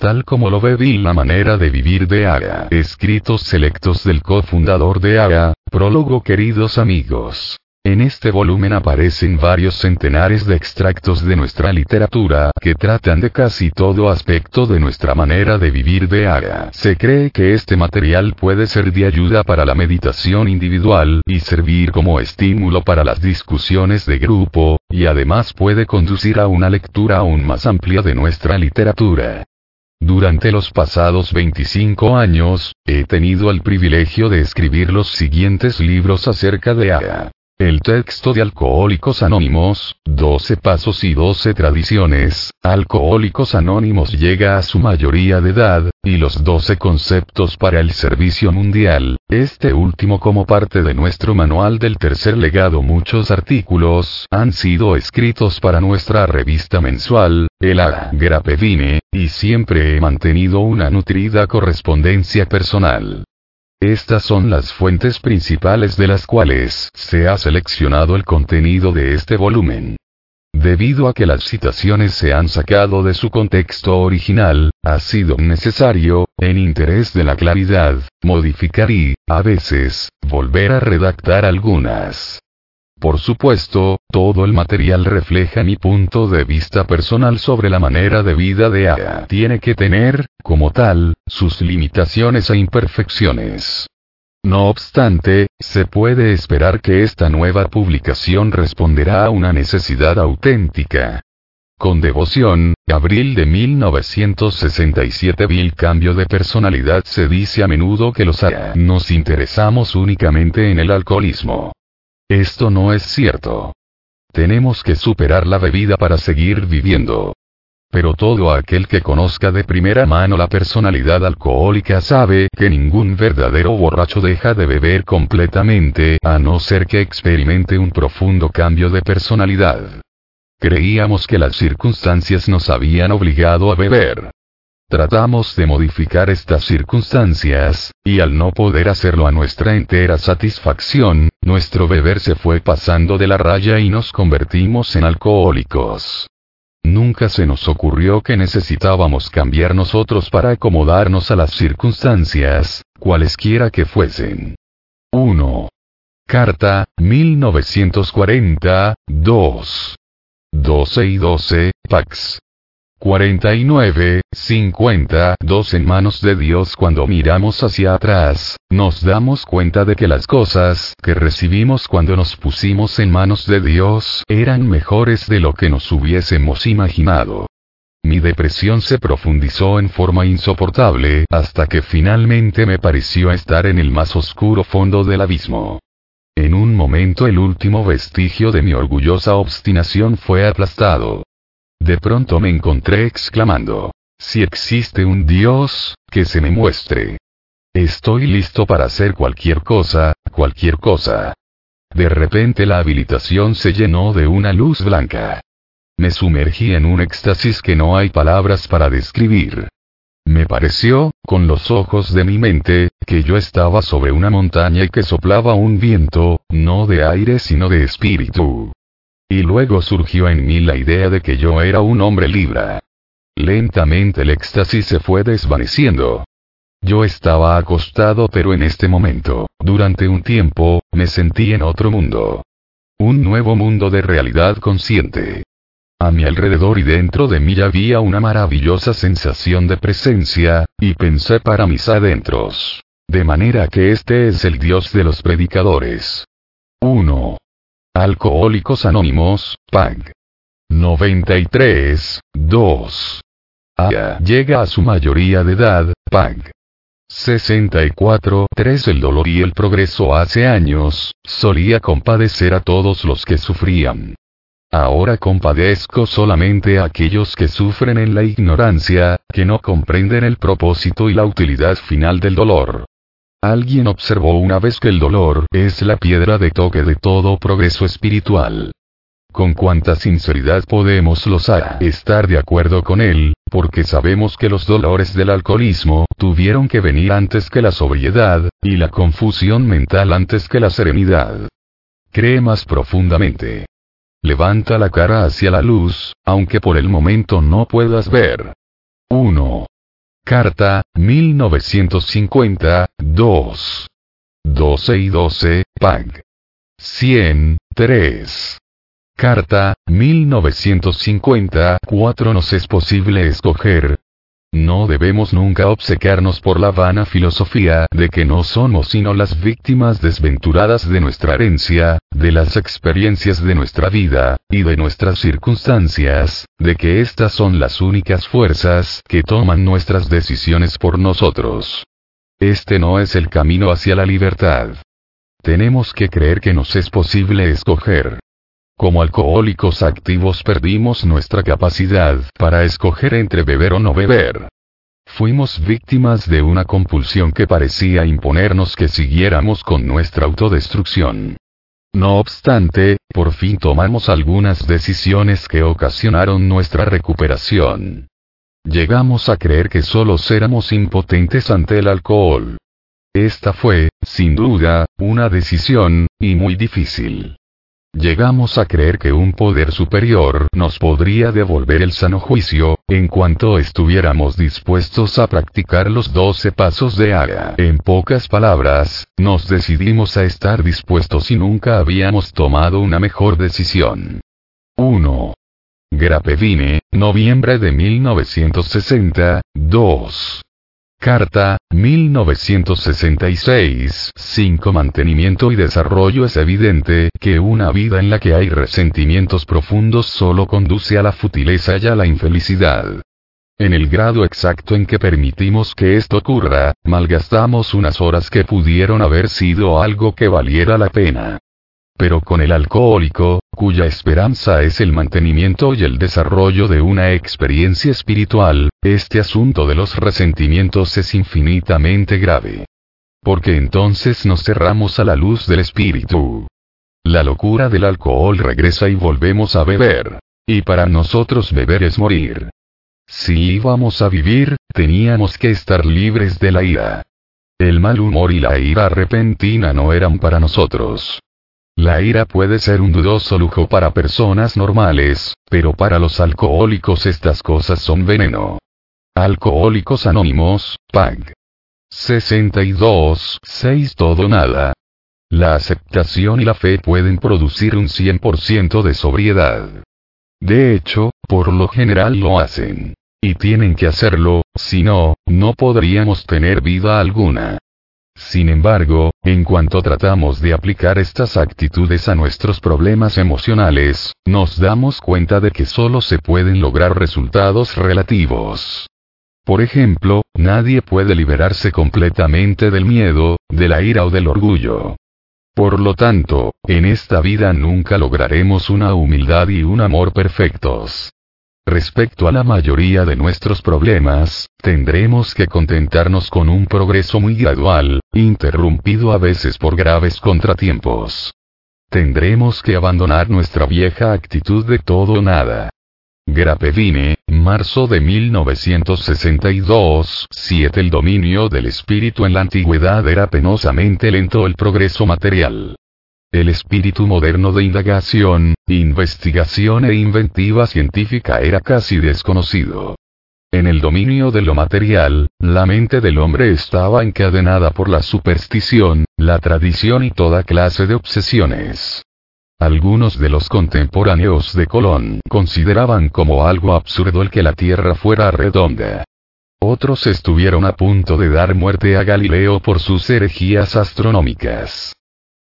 tal como lo ve Bill La manera de vivir de AGA. Escritos selectos del cofundador de AGA, prólogo queridos amigos. En este volumen aparecen varios centenares de extractos de nuestra literatura que tratan de casi todo aspecto de nuestra manera de vivir de AGA. Se cree que este material puede ser de ayuda para la meditación individual y servir como estímulo para las discusiones de grupo, y además puede conducir a una lectura aún más amplia de nuestra literatura. Durante los pasados 25 años, he tenido el privilegio de escribir los siguientes libros acerca de AGA. El texto de Alcohólicos Anónimos, 12 Pasos y 12 Tradiciones, Alcohólicos Anónimos llega a su mayoría de edad, y los 12 conceptos para el servicio mundial, este último como parte de nuestro manual del tercer legado. Muchos artículos han sido escritos para nuestra revista mensual, el Agrapevine, y siempre he mantenido una nutrida correspondencia personal. Estas son las fuentes principales de las cuales se ha seleccionado el contenido de este volumen. Debido a que las citaciones se han sacado de su contexto original, ha sido necesario, en interés de la claridad, modificar y, a veces, volver a redactar algunas. Por supuesto, todo el material refleja mi punto de vista personal sobre la manera de vida de AA. Tiene que tener, como tal, sus limitaciones e imperfecciones. No obstante, se puede esperar que esta nueva publicación responderá a una necesidad auténtica. Con devoción, abril de 1967 Bill cambio de personalidad se dice a menudo que los AA nos interesamos únicamente en el alcoholismo. Esto no es cierto. Tenemos que superar la bebida para seguir viviendo. Pero todo aquel que conozca de primera mano la personalidad alcohólica sabe que ningún verdadero borracho deja de beber completamente a no ser que experimente un profundo cambio de personalidad. Creíamos que las circunstancias nos habían obligado a beber. Tratamos de modificar estas circunstancias, y al no poder hacerlo a nuestra entera satisfacción, nuestro beber se fue pasando de la raya y nos convertimos en alcohólicos. Nunca se nos ocurrió que necesitábamos cambiar nosotros para acomodarnos a las circunstancias, cualesquiera que fuesen. 1. Carta, 1940, 2. 12 y 12, Pax. 49, 50, dos en manos de Dios cuando miramos hacia atrás, nos damos cuenta de que las cosas que recibimos cuando nos pusimos en manos de Dios eran mejores de lo que nos hubiésemos imaginado. Mi depresión se profundizó en forma insoportable hasta que finalmente me pareció estar en el más oscuro fondo del abismo. En un momento el último vestigio de mi orgullosa obstinación fue aplastado. De pronto me encontré exclamando, si existe un Dios, que se me muestre. Estoy listo para hacer cualquier cosa, cualquier cosa. De repente la habitación se llenó de una luz blanca. Me sumergí en un éxtasis que no hay palabras para describir. Me pareció, con los ojos de mi mente, que yo estaba sobre una montaña y que soplaba un viento, no de aire sino de espíritu. Y luego surgió en mí la idea de que yo era un hombre libre. Lentamente el éxtasis se fue desvaneciendo. Yo estaba acostado pero en este momento, durante un tiempo, me sentí en otro mundo. Un nuevo mundo de realidad consciente. A mi alrededor y dentro de mí había una maravillosa sensación de presencia, y pensé para mis adentros. De manera que este es el Dios de los predicadores. 1. Alcohólicos Anónimos, PAG. 93, 2. A llega a su mayoría de edad, PAG. 64, 3 El dolor y el progreso hace años, solía compadecer a todos los que sufrían. Ahora compadezco solamente a aquellos que sufren en la ignorancia, que no comprenden el propósito y la utilidad final del dolor. Alguien observó una vez que el dolor es la piedra de toque de todo progreso espiritual. Con cuánta sinceridad podemos los estar de acuerdo con él, porque sabemos que los dolores del alcoholismo tuvieron que venir antes que la sobriedad, y la confusión mental antes que la serenidad. Cree más profundamente. Levanta la cara hacia la luz, aunque por el momento no puedas ver. 1. Carta, 1950, 2. 12 y 12, Pag. 100, 3. Carta, 1950, 4 Nos es posible escoger, no debemos nunca obsequiarnos por la vana filosofía de que no somos sino las víctimas desventuradas de nuestra herencia, de las experiencias de nuestra vida, y de nuestras circunstancias, de que estas son las únicas fuerzas que toman nuestras decisiones por nosotros. Este no es el camino hacia la libertad. Tenemos que creer que nos es posible escoger. Como alcohólicos activos perdimos nuestra capacidad para escoger entre beber o no beber. Fuimos víctimas de una compulsión que parecía imponernos que siguiéramos con nuestra autodestrucción. No obstante, por fin tomamos algunas decisiones que ocasionaron nuestra recuperación. Llegamos a creer que solo éramos impotentes ante el alcohol. Esta fue, sin duda, una decisión, y muy difícil. Llegamos a creer que un poder superior nos podría devolver el sano juicio, en cuanto estuviéramos dispuestos a practicar los doce pasos de Ara. En pocas palabras, nos decidimos a estar dispuestos y nunca habíamos tomado una mejor decisión. 1. Grapevine, noviembre de 1960, 2. Carta, 1966. 5. Mantenimiento y desarrollo Es evidente que una vida en la que hay resentimientos profundos solo conduce a la futileza y a la infelicidad. En el grado exacto en que permitimos que esto ocurra, malgastamos unas horas que pudieron haber sido algo que valiera la pena. Pero con el alcohólico, cuya esperanza es el mantenimiento y el desarrollo de una experiencia espiritual, este asunto de los resentimientos es infinitamente grave. Porque entonces nos cerramos a la luz del espíritu. La locura del alcohol regresa y volvemos a beber. Y para nosotros beber es morir. Si íbamos a vivir, teníamos que estar libres de la ira. El mal humor y la ira repentina no eran para nosotros. La ira puede ser un dudoso lujo para personas normales, pero para los alcohólicos estas cosas son veneno. Alcohólicos Anónimos, PAG. 62, 6 Todo nada. La aceptación y la fe pueden producir un 100% de sobriedad. De hecho, por lo general lo hacen. Y tienen que hacerlo, si no, no podríamos tener vida alguna. Sin embargo, en cuanto tratamos de aplicar estas actitudes a nuestros problemas emocionales, nos damos cuenta de que solo se pueden lograr resultados relativos. Por ejemplo, nadie puede liberarse completamente del miedo, de la ira o del orgullo. Por lo tanto, en esta vida nunca lograremos una humildad y un amor perfectos. Respecto a la mayoría de nuestros problemas, tendremos que contentarnos con un progreso muy gradual, interrumpido a veces por graves contratiempos. Tendremos que abandonar nuestra vieja actitud de todo o nada. Grapevine, marzo de 1962, 7 El dominio del espíritu en la antigüedad era penosamente lento el progreso material. El espíritu moderno de indagación, investigación e inventiva científica era casi desconocido. En el dominio de lo material, la mente del hombre estaba encadenada por la superstición, la tradición y toda clase de obsesiones. Algunos de los contemporáneos de Colón consideraban como algo absurdo el que la Tierra fuera redonda. Otros estuvieron a punto de dar muerte a Galileo por sus herejías astronómicas.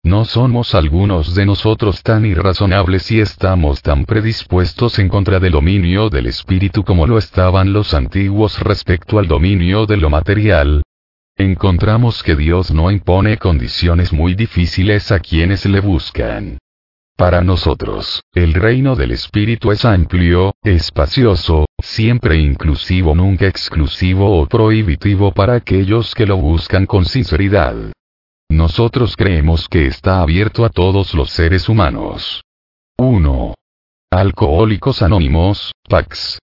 No somos algunos de nosotros tan irrazonables y estamos tan predispuestos en contra del dominio del espíritu como lo estaban los antiguos respecto al dominio de lo material. Encontramos que Dios no impone condiciones muy difíciles a quienes le buscan. Para nosotros, el reino del espíritu es amplio, espacioso, siempre inclusivo, nunca exclusivo o prohibitivo para aquellos que lo buscan con sinceridad. Nosotros creemos que está abierto a todos los seres humanos. 1. Alcohólicos Anónimos, PAX.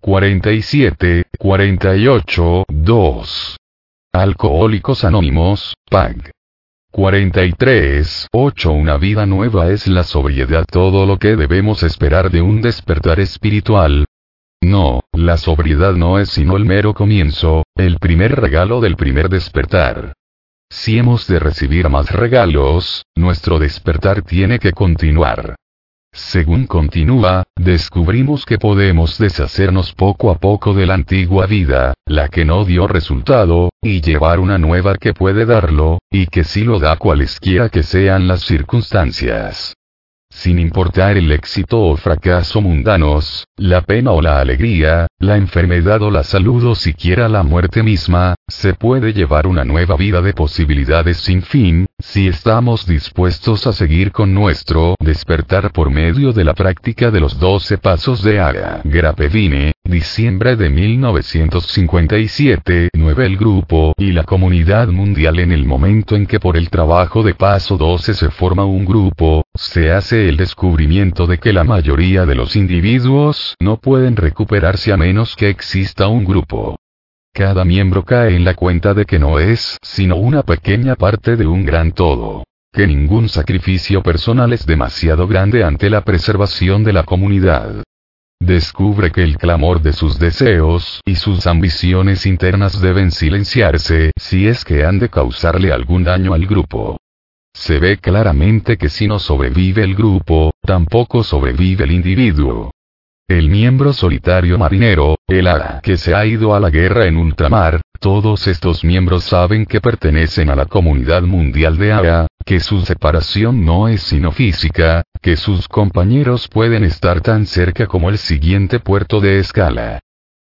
47, 48, 2. Alcohólicos Anónimos, PAG. 43, 8 Una vida nueva es la sobriedad todo lo que debemos esperar de un despertar espiritual, No, la sobriedad no es sino el mero comienzo, el primer regalo del primer despertar. Si hemos de recibir más regalos, nuestro despertar tiene que continuar. Según continúa, descubrimos que podemos deshacernos poco a poco de la antigua vida, la que no dio resultado, y llevar una nueva que puede darlo, y que sí lo da cualesquiera que sean las circunstancias. Sin importar el éxito o fracaso mundanos, la pena o la alegría, la enfermedad o la salud o siquiera la muerte misma, se puede llevar una nueva vida de posibilidades sin fin, si estamos dispuestos a seguir con nuestro despertar por medio de la práctica de los 12 pasos de Ara Grapevine, diciembre de 1957, 9 el grupo y la comunidad mundial en el momento en que por el trabajo de paso 12 se forma un grupo, se hace el descubrimiento de que la mayoría de los individuos no pueden recuperarse a menos que exista un grupo. Cada miembro cae en la cuenta de que no es sino una pequeña parte de un gran todo. Que ningún sacrificio personal es demasiado grande ante la preservación de la comunidad. Descubre que el clamor de sus deseos y sus ambiciones internas deben silenciarse si es que han de causarle algún daño al grupo. Se ve claramente que si no sobrevive el grupo, tampoco sobrevive el individuo. El miembro solitario marinero, el ARA que se ha ido a la guerra en ultramar, todos estos miembros saben que pertenecen a la comunidad mundial de ARA, que su separación no es sino física, que sus compañeros pueden estar tan cerca como el siguiente puerto de escala.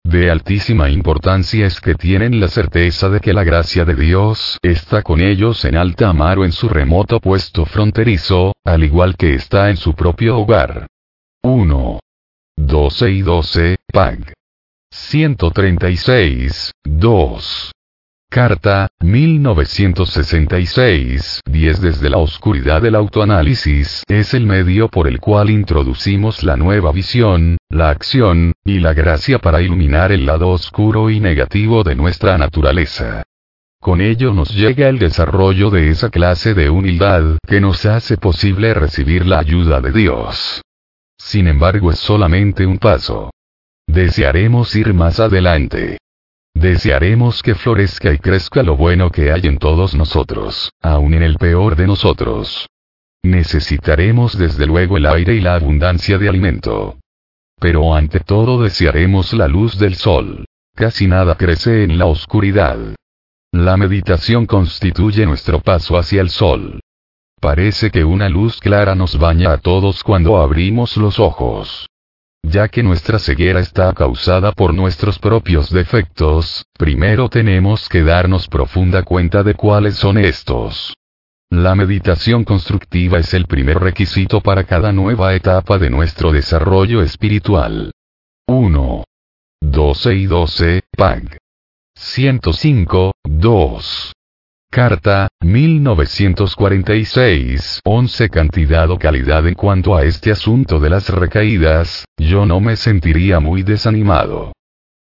De altísima importancia es que tienen la certeza de que la gracia de Dios está con ellos en alta mar o en su remoto puesto fronterizo, al igual que está en su propio hogar. 1. 12 y 12, Pag. 136, 2. Carta, 1966, 10 Desde la oscuridad del autoanálisis es el medio por el cual introducimos la nueva visión, la acción, y la gracia para iluminar el lado oscuro y negativo de nuestra naturaleza. Con ello nos llega el desarrollo de esa clase de humildad que nos hace posible recibir la ayuda de Dios. Sin embargo es solamente un paso. Desearemos ir más adelante. Desearemos que florezca y crezca lo bueno que hay en todos nosotros, aun en el peor de nosotros. Necesitaremos desde luego el aire y la abundancia de alimento. Pero ante todo desearemos la luz del sol. Casi nada crece en la oscuridad. La meditación constituye nuestro paso hacia el sol. Parece que una luz clara nos baña a todos cuando abrimos los ojos. Ya que nuestra ceguera está causada por nuestros propios defectos, primero tenemos que darnos profunda cuenta de cuáles son estos. La meditación constructiva es el primer requisito para cada nueva etapa de nuestro desarrollo espiritual. 1. 12 y 12, PAG. 105, 2. Carta, 1946. 11 Cantidad o calidad en cuanto a este asunto de las recaídas, yo no me sentiría muy desanimado.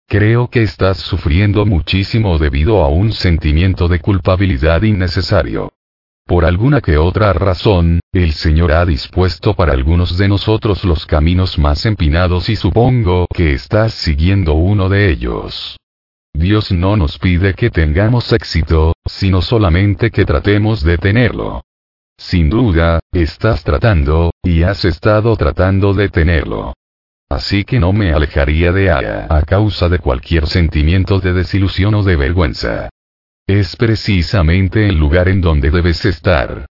Creo que estás sufriendo muchísimo debido a un sentimiento de culpabilidad innecesario. Por alguna que otra razón, el Señor ha dispuesto para algunos de nosotros los caminos más empinados y supongo que estás siguiendo uno de ellos. Dios no nos pide que tengamos éxito, sino solamente que tratemos de tenerlo. Sin duda, estás tratando, y has estado tratando de tenerlo. Así que no me alejaría de Aya a causa de cualquier sentimiento de desilusión o de vergüenza. Es precisamente el lugar en donde debes estar.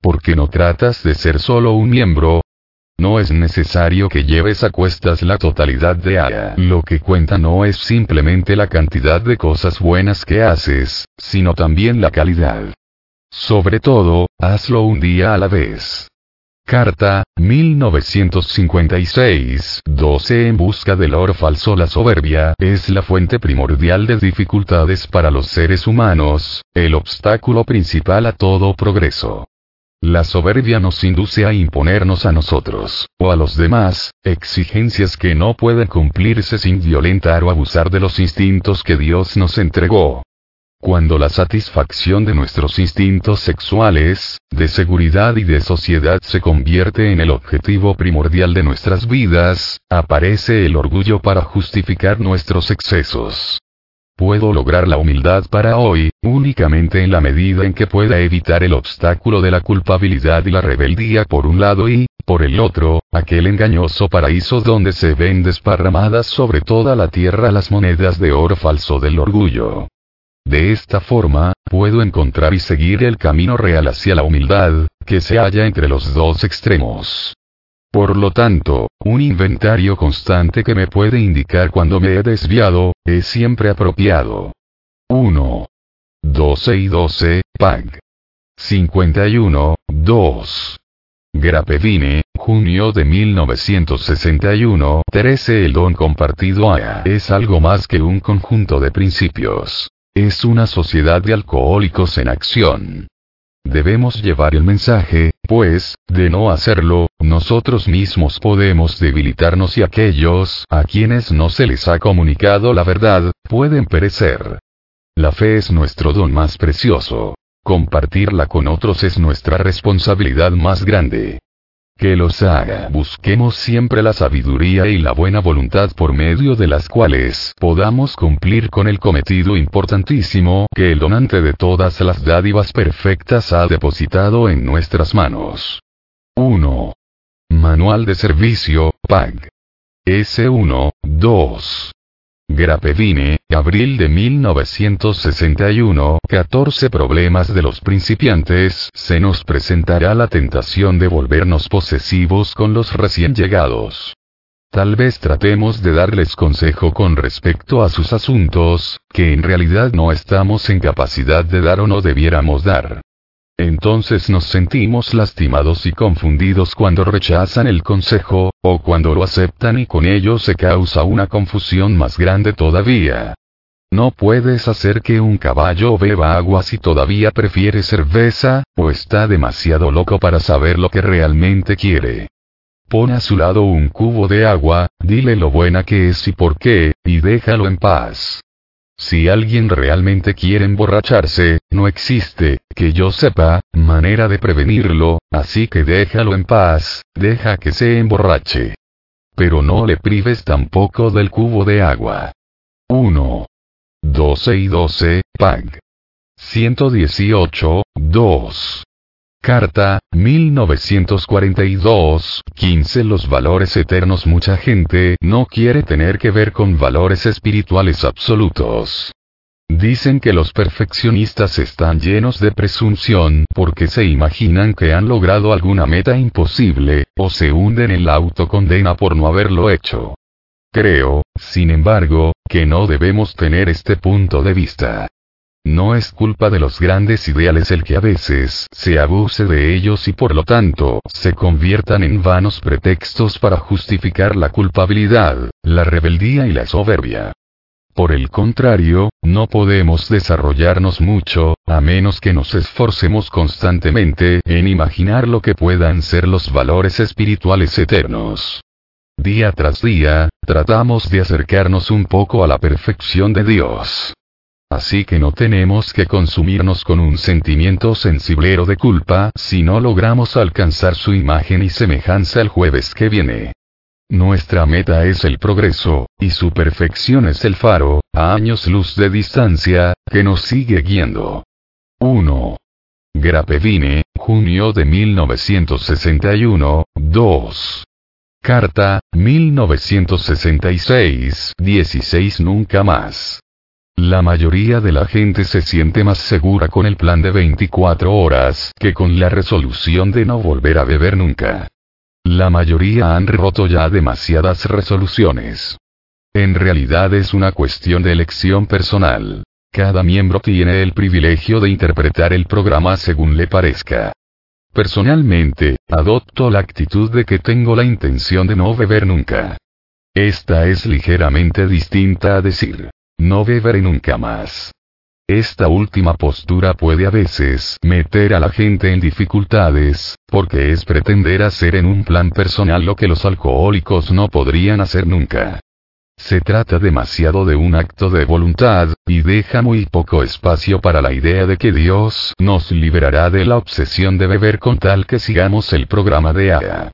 Porque no tratas de ser solo un miembro, no es necesario que lleves a cuestas la totalidad de Aya. Lo que cuenta no es simplemente la cantidad de cosas buenas que haces, sino también la calidad. Sobre todo, hazlo un día a la vez. Carta, 1956, 12 En busca del oro falso La soberbia es la fuente primordial de dificultades para los seres humanos, el obstáculo principal a todo progreso. La soberbia nos induce a imponernos a nosotros, o a los demás, exigencias que no pueden cumplirse sin violentar o abusar de los instintos que Dios nos entregó. Cuando la satisfacción de nuestros instintos sexuales, de seguridad y de sociedad se convierte en el objetivo primordial de nuestras vidas, aparece el orgullo para justificar nuestros excesos. Puedo lograr la humildad para hoy, únicamente en la medida en que pueda evitar el obstáculo de la culpabilidad y la rebeldía por un lado y, por el otro, aquel engañoso paraíso donde se ven desparramadas sobre toda la tierra las monedas de oro falso del orgullo. De esta forma, puedo encontrar y seguir el camino real hacia la humildad, que se halla entre los dos extremos. Por lo tanto, un inventario constante que me puede indicar cuando me he desviado, es siempre apropiado. 1. 12 y 12, PAG. 51, 2. Grapevine, junio de 1961, 13 El don compartido a es algo más que un conjunto de principios. Es una sociedad de alcohólicos en acción. Debemos llevar el mensaje, pues, de no hacerlo, nosotros mismos podemos debilitarnos y aquellos a quienes no se les ha comunicado la verdad, pueden perecer. La fe es nuestro don más precioso. Compartirla con otros es nuestra responsabilidad más grande que los haga. Busquemos siempre la sabiduría y la buena voluntad por medio de las cuales podamos cumplir con el cometido importantísimo que el donante de todas las dádivas perfectas ha depositado en nuestras manos. 1. Manual de servicio, PAG. S1, 2. Grapevine, abril de 1961, 14 problemas de los principiantes, se nos presentará la tentación de volvernos posesivos con los recién llegados. Tal vez tratemos de darles consejo con respecto a sus asuntos, que en realidad no estamos en capacidad de dar o no debiéramos dar. Entonces nos sentimos lastimados y confundidos cuando rechazan el consejo, o cuando lo aceptan y con ello se causa una confusión más grande todavía. No puedes hacer que un caballo beba agua si todavía prefiere cerveza, o está demasiado loco para saber lo que realmente quiere. Pon a su lado un cubo de agua, dile lo buena que es y por qué, y déjalo en paz. Si alguien realmente quiere emborracharse, no existe, que yo sepa, manera de prevenirlo, así que déjalo en paz, deja que se emborrache. Pero no le prives tampoco del cubo de agua. 1. 12 y 12, PAG. 118, 2. Carta, 1942, 15 Los valores eternos Mucha gente no quiere tener que ver con valores espirituales absolutos. Dicen que los perfeccionistas están llenos de presunción porque se imaginan que han logrado alguna meta imposible, o se hunden en la autocondena por no haberlo hecho. Creo, sin embargo, que no debemos tener este punto de vista. No es culpa de los grandes ideales el que a veces se abuse de ellos y por lo tanto se conviertan en vanos pretextos para justificar la culpabilidad, la rebeldía y la soberbia. Por el contrario, no podemos desarrollarnos mucho, a menos que nos esforcemos constantemente en imaginar lo que puedan ser los valores espirituales eternos. Día tras día, tratamos de acercarnos un poco a la perfección de Dios. Así que no tenemos que consumirnos con un sentimiento sensiblero de culpa si no logramos alcanzar su imagen y semejanza el jueves que viene. Nuestra meta es el progreso, y su perfección es el faro, a años luz de distancia, que nos sigue guiando. 1. Grapevine, junio de 1961, 2. Carta, 1966, 16 Nunca más. La mayoría de la gente se siente más segura con el plan de 24 horas que con la resolución de no volver a beber nunca. La mayoría han roto ya demasiadas resoluciones. En realidad es una cuestión de elección personal. Cada miembro tiene el privilegio de interpretar el programa según le parezca. Personalmente, adopto la actitud de que tengo la intención de no beber nunca. Esta es ligeramente distinta a decir, no beberé nunca más. Esta última postura puede a veces meter a la gente en dificultades, porque es pretender hacer en un plan personal lo que los alcohólicos no podrían hacer nunca. Se trata demasiado de un acto de voluntad, y deja muy poco espacio para la idea de que Dios nos liberará de la obsesión de beber con tal que sigamos el programa de AA.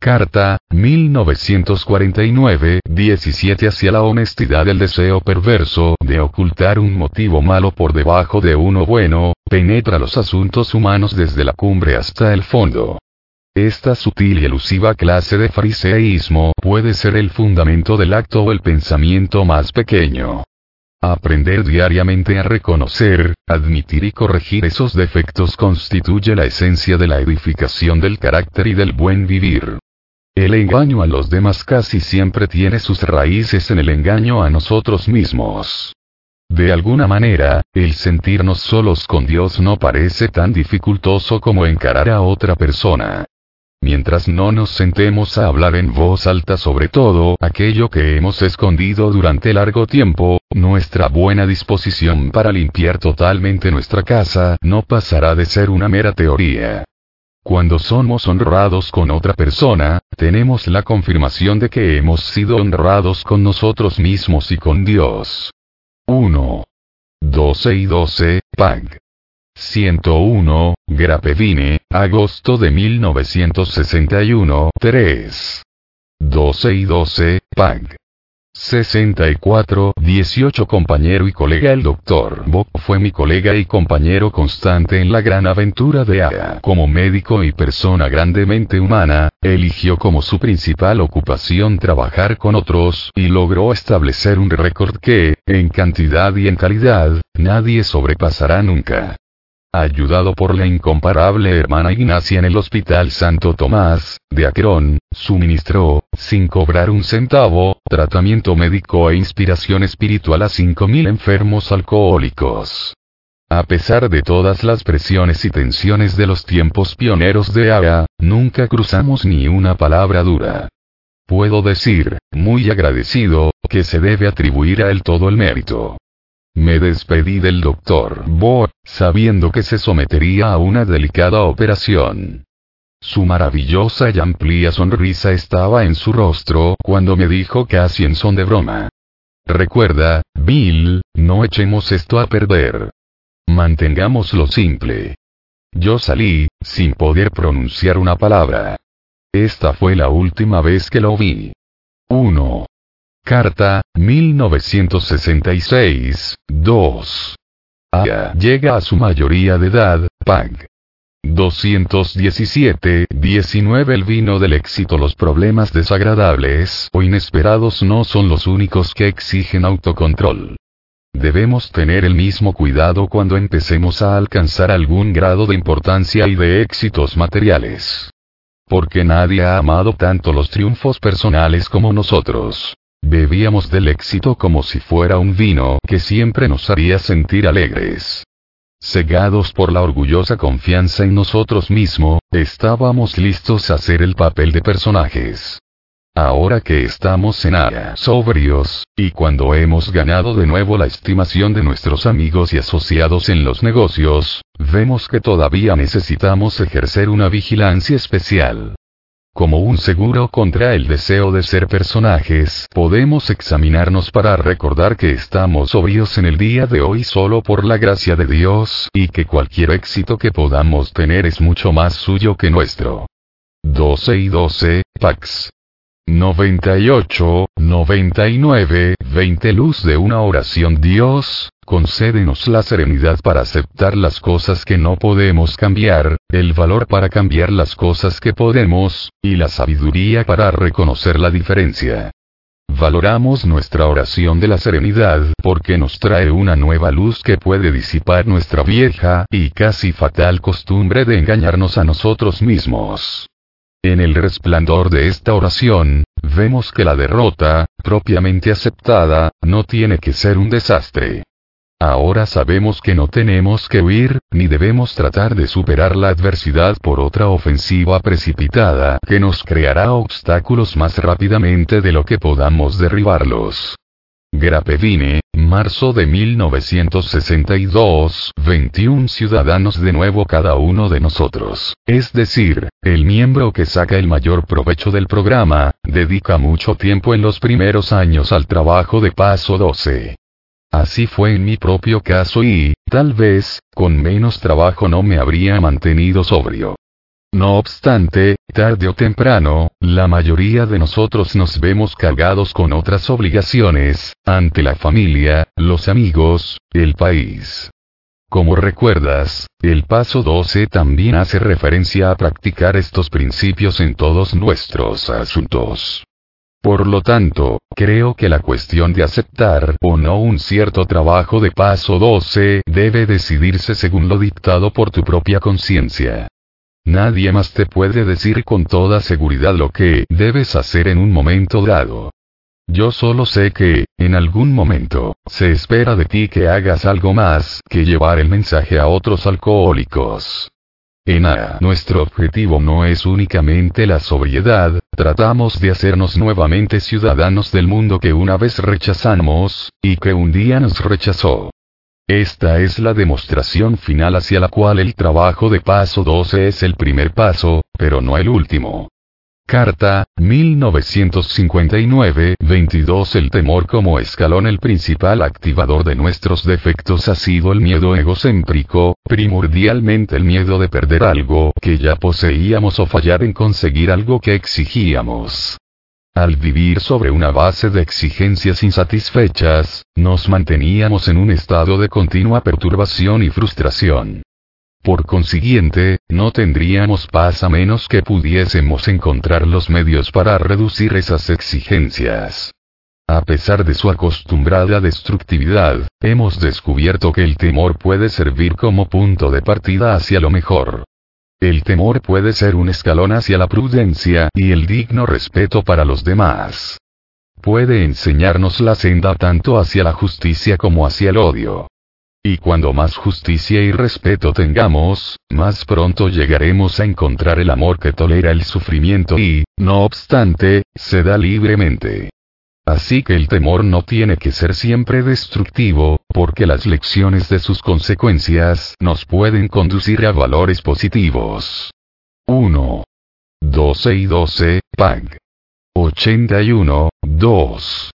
Carta, 1949, 17 hacia la honestidad del deseo perverso de ocultar un motivo malo por debajo de uno bueno, penetra los asuntos humanos desde la cumbre hasta el fondo. Esta sutil y elusiva clase de fariseísmo puede ser el fundamento del acto o el pensamiento más pequeño. Aprender diariamente a reconocer, admitir y corregir esos defectos constituye la esencia de la edificación del carácter y del buen vivir. El engaño a los demás casi siempre tiene sus raíces en el engaño a nosotros mismos. De alguna manera, el sentirnos solos con Dios no parece tan dificultoso como encarar a otra persona. Mientras no nos sentemos a hablar en voz alta sobre todo aquello que hemos escondido durante largo tiempo, nuestra buena disposición para limpiar totalmente nuestra casa no pasará de ser una mera teoría. Cuando somos honrados con otra persona, tenemos la confirmación de que hemos sido honrados con nosotros mismos y con Dios. 1. 12 y 12, Pag. 101, Grapevine, agosto de 1961, 3. 12 y 12, Pag. 64, 18 compañero y colega El doctor Bob fue mi colega y compañero constante en la gran aventura de AA. Como médico y persona grandemente humana, eligió como su principal ocupación trabajar con otros, y logró establecer un récord que, en cantidad y en calidad, nadie sobrepasará nunca. Ayudado por la incomparable hermana Ignacia en el Hospital Santo Tomás, de Aquerón, suministró, sin cobrar un centavo, tratamiento médico e inspiración espiritual a 5.000 enfermos alcohólicos. A pesar de todas las presiones y tensiones de los tiempos pioneros de AGA, nunca cruzamos ni una palabra dura. Puedo decir, muy agradecido, que se debe atribuir a él todo el mérito. Me despedí del doctor Bo, sabiendo que se sometería a una delicada operación. Su maravillosa y amplia sonrisa estaba en su rostro cuando me dijo casi en son de broma. Recuerda, Bill, no echemos esto a perder. Mantengámoslo simple. Yo salí, sin poder pronunciar una palabra. Esta fue la última vez que lo vi. 1. Carta, 1966, 2. Aya llega a su mayoría de edad, Pag. 217, 19 El vino del éxito Los problemas desagradables o inesperados no son los únicos que exigen autocontrol. Debemos tener el mismo cuidado cuando empecemos a alcanzar algún grado de importancia y de éxitos materiales. Porque nadie ha amado tanto los triunfos personales como nosotros. Bebíamos del éxito como si fuera un vino que siempre nos haría sentir alegres. Cegados por la orgullosa confianza en nosotros mismos, estábamos listos a hacer el papel de personajes. Ahora que estamos en área sobrios, y cuando hemos ganado de nuevo la estimación de nuestros amigos y asociados en los negocios, vemos que todavía necesitamos ejercer una vigilancia especial. Como un seguro contra el deseo de ser personajes, podemos examinarnos para recordar que estamos sobrios en el día de hoy solo por la gracia de Dios, y que cualquier éxito que podamos tener es mucho más suyo que nuestro. 12 y 12, Pax. 98, 99, 20 Luz de una oración Dios, concédenos la serenidad para aceptar las cosas que no podemos cambiar, el valor para cambiar las cosas que podemos, y la sabiduría para reconocer la diferencia. Valoramos nuestra oración de la serenidad porque nos trae una nueva luz que puede disipar nuestra vieja y casi fatal costumbre de engañarnos a nosotros mismos. En el resplandor de esta oración, vemos que la derrota, propiamente aceptada, no tiene que ser un desastre. Ahora sabemos que no tenemos que huir, ni debemos tratar de superar la adversidad por otra ofensiva precipitada que nos creará obstáculos más rápidamente de lo que podamos derribarlos. Grapevine, marzo de 1962, 21 ciudadanos de nuevo cada uno de nosotros. Es decir, el miembro que saca el mayor provecho del programa, dedica mucho tiempo en los primeros años al trabajo de paso 12. Así fue en mi propio caso y, tal vez, con menos trabajo no me habría mantenido sobrio. No obstante, tarde o temprano, la mayoría de nosotros nos vemos cargados con otras obligaciones, ante la familia, los amigos, el país. Como recuerdas, el paso 12 también hace referencia a practicar estos principios en todos nuestros asuntos. Por lo tanto, creo que la cuestión de aceptar o no un cierto trabajo de paso 12 debe decidirse según lo dictado por tu propia conciencia. Nadie más te puede decir con toda seguridad lo que debes hacer en un momento dado. Yo solo sé que, en algún momento, se espera de ti que hagas algo más que llevar el mensaje a otros alcohólicos. En nuestro objetivo no es únicamente la sobriedad, tratamos de hacernos nuevamente ciudadanos del mundo que una vez rechazamos, y que un día nos rechazó. Esta es la demostración final hacia la cual el trabajo de paso 12 es el primer paso, pero no el último. Carta, 1959-22 El temor como escalón El principal activador de nuestros defectos ha sido el miedo egocéntrico, primordialmente el miedo de perder algo que ya poseíamos o fallar en conseguir algo que exigíamos. Al vivir sobre una base de exigencias insatisfechas, nos manteníamos en un estado de continua perturbación y frustración. Por consiguiente, no tendríamos paz a menos que pudiésemos encontrar los medios para reducir esas exigencias. A pesar de su acostumbrada destructividad, hemos descubierto que el temor puede servir como punto de partida hacia lo mejor. El temor puede ser un escalón hacia la prudencia y el digno respeto para los demás. Puede enseñarnos la senda tanto hacia la justicia como hacia el odio. Y cuando más justicia y respeto tengamos, más pronto llegaremos a encontrar el amor que tolera el sufrimiento y, no obstante, se da libremente. Así que el temor no tiene que ser siempre destructivo, porque las lecciones de sus consecuencias nos pueden conducir a valores positivos. 1. 12 y 12, PAG. 81, 2.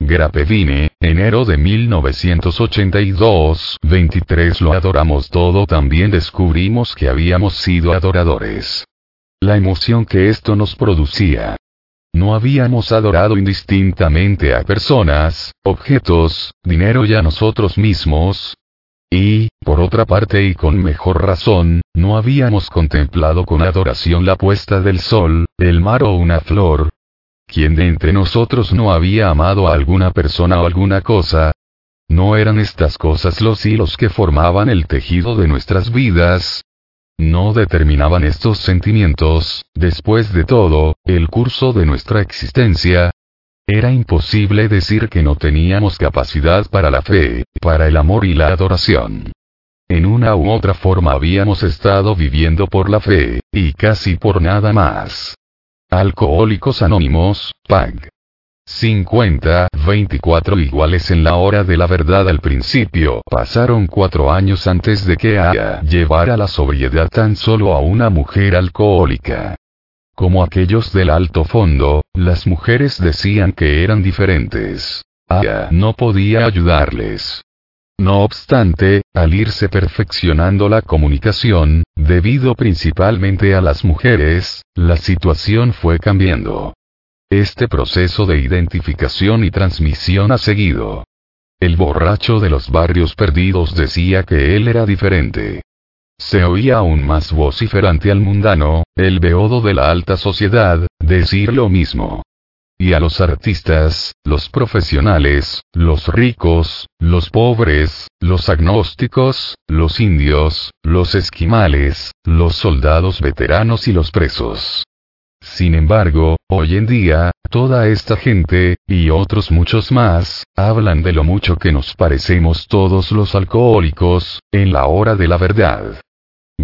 Grapevine, enero de 1982, 23 Lo adoramos todo también descubrimos que habíamos sido adoradores. La emoción que esto nos producía, no habíamos adorado indistintamente a personas, objetos, dinero y a nosotros mismos. Y, por otra parte y con mejor razón, no habíamos contemplado con adoración la puesta del sol, el mar o una flor. ¿Quién de entre nosotros no había amado a alguna persona o alguna cosa? ¿No eran estas cosas los hilos que formaban el tejido de nuestras vidas? no determinaban estos sentimientos, después de todo, el curso de nuestra existencia. Era imposible decir que no teníamos capacidad para la fe, para el amor y la adoración. En una u otra forma habíamos estado viviendo por la fe, y casi por nada más. Alcohólicos Anónimos, PAG. 50, 24 iguales en la hora de la verdad al principio. Pasaron cuatro años antes de que Aya llevara la sobriedad tan solo a una mujer alcohólica. Como aquellos del alto fondo, las mujeres decían que eran diferentes. Aya no podía ayudarles. No obstante, al irse perfeccionando la comunicación, debido principalmente a las mujeres, la situación fue cambiando. Este proceso de identificación y transmisión ha seguido. El borracho de los barrios perdidos decía que él era diferente. Se oía aún más vociferante al mundano, el beodo de la alta sociedad, decir lo mismo. Y a los artistas, los profesionales, los ricos, los pobres, los agnósticos, los indios, los esquimales, los soldados veteranos y los presos. Sin embargo, hoy en día, toda esta gente, y otros muchos más, hablan de lo mucho que nos parecemos todos los alcohólicos, en la hora de la verdad.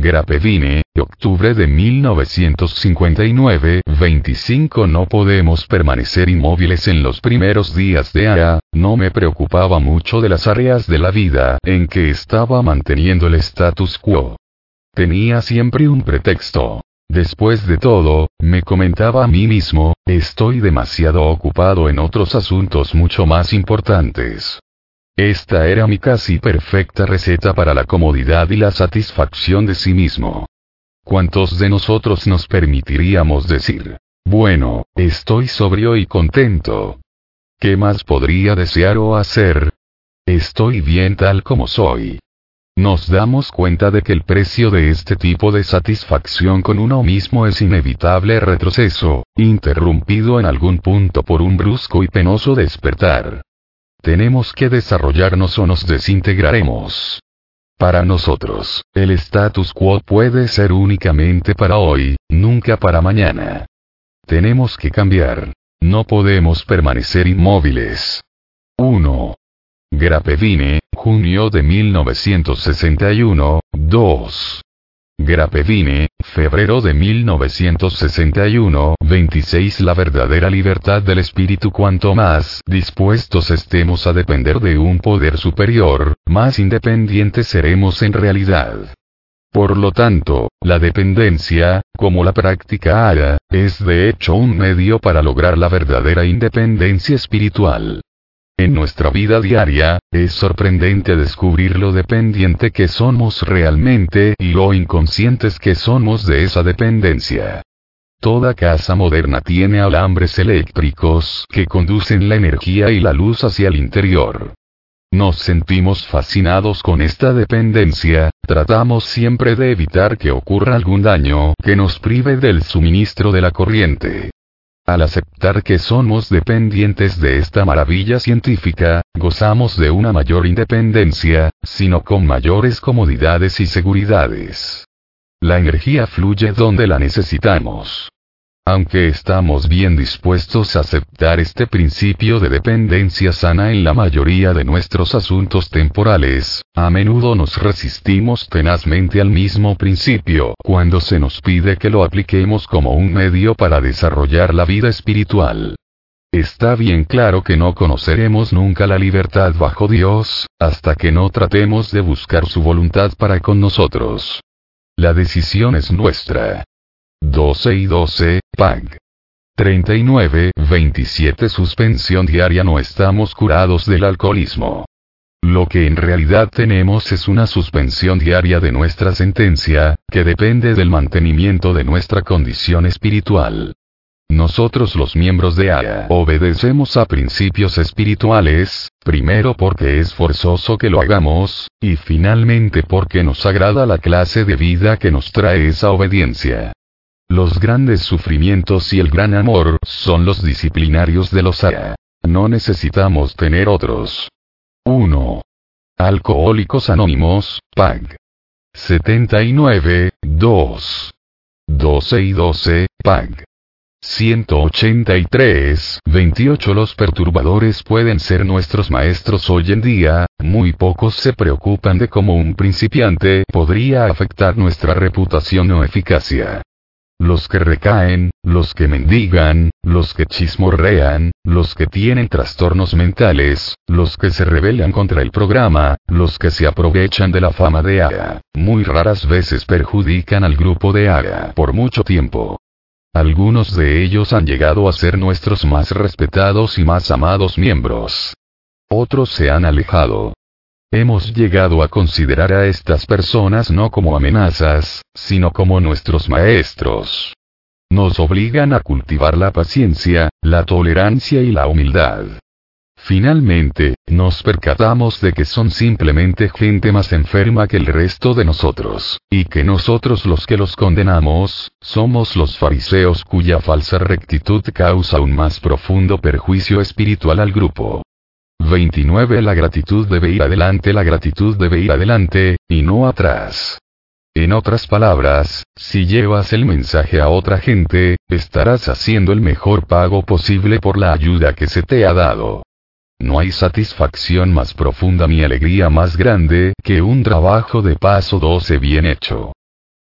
Grapevine, octubre de 1959, 25 No podemos permanecer inmóviles en los primeros días de AA, no me preocupaba mucho de las áreas de la vida en que estaba manteniendo el status quo. Tenía siempre un pretexto. Después de todo, me comentaba a mí mismo, estoy demasiado ocupado en otros asuntos mucho más importantes. Esta era mi casi perfecta receta para la comodidad y la satisfacción de sí mismo. ¿Cuántos de nosotros nos permitiríamos decir, bueno, estoy sobrio y contento? ¿Qué más podría desear o hacer? Estoy bien tal como soy. Nos damos cuenta de que el precio de este tipo de satisfacción con uno mismo es inevitable retroceso, interrumpido en algún punto por un brusco y penoso despertar. Tenemos que desarrollarnos o nos desintegraremos. Para nosotros, el status quo puede ser únicamente para hoy, nunca para mañana. Tenemos que cambiar. No podemos permanecer inmóviles. 1. Grapevine, junio de 1961, 2. Grapevine, febrero de 1961, 26 La verdadera libertad del espíritu cuanto más dispuestos estemos a depender de un poder superior, más independientes seremos en realidad. Por lo tanto, la dependencia, como la práctica haga, es de hecho un medio para lograr la verdadera independencia espiritual. En nuestra vida diaria, es sorprendente descubrir lo dependiente que somos realmente y lo inconscientes que somos de esa dependencia. Toda casa moderna tiene alambres eléctricos que conducen la energía y la luz hacia el interior. Nos sentimos fascinados con esta dependencia, tratamos siempre de evitar que ocurra algún daño que nos prive del suministro de la corriente. Al aceptar que somos dependientes de esta maravilla científica, gozamos de una mayor independencia, sino con mayores comodidades y seguridades. La energía fluye donde la necesitamos. Aunque estamos bien dispuestos a aceptar este principio de dependencia sana en la mayoría de nuestros asuntos temporales, a menudo nos resistimos tenazmente al mismo principio cuando se nos pide que lo apliquemos como un medio para desarrollar la vida espiritual. Está bien claro que no conoceremos nunca la libertad bajo Dios, hasta que no tratemos de buscar su voluntad para con nosotros. La decisión es nuestra. 12 y 12, PAG. 39, 27 Suspensión diaria No estamos curados del alcoholismo. Lo que en realidad tenemos es una suspensión diaria de nuestra sentencia, que depende del mantenimiento de nuestra condición espiritual. Nosotros los miembros de AYA obedecemos a principios espirituales, primero porque es forzoso que lo hagamos, y finalmente porque nos agrada la clase de vida que nos trae esa obediencia. Los grandes sufrimientos y el gran amor son los disciplinarios de los AA. No necesitamos tener otros. 1. Alcohólicos Anónimos, PAG. 79, 2. 12 y 12, PAG. 183, 28 Los perturbadores pueden ser nuestros maestros hoy en día, muy pocos se preocupan de cómo un principiante podría afectar nuestra reputación o eficacia los que recaen, los que mendigan, los que chismorrean, los que tienen trastornos mentales, los que se rebelan contra el programa, los que se aprovechan de la fama de AGA, muy raras veces perjudican al grupo de AGA por mucho tiempo. Algunos de ellos han llegado a ser nuestros más respetados y más amados miembros. Otros se han alejado, Hemos llegado a considerar a estas personas no como amenazas, sino como nuestros maestros. Nos obligan a cultivar la paciencia, la tolerancia y la humildad. Finalmente, nos percatamos de que son simplemente gente más enferma que el resto de nosotros, y que nosotros los que los condenamos, somos los fariseos cuya falsa rectitud causa un más profundo perjuicio espiritual al grupo. 29 La gratitud debe ir adelante, la gratitud debe ir adelante, y no atrás. En otras palabras, si llevas el mensaje a otra gente, estarás haciendo el mejor pago posible por la ayuda que se te ha dado. No hay satisfacción más profunda ni alegría más grande que un trabajo de paso 12 bien hecho.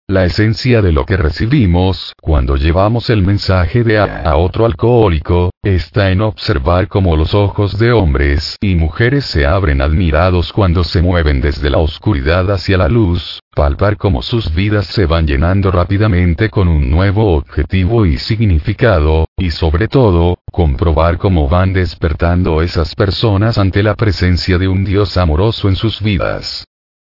La esencia de lo que recibimos cuando llevamos el mensaje de A a otro alcohólico, está en observar cómo los ojos de hombres y mujeres se abren admirados cuando se mueven desde la oscuridad hacia la luz, palpar cómo sus vidas se van llenando rápidamente con un nuevo objetivo y significado, y sobre todo, comprobar cómo van despertando esas personas ante la presencia de un Dios amoroso en sus vidas.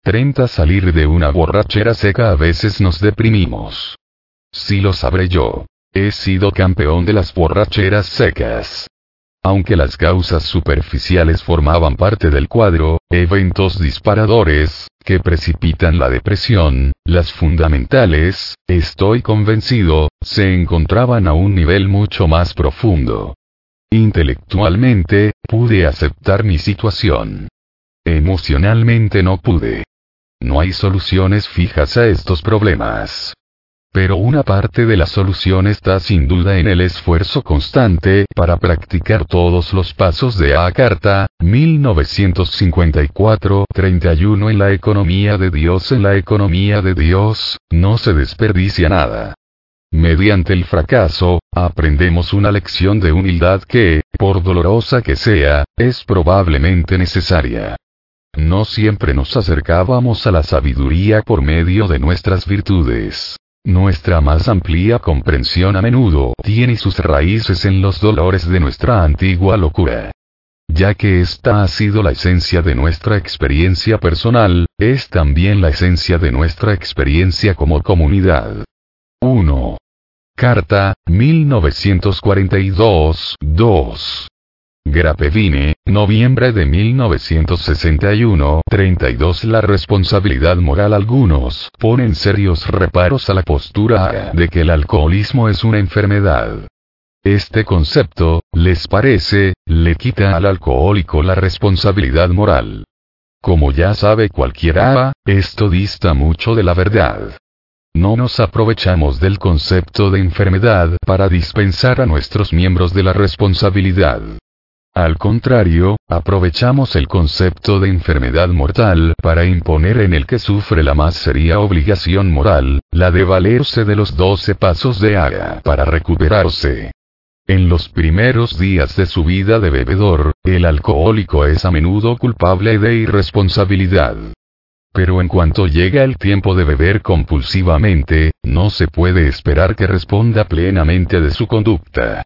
30 Salir de una borrachera seca a veces nos deprimimos. Si lo sabré yo. He sido campeón de las borracheras secas. Aunque las causas superficiales formaban parte del cuadro, eventos disparadores, que precipitan la depresión, las fundamentales, estoy convencido, se encontraban a un nivel mucho más profundo. Intelectualmente, pude aceptar mi situación. Emocionalmente no pude. No hay soluciones fijas a estos problemas. Pero una parte de la solución está sin duda en el esfuerzo constante para practicar todos los pasos de A Carta, 1954-31 en la economía de Dios. En la economía de Dios, no se desperdicia nada. Mediante el fracaso, aprendemos una lección de humildad que, por dolorosa que sea, es probablemente necesaria. No siempre nos acercábamos a la sabiduría por medio de nuestras virtudes. Nuestra más amplia comprensión a menudo tiene sus raíces en los dolores de nuestra antigua locura. Ya que esta ha sido la esencia de nuestra experiencia personal, es también la esencia de nuestra experiencia como comunidad. 1. Carta, 1942, 2. Grapevine, noviembre de 1961, 32 La responsabilidad moral Algunos ponen serios reparos a la postura de que el alcoholismo es una enfermedad. Este concepto, les parece, le quita al alcohólico la responsabilidad moral. Como ya sabe cualquiera, esto dista mucho de la verdad. No nos aprovechamos del concepto de enfermedad para dispensar a nuestros miembros de la responsabilidad. Al contrario, aprovechamos el concepto de enfermedad mortal para imponer en el que sufre la más seria obligación moral, la de valerse de los doce pasos de Aga para recuperarse. En los primeros días de su vida de bebedor, el alcohólico es a menudo culpable de irresponsabilidad. Pero en cuanto llega el tiempo de beber compulsivamente, no se puede esperar que responda plenamente de su conducta.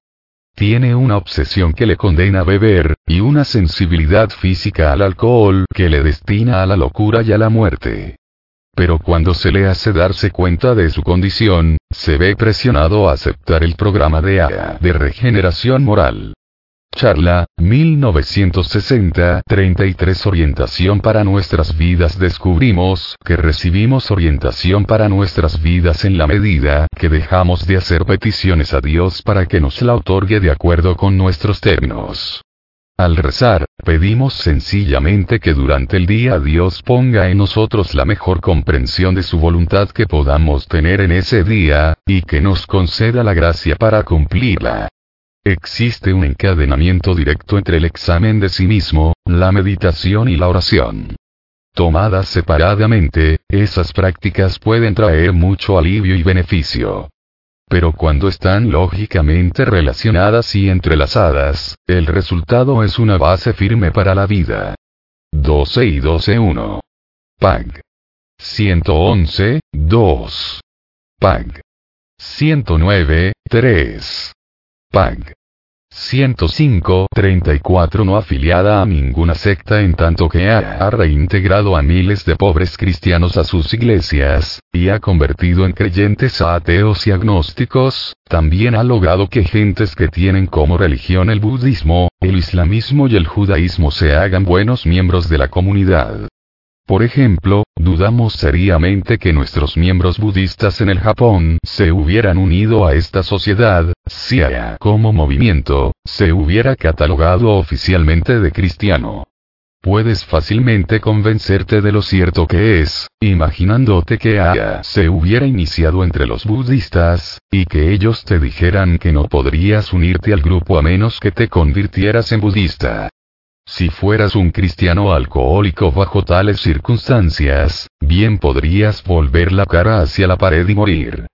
Tiene una obsesión que le condena a beber, y una sensibilidad física al alcohol que le destina a la locura y a la muerte. Pero cuando se le hace darse cuenta de su condición, se ve presionado a aceptar el programa de AA de regeneración moral. Charla, 1960, 33 Orientación para nuestras vidas Descubrimos que recibimos orientación para nuestras vidas en la medida que dejamos de hacer peticiones a Dios para que nos la otorgue de acuerdo con nuestros términos. Al rezar, pedimos sencillamente que durante el día Dios ponga en nosotros la mejor comprensión de su voluntad que podamos tener en ese día, y que nos conceda la gracia para cumplirla. Existe un encadenamiento directo entre el examen de sí mismo, la meditación y la oración. Tomadas separadamente, esas prácticas pueden traer mucho alivio y beneficio. Pero cuando están lógicamente relacionadas y entrelazadas, el resultado es una base firme para la vida. 12 y 12.1. PAG. 111, 2. PAG. 109, 3. PAG. 105, 34 no afiliada a ninguna secta en tanto que ha reintegrado a miles de pobres cristianos a sus iglesias, y ha convertido en creyentes a ateos y agnósticos, también ha logrado que gentes que tienen como religión el budismo, el islamismo y el judaísmo se hagan buenos miembros de la comunidad. Por ejemplo, dudamos seriamente que nuestros miembros budistas en el Japón se hubieran unido a esta sociedad, si AYA como movimiento, se hubiera catalogado oficialmente de cristiano. Puedes fácilmente convencerte de lo cierto que es, imaginándote que AYA se hubiera iniciado entre los budistas, y que ellos te dijeran que no podrías unirte al grupo a menos que te convirtieras en budista. Si fueras un cristiano alcohólico bajo tales circunstancias, bien podrías volver la cara hacia la pared y morir.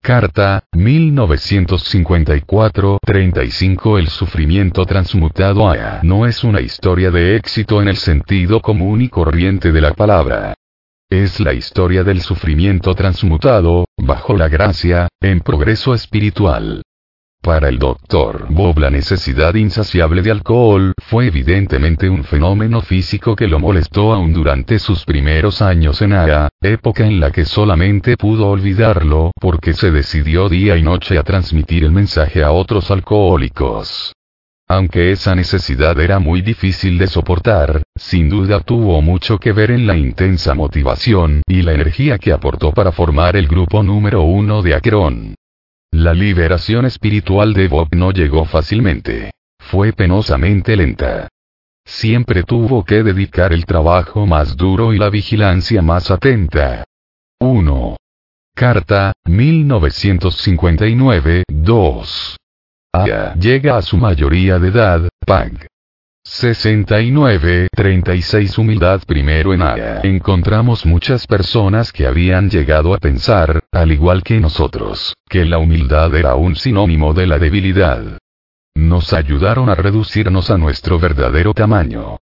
Carta, 1954-35 El sufrimiento transmutado a no es una historia de éxito en el sentido común y corriente de la palabra. Es la historia del sufrimiento transmutado, bajo la gracia, en progreso espiritual. Para el doctor Bob la necesidad insaciable de alcohol fue evidentemente un fenómeno físico que lo molestó aún durante sus primeros años en ARA, época en la que solamente pudo olvidarlo porque se decidió día y noche a transmitir el mensaje a otros alcohólicos. Aunque esa necesidad era muy difícil de soportar, sin duda tuvo mucho que ver en la intensa motivación y la energía que aportó para formar el grupo número uno de Akron. La liberación espiritual de Bob no llegó fácilmente. Fue penosamente lenta. Siempre tuvo que dedicar el trabajo más duro y la vigilancia más atenta. 1. Carta, 1959, 2. Aya llega a su mayoría de edad, Pag. 69, 36 Humildad Primero en Aya encontramos muchas personas que habían llegado a pensar, al igual que nosotros, que la humildad era un sinónimo de la debilidad. Nos ayudaron a reducirnos a nuestro verdadero tamaño.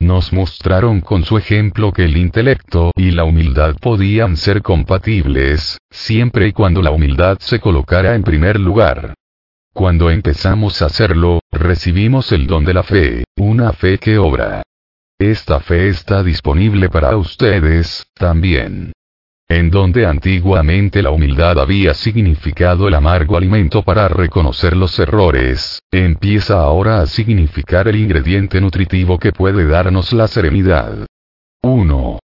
Nos mostraron con su ejemplo que el intelecto y la humildad podían ser compatibles, siempre y cuando la humildad se colocara en primer lugar. Cuando empezamos a hacerlo, recibimos el don de la fe, una fe que obra. Esta fe está disponible para ustedes, también. En donde antiguamente la humildad había significado el amargo alimento para reconocer los errores, empieza ahora a significar el ingrediente nutritivo que puede darnos la serenidad. 1.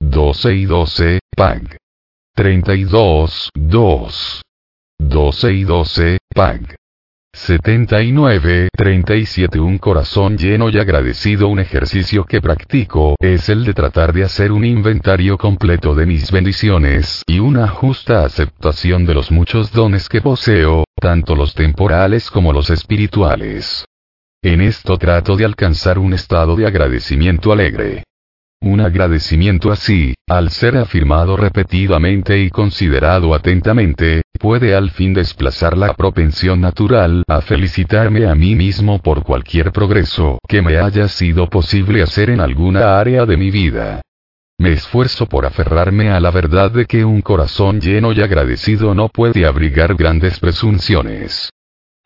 12 y 12, PAG. 32, 2. 12 y 12, PAG. 79, 37 Un corazón lleno y agradecido Un ejercicio que practico es el de tratar de hacer un inventario completo de mis bendiciones y una justa aceptación de los muchos dones que poseo, tanto los temporales como los espirituales. En esto trato de alcanzar un estado de agradecimiento alegre. Un agradecimiento así, al ser afirmado repetidamente y considerado atentamente, puede al fin desplazar la propensión natural a felicitarme a mí mismo por cualquier progreso que me haya sido posible hacer en alguna área de mi vida. Me esfuerzo por aferrarme a la verdad de que un corazón lleno y agradecido no puede abrigar grandes presunciones.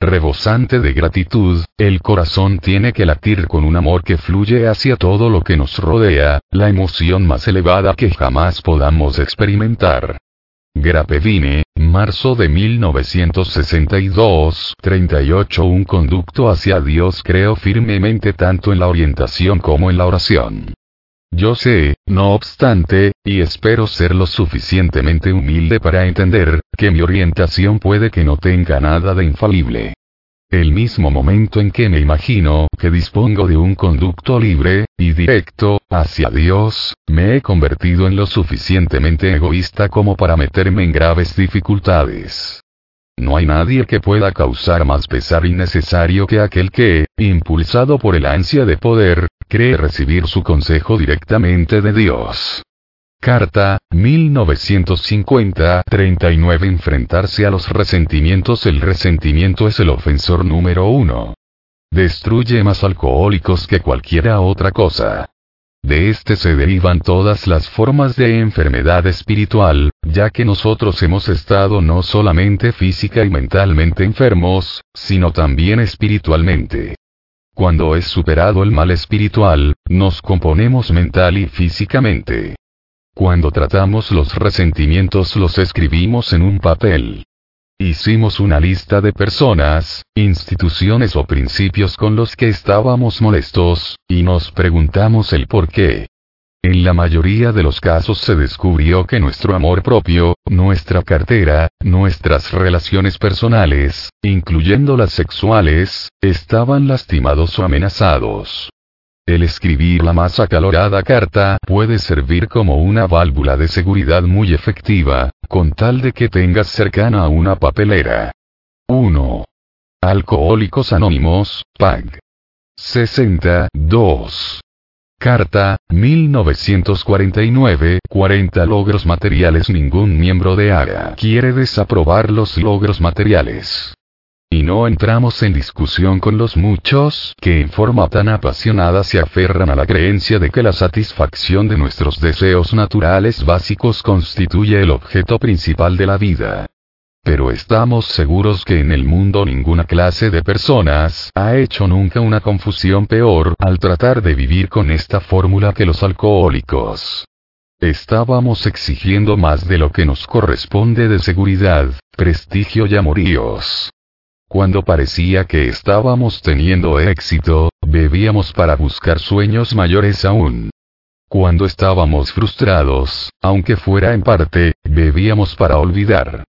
Rebosante de gratitud, el corazón tiene que latir con un amor que fluye hacia todo lo que nos rodea, la emoción más elevada que jamás podamos experimentar. Grapevine, marzo de 1962, 38 Un conducto hacia Dios creo firmemente tanto en la orientación como en la oración. Yo sé, no obstante, y espero ser lo suficientemente humilde para entender, que mi orientación puede que no tenga nada de infalible. El mismo momento en que me imagino que dispongo de un conducto libre, y directo, hacia Dios, me he convertido en lo suficientemente egoísta como para meterme en graves dificultades. No hay nadie que pueda causar más pesar innecesario que aquel que, impulsado por el ansia de poder, cree recibir su consejo directamente de Dios. Carta, 1950-39 Enfrentarse a los resentimientos El resentimiento es el ofensor número uno. Destruye más alcohólicos que cualquiera otra cosa. De este se derivan todas las formas de enfermedad espiritual, ya que nosotros hemos estado no solamente física y mentalmente enfermos, sino también espiritualmente. Cuando es superado el mal espiritual, nos componemos mental y físicamente. Cuando tratamos los resentimientos los escribimos en un papel. Hicimos una lista de personas, instituciones o principios con los que estábamos molestos, y nos preguntamos el por qué. En la mayoría de los casos se descubrió que nuestro amor propio, nuestra cartera, nuestras relaciones personales, incluyendo las sexuales, estaban lastimados o amenazados. El escribir la más acalorada carta puede servir como una válvula de seguridad muy efectiva, con tal de que tengas cercana a una papelera. 1. Alcohólicos Anónimos, PAG. 62. Carta, 1949, 40 logros materiales Ningún miembro de AGA quiere desaprobar los logros materiales. Y no entramos en discusión con los muchos que en forma tan apasionada se aferran a la creencia de que la satisfacción de nuestros deseos naturales básicos constituye el objeto principal de la vida. Pero estamos seguros que en el mundo ninguna clase de personas ha hecho nunca una confusión peor al tratar de vivir con esta fórmula que los alcohólicos. Estábamos exigiendo más de lo que nos corresponde de seguridad, prestigio y amoríos. Cuando parecía que estábamos teniendo éxito, bebíamos para buscar sueños mayores aún. Cuando estábamos frustrados, aunque fuera en parte, bebíamos para olvidar.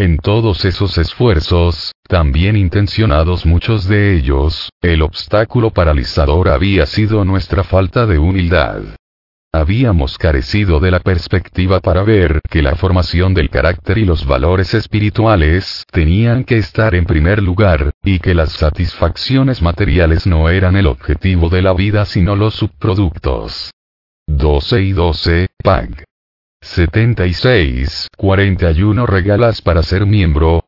En todos esos esfuerzos, también intencionados muchos de ellos, el obstáculo paralizador había sido nuestra falta de humildad. Habíamos carecido de la perspectiva para ver que la formación del carácter y los valores espirituales tenían que estar en primer lugar, y que las satisfacciones materiales no eran el objetivo de la vida sino los subproductos. 12 y 12, PAG. 76, 41 regalas para ser miembro.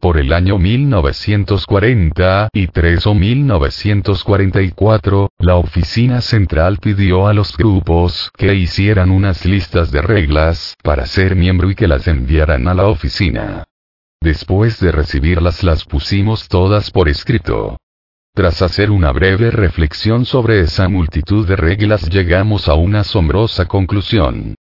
Por el año 1943 o 1944, la oficina central pidió a los grupos que hicieran unas listas de reglas para ser miembro y que las enviaran a la oficina. Después de recibirlas las pusimos todas por escrito. Tras hacer una breve reflexión sobre esa multitud de reglas llegamos a una asombrosa conclusión.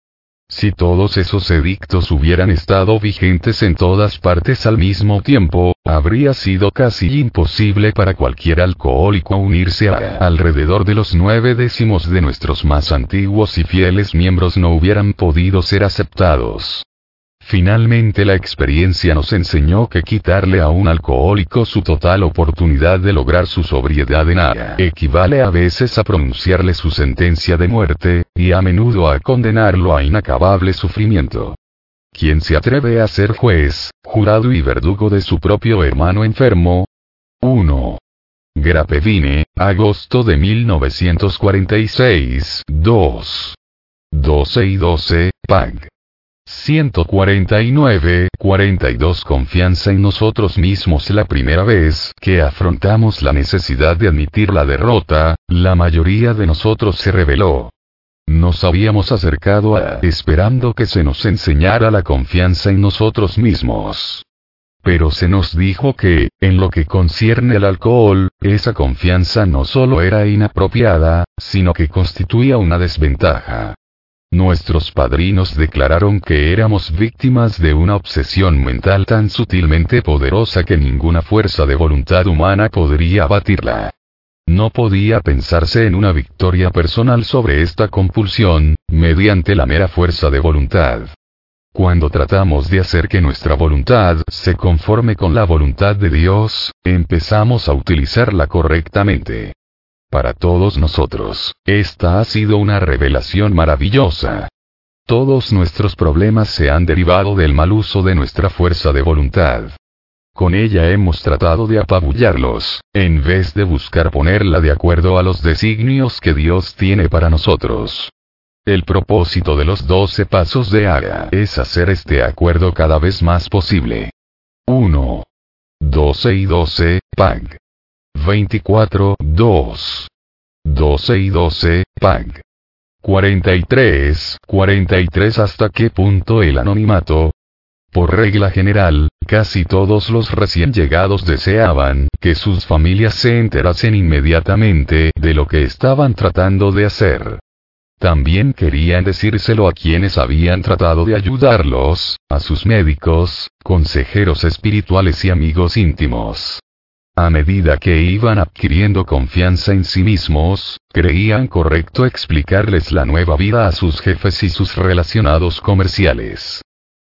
Si todos esos edictos hubieran estado vigentes en todas partes al mismo tiempo, habría sido casi imposible para cualquier alcohólico unirse a alrededor de los nueve décimos de nuestros más antiguos y fieles miembros no hubieran podido ser aceptados. Finalmente la experiencia nos enseñó que quitarle a un alcohólico su total oportunidad de lograr su sobriedad en nada equivale a veces a pronunciarle su sentencia de muerte, y a menudo a condenarlo a inacabable sufrimiento. ¿Quién se atreve a ser juez, jurado y verdugo de su propio hermano enfermo? 1. Grapevine, agosto de 1946. 2. 12 y 12, Pag. 149, 42 Confianza en nosotros mismos La primera vez que afrontamos la necesidad de admitir la derrota, la mayoría de nosotros se rebeló. Nos habíamos acercado a esperando que se nos enseñara la confianza en nosotros mismos. Pero se nos dijo que, en lo que concierne al alcohol, esa confianza no solo era inapropiada, sino que constituía una desventaja. Nuestros padrinos declararon que éramos víctimas de una obsesión mental tan sutilmente poderosa que ninguna fuerza de voluntad humana podría abatirla. No podía pensarse en una victoria personal sobre esta compulsión, mediante la mera fuerza de voluntad. Cuando tratamos de hacer que nuestra voluntad se conforme con la voluntad de Dios, empezamos a utilizarla correctamente. Para todos nosotros, esta ha sido una revelación maravillosa. Todos nuestros problemas se han derivado del mal uso de nuestra fuerza de voluntad. Con ella hemos tratado de apabullarlos, en vez de buscar ponerla de acuerdo a los designios que Dios tiene para nosotros. El propósito de los doce pasos de Aga es hacer este acuerdo cada vez más posible. 1. 12 y 12, Pag. 24, 2. 12 y 12, PAG. 43, 43 hasta qué punto el anonimato. Por regla general, casi todos los recién llegados deseaban que sus familias se enterasen inmediatamente de lo que estaban tratando de hacer. También querían decírselo a quienes habían tratado de ayudarlos, a sus médicos, consejeros espirituales y amigos íntimos. A medida que iban adquiriendo confianza en sí mismos, creían correcto explicarles la nueva vida a sus jefes y sus relacionados comerciales.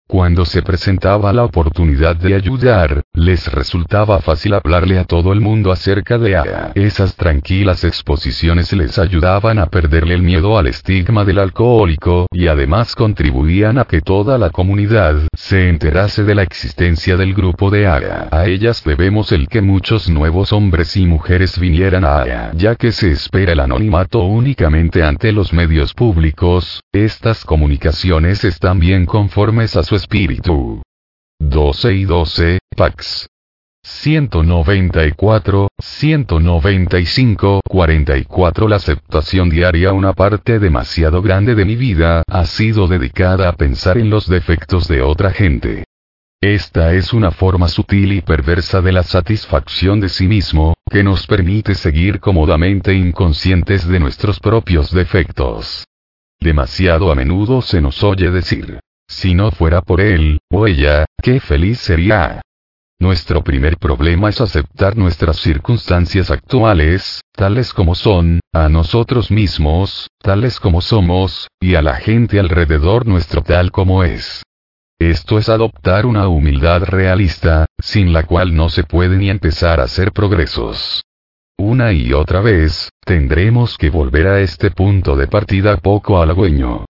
Cuando se presentaba la oportunidad de ayudar, les resultaba fácil hablarle a todo el mundo acerca de AA. Esas tranquilas exposiciones les ayudaban a perderle el miedo al estigma del alcohólico y además contribuían a que toda la comunidad se enterase de la existencia del grupo de AA. A ellas debemos el que muchos nuevos hombres y mujeres vinieran a AA, ya que se espera el anonimato únicamente ante los medios públicos, estas comunicaciones están bien conformes a su espíritu. 12 y 12, Pax. 194, 195, 44 La aceptación diaria Una parte demasiado grande de mi vida ha sido dedicada a pensar en los defectos de otra gente. Esta es una forma sutil y perversa de la satisfacción de sí mismo, que nos permite seguir cómodamente inconscientes de nuestros propios defectos. Demasiado a menudo se nos oye decir, si no fuera por él, o ella, qué feliz sería. Nuestro primer problema es aceptar nuestras circunstancias actuales, tales como son, a nosotros mismos, tales como somos, y a la gente alrededor nuestro tal como es. Esto es adoptar una humildad realista, sin la cual no se puede ni empezar a hacer progresos. Una y otra vez, tendremos que volver a este punto de partida poco halagüeño.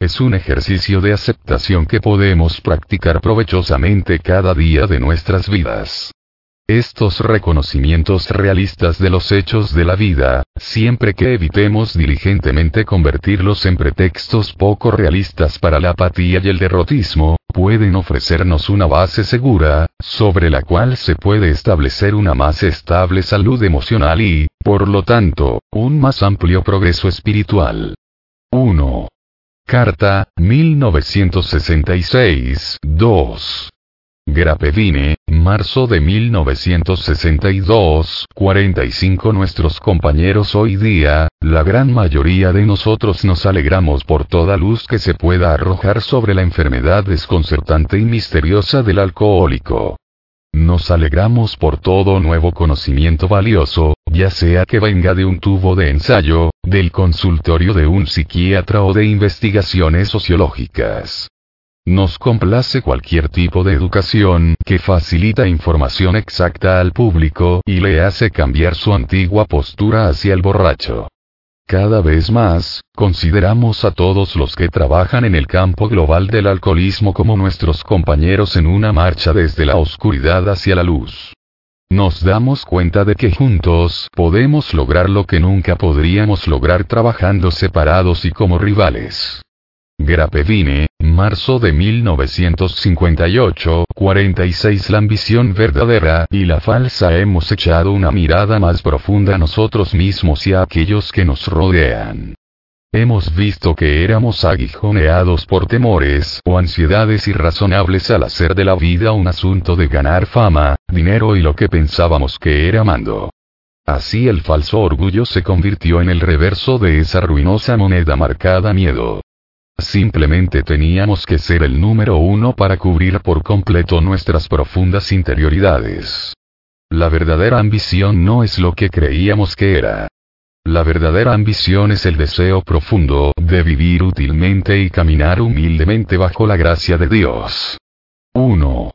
Es un ejercicio de aceptación que podemos practicar provechosamente cada día de nuestras vidas. Estos reconocimientos realistas de los hechos de la vida, siempre que evitemos diligentemente convertirlos en pretextos poco realistas para la apatía y el derrotismo, pueden ofrecernos una base segura, sobre la cual se puede establecer una más estable salud emocional y, por lo tanto, un más amplio progreso espiritual. 1. Carta, 1966, 2. Grapevine, marzo de 1962, 45 Nuestros compañeros hoy día, la gran mayoría de nosotros nos alegramos por toda luz que se pueda arrojar sobre la enfermedad desconcertante y misteriosa del alcohólico. Nos alegramos por todo nuevo conocimiento valioso, ya sea que venga de un tubo de ensayo, del consultorio de un psiquiatra o de investigaciones sociológicas. Nos complace cualquier tipo de educación que facilita información exacta al público y le hace cambiar su antigua postura hacia el borracho. Cada vez más, consideramos a todos los que trabajan en el campo global del alcoholismo como nuestros compañeros en una marcha desde la oscuridad hacia la luz. Nos damos cuenta de que juntos podemos lograr lo que nunca podríamos lograr trabajando separados y como rivales. Grapevine, marzo de 1958, 46 La ambición verdadera y la falsa hemos echado una mirada más profunda a nosotros mismos y a aquellos que nos rodean. Hemos visto que éramos aguijoneados por temores o ansiedades irrazonables al hacer de la vida un asunto de ganar fama, dinero y lo que pensábamos que era mando. Así el falso orgullo se convirtió en el reverso de esa ruinosa moneda marcada miedo. Simplemente teníamos que ser el número uno para cubrir por completo nuestras profundas interioridades. La verdadera ambición no es lo que creíamos que era. La verdadera ambición es el deseo profundo de vivir útilmente y caminar humildemente bajo la gracia de Dios. 1.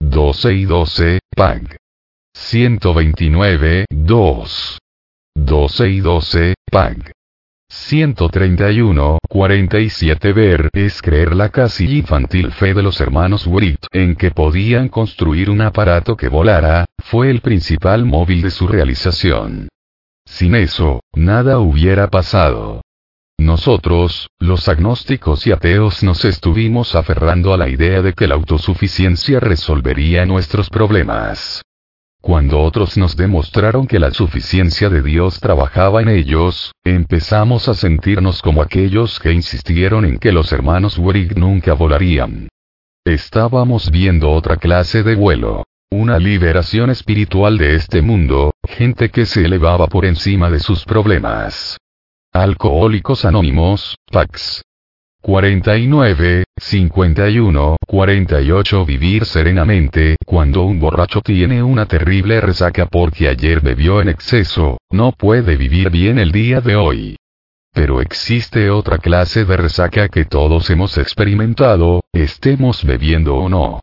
12 y 12, Pag. 129, 2. 12 y 12, Pag. 131, 47 Ver es creer la casi infantil fe de los hermanos Wright en que podían construir un aparato que volara, fue el principal móvil de su realización. Sin eso, nada hubiera pasado. Nosotros, los agnósticos y ateos nos estuvimos aferrando a la idea de que la autosuficiencia resolvería nuestros problemas. Cuando otros nos demostraron que la suficiencia de Dios trabajaba en ellos, empezamos a sentirnos como aquellos que insistieron en que los hermanos Wrig nunca volarían. Estábamos viendo otra clase de vuelo. Una liberación espiritual de este mundo, gente que se elevaba por encima de sus problemas. Alcohólicos Anónimos, Pax. 49, 51, 48 Vivir serenamente, cuando un borracho tiene una terrible resaca porque ayer bebió en exceso, no puede vivir bien el día de hoy. Pero existe otra clase de resaca que todos hemos experimentado, estemos bebiendo o no.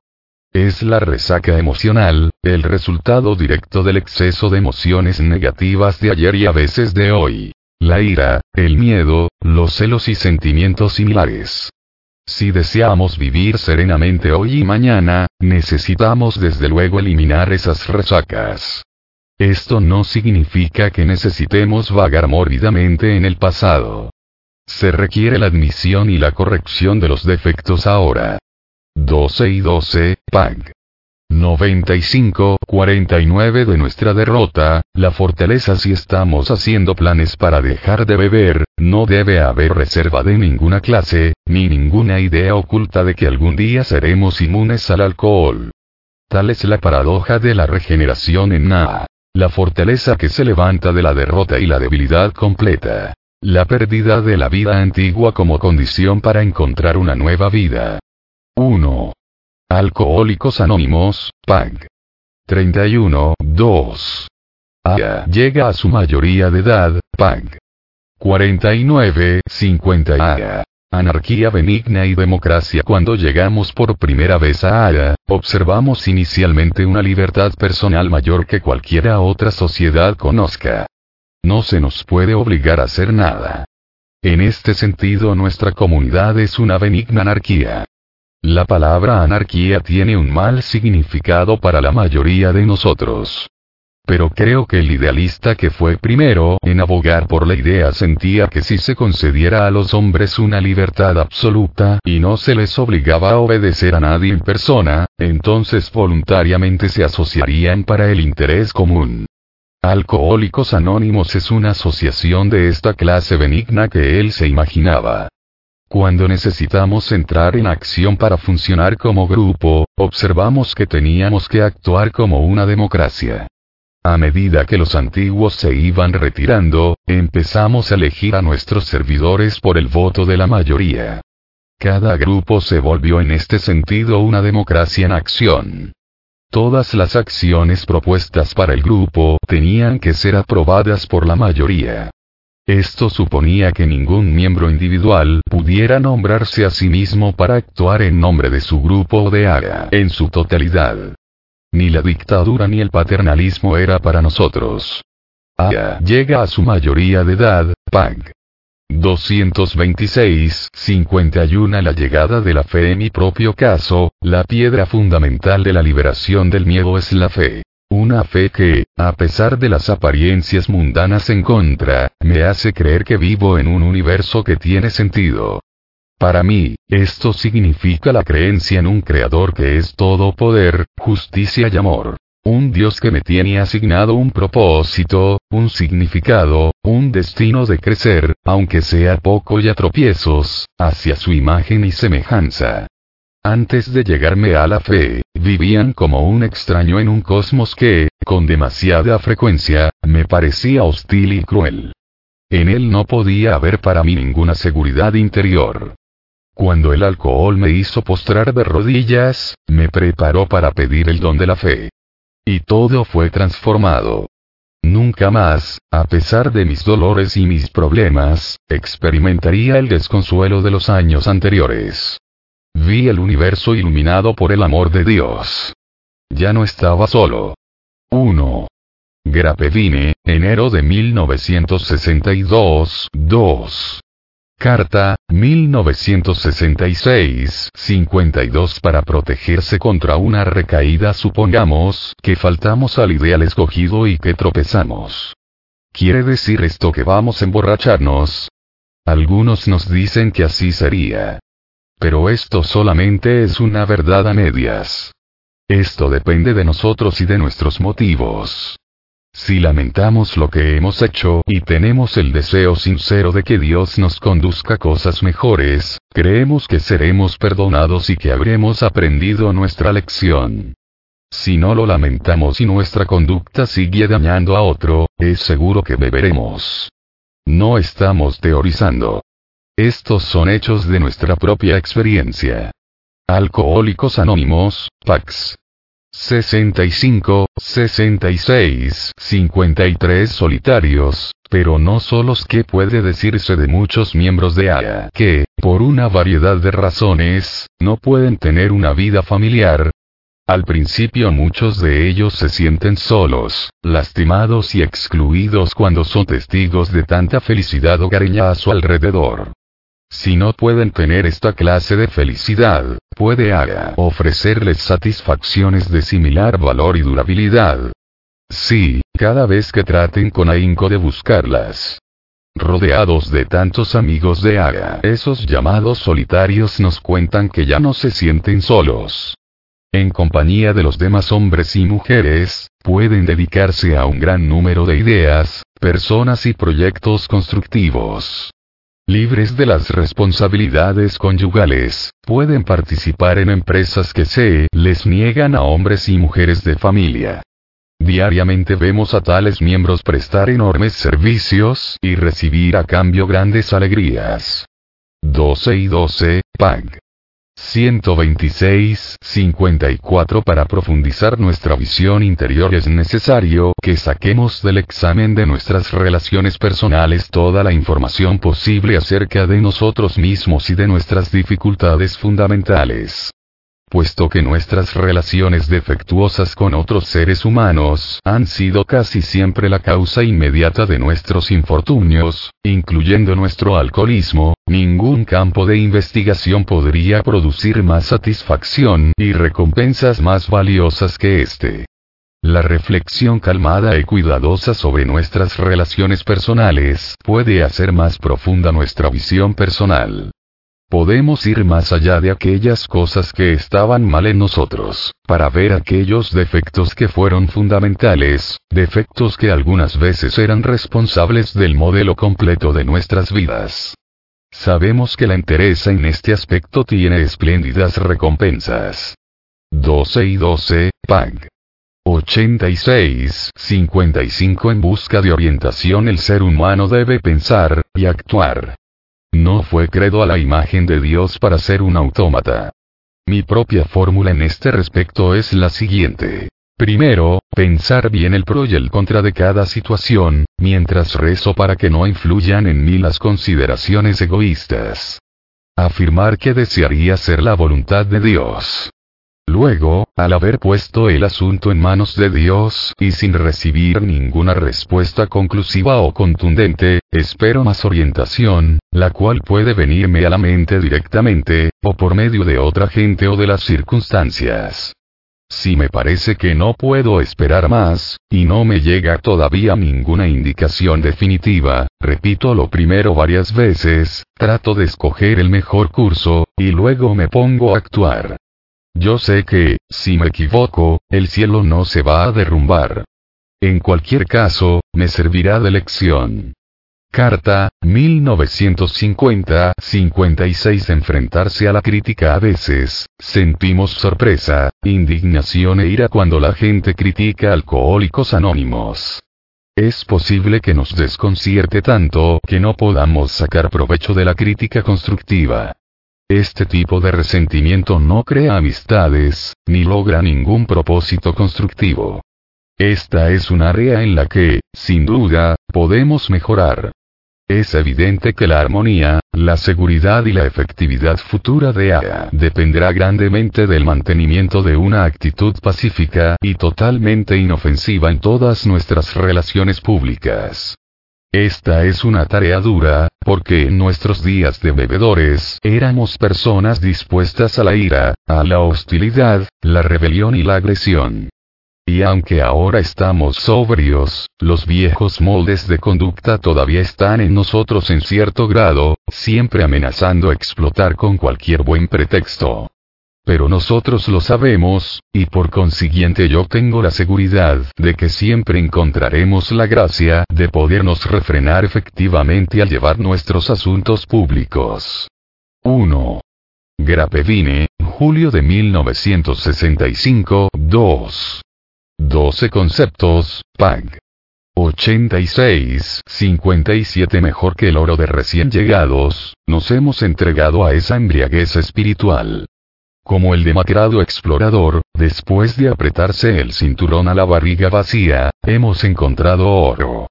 Es la resaca emocional, el resultado directo del exceso de emociones negativas de ayer y a veces de hoy. La ira, el miedo, los celos y sentimientos similares. Si deseamos vivir serenamente hoy y mañana, necesitamos desde luego eliminar esas resacas. Esto no significa que necesitemos vagar mórbidamente en el pasado. Se requiere la admisión y la corrección de los defectos ahora. 12 y 12, PAG. 95-49 de nuestra derrota, la fortaleza si estamos haciendo planes para dejar de beber, no debe haber reserva de ninguna clase, ni ninguna idea oculta de que algún día seremos inmunes al alcohol. Tal es la paradoja de la regeneración en Naa. La fortaleza que se levanta de la derrota y la debilidad completa. La pérdida de la vida antigua como condición para encontrar una nueva vida. 1. Alcohólicos Anónimos, PAG. 31, 2. Aya llega a su mayoría de edad, PAG. 49, 50 Aya. Anarquía benigna y democracia Cuando llegamos por primera vez a Aya, observamos inicialmente una libertad personal mayor que cualquiera otra sociedad conozca. No se nos puede obligar a hacer nada. En este sentido nuestra comunidad es una benigna anarquía. La palabra anarquía tiene un mal significado para la mayoría de nosotros. Pero creo que el idealista que fue primero en abogar por la idea sentía que si se concediera a los hombres una libertad absoluta y no se les obligaba a obedecer a nadie en persona, entonces voluntariamente se asociarían para el interés común. Alcohólicos Anónimos es una asociación de esta clase benigna que él se imaginaba. Cuando necesitamos entrar en acción para funcionar como grupo, observamos que teníamos que actuar como una democracia. A medida que los antiguos se iban retirando, empezamos a elegir a nuestros servidores por el voto de la mayoría. Cada grupo se volvió en este sentido una democracia en acción. Todas las acciones propuestas para el grupo tenían que ser aprobadas por la mayoría. Esto suponía que ningún miembro individual pudiera nombrarse a sí mismo para actuar en nombre de su grupo o de área en su totalidad. Ni la dictadura ni el paternalismo era para nosotros. Aya llega a su mayoría de edad, PAG. 226, 51 La llegada de la fe en mi propio caso, la piedra fundamental de la liberación del miedo es la fe. Una fe que, a pesar de las apariencias mundanas en contra, me hace creer que vivo en un universo que tiene sentido. Para mí, esto significa la creencia en un creador que es todo poder, justicia y amor. Un Dios que me tiene asignado un propósito, un significado, un destino de crecer, aunque sea poco y a tropiezos, hacia su imagen y semejanza. Antes de llegarme a la fe, vivían como un extraño en un cosmos que, con demasiada frecuencia, me parecía hostil y cruel. En él no podía haber para mí ninguna seguridad interior. Cuando el alcohol me hizo postrar de rodillas, me preparó para pedir el don de la fe. Y todo fue transformado. Nunca más, a pesar de mis dolores y mis problemas, experimentaría el desconsuelo de los años anteriores. Vi el universo iluminado por el amor de Dios. Ya no estaba solo. 1. Grapevine, enero de 1962, 2. Carta, 1966, 52 Para protegerse contra una recaída supongamos que faltamos al ideal escogido y que tropezamos. ¿Quiere decir esto que vamos a emborracharnos? Algunos nos dicen que así sería. Pero esto solamente es una verdad a medias. Esto depende de nosotros y de nuestros motivos. Si lamentamos lo que hemos hecho y tenemos el deseo sincero de que Dios nos conduzca a cosas mejores, creemos que seremos perdonados y que habremos aprendido nuestra lección. Si no lo lamentamos y nuestra conducta sigue dañando a otro, es seguro que beberemos. No estamos teorizando. Estos son hechos de nuestra propia experiencia. Alcohólicos Anónimos, PAX. 65, 66, 53 solitarios, pero no solos que puede decirse de muchos miembros de AYA que, por una variedad de razones, no pueden tener una vida familiar. Al principio muchos de ellos se sienten solos, lastimados y excluidos cuando son testigos de tanta felicidad hogareña a su alrededor. Si no pueden tener esta clase de felicidad, puede haga ofrecerles satisfacciones de similar valor y durabilidad. Sí, cada vez que traten con ahínco de buscarlas. Rodeados de tantos amigos de Aga, esos llamados solitarios nos cuentan que ya no se sienten solos. En compañía de los demás hombres y mujeres, pueden dedicarse a un gran número de ideas, personas y proyectos constructivos. Libres de las responsabilidades conyugales, pueden participar en empresas que se les niegan a hombres y mujeres de familia. Diariamente vemos a tales miembros prestar enormes servicios y recibir a cambio grandes alegrías. 12 y 12, PAG. 126, 54 Para profundizar nuestra visión interior. Es necesario que saquemos del examen de nuestras relaciones personales toda la información posible acerca de nosotros mismos y de nuestras dificultades fundamentales puesto que nuestras relaciones defectuosas con otros seres humanos han sido casi siempre la causa inmediata de nuestros infortunios, incluyendo nuestro alcoholismo, ningún campo de investigación podría producir más satisfacción y recompensas más valiosas que este. La reflexión calmada y cuidadosa sobre nuestras relaciones personales puede hacer más profunda nuestra visión personal. Podemos ir más allá de aquellas cosas que estaban mal en nosotros, para ver aquellos defectos que fueron fundamentales, defectos que algunas veces eran responsables del modelo completo de nuestras vidas. Sabemos que la entereza en este aspecto tiene espléndidas recompensas. 12 y 12, PAG. 86, 55 En busca de orientación el ser humano debe pensar, y actuar, no fue credo a la imagen de Dios para ser un autómata. Mi propia fórmula en este respecto es la siguiente. Primero, pensar bien el pro y el contra de cada situación, mientras rezo para que no influyan en mí las consideraciones egoístas. Afirmar que desearía ser la voluntad de Dios. Luego, al haber puesto el asunto en manos de Dios, y sin recibir ninguna respuesta conclusiva o contundente, espero más orientación, la cual puede venirme a la mente directamente, o por medio de otra gente o de las circunstancias. Si me parece que no puedo esperar más, y no me llega todavía ninguna indicación definitiva, repito lo primero varias veces, trato de escoger el mejor curso, y luego me pongo a actuar. Yo sé que, si me equivoco, el cielo no se va a derrumbar. En cualquier caso, me servirá de lección. Carta, 1950-56 Enfrentarse a la crítica a veces, sentimos sorpresa, indignación e ira cuando la gente critica alcohólicos anónimos. Es posible que nos desconcierte tanto que no podamos sacar provecho de la crítica constructiva. Este tipo de resentimiento no crea amistades, ni logra ningún propósito constructivo. Esta es un área en la que, sin duda, podemos mejorar. Es evidente que la armonía, la seguridad y la efectividad futura de AA dependerá grandemente del mantenimiento de una actitud pacífica y totalmente inofensiva en todas nuestras relaciones públicas. Esta es una tarea dura, porque en nuestros días de bebedores éramos personas dispuestas a la ira, a la hostilidad, la rebelión y la agresión. Y aunque ahora estamos sobrios, los viejos moldes de conducta todavía están en nosotros en cierto grado, siempre amenazando explotar con cualquier buen pretexto. Pero nosotros lo sabemos, y por consiguiente yo tengo la seguridad de que siempre encontraremos la gracia de podernos refrenar efectivamente al llevar nuestros asuntos públicos. 1. Grapevine, julio de 1965, 2. 12 conceptos, PAG. 86, 57 Mejor que el oro de recién llegados, nos hemos entregado a esa embriaguez espiritual. Como el demacrado explorador, después de apretarse el cinturón a la barriga vacía, hemos encontrado oro.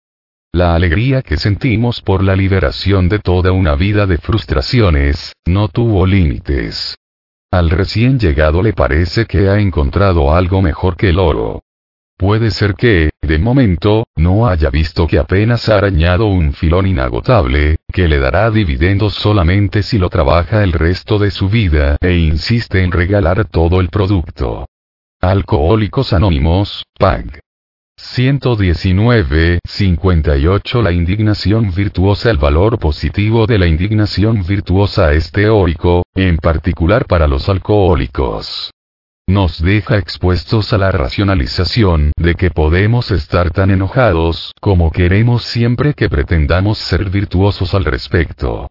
La alegría que sentimos por la liberación de toda una vida de frustraciones, no tuvo límites. Al recién llegado le parece que ha encontrado algo mejor que el oro. Puede ser que, de momento, no haya visto que apenas ha arañado un filón inagotable, que le dará dividendos solamente si lo trabaja el resto de su vida e insiste en regalar todo el producto. Alcohólicos Anónimos, PAG. 119, 58 La indignación virtuosa El valor positivo de la indignación virtuosa es teórico, en particular para los alcohólicos. Nos deja expuestos a la racionalización de que podemos estar tan enojados como queremos siempre que pretendamos ser virtuosos al respecto.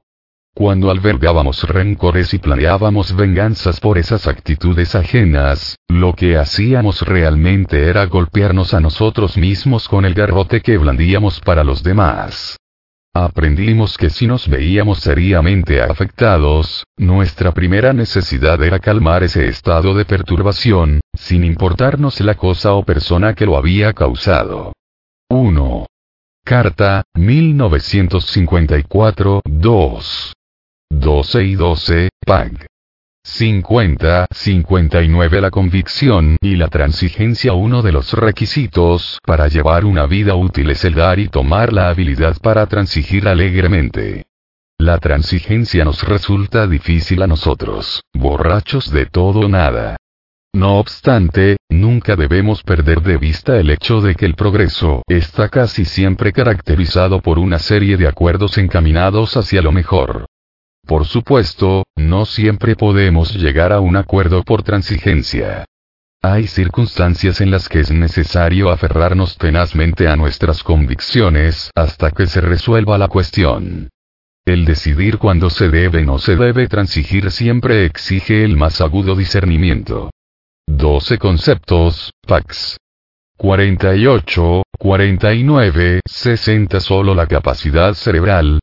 Cuando albergábamos rencores y planeábamos venganzas por esas actitudes ajenas, lo que hacíamos realmente era golpearnos a nosotros mismos con el garrote que blandíamos para los demás. Aprendimos que si nos veíamos seriamente afectados, nuestra primera necesidad era calmar ese estado de perturbación, sin importarnos la cosa o persona que lo había causado. 1. Carta, 1954, 2. 12 y 12, PAG. 50, 59 La convicción y la transigencia Uno de los requisitos para llevar una vida útil es el dar y tomar la habilidad para transigir alegremente. La transigencia nos resulta difícil a nosotros, borrachos de todo o nada. No obstante, nunca debemos perder de vista el hecho de que el progreso está casi siempre caracterizado por una serie de acuerdos encaminados hacia lo mejor. Por supuesto, no siempre podemos llegar a un acuerdo por transigencia. Hay circunstancias en las que es necesario aferrarnos tenazmente a nuestras convicciones hasta que se resuelva la cuestión. El decidir cuándo se debe o no se debe transigir siempre exige el más agudo discernimiento. 12 conceptos, Pax. 48, 49, 60 Solo la capacidad cerebral,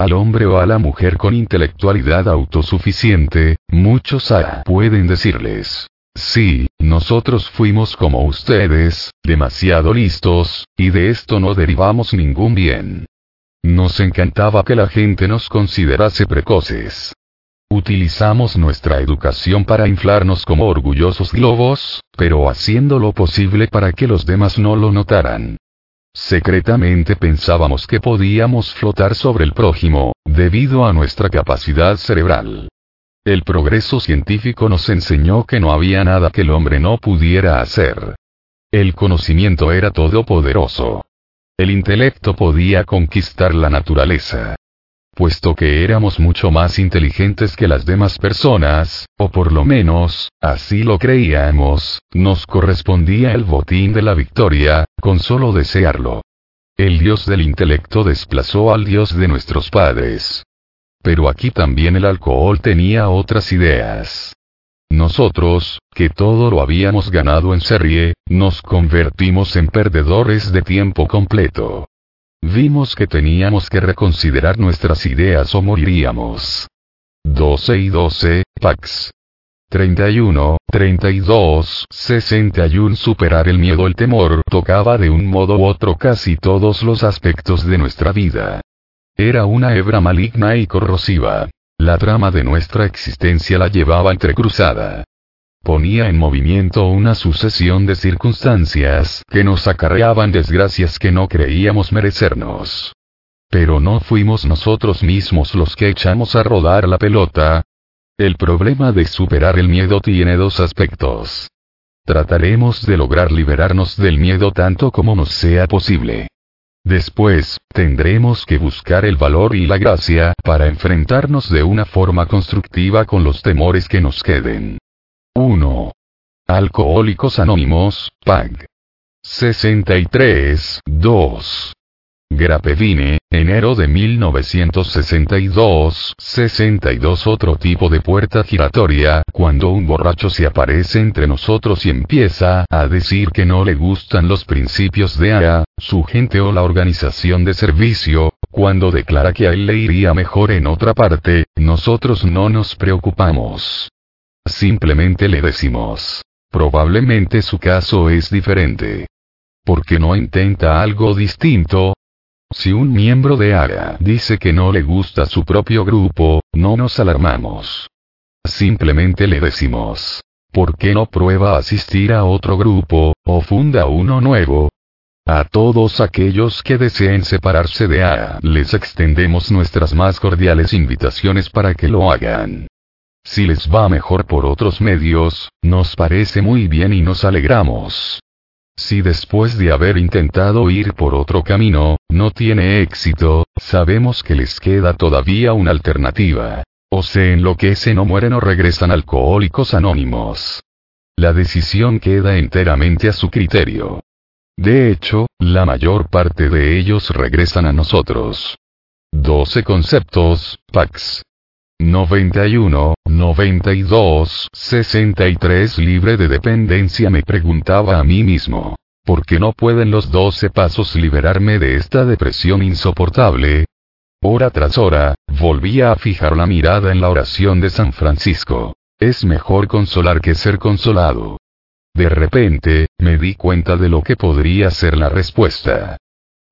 al hombre o a la mujer con intelectualidad autosuficiente, muchos A pueden decirles, sí, nosotros fuimos como ustedes, demasiado listos, y de esto no derivamos ningún bien. Nos encantaba que la gente nos considerase precoces. Utilizamos nuestra educación para inflarnos como orgullosos globos, pero haciendo lo posible para que los demás no lo notaran. Secretamente pensábamos que podíamos flotar sobre el prójimo, debido a nuestra capacidad cerebral. El progreso científico nos enseñó que no había nada que el hombre no pudiera hacer. El conocimiento era todopoderoso. El intelecto podía conquistar la naturaleza puesto que éramos mucho más inteligentes que las demás personas, o por lo menos, así lo creíamos, nos correspondía el botín de la victoria, con solo desearlo. El dios del intelecto desplazó al dios de nuestros padres. Pero aquí también el alcohol tenía otras ideas. Nosotros, que todo lo habíamos ganado en serie, nos convertimos en perdedores de tiempo completo. Vimos que teníamos que reconsiderar nuestras ideas o moriríamos. 12 y 12, Pax. 31, 32, 61 Superar el miedo el temor tocaba de un modo u otro casi todos los aspectos de nuestra vida. Era una hebra maligna y corrosiva. La trama de nuestra existencia la llevaba entrecruzada ponía en movimiento una sucesión de circunstancias que nos acarreaban desgracias que no creíamos merecernos. Pero no fuimos nosotros mismos los que echamos a rodar la pelota. El problema de superar el miedo tiene dos aspectos. Trataremos de lograr liberarnos del miedo tanto como nos sea posible. Después, tendremos que buscar el valor y la gracia para enfrentarnos de una forma constructiva con los temores que nos queden. 1. Alcohólicos Anónimos, PAG. 63, 2. Grapevine, enero de 1962, 62 Otro tipo de puerta giratoria, cuando un borracho se aparece entre nosotros y empieza a decir que no le gustan los principios de AA, su gente o la organización de servicio, cuando declara que a él le iría mejor en otra parte, nosotros no nos preocupamos. Simplemente le decimos. Probablemente su caso es diferente. ¿Por qué no intenta algo distinto? Si un miembro de ARA dice que no le gusta su propio grupo, no nos alarmamos. simplemente le decimos, ¿por qué no prueba asistir a otro grupo, o funda uno nuevo? A todos aquellos que deseen separarse de A, les extendemos nuestras más cordiales invitaciones para que lo hagan. Si les va mejor por otros medios, nos parece muy bien y nos alegramos. Si después de haber intentado ir por otro camino, no tiene éxito, sabemos que les queda todavía una alternativa. O se enloquecen o mueren o regresan alcohólicos anónimos. La decisión queda enteramente a su criterio. De hecho, la mayor parte de ellos regresan a nosotros. 12 conceptos, PAX. 91, 92, 63 libre de dependencia me preguntaba a mí mismo. ¿Por qué no pueden los 12 pasos liberarme de esta depresión insoportable? Hora tras hora, volvía a fijar la mirada en la oración de San Francisco. Es mejor consolar que ser consolado. De repente, me di cuenta de lo que podría ser la respuesta.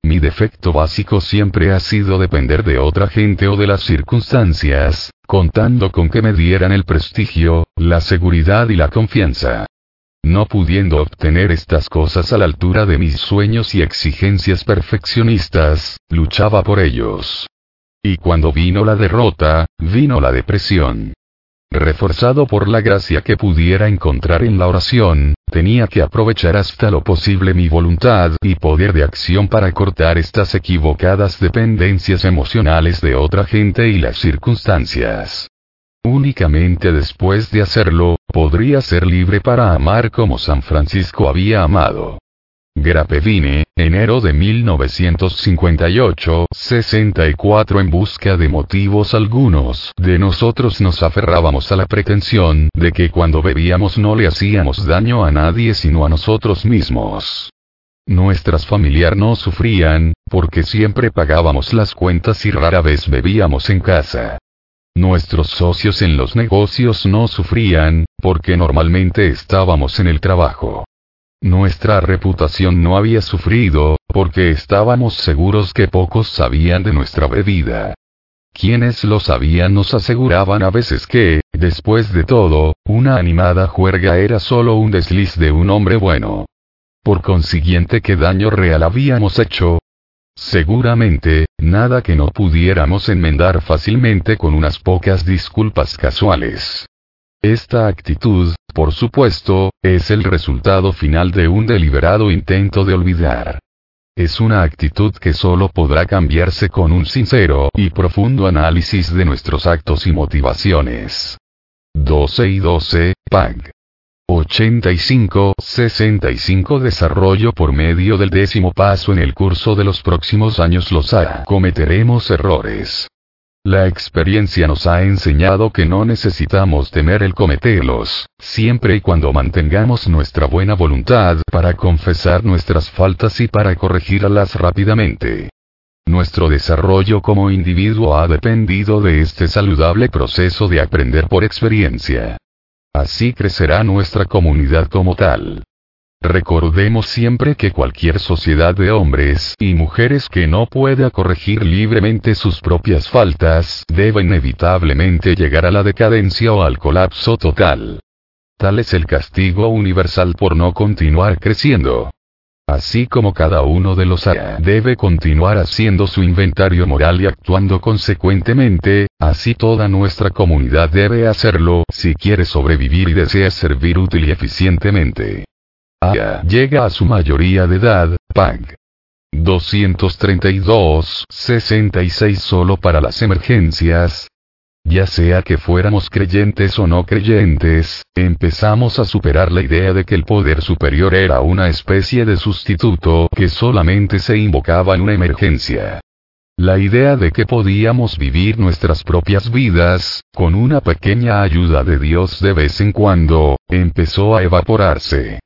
Mi defecto básico siempre ha sido depender de otra gente o de las circunstancias, contando con que me dieran el prestigio, la seguridad y la confianza. No pudiendo obtener estas cosas a la altura de mis sueños y exigencias perfeccionistas, luchaba por ellos. Y cuando vino la derrota, vino la depresión. Reforzado por la gracia que pudiera encontrar en la oración, tenía que aprovechar hasta lo posible mi voluntad y poder de acción para cortar estas equivocadas dependencias emocionales de otra gente y las circunstancias. Únicamente después de hacerlo, podría ser libre para amar como San Francisco había amado. Grapevine, enero de 1958, 64 En busca de motivos algunos, de nosotros nos aferrábamos a la pretensión de que cuando bebíamos no le hacíamos daño a nadie sino a nosotros mismos. Nuestras familiares no sufrían, porque siempre pagábamos las cuentas y rara vez bebíamos en casa. Nuestros socios en los negocios no sufrían, porque normalmente estábamos en el trabajo. Nuestra reputación no había sufrido, porque estábamos seguros que pocos sabían de nuestra bebida. Quienes lo sabían nos aseguraban a veces que, después de todo, una animada juerga era solo un desliz de un hombre bueno. Por consiguiente, ¿qué daño real habíamos hecho? Seguramente, nada que no pudiéramos enmendar fácilmente con unas pocas disculpas casuales. Esta actitud, por supuesto, es el resultado final de un deliberado intento de olvidar. Es una actitud que solo podrá cambiarse con un sincero y profundo análisis de nuestros actos y motivaciones. 12 y 12, PAG. 85-65 Desarrollo por medio del décimo paso en el curso de los próximos años los hará. Cometeremos errores. La experiencia nos ha enseñado que no necesitamos temer el cometerlos, siempre y cuando mantengamos nuestra buena voluntad para confesar nuestras faltas y para corregirlas rápidamente. Nuestro desarrollo como individuo ha dependido de este saludable proceso de aprender por experiencia. Así crecerá nuestra comunidad como tal. Recordemos siempre que cualquier sociedad de hombres y mujeres que no pueda corregir libremente sus propias faltas, debe inevitablemente llegar a la decadencia o al colapso total. Tal es el castigo universal por no continuar creciendo. Así como cada uno de los debe continuar haciendo su inventario moral y actuando consecuentemente, así toda nuestra comunidad debe hacerlo si quiere sobrevivir y desea servir útil y eficientemente. A llega a su mayoría de edad, PAG. 232, 66 solo para las emergencias. Ya sea que fuéramos creyentes o no creyentes, empezamos a superar la idea de que el poder superior era una especie de sustituto que solamente se invocaba en una emergencia. La idea de que podíamos vivir nuestras propias vidas, con una pequeña ayuda de Dios de vez en cuando, empezó a evaporarse.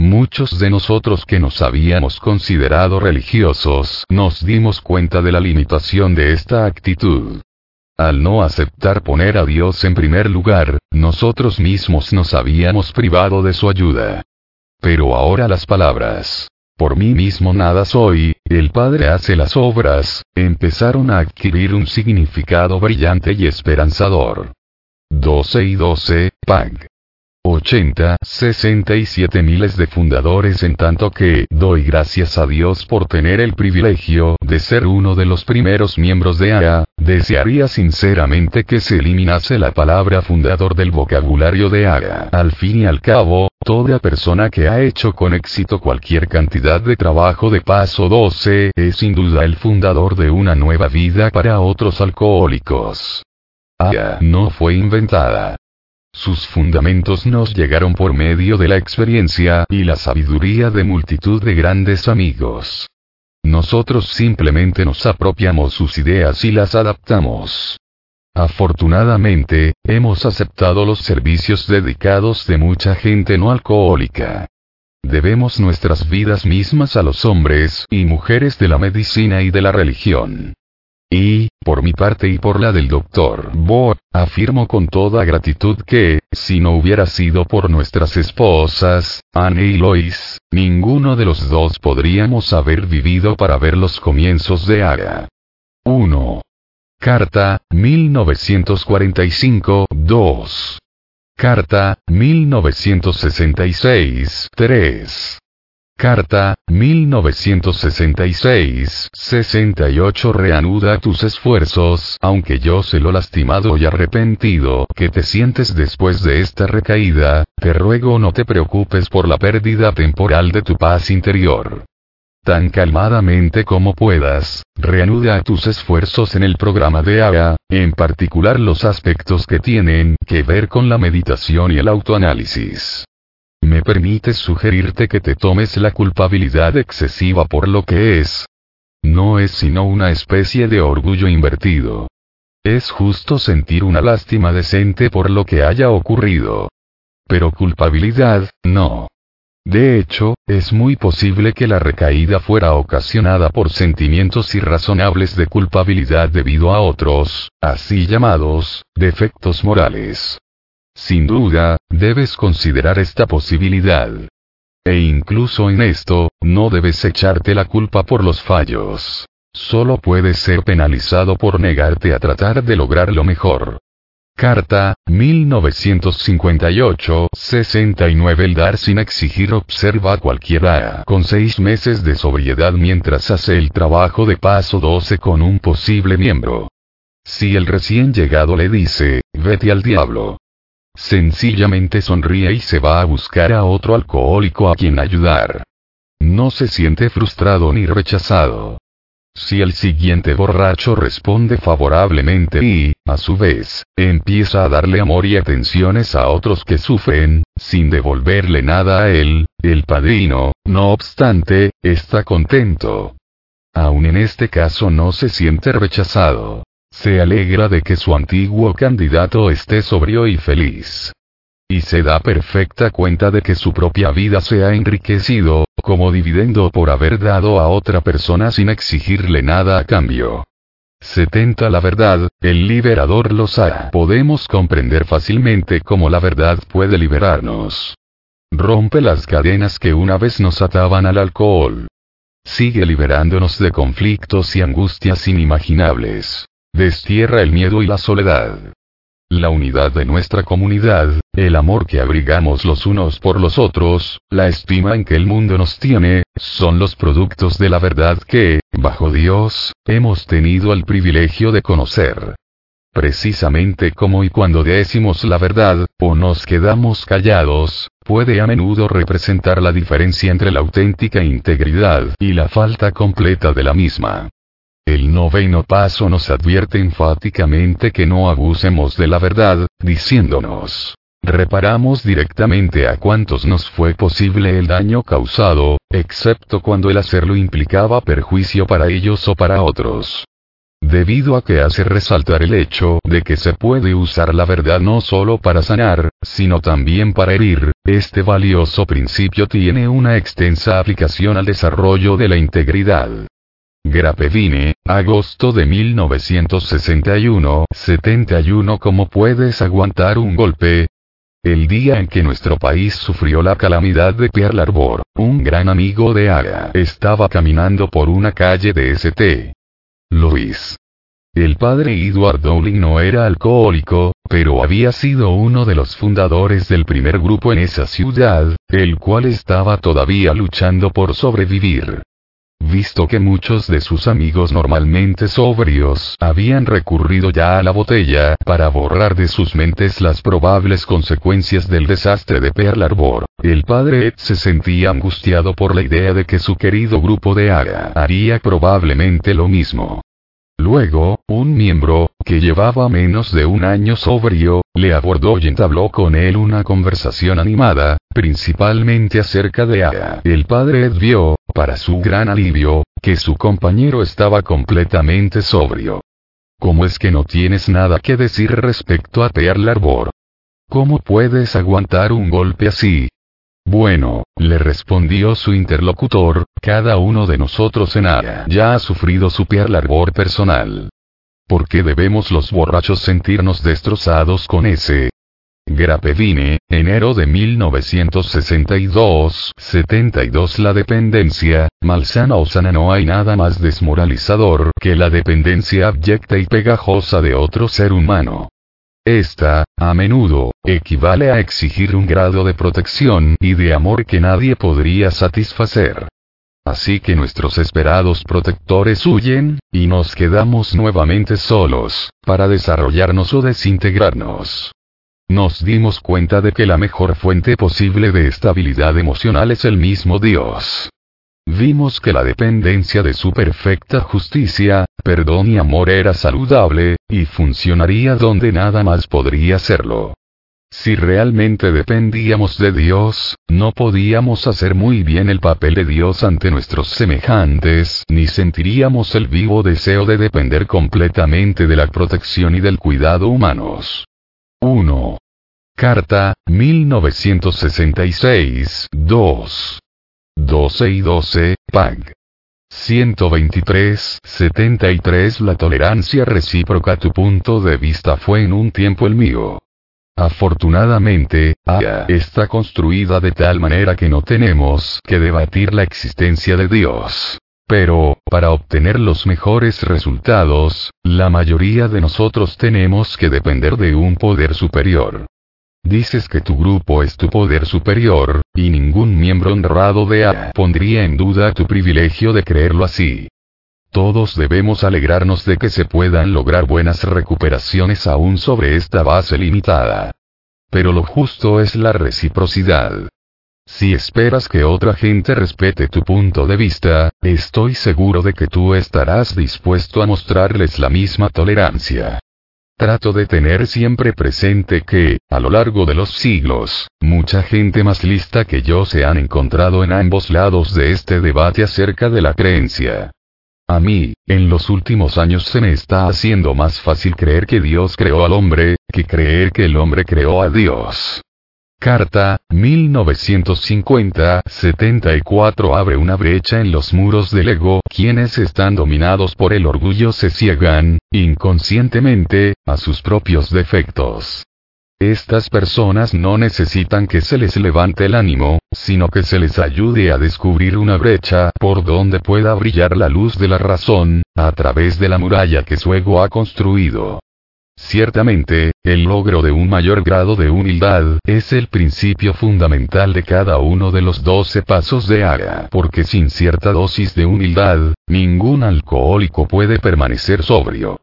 Muchos de nosotros que nos habíamos considerado religiosos nos dimos cuenta de la limitación de esta actitud. Al no aceptar poner a Dios en primer lugar, nosotros mismos nos habíamos privado de su ayuda. Pero ahora las palabras, por mí mismo nada soy, el Padre hace las obras, empezaron a adquirir un significado brillante y esperanzador. 12 y 12, PAG. 80, 67 miles de fundadores en tanto que doy gracias a Dios por tener el privilegio de ser uno de los primeros miembros de AA, desearía sinceramente que se eliminase la palabra fundador del vocabulario de AA. Al fin y al cabo, toda persona que ha hecho con éxito cualquier cantidad de trabajo de paso 12 es sin duda el fundador de una nueva vida para otros alcohólicos. AA no fue inventada sus fundamentos nos llegaron por medio de la experiencia y la sabiduría de multitud de grandes amigos. Nosotros simplemente nos apropiamos sus ideas y las adaptamos. Afortunadamente, hemos aceptado los servicios dedicados de mucha gente no alcohólica. Debemos nuestras vidas mismas a los hombres y mujeres de la medicina y de la religión. Y, por mi parte y por la del doctor Bo, afirmo con toda gratitud que, si no hubiera sido por nuestras esposas, Anne y Lois, ninguno de los dos podríamos haber vivido para ver los comienzos de Ara. 1. Carta, 1945, 2. Carta, 1966, 3. Carta, 1966-68 Reanuda tus esfuerzos, aunque yo sé lo lastimado y arrepentido que te sientes después de esta recaída, te ruego no te preocupes por la pérdida temporal de tu paz interior. Tan calmadamente como puedas, reanuda tus esfuerzos en el programa de AGA, en particular los aspectos que tienen que ver con la meditación y el autoanálisis. Me permites sugerirte que te tomes la culpabilidad excesiva por lo que es. No es sino una especie de orgullo invertido. Es justo sentir una lástima decente por lo que haya ocurrido. Pero culpabilidad, no. De hecho, es muy posible que la recaída fuera ocasionada por sentimientos irrazonables de culpabilidad debido a otros, así llamados, defectos morales. Sin duda, debes considerar esta posibilidad. E incluso en esto, no debes echarte la culpa por los fallos. Solo puedes ser penalizado por negarte a tratar de lograr lo mejor. Carta, 1958-69 El dar sin exigir observa a cualquiera con seis meses de sobriedad mientras hace el trabajo de paso 12 con un posible miembro. Si el recién llegado le dice, vete al diablo, Sencillamente sonríe y se va a buscar a otro alcohólico a quien ayudar. No se siente frustrado ni rechazado. Si el siguiente borracho responde favorablemente y, a su vez, empieza a darle amor y atenciones a otros que sufren, sin devolverle nada a él, el padrino, no obstante, está contento. Aun en este caso no se siente rechazado. Se alegra de que su antiguo candidato esté sobrio y feliz. Y se da perfecta cuenta de que su propia vida se ha enriquecido, como dividendo por haber dado a otra persona sin exigirle nada a cambio. 70 La verdad, el liberador los hará. Podemos comprender fácilmente cómo la verdad puede liberarnos. Rompe las cadenas que una vez nos ataban al alcohol. Sigue liberándonos de conflictos y angustias inimaginables. Destierra el miedo y la soledad. La unidad de nuestra comunidad, el amor que abrigamos los unos por los otros, la estima en que el mundo nos tiene, son los productos de la verdad que, bajo Dios, hemos tenido el privilegio de conocer. Precisamente como y cuando decimos la verdad, o nos quedamos callados, puede a menudo representar la diferencia entre la auténtica integridad y la falta completa de la misma. El noveno paso nos advierte enfáticamente que no abusemos de la verdad, diciéndonos, reparamos directamente a cuantos nos fue posible el daño causado, excepto cuando el hacerlo implicaba perjuicio para ellos o para otros. Debido a que hace resaltar el hecho de que se puede usar la verdad no solo para sanar, sino también para herir, este valioso principio tiene una extensa aplicación al desarrollo de la integridad. Grapevine, agosto de 1961, 71 ¿Cómo puedes aguantar un golpe? El día en que nuestro país sufrió la calamidad de Pearl Harbor, un gran amigo de Aga estaba caminando por una calle de St. Louis. El padre Edward Dowling no era alcohólico, pero había sido uno de los fundadores del primer grupo en esa ciudad, el cual estaba todavía luchando por sobrevivir. Visto que muchos de sus amigos normalmente sobrios habían recurrido ya a la botella para borrar de sus mentes las probables consecuencias del desastre de Pearl Harbor, el padre Ed se sentía angustiado por la idea de que su querido grupo de ARA haría probablemente lo mismo. Luego, un miembro, que llevaba menos de un año sobrio, le abordó y entabló con él una conversación animada, principalmente acerca de Aya. El padre Ed vio, para su gran alivio, que su compañero estaba completamente sobrio. ¿Cómo es que no tienes nada que decir respecto a Pearl Harbor? ¿Cómo puedes aguantar un golpe así? Bueno, le respondió su interlocutor, cada uno de nosotros en Aya ya ha sufrido su Pearl Harbor personal. ¿Por qué debemos los borrachos sentirnos destrozados con ese? Grapevine, enero de 1962, 72 La dependencia, malsana o sana no hay nada más desmoralizador que la dependencia abyecta y pegajosa de otro ser humano. Esta, a menudo, equivale a exigir un grado de protección y de amor que nadie podría satisfacer. Así que nuestros esperados protectores huyen, y nos quedamos nuevamente solos, para desarrollarnos o desintegrarnos. Nos dimos cuenta de que la mejor fuente posible de estabilidad emocional es el mismo Dios. Vimos que la dependencia de su perfecta justicia, perdón y amor era saludable, y funcionaría donde nada más podría serlo. Si realmente dependíamos de Dios, no podíamos hacer muy bien el papel de Dios ante nuestros semejantes, ni sentiríamos el vivo deseo de depender completamente de la protección y del cuidado humanos. 1. Carta, 1966, 2. 12 y 12, PAG. 123, 73 La tolerancia recíproca Tu punto de vista fue en un tiempo el mío. Afortunadamente, Aya está construida de tal manera que no tenemos que debatir la existencia de Dios. Pero, para obtener los mejores resultados, la mayoría de nosotros tenemos que depender de un poder superior. Dices que tu grupo es tu poder superior, y ningún miembro honrado de A pondría en duda tu privilegio de creerlo así. Todos debemos alegrarnos de que se puedan lograr buenas recuperaciones aún sobre esta base limitada. Pero lo justo es la reciprocidad. Si esperas que otra gente respete tu punto de vista, estoy seguro de que tú estarás dispuesto a mostrarles la misma tolerancia. Trato de tener siempre presente que, a lo largo de los siglos, mucha gente más lista que yo se han encontrado en ambos lados de este debate acerca de la creencia. A mí, en los últimos años se me está haciendo más fácil creer que Dios creó al hombre, que creer que el hombre creó a Dios. Carta, 1950-74 abre una brecha en los muros del ego, quienes están dominados por el orgullo se ciegan, inconscientemente, a sus propios defectos. Estas personas no necesitan que se les levante el ánimo, sino que se les ayude a descubrir una brecha por donde pueda brillar la luz de la razón, a través de la muralla que su ego ha construido. Ciertamente, el logro de un mayor grado de humildad es el principio fundamental de cada uno de los doce pasos de Ara, porque sin cierta dosis de humildad, ningún alcohólico puede permanecer sobrio.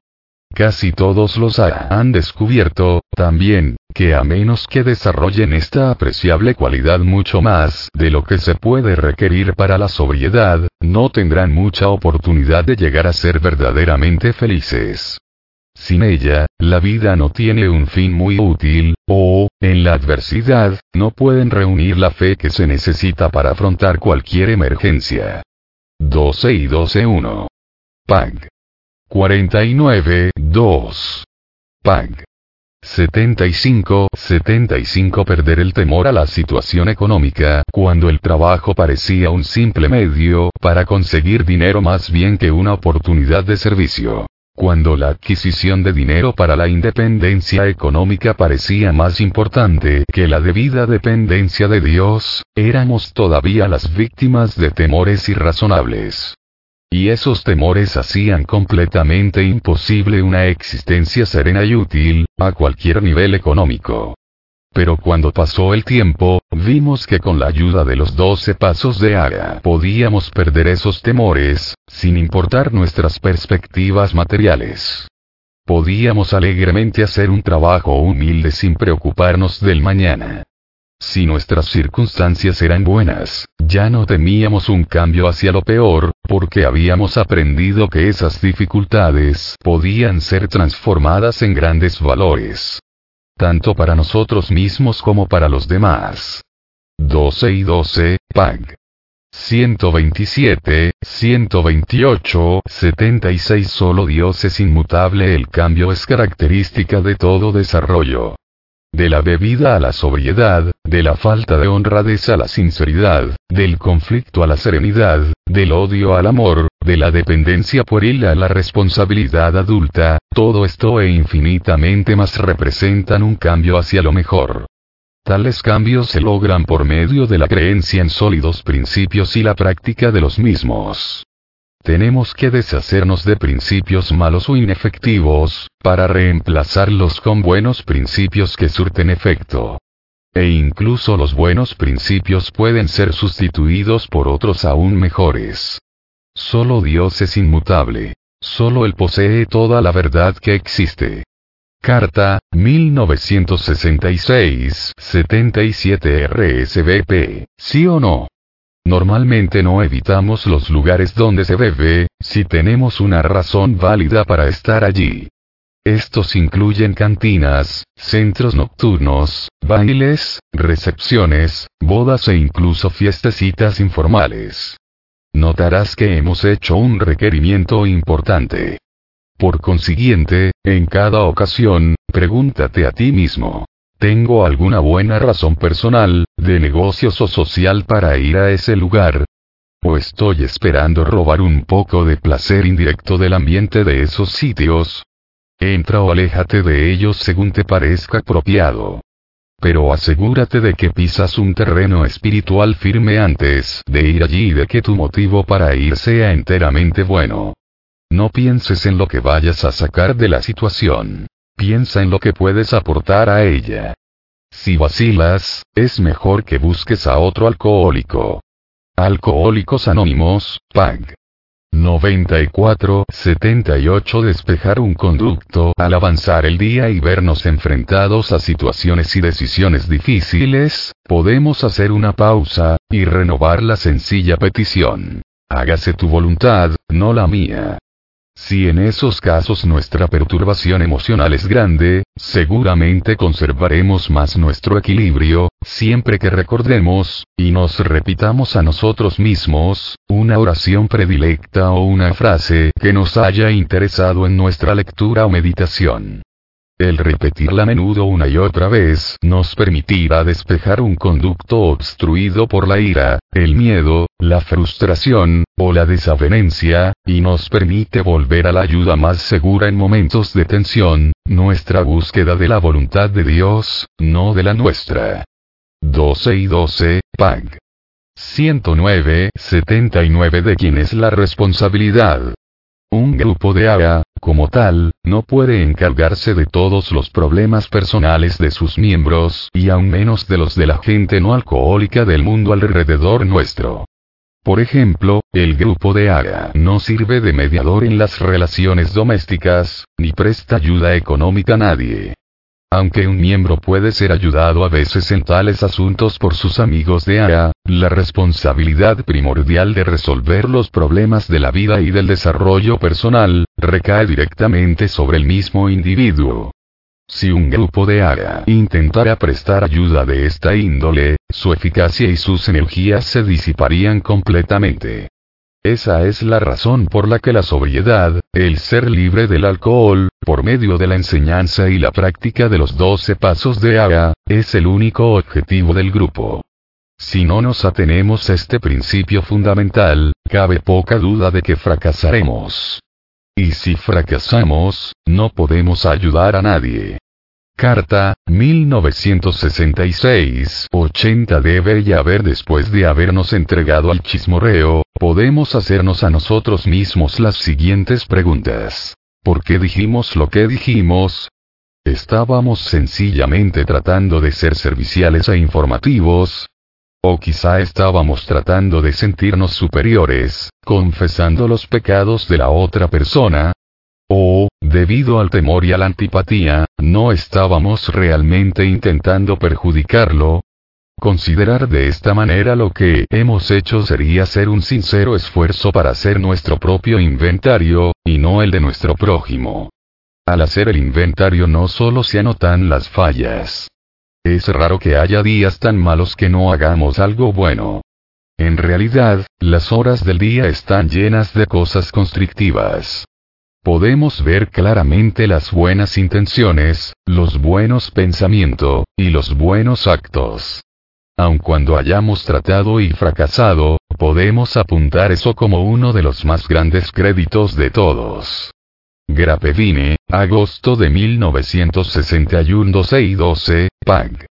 Casi todos los han descubierto, también, que a menos que desarrollen esta apreciable cualidad mucho más de lo que se puede requerir para la sobriedad, no tendrán mucha oportunidad de llegar a ser verdaderamente felices. Sin ella, la vida no tiene un fin muy útil, o, en la adversidad, no pueden reunir la fe que se necesita para afrontar cualquier emergencia. 12 y 12.1. PAG. 49, 2. PAG. 75, 75 Perder el temor a la situación económica, cuando el trabajo parecía un simple medio para conseguir dinero más bien que una oportunidad de servicio. Cuando la adquisición de dinero para la independencia económica parecía más importante que la debida dependencia de Dios, éramos todavía las víctimas de temores irrazonables. Y esos temores hacían completamente imposible una existencia serena y útil, a cualquier nivel económico. Pero cuando pasó el tiempo, vimos que con la ayuda de los doce pasos de Ara podíamos perder esos temores, sin importar nuestras perspectivas materiales. Podíamos alegremente hacer un trabajo humilde sin preocuparnos del mañana. Si nuestras circunstancias eran buenas, ya no temíamos un cambio hacia lo peor, porque habíamos aprendido que esas dificultades podían ser transformadas en grandes valores. Tanto para nosotros mismos como para los demás. 12 y 12, PAG. 127, 128, 76 Solo Dios es inmutable El cambio es característica de todo desarrollo de la bebida a la sobriedad, de la falta de honradez a la sinceridad, del conflicto a la serenidad, del odio al amor, de la dependencia pueril a la responsabilidad adulta, todo esto e infinitamente más representan un cambio hacia lo mejor. Tales cambios se logran por medio de la creencia en sólidos principios y la práctica de los mismos. Tenemos que deshacernos de principios malos o inefectivos, para reemplazarlos con buenos principios que surten efecto. E incluso los buenos principios pueden ser sustituidos por otros aún mejores. Solo Dios es inmutable. Solo Él posee toda la verdad que existe. Carta, 1966, 77 RSVP. ¿Sí o no? Normalmente no evitamos los lugares donde se bebe, si tenemos una razón válida para estar allí. Estos incluyen cantinas, centros nocturnos, bailes, recepciones, bodas e incluso fiestecitas informales. Notarás que hemos hecho un requerimiento importante. Por consiguiente, en cada ocasión, pregúntate a ti mismo, ¿Tengo alguna buena razón personal, de negocios o social para ir a ese lugar? ¿O estoy esperando robar un poco de placer indirecto del ambiente de esos sitios? Entra o aléjate de ellos según te parezca apropiado. Pero asegúrate de que pisas un terreno espiritual firme antes de ir allí y de que tu motivo para ir sea enteramente bueno. No pienses en lo que vayas a sacar de la situación. Piensa en lo que puedes aportar a ella. Si vacilas, es mejor que busques a otro alcohólico. Alcohólicos Anónimos, PAG. 94, 78 Despejar un conducto al avanzar el día y vernos enfrentados a situaciones y decisiones difíciles, podemos hacer una pausa, y renovar la sencilla petición. Hágase tu voluntad, no la mía. Si en esos casos nuestra perturbación emocional es grande, seguramente conservaremos más nuestro equilibrio, siempre que recordemos, y nos repitamos a nosotros mismos, una oración predilecta o una frase que nos haya interesado en nuestra lectura o meditación. El repetirla a menudo una y otra vez nos permitirá despejar un conducto obstruido por la ira, el miedo, la frustración, o la desavenencia, y nos permite volver a la ayuda más segura en momentos de tensión, nuestra búsqueda de la voluntad de Dios, no de la nuestra. 12 y 12, PAG. 109, 79 de quién es la responsabilidad. Un grupo de ARA, como tal, no puede encargarse de todos los problemas personales de sus miembros, y aún menos de los de la gente no alcohólica del mundo alrededor nuestro. Por ejemplo, el grupo de ARA no sirve de mediador en las relaciones domésticas, ni presta ayuda económica a nadie. Aunque un miembro puede ser ayudado a veces en tales asuntos por sus amigos de ARA, la responsabilidad primordial de resolver los problemas de la vida y del desarrollo personal, recae directamente sobre el mismo individuo. Si un grupo de ARA intentara prestar ayuda de esta índole, su eficacia y sus energías se disiparían completamente. Esa es la razón por la que la sobriedad, el ser libre del alcohol, por medio de la enseñanza y la práctica de los doce pasos de Aga, es el único objetivo del grupo. Si no nos atenemos a este principio fundamental, cabe poca duda de que fracasaremos. Y si fracasamos, no podemos ayudar a nadie. Carta, 1966-80 debe ya haber después de habernos entregado al chismorreo, podemos hacernos a nosotros mismos las siguientes preguntas. ¿Por qué dijimos lo que dijimos? ¿Estábamos sencillamente tratando de ser serviciales e informativos? O quizá estábamos tratando de sentirnos superiores, confesando los pecados de la otra persona, debido al temor y a la antipatía, no estábamos realmente intentando perjudicarlo. Considerar de esta manera lo que hemos hecho sería hacer un sincero esfuerzo para hacer nuestro propio inventario, y no el de nuestro prójimo. Al hacer el inventario no solo se anotan las fallas. Es raro que haya días tan malos que no hagamos algo bueno. En realidad, las horas del día están llenas de cosas constrictivas podemos ver claramente las buenas intenciones, los buenos pensamientos, y los buenos actos. Aun cuando hayamos tratado y fracasado, podemos apuntar eso como uno de los más grandes créditos de todos. Grapevine, agosto de 1961 12 y 12, PAG.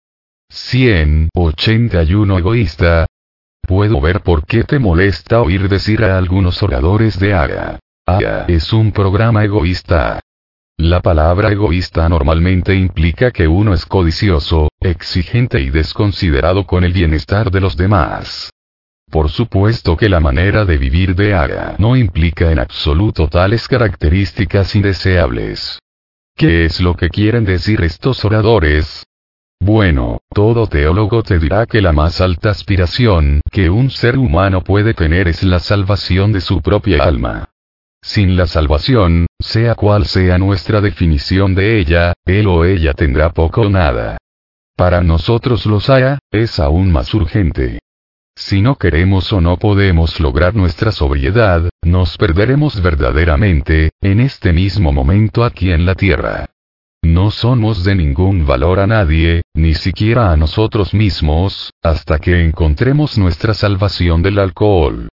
181 egoísta. Puedo ver por qué te molesta oír decir a algunos oradores de ARA. Ah, es un programa egoísta. La palabra egoísta normalmente implica que uno es codicioso, exigente y desconsiderado con el bienestar de los demás. Por supuesto que la manera de vivir de Ara no implica en absoluto tales características indeseables. ¿Qué es lo que quieren decir estos oradores? Bueno, todo teólogo te dirá que la más alta aspiración que un ser humano puede tener es la salvación de su propia alma. Sin la salvación, sea cual sea nuestra definición de ella, él o ella tendrá poco o nada. Para nosotros los haya, es aún más urgente. Si no queremos o no podemos lograr nuestra sobriedad, nos perderemos verdaderamente, en este mismo momento aquí en la tierra. No somos de ningún valor a nadie, ni siquiera a nosotros mismos, hasta que encontremos nuestra salvación del alcohol.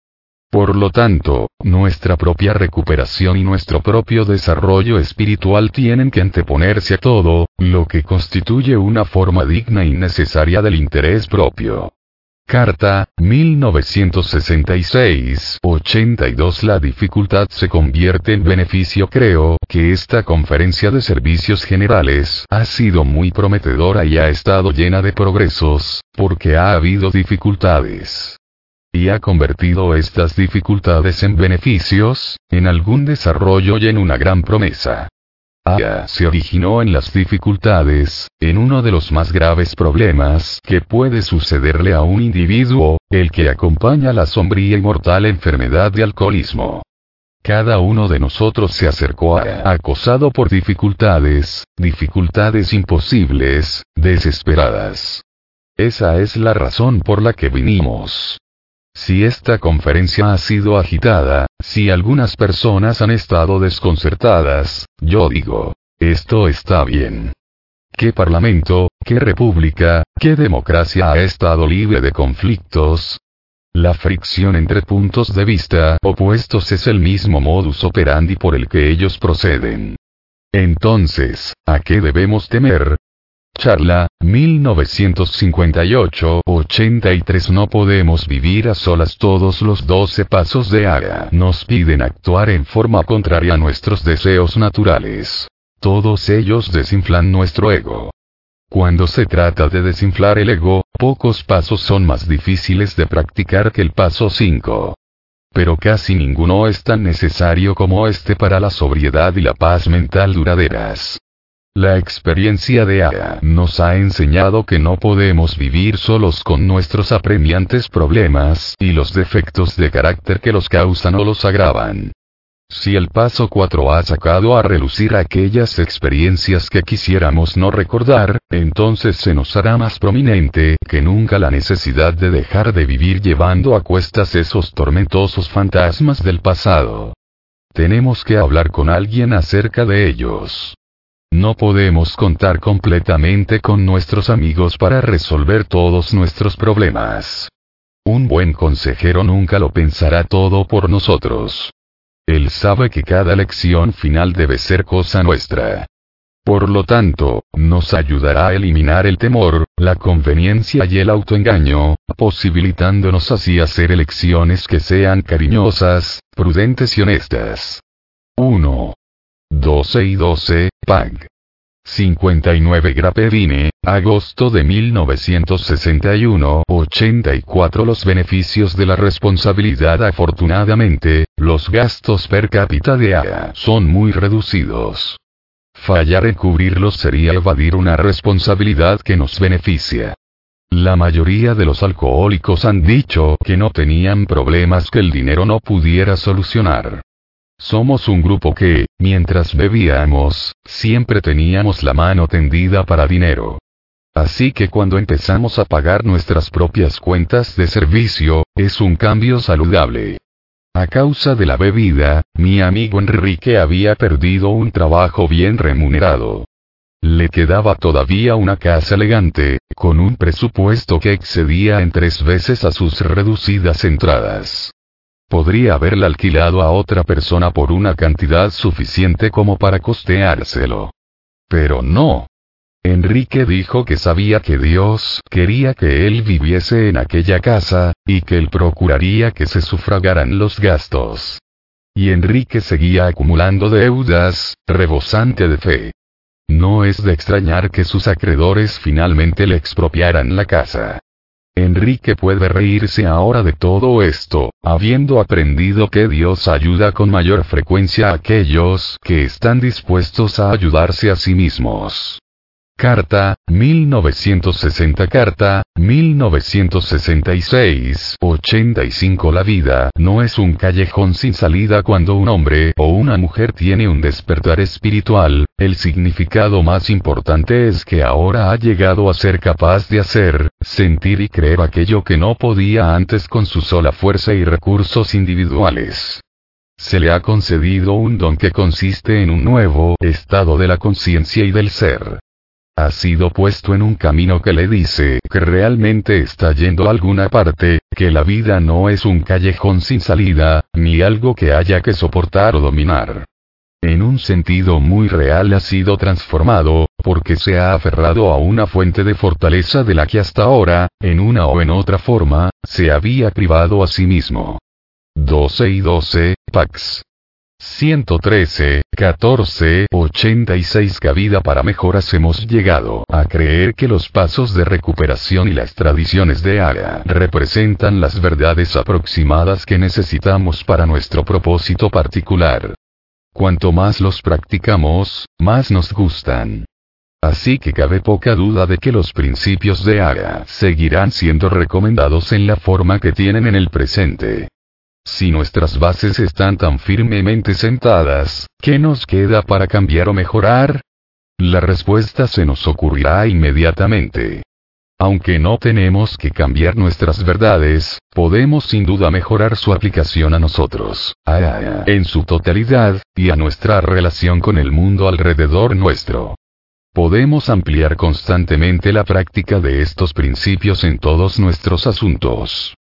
Por lo tanto, nuestra propia recuperación y nuestro propio desarrollo espiritual tienen que anteponerse a todo, lo que constituye una forma digna y necesaria del interés propio. Carta, 1966-82 La dificultad se convierte en beneficio. Creo que esta conferencia de servicios generales ha sido muy prometedora y ha estado llena de progresos, porque ha habido dificultades y ha convertido estas dificultades en beneficios, en algún desarrollo y en una gran promesa. Aya se originó en las dificultades, en uno de los más graves problemas que puede sucederle a un individuo, el que acompaña la sombría y mortal enfermedad de alcoholismo. Cada uno de nosotros se acercó a acosado por dificultades, dificultades imposibles, desesperadas. Esa es la razón por la que vinimos. Si esta conferencia ha sido agitada, si algunas personas han estado desconcertadas, yo digo, esto está bien. ¿Qué parlamento, qué república, qué democracia ha estado libre de conflictos? La fricción entre puntos de vista opuestos es el mismo modus operandi por el que ellos proceden. Entonces, ¿a qué debemos temer? Charla, 1958-83 No podemos vivir a solas todos los 12 pasos de Ara. Nos piden actuar en forma contraria a nuestros deseos naturales. Todos ellos desinflan nuestro ego. Cuando se trata de desinflar el ego, pocos pasos son más difíciles de practicar que el paso 5. Pero casi ninguno es tan necesario como este para la sobriedad y la paz mental duraderas. La experiencia de ARA nos ha enseñado que no podemos vivir solos con nuestros apremiantes problemas y los defectos de carácter que los causan o los agravan. Si el paso 4 ha sacado a relucir aquellas experiencias que quisiéramos no recordar, entonces se nos hará más prominente que nunca la necesidad de dejar de vivir llevando a cuestas esos tormentosos fantasmas del pasado. Tenemos que hablar con alguien acerca de ellos. No podemos contar completamente con nuestros amigos para resolver todos nuestros problemas. Un buen consejero nunca lo pensará todo por nosotros. Él sabe que cada lección final debe ser cosa nuestra. Por lo tanto, nos ayudará a eliminar el temor, la conveniencia y el autoengaño, posibilitándonos así hacer elecciones que sean cariñosas, prudentes y honestas. 1. 12 y 12, PAG. 59 Grapevine, agosto de 1961, 84 Los beneficios de la responsabilidad Afortunadamente, los gastos per cápita de AA son muy reducidos. Fallar en cubrirlos sería evadir una responsabilidad que nos beneficia. La mayoría de los alcohólicos han dicho que no tenían problemas que el dinero no pudiera solucionar. Somos un grupo que, mientras bebíamos, siempre teníamos la mano tendida para dinero. Así que cuando empezamos a pagar nuestras propias cuentas de servicio, es un cambio saludable. A causa de la bebida, mi amigo Enrique había perdido un trabajo bien remunerado. Le quedaba todavía una casa elegante, con un presupuesto que excedía en tres veces a sus reducidas entradas. Podría haberla alquilado a otra persona por una cantidad suficiente como para costeárselo. Pero no. Enrique dijo que sabía que Dios quería que él viviese en aquella casa, y que él procuraría que se sufragaran los gastos. Y Enrique seguía acumulando deudas, rebosante de fe. No es de extrañar que sus acreedores finalmente le expropiaran la casa. Enrique puede reírse ahora de todo esto, habiendo aprendido que Dios ayuda con mayor frecuencia a aquellos que están dispuestos a ayudarse a sí mismos. Carta, 1960 Carta, 1966 85 La vida no es un callejón sin salida cuando un hombre o una mujer tiene un despertar espiritual, el significado más importante es que ahora ha llegado a ser capaz de hacer, sentir y creer aquello que no podía antes con su sola fuerza y recursos individuales. Se le ha concedido un don que consiste en un nuevo estado de la conciencia y del ser ha sido puesto en un camino que le dice que realmente está yendo a alguna parte, que la vida no es un callejón sin salida, ni algo que haya que soportar o dominar. En un sentido muy real ha sido transformado, porque se ha aferrado a una fuente de fortaleza de la que hasta ahora, en una o en otra forma, se había privado a sí mismo. 12 y 12, Pax. 113, 14, 86 Cabida para mejoras hemos llegado a creer que los pasos de recuperación y las tradiciones de Ara representan las verdades aproximadas que necesitamos para nuestro propósito particular. Cuanto más los practicamos, más nos gustan. Así que cabe poca duda de que los principios de Ara seguirán siendo recomendados en la forma que tienen en el presente. Si nuestras bases están tan firmemente sentadas, ¿qué nos queda para cambiar o mejorar? La respuesta se nos ocurrirá inmediatamente. Aunque no tenemos que cambiar nuestras verdades, podemos sin duda mejorar su aplicación a nosotros, en su totalidad, y a nuestra relación con el mundo alrededor nuestro. Podemos ampliar constantemente la práctica de estos principios en todos nuestros asuntos.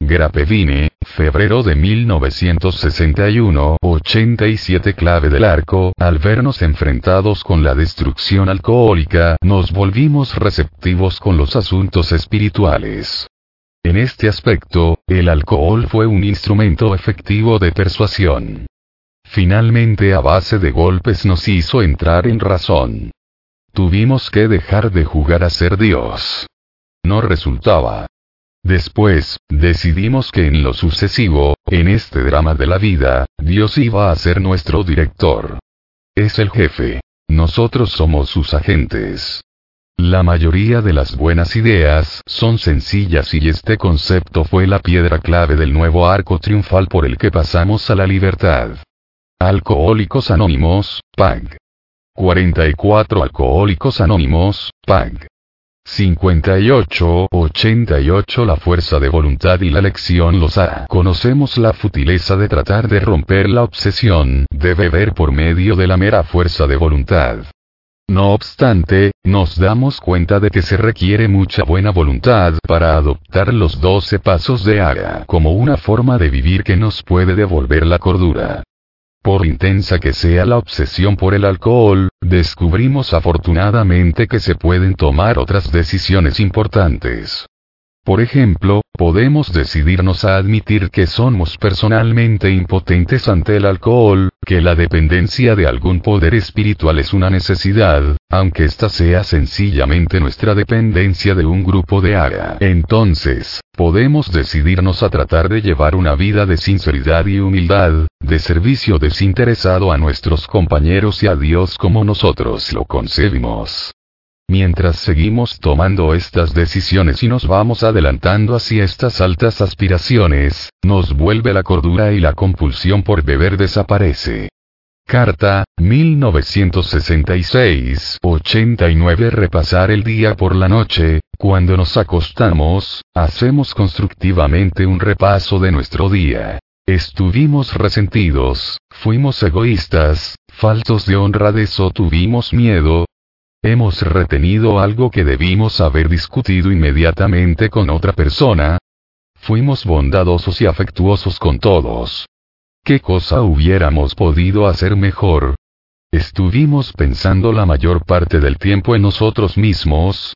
Grapevine, febrero de 1961, 87 clave del arco, al vernos enfrentados con la destrucción alcohólica, nos volvimos receptivos con los asuntos espirituales. En este aspecto, el alcohol fue un instrumento efectivo de persuasión. Finalmente a base de golpes nos hizo entrar en razón. Tuvimos que dejar de jugar a ser Dios. No resultaba. Después, decidimos que en lo sucesivo, en este drama de la vida, Dios iba a ser nuestro director. Es el jefe. Nosotros somos sus agentes. La mayoría de las buenas ideas son sencillas y este concepto fue la piedra clave del nuevo arco triunfal por el que pasamos a la libertad. Alcohólicos Anónimos, PAG. 44 Alcohólicos Anónimos, PAG. 58, 88 La fuerza de voluntad y la lección los ha. Conocemos la futileza de tratar de romper la obsesión de beber por medio de la mera fuerza de voluntad. No obstante, nos damos cuenta de que se requiere mucha buena voluntad para adoptar los 12 pasos de Ara como una forma de vivir que nos puede devolver la cordura. Por intensa que sea la obsesión por el alcohol, descubrimos afortunadamente que se pueden tomar otras decisiones importantes. Por ejemplo, podemos decidirnos a admitir que somos personalmente impotentes ante el alcohol, que la dependencia de algún poder espiritual es una necesidad, aunque esta sea sencillamente nuestra dependencia de un grupo de haga. Entonces, podemos decidirnos a tratar de llevar una vida de sinceridad y humildad, de servicio desinteresado a nuestros compañeros y a Dios como nosotros lo concebimos. Mientras seguimos tomando estas decisiones y nos vamos adelantando hacia estas altas aspiraciones, nos vuelve la cordura y la compulsión por beber desaparece. Carta, 1966-89 Repasar el día por la noche, cuando nos acostamos, hacemos constructivamente un repaso de nuestro día. Estuvimos resentidos, fuimos egoístas, faltos de honradez o tuvimos miedo, Hemos retenido algo que debimos haber discutido inmediatamente con otra persona. Fuimos bondadosos y afectuosos con todos. ¿Qué cosa hubiéramos podido hacer mejor? ¿Estuvimos pensando la mayor parte del tiempo en nosotros mismos?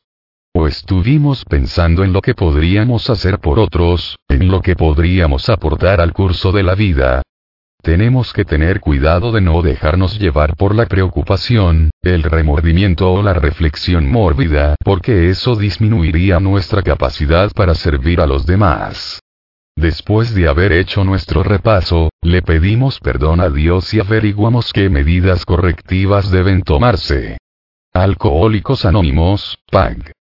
¿O estuvimos pensando en lo que podríamos hacer por otros, en lo que podríamos aportar al curso de la vida? Tenemos que tener cuidado de no dejarnos llevar por la preocupación, el remordimiento o la reflexión mórbida, porque eso disminuiría nuestra capacidad para servir a los demás. Después de haber hecho nuestro repaso, le pedimos perdón a Dios y averiguamos qué medidas correctivas deben tomarse. Alcohólicos Anónimos, PAG.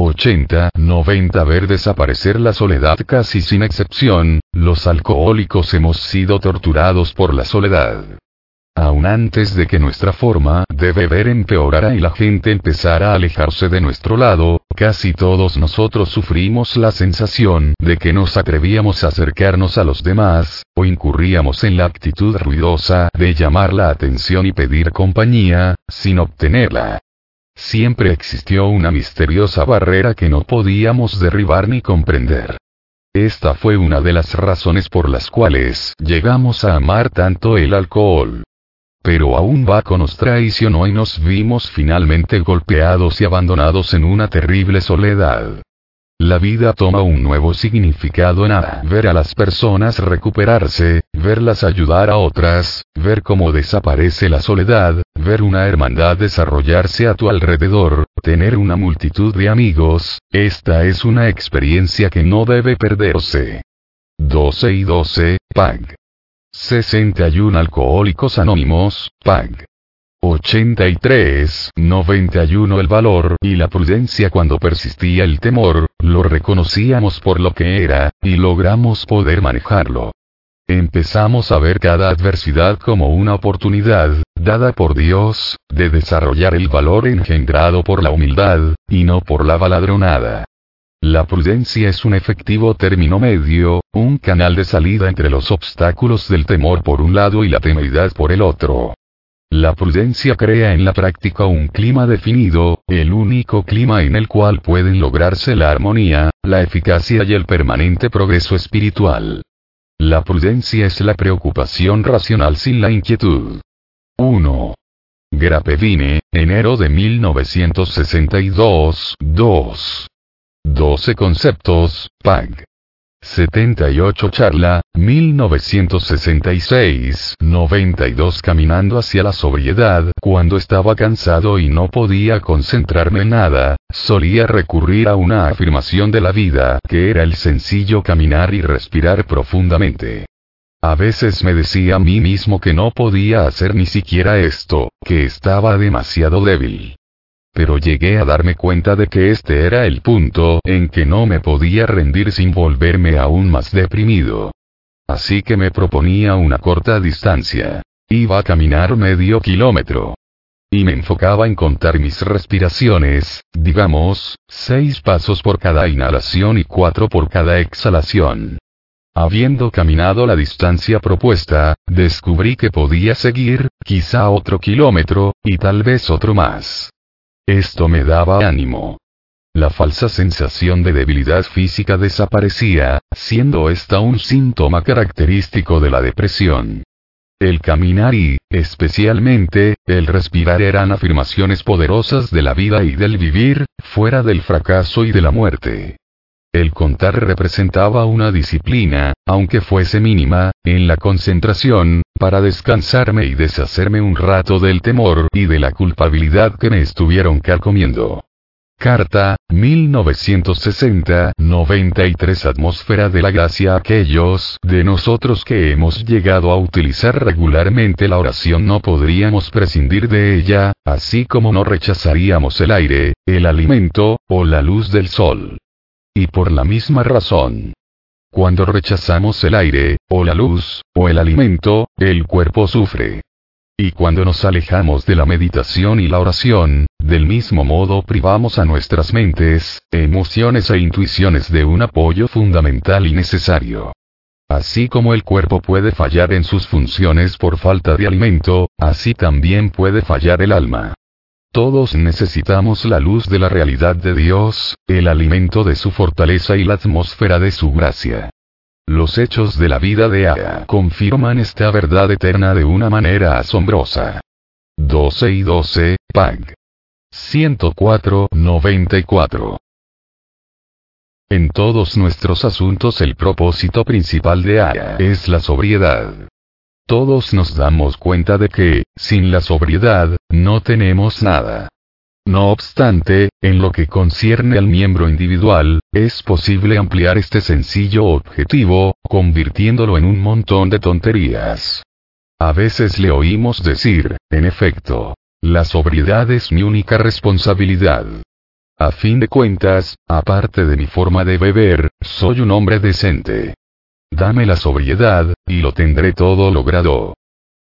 80, 90 ver desaparecer la soledad casi sin excepción, los alcohólicos hemos sido torturados por la soledad. Aun antes de que nuestra forma de beber empeorara y la gente empezara a alejarse de nuestro lado, casi todos nosotros sufrimos la sensación de que nos atrevíamos a acercarnos a los demás, o incurríamos en la actitud ruidosa de llamar la atención y pedir compañía, sin obtenerla. Siempre existió una misteriosa barrera que no podíamos derribar ni comprender. Esta fue una de las razones por las cuales llegamos a amar tanto el alcohol. Pero aún Baco nos traicionó y nos vimos finalmente golpeados y abandonados en una terrible soledad. La vida toma un nuevo significado en A. Ver a las personas recuperarse, verlas ayudar a otras, ver cómo desaparece la soledad, ver una hermandad desarrollarse a tu alrededor, tener una multitud de amigos, esta es una experiencia que no debe perderse. 12 y 12, PAG. 61 Alcohólicos Anónimos, PAG. 83, 91 El valor y la prudencia cuando persistía el temor, lo reconocíamos por lo que era, y logramos poder manejarlo. Empezamos a ver cada adversidad como una oportunidad, dada por Dios, de desarrollar el valor engendrado por la humildad, y no por la baladronada. La prudencia es un efectivo término medio, un canal de salida entre los obstáculos del temor por un lado y la temeridad por el otro. La prudencia crea en la práctica un clima definido, el único clima en el cual pueden lograrse la armonía, la eficacia y el permanente progreso espiritual. La prudencia es la preocupación racional sin la inquietud. 1. Grapevine, enero de 1962, 2. 12 conceptos, PAG. 78 Charla, 1966, 92 Caminando hacia la sobriedad, cuando estaba cansado y no podía concentrarme en nada, solía recurrir a una afirmación de la vida, que era el sencillo caminar y respirar profundamente. A veces me decía a mí mismo que no podía hacer ni siquiera esto, que estaba demasiado débil pero llegué a darme cuenta de que este era el punto en que no me podía rendir sin volverme aún más deprimido. Así que me proponía una corta distancia. Iba a caminar medio kilómetro. Y me enfocaba en contar mis respiraciones, digamos, seis pasos por cada inhalación y cuatro por cada exhalación. Habiendo caminado la distancia propuesta, descubrí que podía seguir, quizá otro kilómetro, y tal vez otro más. Esto me daba ánimo. La falsa sensación de debilidad física desaparecía, siendo esta un síntoma característico de la depresión. El caminar y, especialmente, el respirar eran afirmaciones poderosas de la vida y del vivir, fuera del fracaso y de la muerte. El contar representaba una disciplina, aunque fuese mínima, en la concentración, para descansarme y deshacerme un rato del temor y de la culpabilidad que me estuvieron carcomiendo. Carta, 1960-93 Atmósfera de la gracia Aquellos de nosotros que hemos llegado a utilizar regularmente la oración no podríamos prescindir de ella, así como no rechazaríamos el aire, el alimento, o la luz del sol. Y por la misma razón. Cuando rechazamos el aire, o la luz, o el alimento, el cuerpo sufre. Y cuando nos alejamos de la meditación y la oración, del mismo modo privamos a nuestras mentes, emociones e intuiciones de un apoyo fundamental y necesario. Así como el cuerpo puede fallar en sus funciones por falta de alimento, así también puede fallar el alma. Todos necesitamos la luz de la realidad de Dios, el alimento de su fortaleza y la atmósfera de su gracia. Los hechos de la vida de Aya confirman esta verdad eterna de una manera asombrosa. 12 y 12, Pag. 104, 94. En todos nuestros asuntos el propósito principal de Aya es la sobriedad. Todos nos damos cuenta de que, sin la sobriedad, no tenemos nada. No obstante, en lo que concierne al miembro individual, es posible ampliar este sencillo objetivo, convirtiéndolo en un montón de tonterías. A veces le oímos decir, en efecto, la sobriedad es mi única responsabilidad. A fin de cuentas, aparte de mi forma de beber, soy un hombre decente. Dame la sobriedad, y lo tendré todo logrado.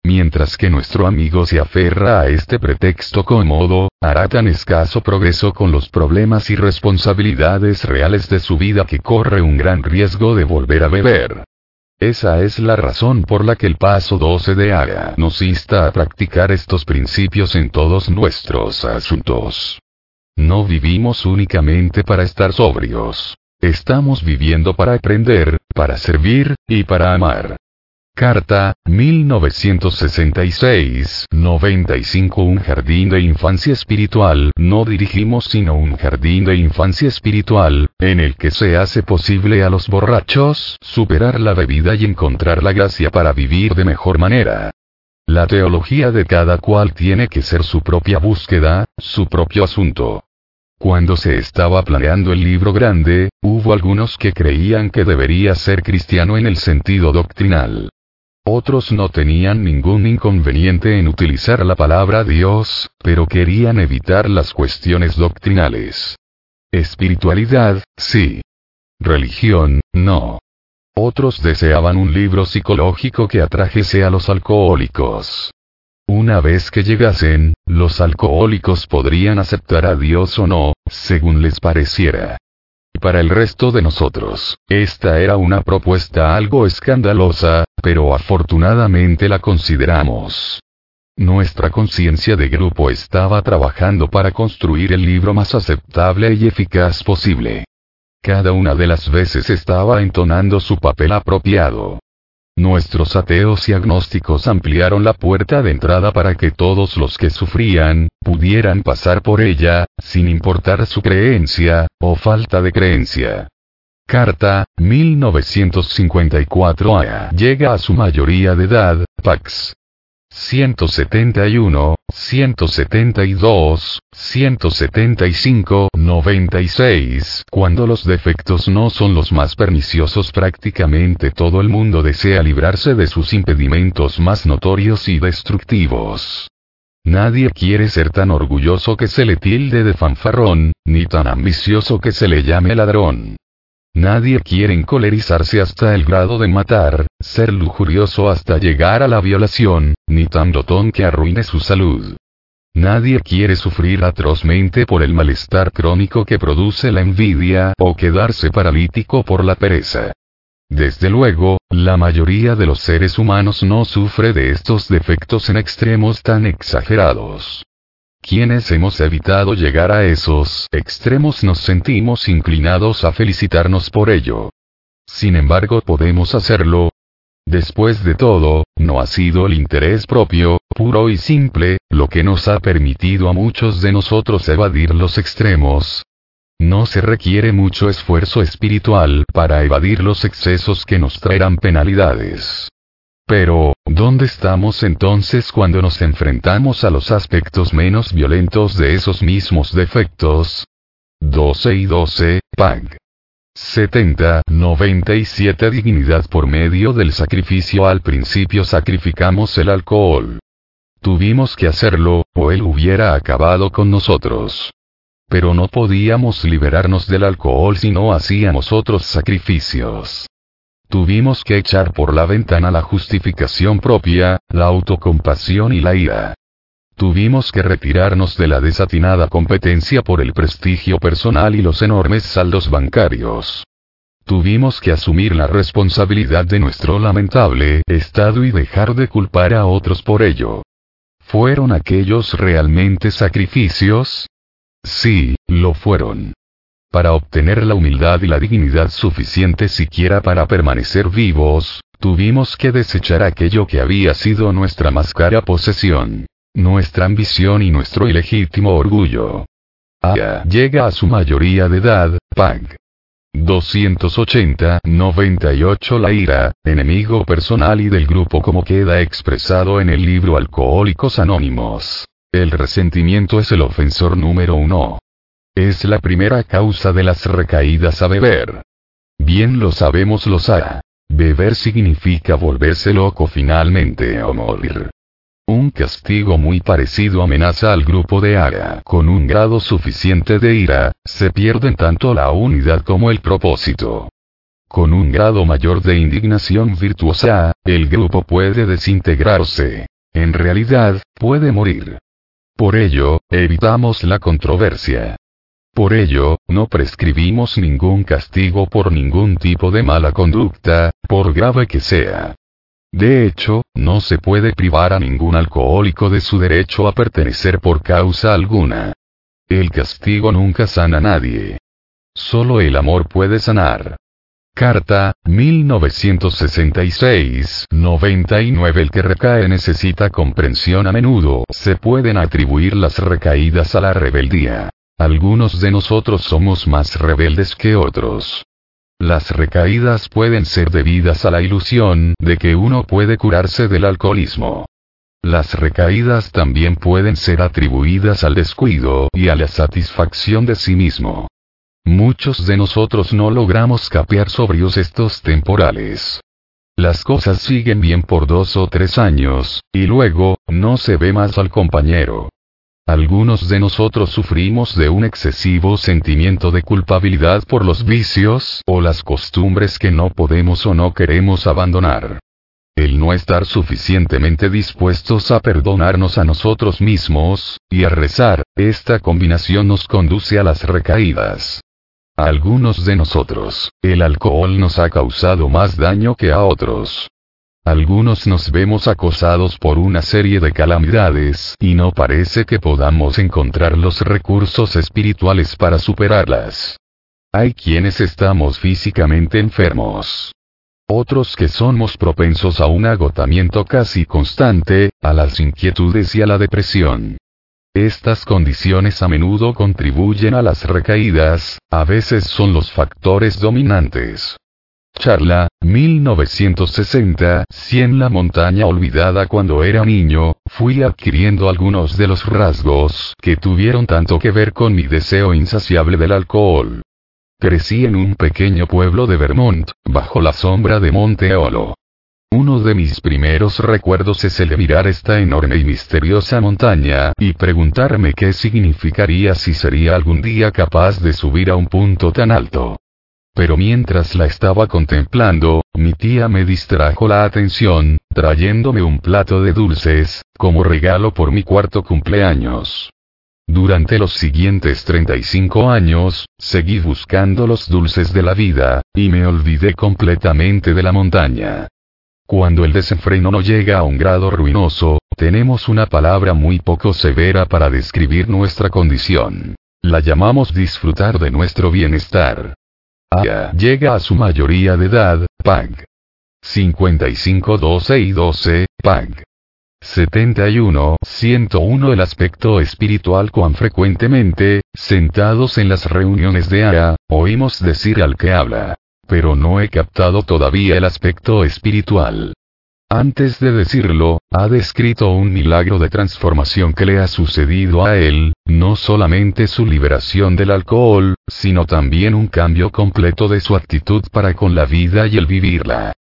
Mientras que nuestro amigo se aferra a este pretexto cómodo, hará tan escaso progreso con los problemas y responsabilidades reales de su vida que corre un gran riesgo de volver a beber. Esa es la razón por la que el paso 12 de Aga nos insta a practicar estos principios en todos nuestros asuntos. No vivimos únicamente para estar sobrios. Estamos viviendo para aprender, para servir, y para amar. Carta, 1966-95 Un jardín de infancia espiritual. No dirigimos sino un jardín de infancia espiritual, en el que se hace posible a los borrachos superar la bebida y encontrar la gracia para vivir de mejor manera. La teología de cada cual tiene que ser su propia búsqueda, su propio asunto. Cuando se estaba planeando el libro grande, hubo algunos que creían que debería ser cristiano en el sentido doctrinal. Otros no tenían ningún inconveniente en utilizar la palabra Dios, pero querían evitar las cuestiones doctrinales. Espiritualidad, sí. Religión, no. Otros deseaban un libro psicológico que atrajese a los alcohólicos. Una vez que llegasen, los alcohólicos podrían aceptar a Dios o no, según les pareciera. Y para el resto de nosotros, esta era una propuesta algo escandalosa, pero afortunadamente la consideramos. Nuestra conciencia de grupo estaba trabajando para construir el libro más aceptable y eficaz posible. Cada una de las veces estaba entonando su papel apropiado. Nuestros ateos y agnósticos ampliaron la puerta de entrada para que todos los que sufrían, pudieran pasar por ella, sin importar su creencia, o falta de creencia. Carta, 1954 a llega a su mayoría de edad, Pax. 171, 172, 175, 96. Cuando los defectos no son los más perniciosos prácticamente todo el mundo desea librarse de sus impedimentos más notorios y destructivos. Nadie quiere ser tan orgulloso que se le tilde de fanfarrón, ni tan ambicioso que se le llame ladrón. Nadie quiere encolerizarse hasta el grado de matar, ser lujurioso hasta llegar a la violación, ni tan dotón que arruine su salud. Nadie quiere sufrir atrozmente por el malestar crónico que produce la envidia o quedarse paralítico por la pereza. Desde luego, la mayoría de los seres humanos no sufre de estos defectos en extremos tan exagerados. Quienes hemos evitado llegar a esos extremos nos sentimos inclinados a felicitarnos por ello. Sin embargo, podemos hacerlo. Después de todo, no ha sido el interés propio, puro y simple, lo que nos ha permitido a muchos de nosotros evadir los extremos. No se requiere mucho esfuerzo espiritual para evadir los excesos que nos traerán penalidades. Pero, ¿dónde estamos entonces cuando nos enfrentamos a los aspectos menos violentos de esos mismos defectos? 12 y 12, PAG. 70, 97 Dignidad por medio del sacrificio Al principio sacrificamos el alcohol. Tuvimos que hacerlo, o él hubiera acabado con nosotros. Pero no podíamos liberarnos del alcohol si no hacíamos otros sacrificios. Tuvimos que echar por la ventana la justificación propia, la autocompasión y la ira. Tuvimos que retirarnos de la desatinada competencia por el prestigio personal y los enormes saldos bancarios. Tuvimos que asumir la responsabilidad de nuestro lamentable estado y dejar de culpar a otros por ello. ¿Fueron aquellos realmente sacrificios? Sí, lo fueron. Para obtener la humildad y la dignidad suficiente siquiera para permanecer vivos, tuvimos que desechar aquello que había sido nuestra más cara posesión nuestra ambición y nuestro ilegítimo orgullo. Aya llega a su mayoría de edad, Pag. 280, 98 La ira, enemigo personal y del grupo como queda expresado en el libro Alcohólicos Anónimos. El resentimiento es el ofensor número uno. Es la primera causa de las recaídas a beber. Bien lo sabemos los A. Beber significa volverse loco finalmente o morir. Un castigo muy parecido amenaza al grupo de Ara. Con un grado suficiente de ira, se pierden tanto la unidad como el propósito. Con un grado mayor de indignación virtuosa, el grupo puede desintegrarse. En realidad, puede morir. Por ello, evitamos la controversia. Por ello, no prescribimos ningún castigo por ningún tipo de mala conducta, por grave que sea. De hecho, no se puede privar a ningún alcohólico de su derecho a pertenecer por causa alguna. El castigo nunca sana a nadie. Solo el amor puede sanar. Carta, 1966-99 El que recae necesita comprensión a menudo. Se pueden atribuir las recaídas a la rebeldía. Algunos de nosotros somos más rebeldes que otros. Las recaídas pueden ser debidas a la ilusión de que uno puede curarse del alcoholismo. Las recaídas también pueden ser atribuidas al descuido y a la satisfacción de sí mismo. Muchos de nosotros no logramos capear sobrios estos temporales. Las cosas siguen bien por dos o tres años, y luego, no se ve más al compañero. Algunos de nosotros sufrimos de un excesivo sentimiento de culpabilidad por los vicios o las costumbres que no podemos o no queremos abandonar. El no estar suficientemente dispuestos a perdonarnos a nosotros mismos, y a rezar, esta combinación nos conduce a las recaídas. A algunos de nosotros, el alcohol nos ha causado más daño que a otros. Algunos nos vemos acosados por una serie de calamidades y no parece que podamos encontrar los recursos espirituales para superarlas. Hay quienes estamos físicamente enfermos. Otros que somos propensos a un agotamiento casi constante, a las inquietudes y a la depresión. Estas condiciones a menudo contribuyen a las recaídas, a veces son los factores dominantes. Charla, 1960, si en la montaña olvidada cuando era niño, fui adquiriendo algunos de los rasgos que tuvieron tanto que ver con mi deseo insaciable del alcohol. Crecí en un pequeño pueblo de Vermont, bajo la sombra de Monte Olo. Uno de mis primeros recuerdos es el de mirar esta enorme y misteriosa montaña y preguntarme qué significaría si sería algún día capaz de subir a un punto tan alto. Pero mientras la estaba contemplando, mi tía me distrajo la atención, trayéndome un plato de dulces, como regalo por mi cuarto cumpleaños. Durante los siguientes 35 años, seguí buscando los dulces de la vida, y me olvidé completamente de la montaña. Cuando el desenfreno no llega a un grado ruinoso, tenemos una palabra muy poco severa para describir nuestra condición. La llamamos disfrutar de nuestro bienestar. Aya llega a su mayoría de edad, Pag. 55 12 y 12, PAG. 71. 101 El aspecto espiritual cuán frecuentemente, sentados en las reuniones de AA, oímos decir al que habla. Pero no he captado todavía el aspecto espiritual. Antes de decirlo, ha descrito un milagro de transformación que le ha sucedido a él, no solamente su liberación del alcohol, sino también un cambio completo de su actitud para con la vida y el vivirla.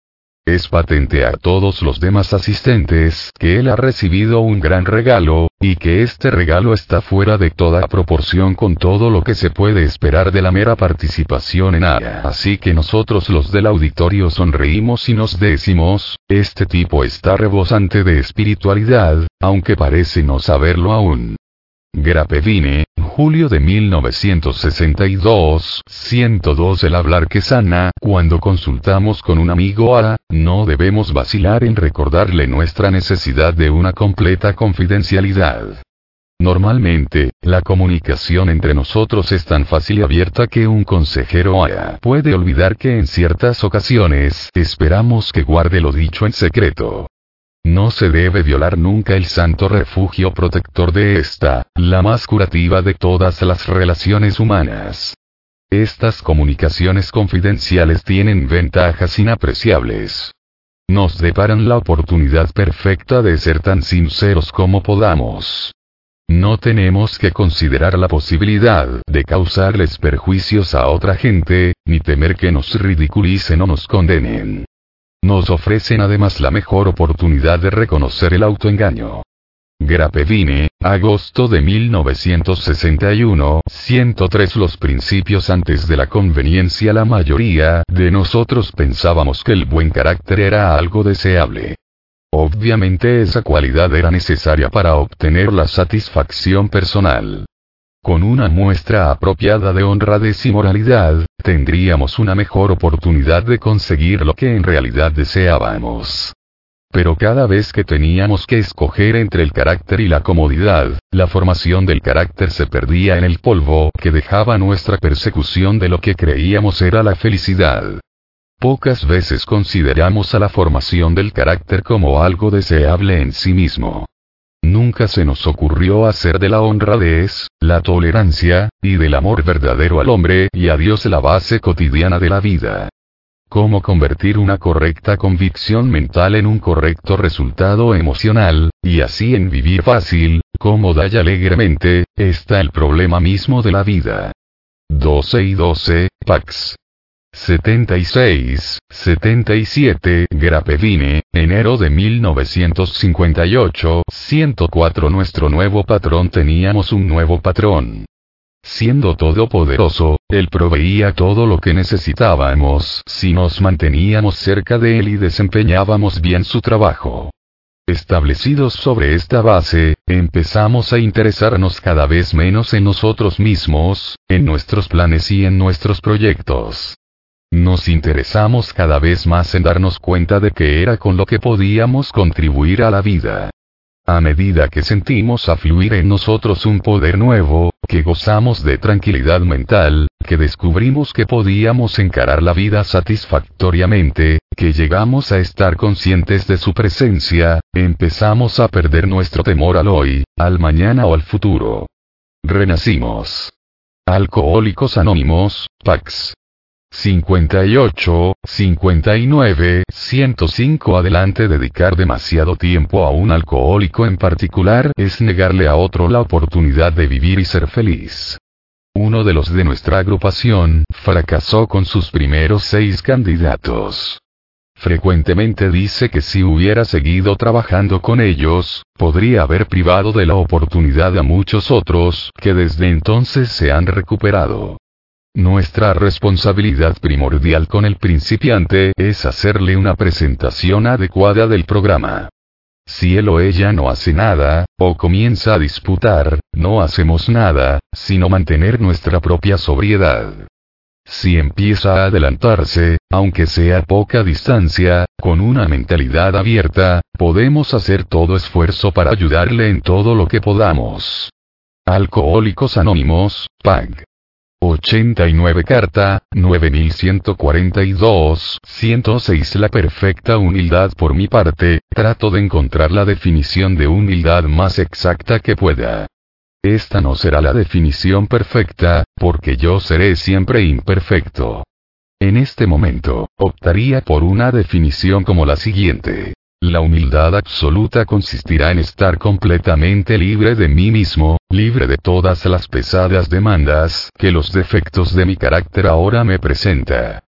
Es patente a todos los demás asistentes que él ha recibido un gran regalo, y que este regalo está fuera de toda proporción con todo lo que se puede esperar de la mera participación en ella. Así que nosotros los del auditorio sonreímos y nos decimos, este tipo está rebosante de espiritualidad, aunque parece no saberlo aún. Grapevine, julio de 1962, 102 El hablar que sana, cuando consultamos con un amigo A, no debemos vacilar en recordarle nuestra necesidad de una completa confidencialidad. Normalmente, la comunicación entre nosotros es tan fácil y abierta que un consejero A puede olvidar que en ciertas ocasiones esperamos que guarde lo dicho en secreto. No se debe violar nunca el santo refugio protector de esta, la más curativa de todas las relaciones humanas. Estas comunicaciones confidenciales tienen ventajas inapreciables. Nos deparan la oportunidad perfecta de ser tan sinceros como podamos. No tenemos que considerar la posibilidad de causarles perjuicios a otra gente, ni temer que nos ridiculicen o nos condenen. Nos ofrecen además la mejor oportunidad de reconocer el autoengaño. Grapevine, agosto de 1961, 103 Los principios antes de la conveniencia La mayoría de nosotros pensábamos que el buen carácter era algo deseable. Obviamente esa cualidad era necesaria para obtener la satisfacción personal. Con una muestra apropiada de honradez y moralidad, tendríamos una mejor oportunidad de conseguir lo que en realidad deseábamos. Pero cada vez que teníamos que escoger entre el carácter y la comodidad, la formación del carácter se perdía en el polvo que dejaba nuestra persecución de lo que creíamos era la felicidad. Pocas veces consideramos a la formación del carácter como algo deseable en sí mismo. Nunca se nos ocurrió hacer de la honradez, la tolerancia, y del amor verdadero al hombre y a Dios la base cotidiana de la vida. Cómo convertir una correcta convicción mental en un correcto resultado emocional, y así en vivir fácil, cómoda y alegremente, está el problema mismo de la vida. 12 y 12, Pax. 76, 77, Grapevine, enero de 1958, 104 Nuestro nuevo patrón teníamos un nuevo patrón. Siendo todopoderoso, él proveía todo lo que necesitábamos si nos manteníamos cerca de él y desempeñábamos bien su trabajo. Establecidos sobre esta base, empezamos a interesarnos cada vez menos en nosotros mismos, en nuestros planes y en nuestros proyectos. Nos interesamos cada vez más en darnos cuenta de que era con lo que podíamos contribuir a la vida. A medida que sentimos afluir en nosotros un poder nuevo, que gozamos de tranquilidad mental, que descubrimos que podíamos encarar la vida satisfactoriamente, que llegamos a estar conscientes de su presencia, empezamos a perder nuestro temor al hoy, al mañana o al futuro. Renacimos. Alcohólicos Anónimos, Pax. 58, 59, 105 Adelante dedicar demasiado tiempo a un alcohólico en particular es negarle a otro la oportunidad de vivir y ser feliz. Uno de los de nuestra agrupación fracasó con sus primeros seis candidatos. Frecuentemente dice que si hubiera seguido trabajando con ellos, podría haber privado de la oportunidad a muchos otros que desde entonces se han recuperado. Nuestra responsabilidad primordial con el principiante es hacerle una presentación adecuada del programa. Si él o ella no hace nada, o comienza a disputar, no hacemos nada, sino mantener nuestra propia sobriedad. Si empieza a adelantarse, aunque sea poca distancia, con una mentalidad abierta, podemos hacer todo esfuerzo para ayudarle en todo lo que podamos. Alcohólicos Anónimos, PAG. 89 carta, 9142, 106 La perfecta humildad por mi parte, trato de encontrar la definición de humildad más exacta que pueda. Esta no será la definición perfecta, porque yo seré siempre imperfecto. En este momento, optaría por una definición como la siguiente. La humildad absoluta consistirá en estar completamente libre de mí mismo, libre de todas las pesadas demandas que los defectos de mi carácter ahora me presenta.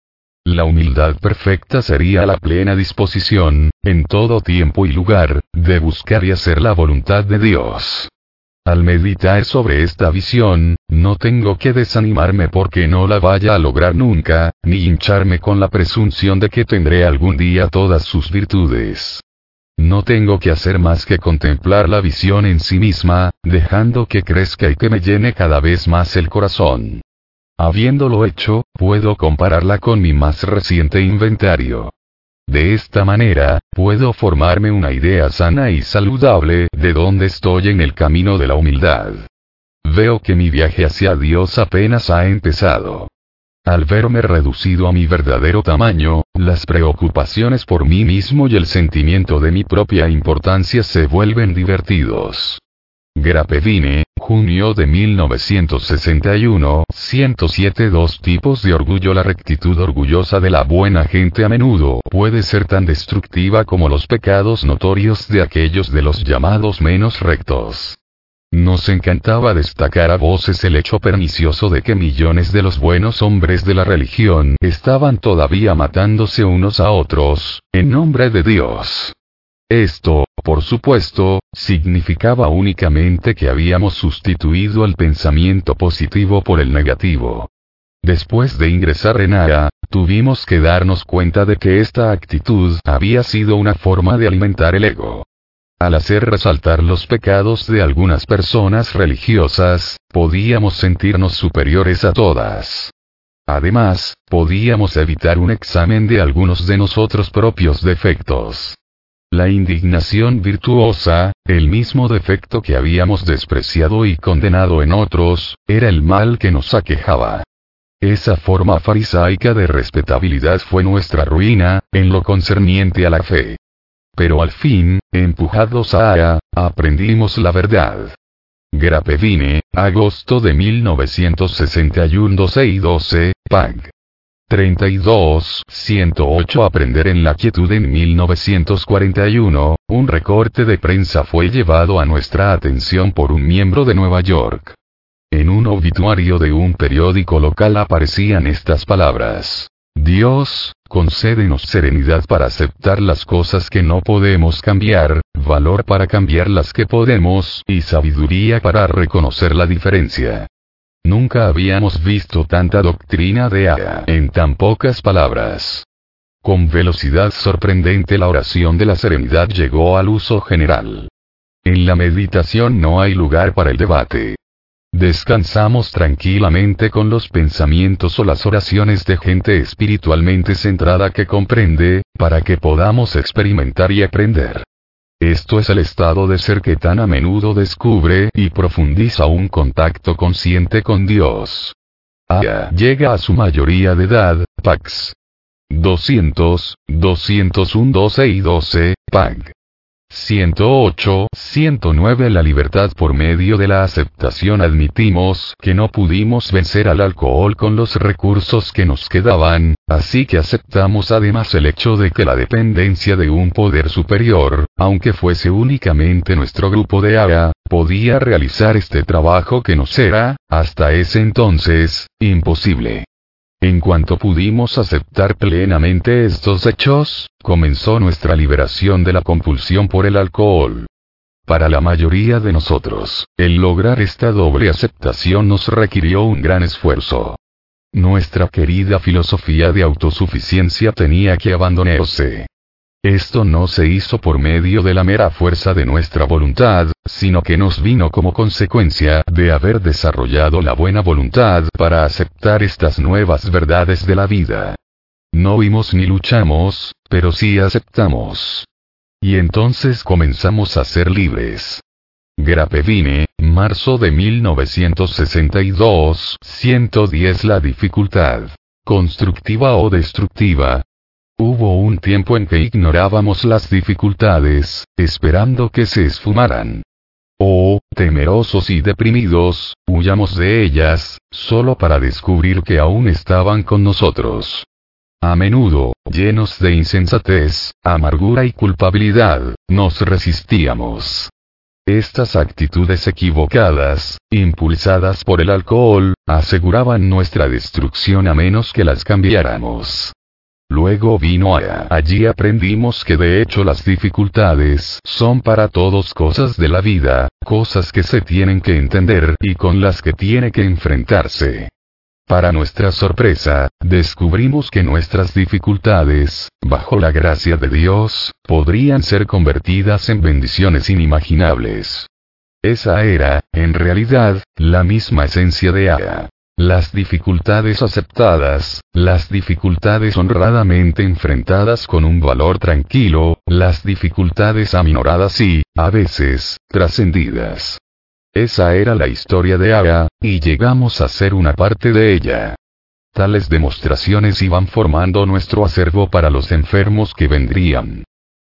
La humildad perfecta sería la plena disposición, en todo tiempo y lugar, de buscar y hacer la voluntad de Dios. Al meditar sobre esta visión, no tengo que desanimarme porque no la vaya a lograr nunca, ni hincharme con la presunción de que tendré algún día todas sus virtudes. No tengo que hacer más que contemplar la visión en sí misma, dejando que crezca y que me llene cada vez más el corazón. Habiéndolo hecho, puedo compararla con mi más reciente inventario. De esta manera, puedo formarme una idea sana y saludable de dónde estoy en el camino de la humildad. Veo que mi viaje hacia Dios apenas ha empezado. Al verme reducido a mi verdadero tamaño, las preocupaciones por mí mismo y el sentimiento de mi propia importancia se vuelven divertidos. Grapevine, junio de 1961, 107 Dos tipos de orgullo La rectitud orgullosa de la buena gente a menudo puede ser tan destructiva como los pecados notorios de aquellos de los llamados menos rectos. Nos encantaba destacar a voces el hecho pernicioso de que millones de los buenos hombres de la religión estaban todavía matándose unos a otros, en nombre de Dios. Esto, por supuesto, significaba únicamente que habíamos sustituido el pensamiento positivo por el negativo. Después de ingresar en ARA, tuvimos que darnos cuenta de que esta actitud había sido una forma de alimentar el ego. Al hacer resaltar los pecados de algunas personas religiosas, podíamos sentirnos superiores a todas. Además, podíamos evitar un examen de algunos de nosotros propios defectos. La indignación virtuosa, el mismo defecto que habíamos despreciado y condenado en otros, era el mal que nos aquejaba. Esa forma farisaica de respetabilidad fue nuestra ruina, en lo concerniente a la fe. Pero al fin, empujados a aprendimos la verdad. Grapevine, agosto de 1961 12 y 12, PAG. 32, 108 Aprender en la quietud en 1941, un recorte de prensa fue llevado a nuestra atención por un miembro de Nueva York. En un obituario de un periódico local aparecían estas palabras. Dios, concédenos serenidad para aceptar las cosas que no podemos cambiar, valor para cambiar las que podemos, y sabiduría para reconocer la diferencia. Nunca habíamos visto tanta doctrina de A en tan pocas palabras. Con velocidad sorprendente la oración de la serenidad llegó al uso general. En la meditación no hay lugar para el debate. Descansamos tranquilamente con los pensamientos o las oraciones de gente espiritualmente centrada que comprende, para que podamos experimentar y aprender. Esto es el estado de ser que tan a menudo descubre y profundiza un contacto consciente con Dios. Aya llega a su mayoría de edad, Pax. 200, 201 12 y 12, PAG. 108, 109 La libertad por medio de la aceptación admitimos que no pudimos vencer al alcohol con los recursos que nos quedaban, así que aceptamos además el hecho de que la dependencia de un poder superior, aunque fuese únicamente nuestro grupo de ARA, podía realizar este trabajo que nos era, hasta ese entonces, imposible. En cuanto pudimos aceptar plenamente estos hechos, comenzó nuestra liberación de la compulsión por el alcohol. Para la mayoría de nosotros, el lograr esta doble aceptación nos requirió un gran esfuerzo. Nuestra querida filosofía de autosuficiencia tenía que abandonarse. Esto no se hizo por medio de la mera fuerza de nuestra voluntad, sino que nos vino como consecuencia de haber desarrollado la buena voluntad para aceptar estas nuevas verdades de la vida. No vimos ni luchamos, pero sí aceptamos. Y entonces comenzamos a ser libres. Grapevine, marzo de 1962, 110 La dificultad. Constructiva o destructiva. Hubo un tiempo en que ignorábamos las dificultades, esperando que se esfumaran. O, temerosos y deprimidos, huyamos de ellas, solo para descubrir que aún estaban con nosotros. A menudo, llenos de insensatez, amargura y culpabilidad, nos resistíamos. Estas actitudes equivocadas, impulsadas por el alcohol, aseguraban nuestra destrucción a menos que las cambiáramos. Luego vino a allí aprendimos que de hecho las dificultades son para todos cosas de la vida, cosas que se tienen que entender y con las que tiene que enfrentarse. Para nuestra sorpresa, descubrimos que nuestras dificultades, bajo la gracia de Dios, podrían ser convertidas en bendiciones inimaginables. Esa era, en realidad, la misma esencia de Aya. Las dificultades aceptadas, las dificultades honradamente enfrentadas con un valor tranquilo, las dificultades aminoradas y, a veces, trascendidas. Esa era la historia de Aga, y llegamos a ser una parte de ella. Tales demostraciones iban formando nuestro acervo para los enfermos que vendrían.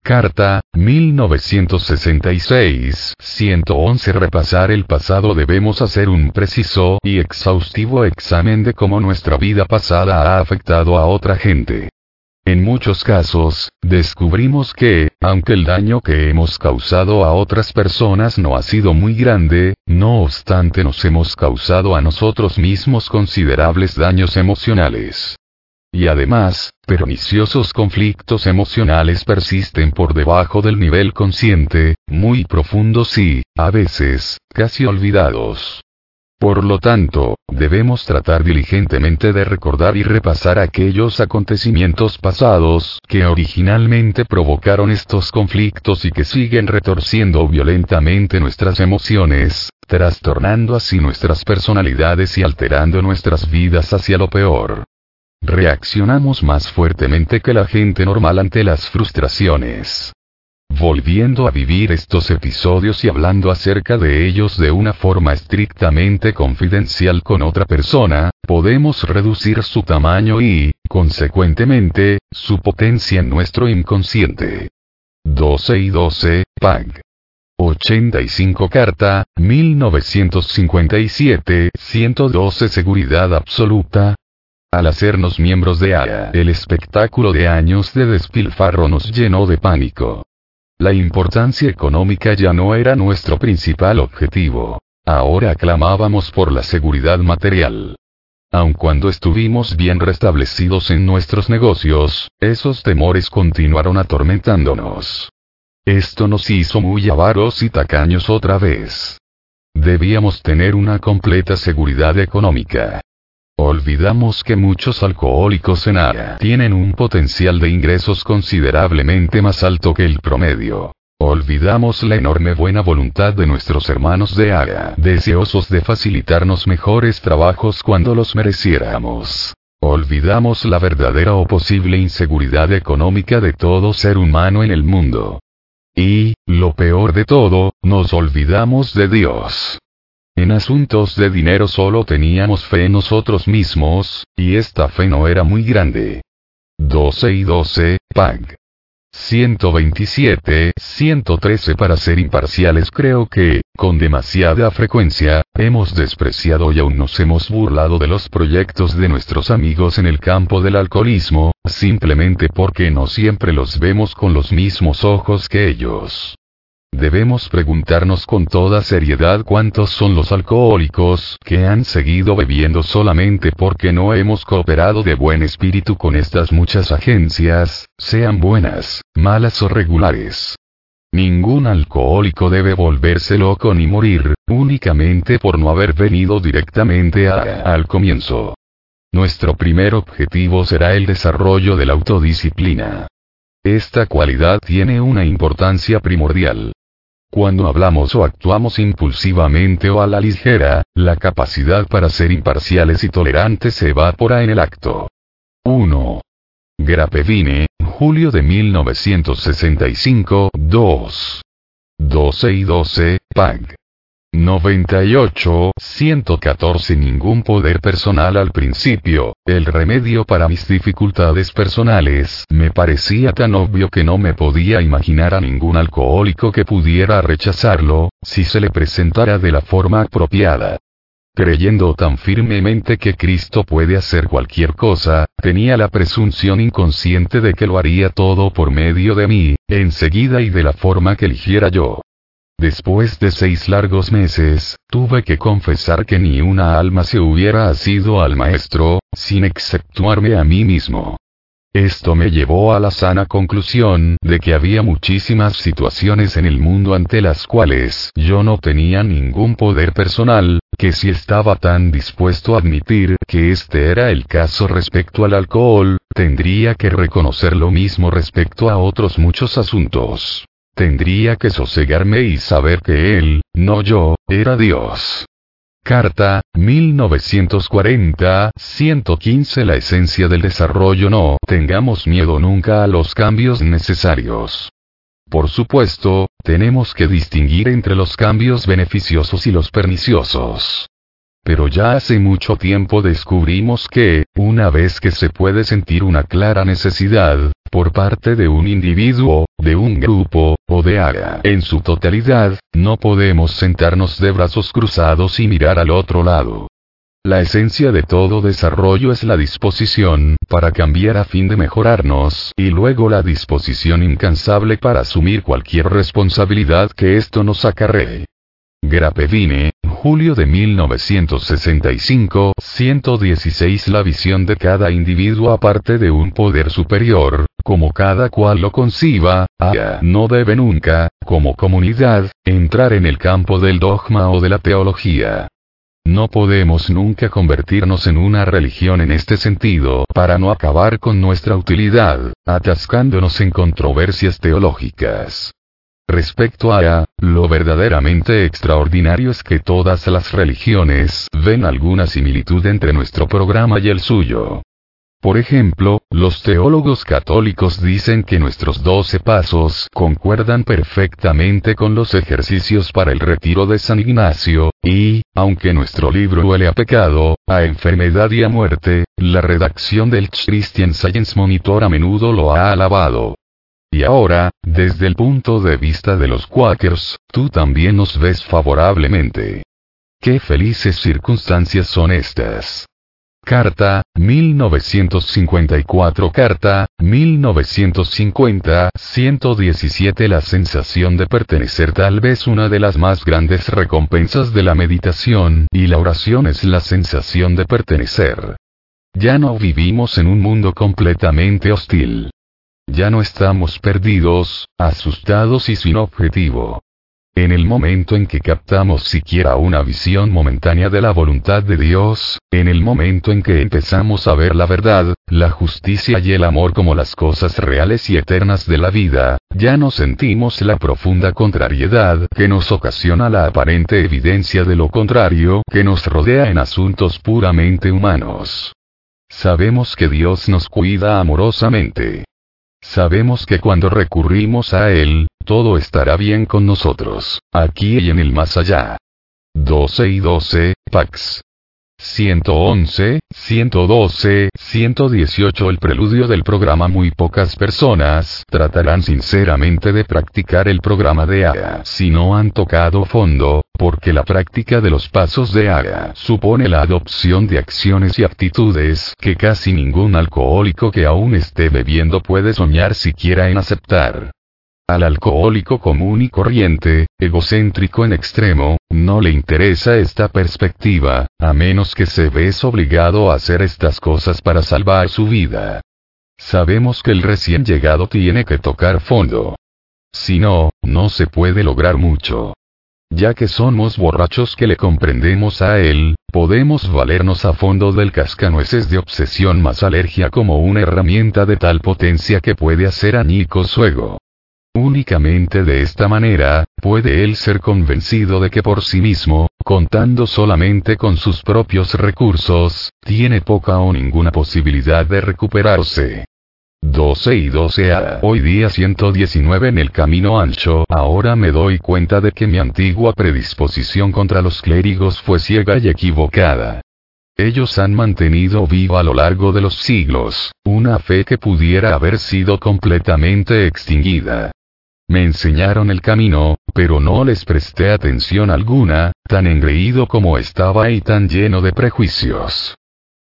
Carta, 1966, 111 Repasar el pasado debemos hacer un preciso y exhaustivo examen de cómo nuestra vida pasada ha afectado a otra gente. En muchos casos, descubrimos que, aunque el daño que hemos causado a otras personas no ha sido muy grande, no obstante nos hemos causado a nosotros mismos considerables daños emocionales. Y además, perniciosos conflictos emocionales persisten por debajo del nivel consciente, muy profundos y, a veces, casi olvidados. Por lo tanto, debemos tratar diligentemente de recordar y repasar aquellos acontecimientos pasados que originalmente provocaron estos conflictos y que siguen retorciendo violentamente nuestras emociones, trastornando así nuestras personalidades y alterando nuestras vidas hacia lo peor. Reaccionamos más fuertemente que la gente normal ante las frustraciones. Volviendo a vivir estos episodios y hablando acerca de ellos de una forma estrictamente confidencial con otra persona, podemos reducir su tamaño y, consecuentemente, su potencia en nuestro inconsciente. 12 y 12, PAG. 85 Carta, 1957, 112 Seguridad absoluta. Al hacernos miembros de AYA, el espectáculo de años de despilfarro nos llenó de pánico. La importancia económica ya no era nuestro principal objetivo. Ahora clamábamos por la seguridad material. Aun cuando estuvimos bien restablecidos en nuestros negocios, esos temores continuaron atormentándonos. Esto nos hizo muy avaros y tacaños otra vez. Debíamos tener una completa seguridad económica. Olvidamos que muchos alcohólicos en ARA tienen un potencial de ingresos considerablemente más alto que el promedio. Olvidamos la enorme buena voluntad de nuestros hermanos de ARA, deseosos de facilitarnos mejores trabajos cuando los mereciéramos. Olvidamos la verdadera o posible inseguridad económica de todo ser humano en el mundo. Y, lo peor de todo, nos olvidamos de Dios. En asuntos de dinero solo teníamos fe en nosotros mismos, y esta fe no era muy grande. 12 y 12, PAG. 127, 113 para ser imparciales creo que, con demasiada frecuencia, hemos despreciado y aún nos hemos burlado de los proyectos de nuestros amigos en el campo del alcoholismo, simplemente porque no siempre los vemos con los mismos ojos que ellos. Debemos preguntarnos con toda seriedad cuántos son los alcohólicos que han seguido bebiendo solamente porque no hemos cooperado de buen espíritu con estas muchas agencias, sean buenas, malas o regulares. Ningún alcohólico debe volverse loco ni morir, únicamente por no haber venido directamente al comienzo. Nuestro primer objetivo será el desarrollo de la autodisciplina. Esta cualidad tiene una importancia primordial. Cuando hablamos o actuamos impulsivamente o a la ligera, la capacidad para ser imparciales y tolerantes se evapora en el acto. 1. Grapevine, julio de 1965, 2. 12 y 12, PAG. 98, 114 Ningún poder personal al principio, el remedio para mis dificultades personales me parecía tan obvio que no me podía imaginar a ningún alcohólico que pudiera rechazarlo, si se le presentara de la forma apropiada. Creyendo tan firmemente que Cristo puede hacer cualquier cosa, tenía la presunción inconsciente de que lo haría todo por medio de mí, enseguida y de la forma que eligiera yo. Después de seis largos meses, tuve que confesar que ni una alma se hubiera asido al maestro, sin exceptuarme a mí mismo. Esto me llevó a la sana conclusión de que había muchísimas situaciones en el mundo ante las cuales yo no tenía ningún poder personal, que si estaba tan dispuesto a admitir que este era el caso respecto al alcohol, tendría que reconocer lo mismo respecto a otros muchos asuntos. Tendría que sosegarme y saber que él, no yo, era Dios. Carta, 1940, 115 La esencia del desarrollo No tengamos miedo nunca a los cambios necesarios. Por supuesto, tenemos que distinguir entre los cambios beneficiosos y los perniciosos. Pero ya hace mucho tiempo descubrimos que, una vez que se puede sentir una clara necesidad, por parte de un individuo, de un grupo, o de área en su totalidad, no podemos sentarnos de brazos cruzados y mirar al otro lado. La esencia de todo desarrollo es la disposición para cambiar a fin de mejorarnos y luego la disposición incansable para asumir cualquier responsabilidad que esto nos acarree. Grapevine, julio de 1965, 116 La visión de cada individuo aparte de un poder superior, como cada cual lo conciba, a, no debe nunca, como comunidad, entrar en el campo del dogma o de la teología. No podemos nunca convertirnos en una religión en este sentido para no acabar con nuestra utilidad, atascándonos en controversias teológicas. Respecto a, lo verdaderamente extraordinario es que todas las religiones ven alguna similitud entre nuestro programa y el suyo. Por ejemplo, los teólogos católicos dicen que nuestros doce pasos concuerdan perfectamente con los ejercicios para el retiro de San Ignacio, y, aunque nuestro libro huele a pecado, a enfermedad y a muerte, la redacción del Christian Science Monitor a menudo lo ha alabado. Y ahora, desde el punto de vista de los Quakers, tú también nos ves favorablemente. Qué felices circunstancias son estas. Carta, 1954 Carta, 1950, 117 La sensación de pertenecer tal vez una de las más grandes recompensas de la meditación y la oración es la sensación de pertenecer. Ya no vivimos en un mundo completamente hostil. Ya no estamos perdidos, asustados y sin objetivo. En el momento en que captamos siquiera una visión momentánea de la voluntad de Dios, en el momento en que empezamos a ver la verdad, la justicia y el amor como las cosas reales y eternas de la vida, ya no sentimos la profunda contrariedad que nos ocasiona la aparente evidencia de lo contrario que nos rodea en asuntos puramente humanos. Sabemos que Dios nos cuida amorosamente. Sabemos que cuando recurrimos a Él, todo estará bien con nosotros, aquí y en el más allá. 12 y 12, Pax. 111, 112, 118 El preludio del programa Muy pocas personas tratarán sinceramente de practicar el programa de AGA si no han tocado fondo, porque la práctica de los pasos de AGA supone la adopción de acciones y actitudes que casi ningún alcohólico que aún esté bebiendo puede soñar siquiera en aceptar. Al alcohólico común y corriente, egocéntrico en extremo, no le interesa esta perspectiva, a menos que se ves obligado a hacer estas cosas para salvar su vida. Sabemos que el recién llegado tiene que tocar fondo. Si no, no se puede lograr mucho. Ya que somos borrachos que le comprendemos a él, podemos valernos a fondo del cascanueces de obsesión más alergia como una herramienta de tal potencia que puede hacer añicos su ego. Únicamente de esta manera, puede él ser convencido de que por sí mismo, contando solamente con sus propios recursos, tiene poca o ninguna posibilidad de recuperarse. 12 y 12 a hoy día 119 en el camino ancho. Ahora me doy cuenta de que mi antigua predisposición contra los clérigos fue ciega y equivocada. Ellos han mantenido viva a lo largo de los siglos, una fe que pudiera haber sido completamente extinguida. Me enseñaron el camino, pero no les presté atención alguna, tan engreído como estaba y tan lleno de prejuicios.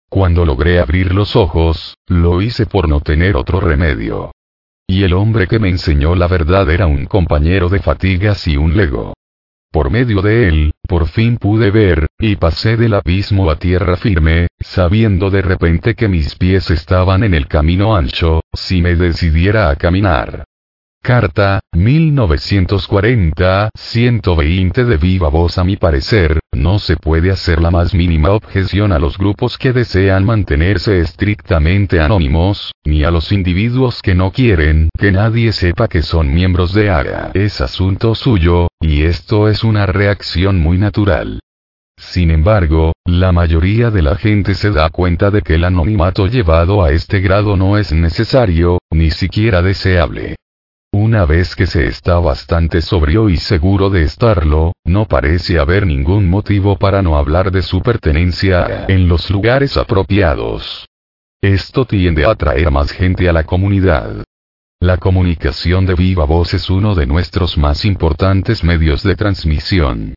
Cuando logré abrir los ojos, lo hice por no tener otro remedio. Y el hombre que me enseñó la verdad era un compañero de fatigas y un lego. Por medio de él, por fin pude ver, y pasé del abismo a tierra firme, sabiendo de repente que mis pies estaban en el camino ancho, si me decidiera a caminar. Carta, 1940-120 de viva voz a mi parecer, no se puede hacer la más mínima objeción a los grupos que desean mantenerse estrictamente anónimos, ni a los individuos que no quieren que nadie sepa que son miembros de AGA. Es asunto suyo, y esto es una reacción muy natural. Sin embargo, la mayoría de la gente se da cuenta de que el anonimato llevado a este grado no es necesario, ni siquiera deseable. Una vez que se está bastante sobrio y seguro de estarlo, no parece haber ningún motivo para no hablar de su pertenencia en los lugares apropiados. Esto tiende a atraer más gente a la comunidad. La comunicación de viva voz es uno de nuestros más importantes medios de transmisión.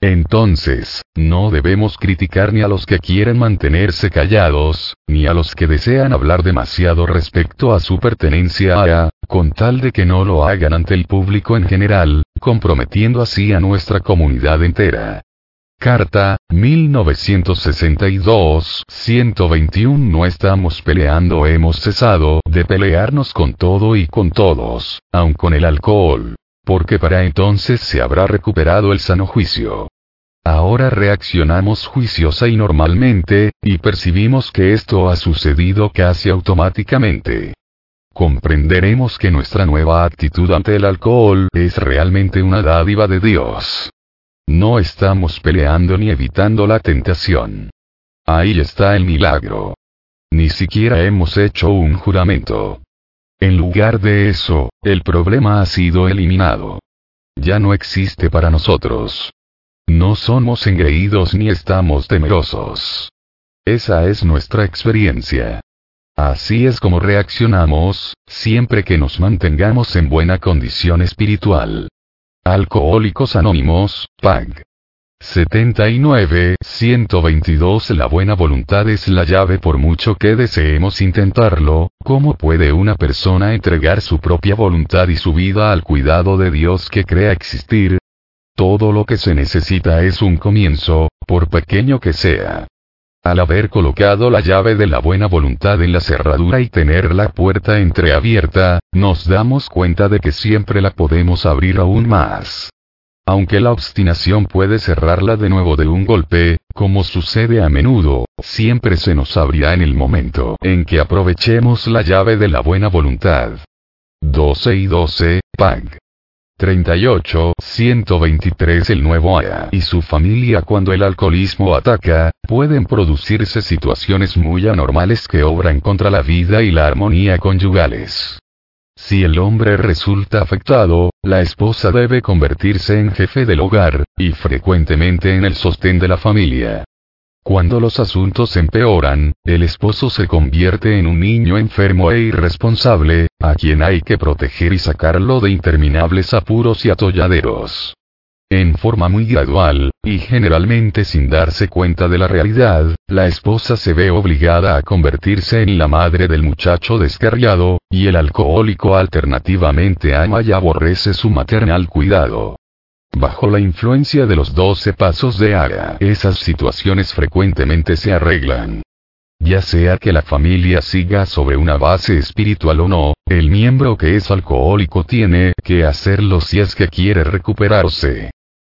Entonces, no debemos criticar ni a los que quieren mantenerse callados, ni a los que desean hablar demasiado respecto a su pertenencia a, con tal de que no lo hagan ante el público en general, comprometiendo así a nuestra comunidad entera. Carta, 1962-121 No estamos peleando, hemos cesado de pelearnos con todo y con todos, aun con el alcohol. Porque para entonces se habrá recuperado el sano juicio. Ahora reaccionamos juiciosa y normalmente, y percibimos que esto ha sucedido casi automáticamente. Comprenderemos que nuestra nueva actitud ante el alcohol es realmente una dádiva de Dios. No estamos peleando ni evitando la tentación. Ahí está el milagro. Ni siquiera hemos hecho un juramento. En lugar de eso, el problema ha sido eliminado. Ya no existe para nosotros. No somos engreídos ni estamos temerosos. Esa es nuestra experiencia. Así es como reaccionamos, siempre que nos mantengamos en buena condición espiritual. Alcohólicos Anónimos, PAG. 79, 122 La buena voluntad es la llave por mucho que deseemos intentarlo, ¿cómo puede una persona entregar su propia voluntad y su vida al cuidado de Dios que crea existir? Todo lo que se necesita es un comienzo, por pequeño que sea. Al haber colocado la llave de la buena voluntad en la cerradura y tener la puerta entreabierta, nos damos cuenta de que siempre la podemos abrir aún más. Aunque la obstinación puede cerrarla de nuevo de un golpe, como sucede a menudo, siempre se nos abrirá en el momento en que aprovechemos la llave de la buena voluntad. 12 y 12, PAG. 38, 123 El nuevo Aya y su familia cuando el alcoholismo ataca, pueden producirse situaciones muy anormales que obran contra la vida y la armonía conyugales. Si el hombre resulta afectado, la esposa debe convertirse en jefe del hogar, y frecuentemente en el sostén de la familia. Cuando los asuntos empeoran, el esposo se convierte en un niño enfermo e irresponsable, a quien hay que proteger y sacarlo de interminables apuros y atolladeros. En forma muy gradual, y generalmente sin darse cuenta de la realidad, la esposa se ve obligada a convertirse en la madre del muchacho descarriado, y el alcohólico alternativamente ama y aborrece su maternal cuidado. Bajo la influencia de los 12 pasos de Ara, esas situaciones frecuentemente se arreglan. Ya sea que la familia siga sobre una base espiritual o no, el miembro que es alcohólico tiene que hacerlo si es que quiere recuperarse.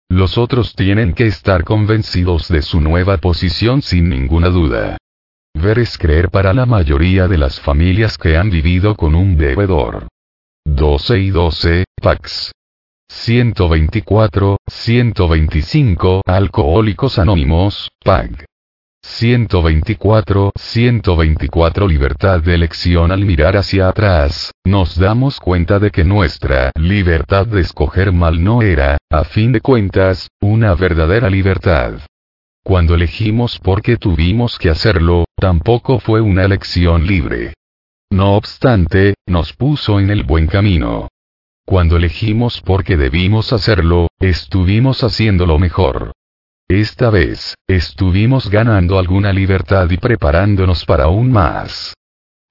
Los otros tienen que estar convencidos de su nueva posición sin ninguna duda. Ver es creer para la mayoría de las familias que han vivido con un bebedor. 12 y 12, Pax. 124, 125 Alcohólicos Anónimos, PAG. 124, 124 Libertad de elección Al mirar hacia atrás, nos damos cuenta de que nuestra libertad de escoger mal no era, a fin de cuentas, una verdadera libertad. Cuando elegimos porque tuvimos que hacerlo, tampoco fue una elección libre. No obstante, nos puso en el buen camino. Cuando elegimos porque debimos hacerlo, estuvimos haciéndolo mejor. Esta vez, estuvimos ganando alguna libertad y preparándonos para aún más.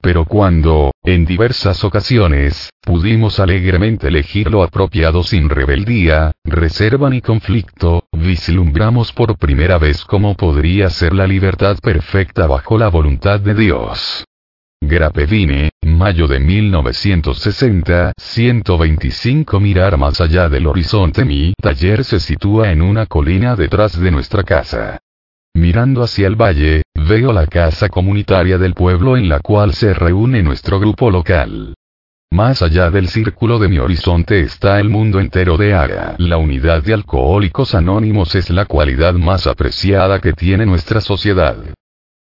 Pero cuando, en diversas ocasiones, pudimos alegremente elegir lo apropiado sin rebeldía, reserva ni conflicto, vislumbramos por primera vez cómo podría ser la libertad perfecta bajo la voluntad de Dios. Grapevine, mayo de 1960, 125 Mirar más allá del horizonte Mi taller se sitúa en una colina detrás de nuestra casa. Mirando hacia el valle, veo la casa comunitaria del pueblo en la cual se reúne nuestro grupo local. Más allá del círculo de mi horizonte está el mundo entero de ARA. La unidad de alcohólicos anónimos es la cualidad más apreciada que tiene nuestra sociedad.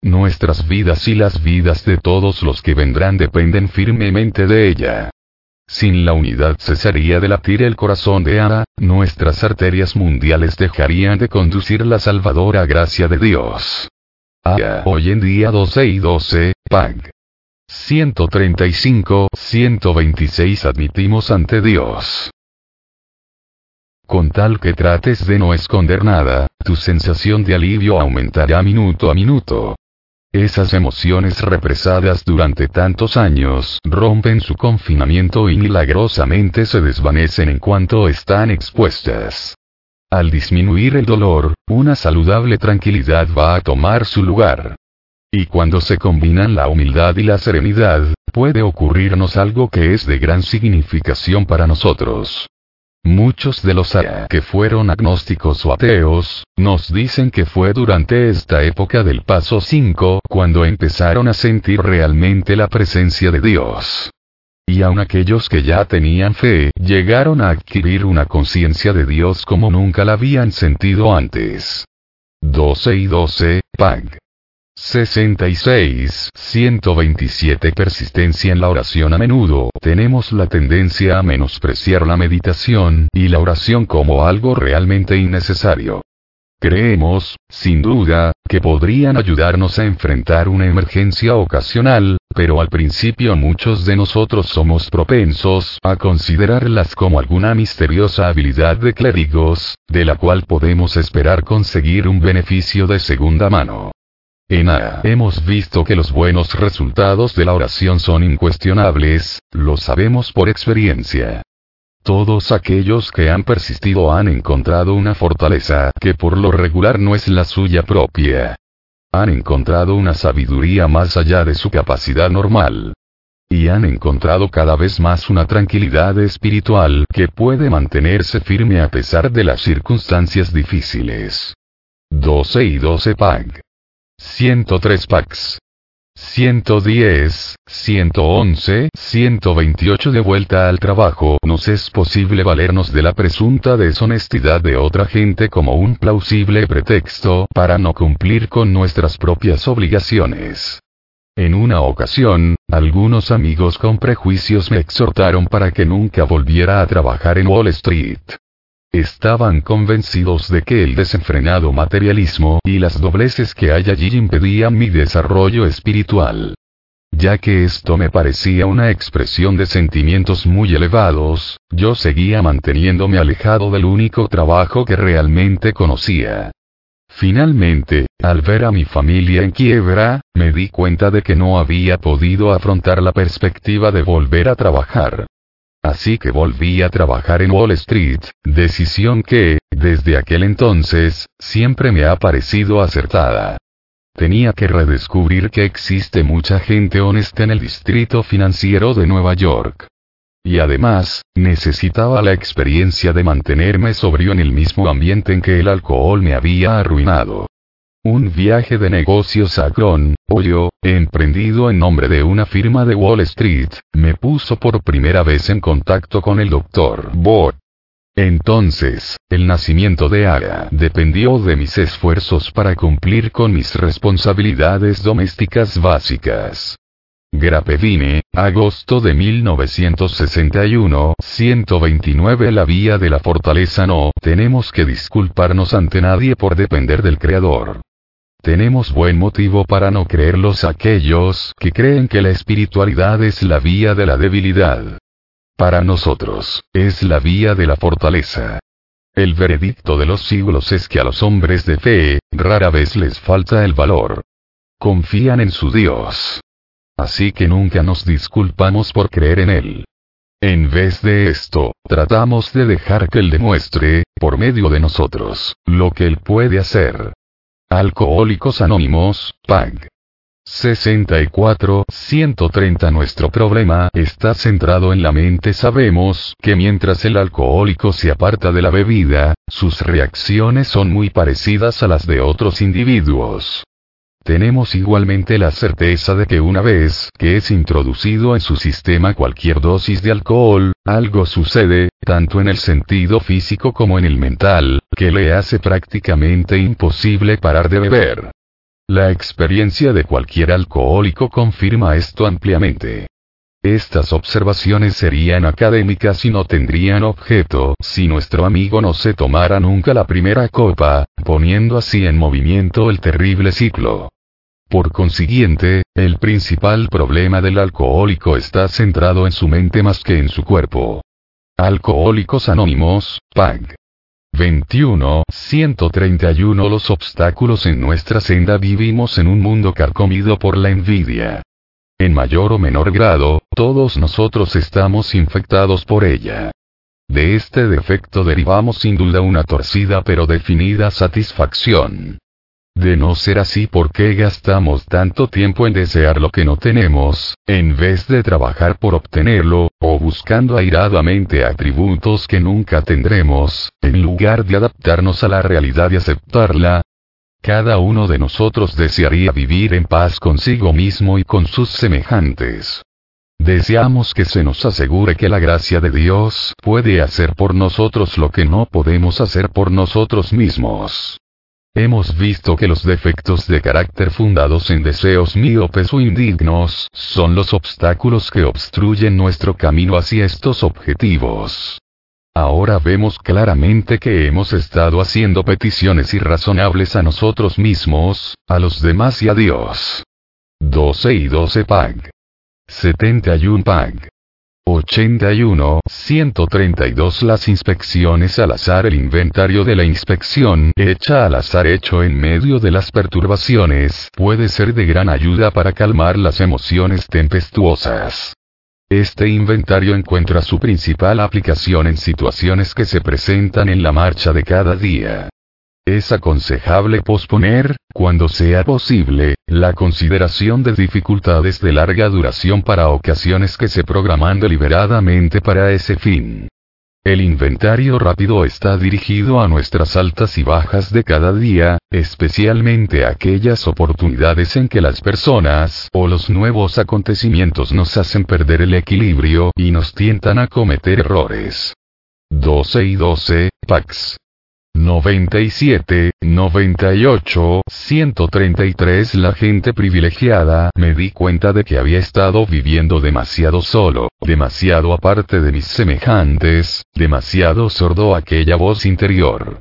Nuestras vidas y las vidas de todos los que vendrán dependen firmemente de ella. Sin la unidad cesaría de latir el corazón de Ana, nuestras arterias mundiales dejarían de conducir la salvadora gracia de Dios. Ah, hoy en día 12 y 12, PAG. 135, 126 admitimos ante Dios. Con tal que trates de no esconder nada, tu sensación de alivio aumentará minuto a minuto. Esas emociones represadas durante tantos años rompen su confinamiento y milagrosamente se desvanecen en cuanto están expuestas. Al disminuir el dolor, una saludable tranquilidad va a tomar su lugar. Y cuando se combinan la humildad y la serenidad, puede ocurrirnos algo que es de gran significación para nosotros. Muchos de los que fueron agnósticos o ateos, nos dicen que fue durante esta época del paso 5 cuando empezaron a sentir realmente la presencia de Dios. Y aun aquellos que ya tenían fe, llegaron a adquirir una conciencia de Dios como nunca la habían sentido antes. 12 y 12, Pag. 66. 127 Persistencia en la oración A menudo tenemos la tendencia a menospreciar la meditación y la oración como algo realmente innecesario. Creemos, sin duda, que podrían ayudarnos a enfrentar una emergencia ocasional, pero al principio muchos de nosotros somos propensos a considerarlas como alguna misteriosa habilidad de clérigos, de la cual podemos esperar conseguir un beneficio de segunda mano. En A hemos visto que los buenos resultados de la oración son incuestionables, lo sabemos por experiencia. Todos aquellos que han persistido han encontrado una fortaleza que por lo regular no es la suya propia. Han encontrado una sabiduría más allá de su capacidad normal. Y han encontrado cada vez más una tranquilidad espiritual que puede mantenerse firme a pesar de las circunstancias difíciles. 12 y 12 Pag. 103 packs. 110, 111, 128 de vuelta al trabajo. Nos es posible valernos de la presunta deshonestidad de otra gente como un plausible pretexto para no cumplir con nuestras propias obligaciones. En una ocasión, algunos amigos con prejuicios me exhortaron para que nunca volviera a trabajar en Wall Street. Estaban convencidos de que el desenfrenado materialismo y las dobleces que hay allí impedían mi desarrollo espiritual. Ya que esto me parecía una expresión de sentimientos muy elevados, yo seguía manteniéndome alejado del único trabajo que realmente conocía. Finalmente, al ver a mi familia en quiebra, me di cuenta de que no había podido afrontar la perspectiva de volver a trabajar. Así que volví a trabajar en Wall Street, decisión que, desde aquel entonces, siempre me ha parecido acertada. Tenía que redescubrir que existe mucha gente honesta en el distrito financiero de Nueva York. Y además, necesitaba la experiencia de mantenerme sobrio en el mismo ambiente en que el alcohol me había arruinado. Un viaje de negocios a Cron, Hoyo, emprendido en nombre de una firma de Wall Street, me puso por primera vez en contacto con el Dr. Bot. Entonces, el nacimiento de Ara dependió de mis esfuerzos para cumplir con mis responsabilidades domésticas básicas. Grapevine, agosto de 1961, 129 La vía de la fortaleza no tenemos que disculparnos ante nadie por depender del Creador. Tenemos buen motivo para no creerlos aquellos que creen que la espiritualidad es la vía de la debilidad. Para nosotros, es la vía de la fortaleza. El veredicto de los siglos es que a los hombres de fe, rara vez les falta el valor. Confían en su Dios. Así que nunca nos disculpamos por creer en Él. En vez de esto, tratamos de dejar que Él demuestre, por medio de nosotros, lo que Él puede hacer. Alcohólicos Anónimos, PAG. 64, 130 Nuestro problema está centrado en la mente. Sabemos que mientras el alcohólico se aparta de la bebida, sus reacciones son muy parecidas a las de otros individuos. Tenemos igualmente la certeza de que una vez que es introducido en su sistema cualquier dosis de alcohol, algo sucede, tanto en el sentido físico como en el mental, que le hace prácticamente imposible parar de beber. La experiencia de cualquier alcohólico confirma esto ampliamente. Estas observaciones serían académicas y no tendrían objeto si nuestro amigo no se tomara nunca la primera copa, poniendo así en movimiento el terrible ciclo. Por consiguiente, el principal problema del alcohólico está centrado en su mente más que en su cuerpo. Alcohólicos Anónimos, PAG. 21, 131 Los obstáculos en nuestra senda vivimos en un mundo carcomido por la envidia. En mayor o menor grado, todos nosotros estamos infectados por ella. De este defecto derivamos sin duda una torcida pero definida satisfacción. De no ser así, ¿por qué gastamos tanto tiempo en desear lo que no tenemos, en vez de trabajar por obtenerlo, o buscando airadamente atributos que nunca tendremos, en lugar de adaptarnos a la realidad y aceptarla? Cada uno de nosotros desearía vivir en paz consigo mismo y con sus semejantes. Deseamos que se nos asegure que la gracia de Dios puede hacer por nosotros lo que no podemos hacer por nosotros mismos. Hemos visto que los defectos de carácter fundados en deseos míopes o indignos son los obstáculos que obstruyen nuestro camino hacia estos objetivos. Ahora vemos claramente que hemos estado haciendo peticiones irrazonables a nosotros mismos, a los demás y a Dios. 12 y 12 PAG. 71 PAG. 81, 132 Las inspecciones al azar El inventario de la inspección hecha al azar hecho en medio de las perturbaciones puede ser de gran ayuda para calmar las emociones tempestuosas. Este inventario encuentra su principal aplicación en situaciones que se presentan en la marcha de cada día. Es aconsejable posponer, cuando sea posible, la consideración de dificultades de larga duración para ocasiones que se programan deliberadamente para ese fin. El inventario rápido está dirigido a nuestras altas y bajas de cada día, especialmente aquellas oportunidades en que las personas o los nuevos acontecimientos nos hacen perder el equilibrio y nos tientan a cometer errores. 12 y 12, Pax. 97, 98, 133 La gente privilegiada me di cuenta de que había estado viviendo demasiado solo, demasiado aparte de mis semejantes, demasiado sordo aquella voz interior.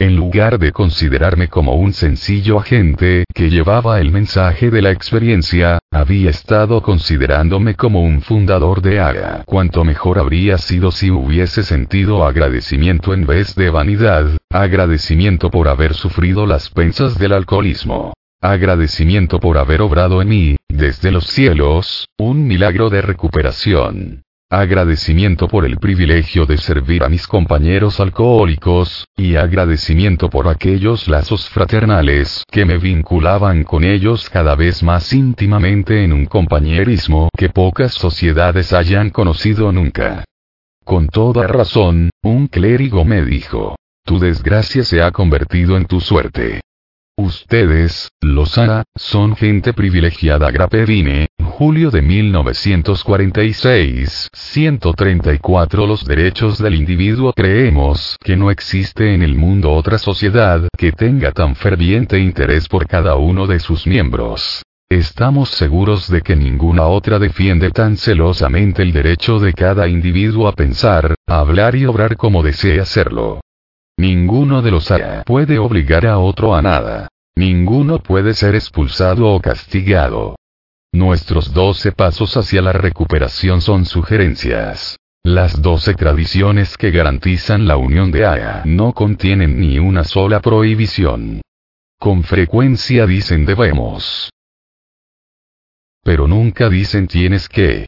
En lugar de considerarme como un sencillo agente que llevaba el mensaje de la experiencia, había estado considerándome como un fundador de AGA. Cuanto mejor habría sido si hubiese sentido agradecimiento en vez de vanidad, agradecimiento por haber sufrido las pensas del alcoholismo. Agradecimiento por haber obrado en mí, desde los cielos, un milagro de recuperación. Agradecimiento por el privilegio de servir a mis compañeros alcohólicos, y agradecimiento por aquellos lazos fraternales que me vinculaban con ellos cada vez más íntimamente en un compañerismo que pocas sociedades hayan conocido nunca. Con toda razón, un clérigo me dijo, tu desgracia se ha convertido en tu suerte. Ustedes, los A, son gente privilegiada. Grapevine, julio de 1946, 134 Los derechos del individuo creemos que no existe en el mundo otra sociedad que tenga tan ferviente interés por cada uno de sus miembros. Estamos seguros de que ninguna otra defiende tan celosamente el derecho de cada individuo a pensar, hablar y obrar como desee hacerlo. Ninguno de los A puede obligar a otro a nada. Ninguno puede ser expulsado o castigado. Nuestros doce pasos hacia la recuperación son sugerencias. Las doce tradiciones que garantizan la unión de AA no contienen ni una sola prohibición. Con frecuencia dicen debemos. Pero nunca dicen tienes que.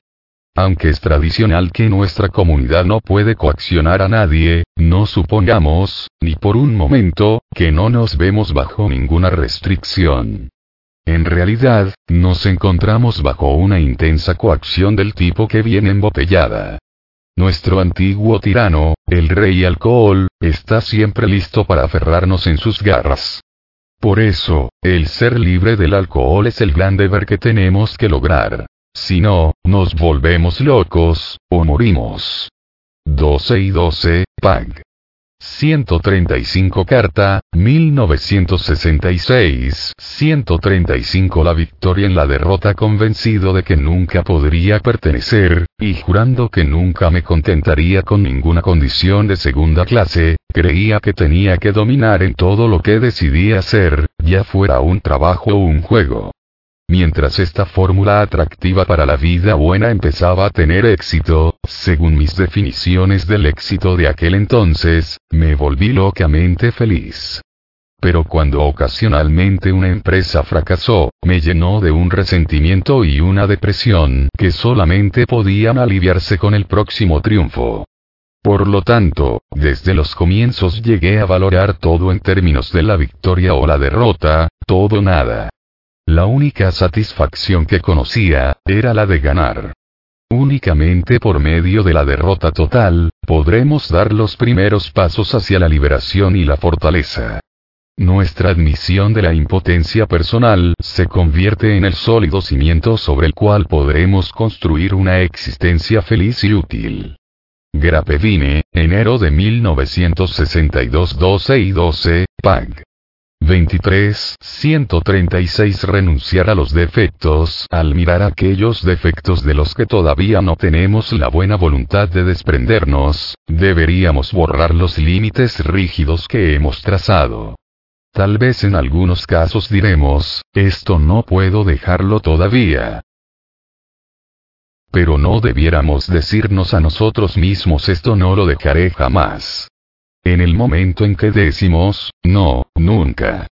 Aunque es tradicional que nuestra comunidad no puede coaccionar a nadie, no supongamos, ni por un momento, que no nos vemos bajo ninguna restricción. En realidad, nos encontramos bajo una intensa coacción del tipo que viene embotellada. Nuestro antiguo tirano, el rey alcohol, está siempre listo para aferrarnos en sus garras. Por eso, el ser libre del alcohol es el gran deber que tenemos que lograr. Si no, nos volvemos locos, o morimos. 12 y 12, Pag. 135 Carta, 1966, 135 La victoria en la derrota convencido de que nunca podría pertenecer, y jurando que nunca me contentaría con ninguna condición de segunda clase, creía que tenía que dominar en todo lo que decidía hacer, ya fuera un trabajo o un juego. Mientras esta fórmula atractiva para la vida buena empezaba a tener éxito, según mis definiciones del éxito de aquel entonces, me volví locamente feliz. Pero cuando ocasionalmente una empresa fracasó, me llenó de un resentimiento y una depresión que solamente podían aliviarse con el próximo triunfo. Por lo tanto, desde los comienzos llegué a valorar todo en términos de la victoria o la derrota, todo nada. La única satisfacción que conocía, era la de ganar. Únicamente por medio de la derrota total, podremos dar los primeros pasos hacia la liberación y la fortaleza. Nuestra admisión de la impotencia personal se convierte en el sólido cimiento sobre el cual podremos construir una existencia feliz y útil. Grapevine, enero de 1962 12 y 12, PAG. 23. 136 Renunciar a los defectos. Al mirar aquellos defectos de los que todavía no tenemos la buena voluntad de desprendernos, deberíamos borrar los límites rígidos que hemos trazado. Tal vez en algunos casos diremos, esto no puedo dejarlo todavía. Pero no debiéramos decirnos a nosotros mismos esto no lo dejaré jamás. En el momento en que decimos, no, nunca.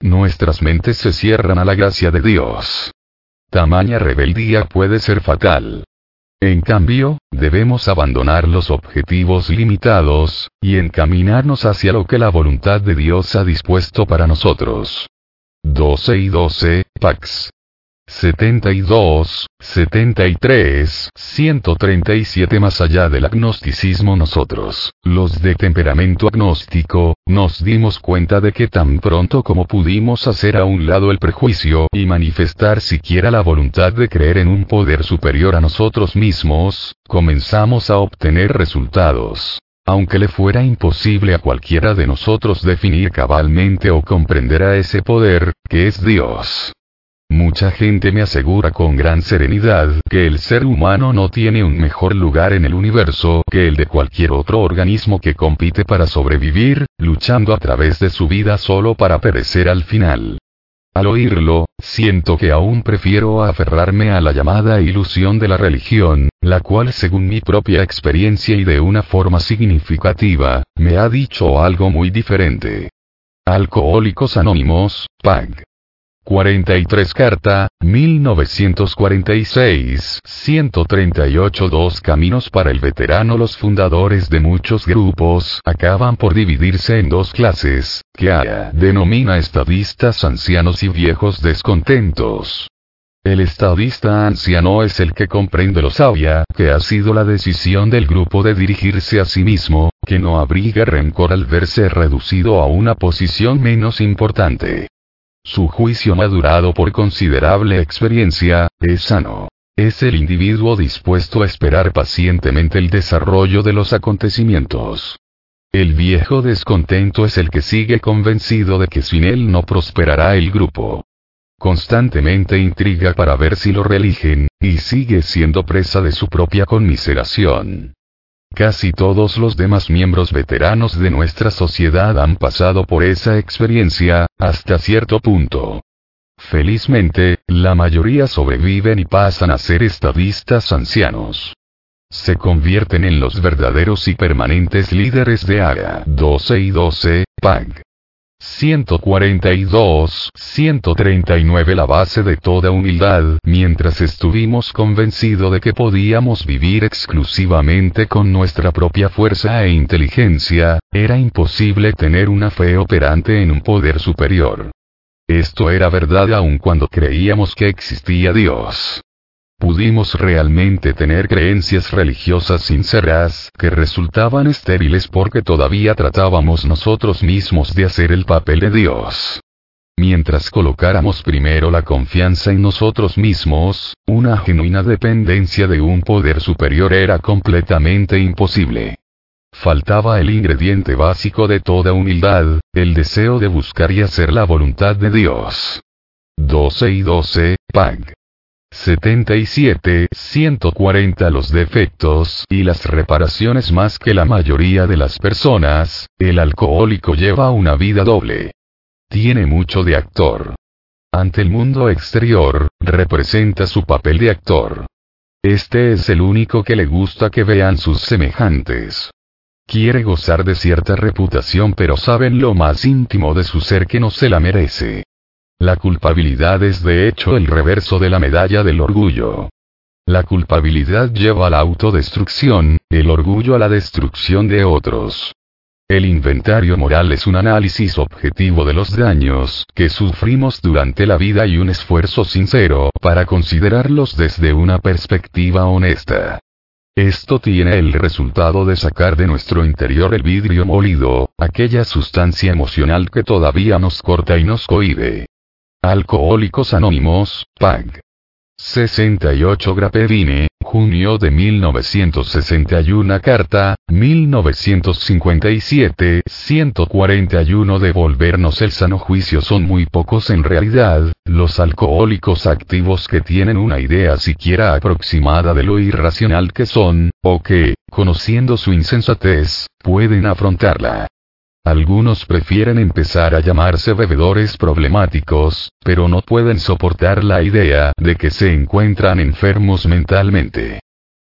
Nuestras mentes se cierran a la gracia de Dios. Tamaña rebeldía puede ser fatal. En cambio, debemos abandonar los objetivos limitados, y encaminarnos hacia lo que la voluntad de Dios ha dispuesto para nosotros. 12 y 12, Pax. 72, 73, 137 Más allá del agnosticismo nosotros, los de temperamento agnóstico, nos dimos cuenta de que tan pronto como pudimos hacer a un lado el prejuicio y manifestar siquiera la voluntad de creer en un poder superior a nosotros mismos, comenzamos a obtener resultados. Aunque le fuera imposible a cualquiera de nosotros definir cabalmente o comprender a ese poder, que es Dios. Mucha gente me asegura con gran serenidad que el ser humano no tiene un mejor lugar en el universo que el de cualquier otro organismo que compite para sobrevivir, luchando a través de su vida solo para perecer al final. Al oírlo, siento que aún prefiero aferrarme a la llamada ilusión de la religión, la cual según mi propia experiencia y de una forma significativa, me ha dicho algo muy diferente. Alcohólicos Anónimos, PAG. 43 Carta, 1946, 138 Dos caminos para el veterano Los fundadores de muchos grupos acaban por dividirse en dos clases, que AYA denomina estadistas ancianos y viejos descontentos. El estadista anciano es el que comprende lo sabia que ha sido la decisión del grupo de dirigirse a sí mismo, que no abriga rencor al verse reducido a una posición menos importante. Su juicio madurado por considerable experiencia, es sano. Es el individuo dispuesto a esperar pacientemente el desarrollo de los acontecimientos. El viejo descontento es el que sigue convencido de que sin él no prosperará el grupo. Constantemente intriga para ver si lo reeligen, y sigue siendo presa de su propia conmiseración. Casi todos los demás miembros veteranos de nuestra sociedad han pasado por esa experiencia, hasta cierto punto. Felizmente, la mayoría sobreviven y pasan a ser estadistas ancianos. Se convierten en los verdaderos y permanentes líderes de ARA 12 y 12, PAG. 142, 139 La base de toda humildad, mientras estuvimos convencidos de que podíamos vivir exclusivamente con nuestra propia fuerza e inteligencia, era imposible tener una fe operante en un poder superior. Esto era verdad aun cuando creíamos que existía Dios. Pudimos realmente tener creencias religiosas sinceras, que resultaban estériles porque todavía tratábamos nosotros mismos de hacer el papel de Dios. Mientras colocáramos primero la confianza en nosotros mismos, una genuina dependencia de un poder superior era completamente imposible. Faltaba el ingrediente básico de toda humildad, el deseo de buscar y hacer la voluntad de Dios. 12 y 12, PAG. 77, 140 Los defectos y las reparaciones más que la mayoría de las personas, el alcohólico lleva una vida doble. Tiene mucho de actor. Ante el mundo exterior, representa su papel de actor. Este es el único que le gusta que vean sus semejantes. Quiere gozar de cierta reputación pero saben lo más íntimo de su ser que no se la merece. La culpabilidad es de hecho el reverso de la medalla del orgullo. La culpabilidad lleva a la autodestrucción, el orgullo a la destrucción de otros. El inventario moral es un análisis objetivo de los daños que sufrimos durante la vida y un esfuerzo sincero para considerarlos desde una perspectiva honesta. Esto tiene el resultado de sacar de nuestro interior el vidrio molido, aquella sustancia emocional que todavía nos corta y nos cohibe. Alcohólicos Anónimos, PAG. 68 Grapevine, junio de 1961 Carta, 1957, 141 Devolvernos el sano juicio son muy pocos en realidad, los alcohólicos activos que tienen una idea siquiera aproximada de lo irracional que son, o que, conociendo su insensatez, pueden afrontarla. Algunos prefieren empezar a llamarse bebedores problemáticos, pero no pueden soportar la idea de que se encuentran enfermos mentalmente.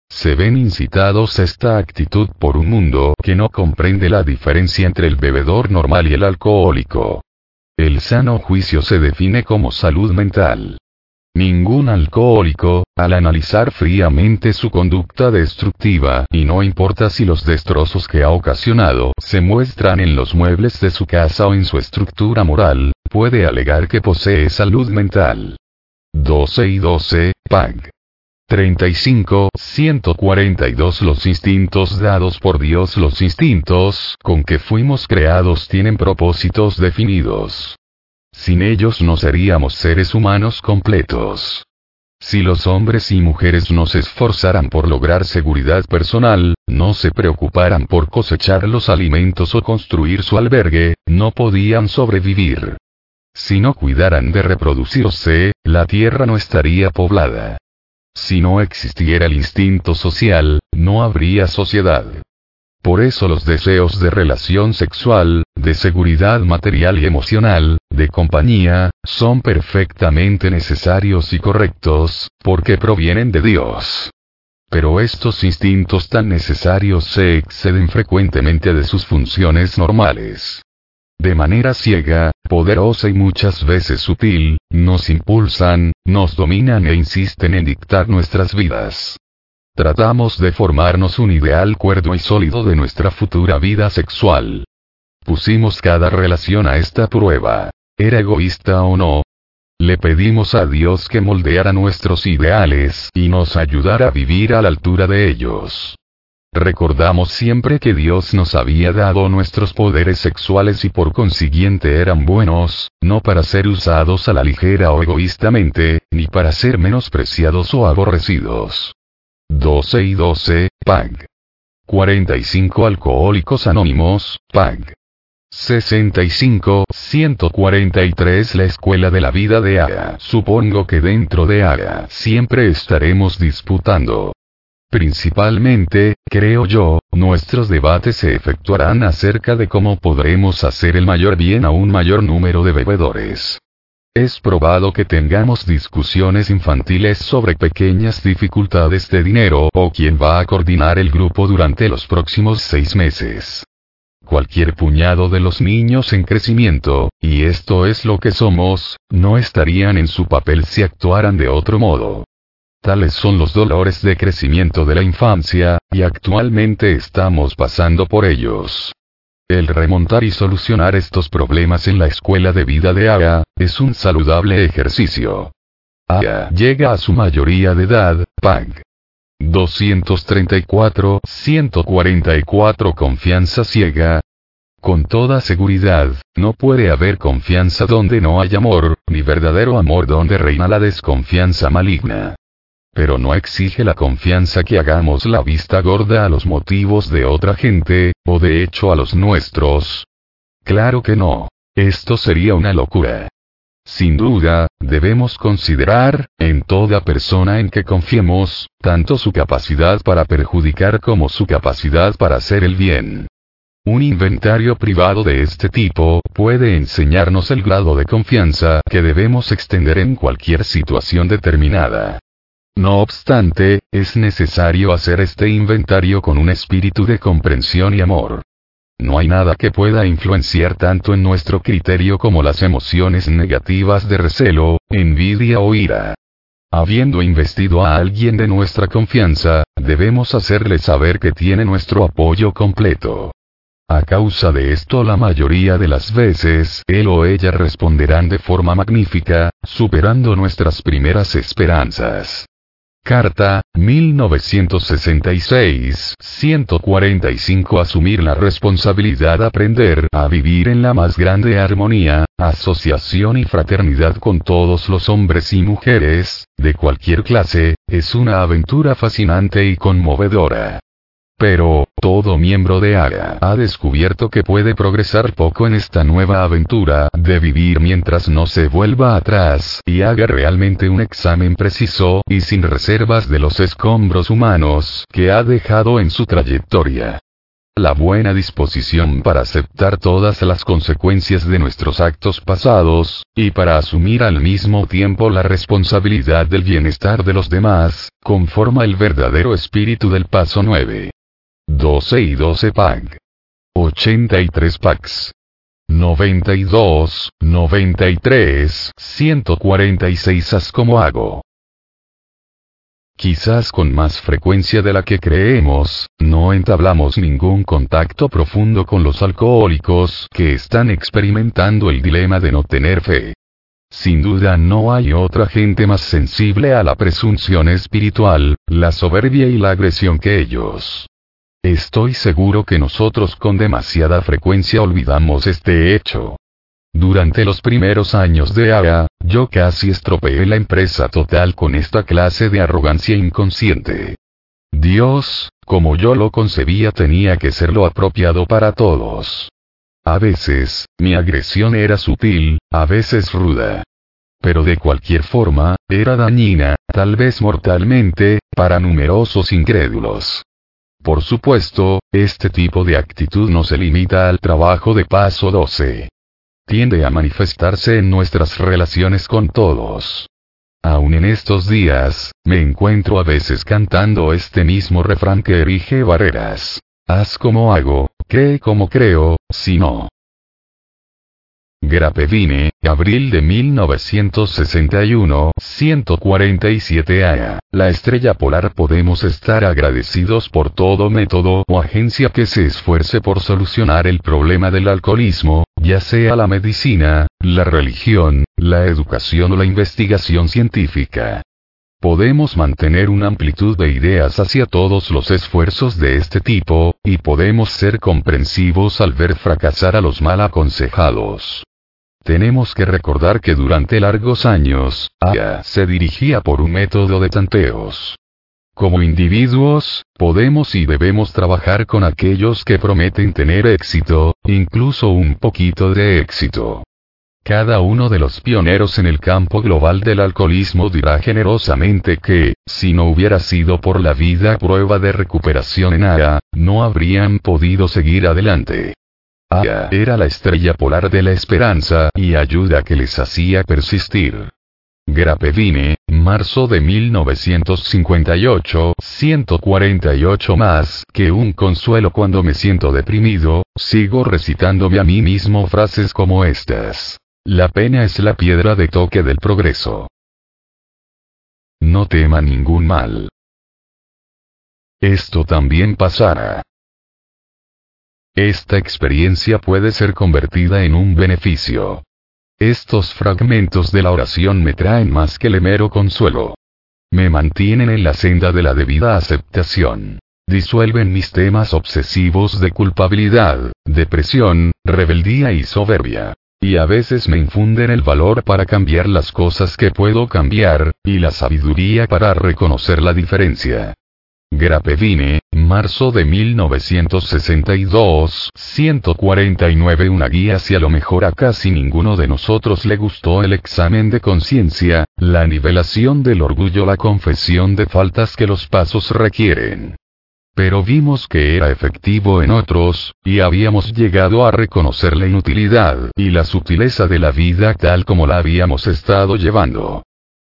Se ven incitados a esta actitud por un mundo que no comprende la diferencia entre el bebedor normal y el alcohólico. El sano juicio se define como salud mental. Ningún alcohólico, al analizar fríamente su conducta destructiva, y no importa si los destrozos que ha ocasionado se muestran en los muebles de su casa o en su estructura moral, puede alegar que posee salud mental. 12 y 12, PAG. 35, 142 Los instintos dados por Dios Los instintos con que fuimos creados tienen propósitos definidos. Sin ellos no seríamos seres humanos completos. Si los hombres y mujeres no se esforzaran por lograr seguridad personal, no se preocuparan por cosechar los alimentos o construir su albergue, no podían sobrevivir. Si no cuidaran de reproducirse, la tierra no estaría poblada. Si no existiera el instinto social, no habría sociedad. Por eso los deseos de relación sexual, de seguridad material y emocional, de compañía, son perfectamente necesarios y correctos, porque provienen de Dios. Pero estos instintos tan necesarios se exceden frecuentemente de sus funciones normales. De manera ciega, poderosa y muchas veces sutil, nos impulsan, nos dominan e insisten en dictar nuestras vidas. Tratamos de formarnos un ideal cuerdo y sólido de nuestra futura vida sexual. Pusimos cada relación a esta prueba. ¿Era egoísta o no? Le pedimos a Dios que moldeara nuestros ideales y nos ayudara a vivir a la altura de ellos. Recordamos siempre que Dios nos había dado nuestros poderes sexuales y por consiguiente eran buenos, no para ser usados a la ligera o egoístamente, ni para ser menospreciados o aborrecidos. 12 y 12, PAG. 45 Alcohólicos Anónimos, PAG. 65, 143 La Escuela de la Vida de AGA. Supongo que dentro de AGA siempre estaremos disputando. Principalmente, creo yo, nuestros debates se efectuarán acerca de cómo podremos hacer el mayor bien a un mayor número de bebedores. Es probado que tengamos discusiones infantiles sobre pequeñas dificultades de dinero o quién va a coordinar el grupo durante los próximos seis meses. Cualquier puñado de los niños en crecimiento, y esto es lo que somos, no estarían en su papel si actuaran de otro modo. Tales son los dolores de crecimiento de la infancia, y actualmente estamos pasando por ellos. El remontar y solucionar estos problemas en la escuela de vida de Aga, es un saludable ejercicio. Aga llega a su mayoría de edad, PAG. 234, 144 Confianza ciega. Con toda seguridad, no puede haber confianza donde no hay amor, ni verdadero amor donde reina la desconfianza maligna pero no exige la confianza que hagamos la vista gorda a los motivos de otra gente, o de hecho a los nuestros. Claro que no. Esto sería una locura. Sin duda, debemos considerar, en toda persona en que confiemos, tanto su capacidad para perjudicar como su capacidad para hacer el bien. Un inventario privado de este tipo puede enseñarnos el grado de confianza que debemos extender en cualquier situación determinada. No obstante, es necesario hacer este inventario con un espíritu de comprensión y amor. No hay nada que pueda influenciar tanto en nuestro criterio como las emociones negativas de recelo, envidia o ira. Habiendo investido a alguien de nuestra confianza, debemos hacerle saber que tiene nuestro apoyo completo. A causa de esto la mayoría de las veces él o ella responderán de forma magnífica, superando nuestras primeras esperanzas. Carta, 1966, 145 Asumir la responsabilidad Aprender a vivir en la más grande armonía, asociación y fraternidad con todos los hombres y mujeres, de cualquier clase, es una aventura fascinante y conmovedora. Pero, todo miembro de AGA ha descubierto que puede progresar poco en esta nueva aventura de vivir mientras no se vuelva atrás y haga realmente un examen preciso y sin reservas de los escombros humanos que ha dejado en su trayectoria. La buena disposición para aceptar todas las consecuencias de nuestros actos pasados, y para asumir al mismo tiempo la responsabilidad del bienestar de los demás, conforma el verdadero espíritu del paso 9. 12 y 12 pack. 83 packs. 92, 93, 146 as como hago. Quizás con más frecuencia de la que creemos, no entablamos ningún contacto profundo con los alcohólicos que están experimentando el dilema de no tener fe. Sin duda no hay otra gente más sensible a la presunción espiritual, la soberbia y la agresión que ellos. Estoy seguro que nosotros con demasiada frecuencia olvidamos este hecho. Durante los primeros años de AGA, yo casi estropeé la empresa total con esta clase de arrogancia inconsciente. Dios, como yo lo concebía, tenía que ser lo apropiado para todos. A veces, mi agresión era sutil, a veces ruda. Pero de cualquier forma, era dañina, tal vez mortalmente, para numerosos incrédulos. Por supuesto, este tipo de actitud no se limita al trabajo de paso 12. Tiende a manifestarse en nuestras relaciones con todos. Aún en estos días, me encuentro a veces cantando este mismo refrán que erige barreras. Haz como hago, cree como creo, si no. Grapevine, abril de 1961, 147 A. La estrella polar podemos estar agradecidos por todo método o agencia que se esfuerce por solucionar el problema del alcoholismo, ya sea la medicina, la religión, la educación o la investigación científica. Podemos mantener una amplitud de ideas hacia todos los esfuerzos de este tipo, y podemos ser comprensivos al ver fracasar a los mal aconsejados. Tenemos que recordar que durante largos años, Aya se dirigía por un método de tanteos. Como individuos, podemos y debemos trabajar con aquellos que prometen tener éxito, incluso un poquito de éxito. Cada uno de los pioneros en el campo global del alcoholismo dirá generosamente que, si no hubiera sido por la vida prueba de recuperación en Aya, no habrían podido seguir adelante. Aya era la estrella polar de la esperanza y ayuda que les hacía persistir. Grapevine, marzo de 1958, 148 más que un consuelo cuando me siento deprimido, sigo recitándome a mí mismo frases como estas. La pena es la piedra de toque del progreso. No tema ningún mal. Esto también pasará. Esta experiencia puede ser convertida en un beneficio. Estos fragmentos de la oración me traen más que el mero consuelo. Me mantienen en la senda de la debida aceptación. Disuelven mis temas obsesivos de culpabilidad, depresión, rebeldía y soberbia. Y a veces me infunden el valor para cambiar las cosas que puedo cambiar, y la sabiduría para reconocer la diferencia. Grapevine, marzo de 1962, 149 Una guía hacia lo mejor a casi ninguno de nosotros le gustó el examen de conciencia, la nivelación del orgullo, la confesión de faltas que los pasos requieren pero vimos que era efectivo en otros, y habíamos llegado a reconocer la inutilidad y la sutileza de la vida tal como la habíamos estado llevando.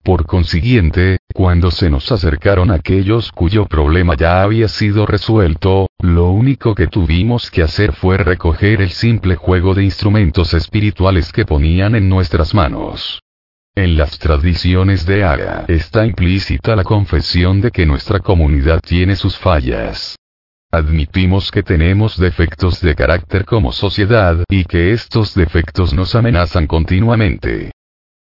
Por consiguiente, cuando se nos acercaron aquellos cuyo problema ya había sido resuelto, lo único que tuvimos que hacer fue recoger el simple juego de instrumentos espirituales que ponían en nuestras manos. En las tradiciones de Ara está implícita la confesión de que nuestra comunidad tiene sus fallas. Admitimos que tenemos defectos de carácter como sociedad y que estos defectos nos amenazan continuamente.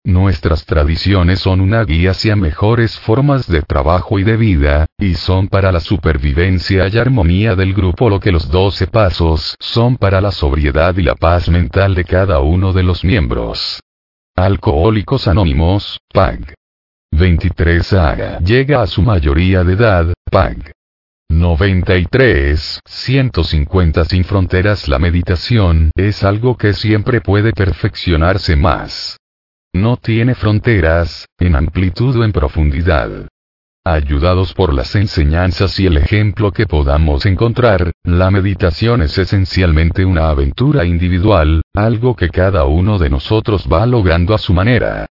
Nuestras tradiciones son una guía hacia mejores formas de trabajo y de vida, y son para la supervivencia y armonía del grupo lo que los doce pasos son para la sobriedad y la paz mental de cada uno de los miembros. Alcohólicos Anónimos, PAG. 23 Aga llega a su mayoría de edad, PAG. 93, 150 Sin fronteras La meditación es algo que siempre puede perfeccionarse más. No tiene fronteras, en amplitud o en profundidad. Ayudados por las enseñanzas y el ejemplo que podamos encontrar, la meditación es esencialmente una aventura individual, algo que cada uno de nosotros va logrando a su manera.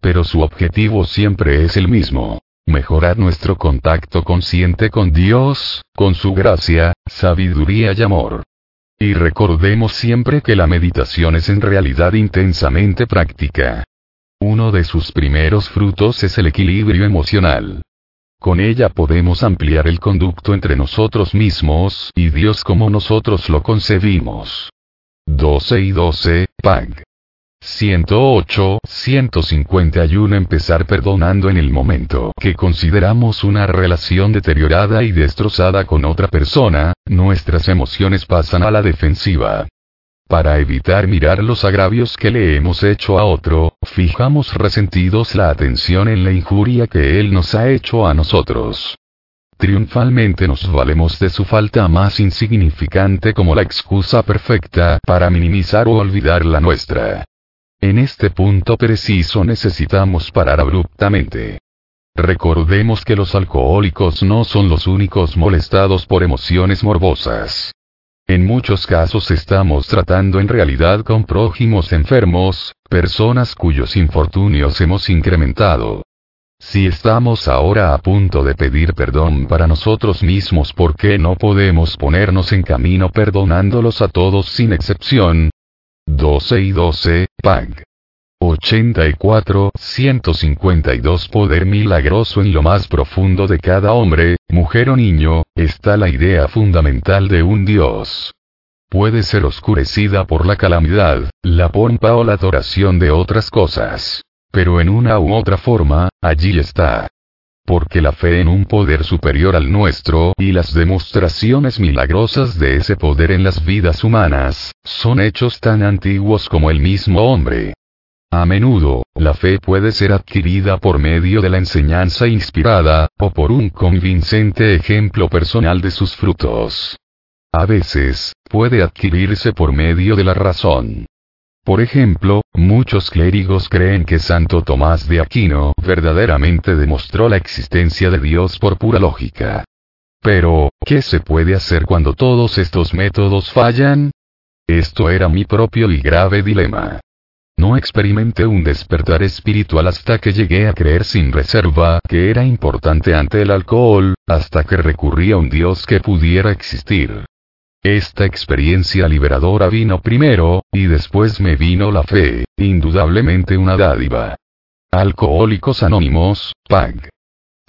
Pero su objetivo siempre es el mismo. Mejorar nuestro contacto consciente con Dios, con su gracia, sabiduría y amor. Y recordemos siempre que la meditación es en realidad intensamente práctica. Uno de sus primeros frutos es el equilibrio emocional. Con ella podemos ampliar el conducto entre nosotros mismos y Dios como nosotros lo concebimos. 12 y 12, PAG. 108, 151 Empezar perdonando en el momento que consideramos una relación deteriorada y destrozada con otra persona, nuestras emociones pasan a la defensiva. Para evitar mirar los agravios que le hemos hecho a otro, fijamos resentidos la atención en la injuria que él nos ha hecho a nosotros. Triunfalmente nos valemos de su falta más insignificante como la excusa perfecta para minimizar o olvidar la nuestra. En este punto preciso necesitamos parar abruptamente. Recordemos que los alcohólicos no son los únicos molestados por emociones morbosas. En muchos casos estamos tratando en realidad con prójimos enfermos, personas cuyos infortunios hemos incrementado. Si estamos ahora a punto de pedir perdón para nosotros mismos, ¿por qué no podemos ponernos en camino perdonándolos a todos sin excepción? 12 y 12, PAG. 84, 152 Poder milagroso en lo más profundo de cada hombre, mujer o niño, está la idea fundamental de un Dios. Puede ser oscurecida por la calamidad, la pompa o la adoración de otras cosas. Pero en una u otra forma, allí está. porque la fe en un poder superior al nuestro y las demostraciones milagrosas de ese poder en las vidas humanas, son hechos tan antiguos como el mismo hombre. A menudo, la fe puede ser adquirida por medio de la enseñanza inspirada, o por un convincente ejemplo personal de sus frutos. A veces, puede adquirirse por medio de la razón. Por ejemplo, muchos clérigos creen que Santo Tomás de Aquino verdaderamente demostró la existencia de Dios por pura lógica. Pero, ¿qué se puede hacer cuando todos estos métodos fallan? Esto era mi propio y grave dilema. No experimenté un despertar espiritual hasta que llegué a creer sin reserva que era importante ante el alcohol, hasta que recurrí a un Dios que pudiera existir. Esta experiencia liberadora vino primero, y después me vino la fe, indudablemente una dádiva. Alcohólicos Anónimos, PAG.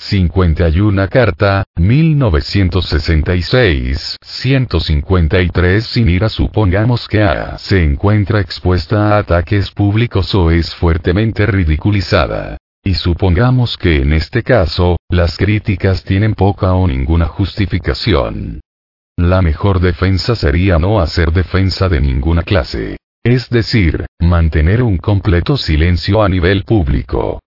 51 carta, 1966, 153 Sin ira supongamos que A se encuentra expuesta a ataques públicos o es fuertemente ridiculizada. Y supongamos que en este caso, las críticas tienen poca o ninguna justificación. La mejor defensa sería no hacer defensa de ninguna clase. Es decir, mantener un completo silencio a nivel público.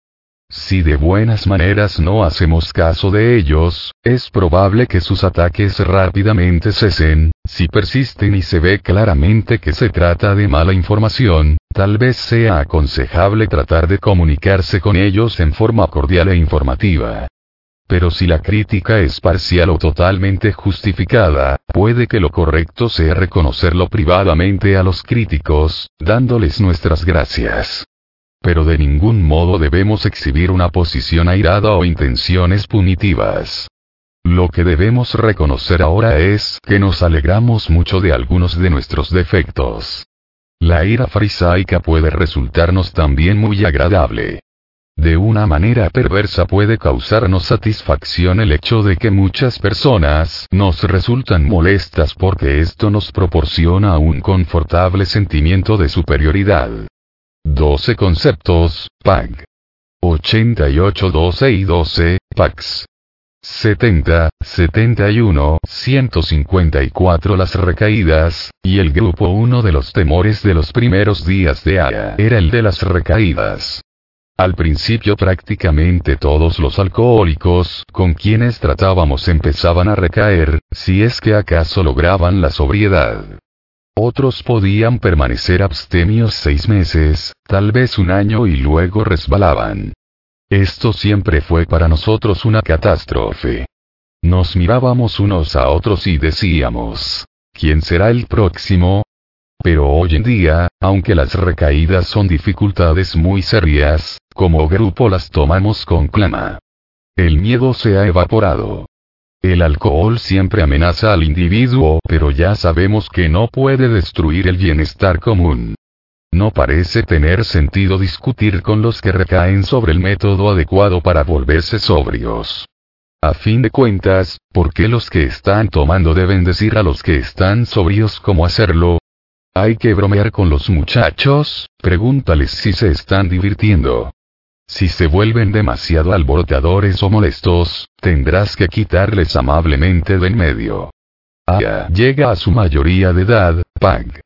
Si de buenas maneras no hacemos caso de ellos, es probable que sus ataques rápidamente cesen, si persisten y se ve claramente que se trata de mala información, tal vez sea aconsejable tratar de comunicarse con ellos en forma cordial e informativa. Pero si la crítica es parcial o totalmente justificada, puede que lo correcto sea reconocerlo privadamente a los críticos, dándoles nuestras gracias. Pero de ningún modo debemos exhibir una posición airada o intenciones punitivas. Lo que debemos reconocer ahora es que nos alegramos mucho de algunos de nuestros defectos. La ira farisaica puede resultarnos también muy agradable. De una manera perversa puede causarnos satisfacción el hecho de que muchas personas nos resultan molestas porque esto nos proporciona un confortable sentimiento de superioridad. 12 conceptos, PAG. 88 12 y 12, PAX. 70, 71, 154 Las recaídas, y el grupo 1 de los temores de los primeros días de Aya era el de las recaídas. Al principio prácticamente todos los alcohólicos con quienes tratábamos empezaban a recaer, si es que acaso lograban la sobriedad. Otros podían permanecer abstemios seis meses, tal vez un año y luego resbalaban. Esto siempre fue para nosotros una catástrofe. Nos mirábamos unos a otros y decíamos, ¿quién será el próximo? Pero hoy en día, aunque las recaídas son dificultades muy serias, como grupo las tomamos con clama. El miedo se ha evaporado. El alcohol siempre amenaza al individuo, pero ya sabemos que no puede destruir el bienestar común. No parece tener sentido discutir con los que recaen sobre el método adecuado para volverse sobrios. A fin de cuentas, ¿por qué los que están tomando deben decir a los que están sobrios cómo hacerlo? ¿Hay que bromear con los muchachos? Pregúntales si se están divirtiendo. Si se vuelven demasiado alborotadores o molestos, tendrás que quitarles amablemente de en medio. Ah, llega a su mayoría de edad, Pag.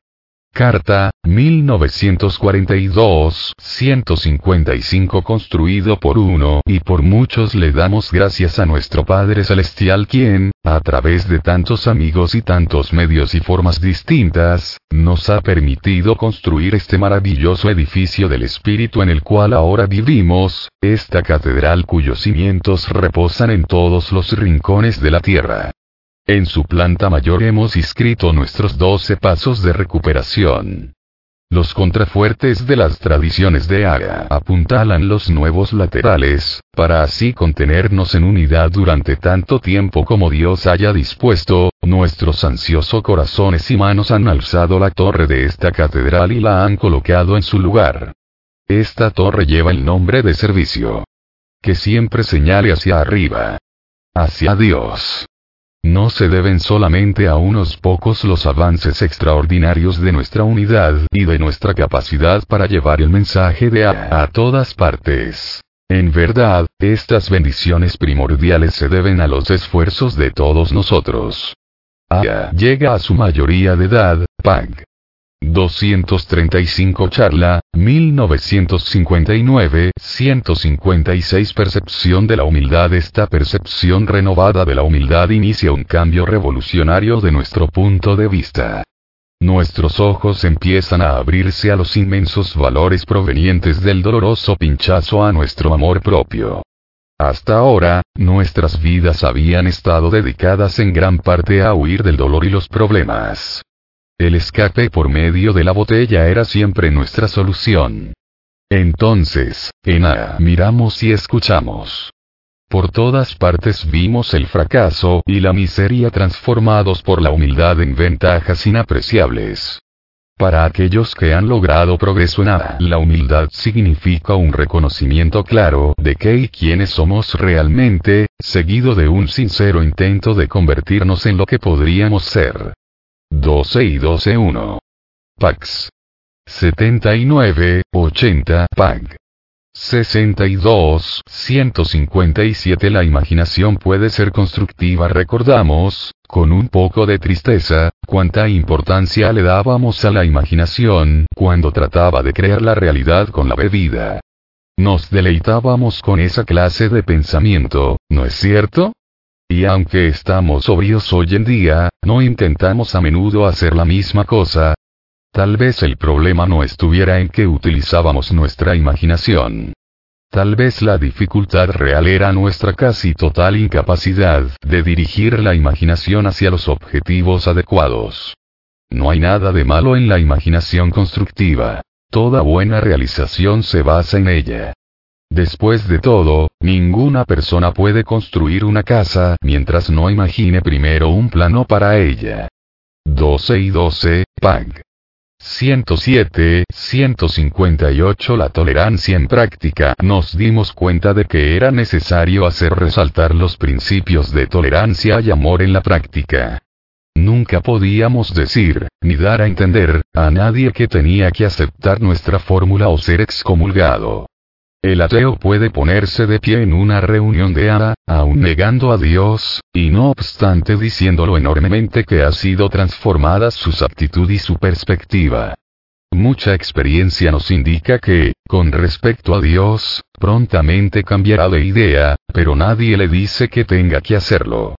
Carta, 1942, 155 construido por uno y por muchos le damos gracias a nuestro Padre Celestial quien, a través de tantos amigos y tantos medios y formas distintas, nos ha permitido construir este maravilloso edificio del Espíritu en el cual ahora vivimos, esta catedral cuyos cimientos reposan en todos los rincones de la tierra. En su planta mayor hemos inscrito nuestros doce pasos de recuperación. Los contrafuertes de las tradiciones de Aga apuntalan los nuevos laterales, para así contenernos en unidad durante tanto tiempo como Dios haya dispuesto, nuestros ansiosos corazones y manos han alzado la torre de esta catedral y la han colocado en su lugar. Esta torre lleva el nombre de servicio. Que siempre señale hacia arriba. Hacia Dios. No se deben solamente a unos pocos los avances extraordinarios de nuestra unidad y de nuestra capacidad para llevar el mensaje de A a todas partes. En verdad, estas bendiciones primordiales se deben a los esfuerzos de todos nosotros. Aya llega a su mayoría de edad, Pag. 235 Charla, 1959, 156 Percepción de la humildad Esta percepción renovada de la humildad inicia un cambio revolucionario de nuestro punto de vista. Nuestros ojos empiezan a abrirse a los inmensos valores provenientes del doloroso pinchazo a nuestro amor propio. Hasta ahora, nuestras vidas habían estado dedicadas en gran parte a huir del dolor y los problemas. El escape por medio de la botella era siempre nuestra solución. Entonces, en A miramos y escuchamos. Por todas partes vimos el fracaso y la miseria transformados por la humildad en ventajas inapreciables. Para aquellos que han logrado progreso en A, la humildad significa un reconocimiento claro de qué y quiénes somos realmente, seguido de un sincero intento de convertirnos en lo que podríamos ser. 12 y 12 1. Pax. 79, 80 PAG. 62, 157 La imaginación puede ser constructiva recordamos, con un poco de tristeza, cuánta importancia le dábamos a la imaginación cuando trataba de crear la realidad con la bebida. Nos deleitábamos con esa clase de pensamiento, ¿no es cierto? Y aunque estamos sobrios hoy en día, no intentamos a menudo hacer la misma cosa, Tal vez el problema no estuviera en que utilizábamos nuestra imaginación. Tal vez la dificultad real era nuestra casi total incapacidad de dirigir la imaginación hacia los objetivos adecuados. No hay nada de malo en la imaginación constructiva. Toda buena realización se basa en ella. Después de todo, ninguna persona puede construir una casa mientras no imagine primero un plano para ella. 12 y 12, PAG. 107, 158 La tolerancia en práctica nos dimos cuenta de que era necesario hacer resaltar los principios de tolerancia y amor en la práctica. Nunca podíamos decir, ni dar a entender, a nadie que tenía que aceptar nuestra fórmula o ser excomulgado. El ateo puede ponerse de pie en una reunión de ADA, aun negando a Dios, y no obstante diciéndolo enormemente que ha sido transformada su aptitud y su perspectiva. Mucha experiencia nos indica que, con respecto a Dios, prontamente cambiará de idea, pero nadie le dice que tenga que hacerlo.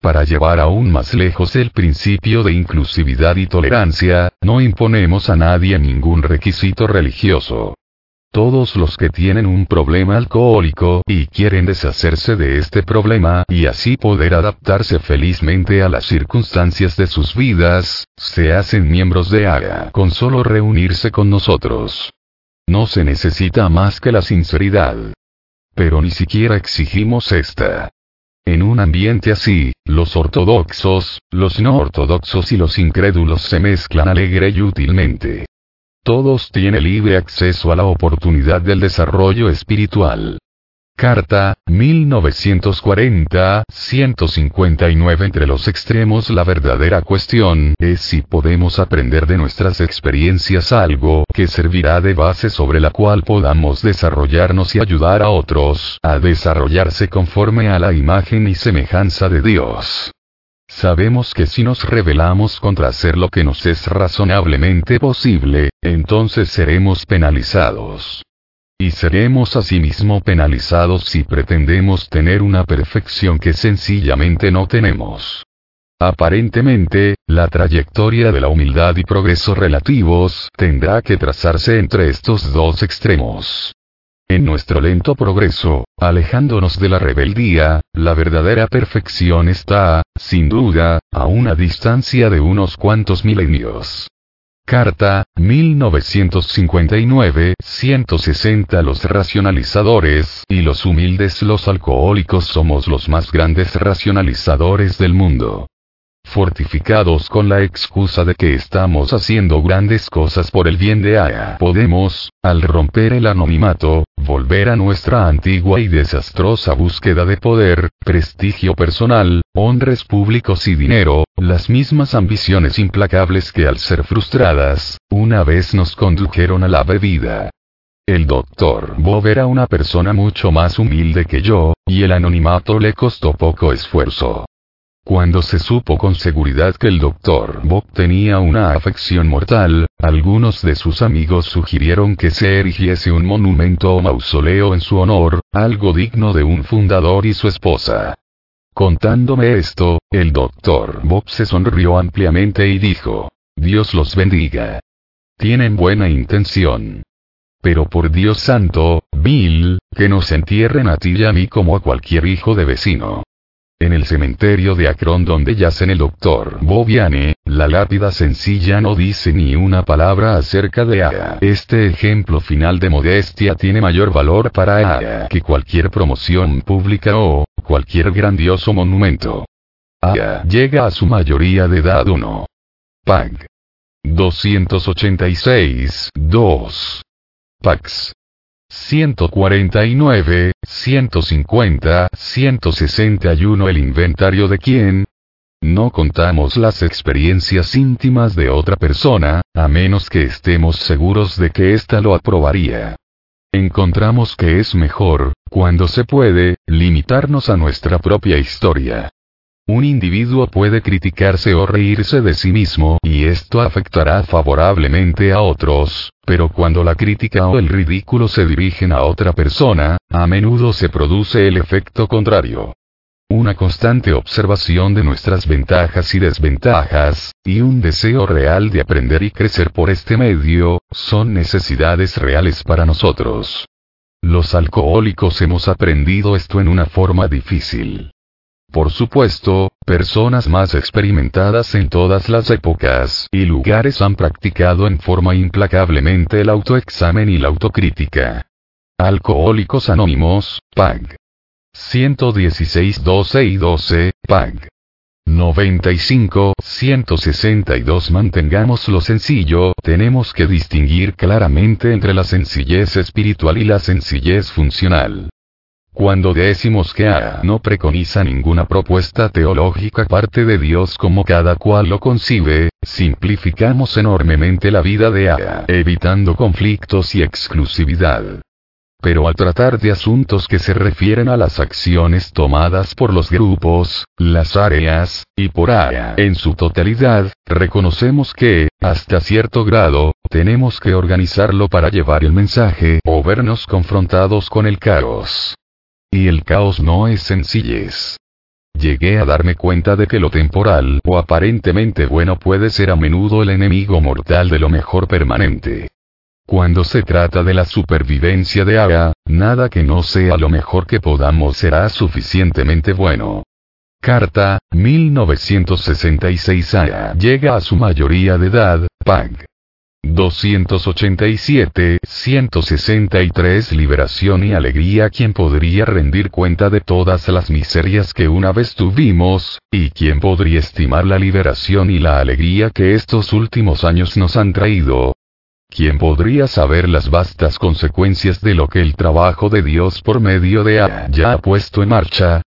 Para llevar aún más lejos el principio de inclusividad y tolerancia, no imponemos a nadie ningún requisito religioso. Todos los que tienen un problema alcohólico y quieren deshacerse de este problema y así poder adaptarse felizmente a las circunstancias de sus vidas, se hacen miembros de AGA con solo reunirse con nosotros. No se necesita más que la sinceridad. Pero ni siquiera exigimos esta. En un ambiente así, los ortodoxos, los no ortodoxos y los incrédulos se mezclan alegre y útilmente. Todos tienen libre acceso a la oportunidad del desarrollo espiritual. Carta, 1940, 159 Entre los extremos la verdadera cuestión es si podemos aprender de nuestras experiencias algo que servirá de base sobre la cual podamos desarrollarnos y ayudar a otros a desarrollarse conforme a la imagen y semejanza de Dios. Sabemos que si nos rebelamos contra hacer lo que nos es razonablemente posible, entonces seremos penalizados. Y seremos asimismo penalizados si pretendemos tener una perfección que sencillamente no tenemos. Aparentemente, la trayectoria de la humildad y progreso relativos tendrá que trazarse entre estos dos extremos. En nuestro lento progreso, alejándonos de la rebeldía, la verdadera perfección está, sin duda, a una distancia de unos cuantos milenios. Carta, 1959, 160 Los racionalizadores y los humildes los alcohólicos somos los más grandes racionalizadores del mundo fortificados con la excusa de que estamos haciendo grandes cosas por el bien de Aya. Podemos, al romper el anonimato, volver a nuestra antigua y desastrosa búsqueda de poder, prestigio personal, honres públicos y dinero, las mismas ambiciones implacables que al ser frustradas, una vez nos condujeron a la bebida. El doctor Bob era una persona mucho más humilde que yo, y el anonimato le costó poco esfuerzo. Cuando se supo con seguridad que el doctor Bob tenía una afección mortal, algunos de sus amigos sugirieron que se erigiese un monumento o mausoleo en su honor, algo digno de un fundador y su esposa. Contándome esto, el doctor Bob se sonrió ampliamente y dijo, Dios los bendiga. Tienen buena intención. Pero por Dios santo, Bill, que nos entierren a ti y a mí como a cualquier hijo de vecino. En el cementerio de Akron donde yacen el doctor Bobiane, la lápida sencilla no dice ni una palabra acerca de Aya. Este ejemplo final de modestia tiene mayor valor para Aya que cualquier promoción pública o cualquier grandioso monumento. Aya llega a su mayoría de edad 1. Pag. 286, 2. Pax. 149, 150, 161 El inventario de quién? No contamos las experiencias íntimas de otra persona, a menos que estemos seguros de que ésta lo aprobaría. Encontramos que es mejor, cuando se puede, limitarnos a nuestra propia historia. Un individuo puede criticarse o reírse de sí mismo y esto afectará favorablemente a otros, pero cuando la crítica o el ridículo se dirigen a otra persona, a menudo se produce el efecto contrario. Una constante observación de nuestras ventajas y desventajas, y un deseo real de aprender y crecer por este medio, son necesidades reales para nosotros. Los alcohólicos hemos aprendido esto en una forma difícil. Por supuesto, personas más experimentadas en todas las épocas y lugares han practicado en forma implacablemente el autoexamen y la autocrítica. Alcohólicos Anónimos, PAG. 116 12 y 12, PAG. 95, 162 Mantengamos sencillo, tenemos que distinguir claramente entre la sencillez espiritual y la sencillez funcional. Cuando decimos que A no preconiza ninguna propuesta teológica parte de Dios como cada cual lo concibe, simplificamos enormemente la vida de A, evitando conflictos y exclusividad. Pero al tratar de asuntos que se refieren a las acciones tomadas por los grupos, las áreas, y por A en su totalidad, reconocemos que, hasta cierto grado, tenemos que organizarlo para llevar el mensaje o vernos confrontados con el caos. Y el caos no es sencillez. Llegué a darme cuenta de que lo temporal o aparentemente bueno puede ser a menudo el enemigo mortal de lo mejor permanente. Cuando se trata de la supervivencia de Aga, nada que no sea lo mejor que podamos será suficientemente bueno. Carta, 1966 Aga llega a su mayoría de edad, Pag. 287, 163 Liberación y alegría quien podría rendir cuenta de todas las miserias que una vez tuvimos, y quien podría estimar la liberación y la alegría que estos últimos años nos han traído. ¿Quién podría saber las vastas consecuencias de lo que el trabajo de Dios por medio de A ya ha puesto en marcha?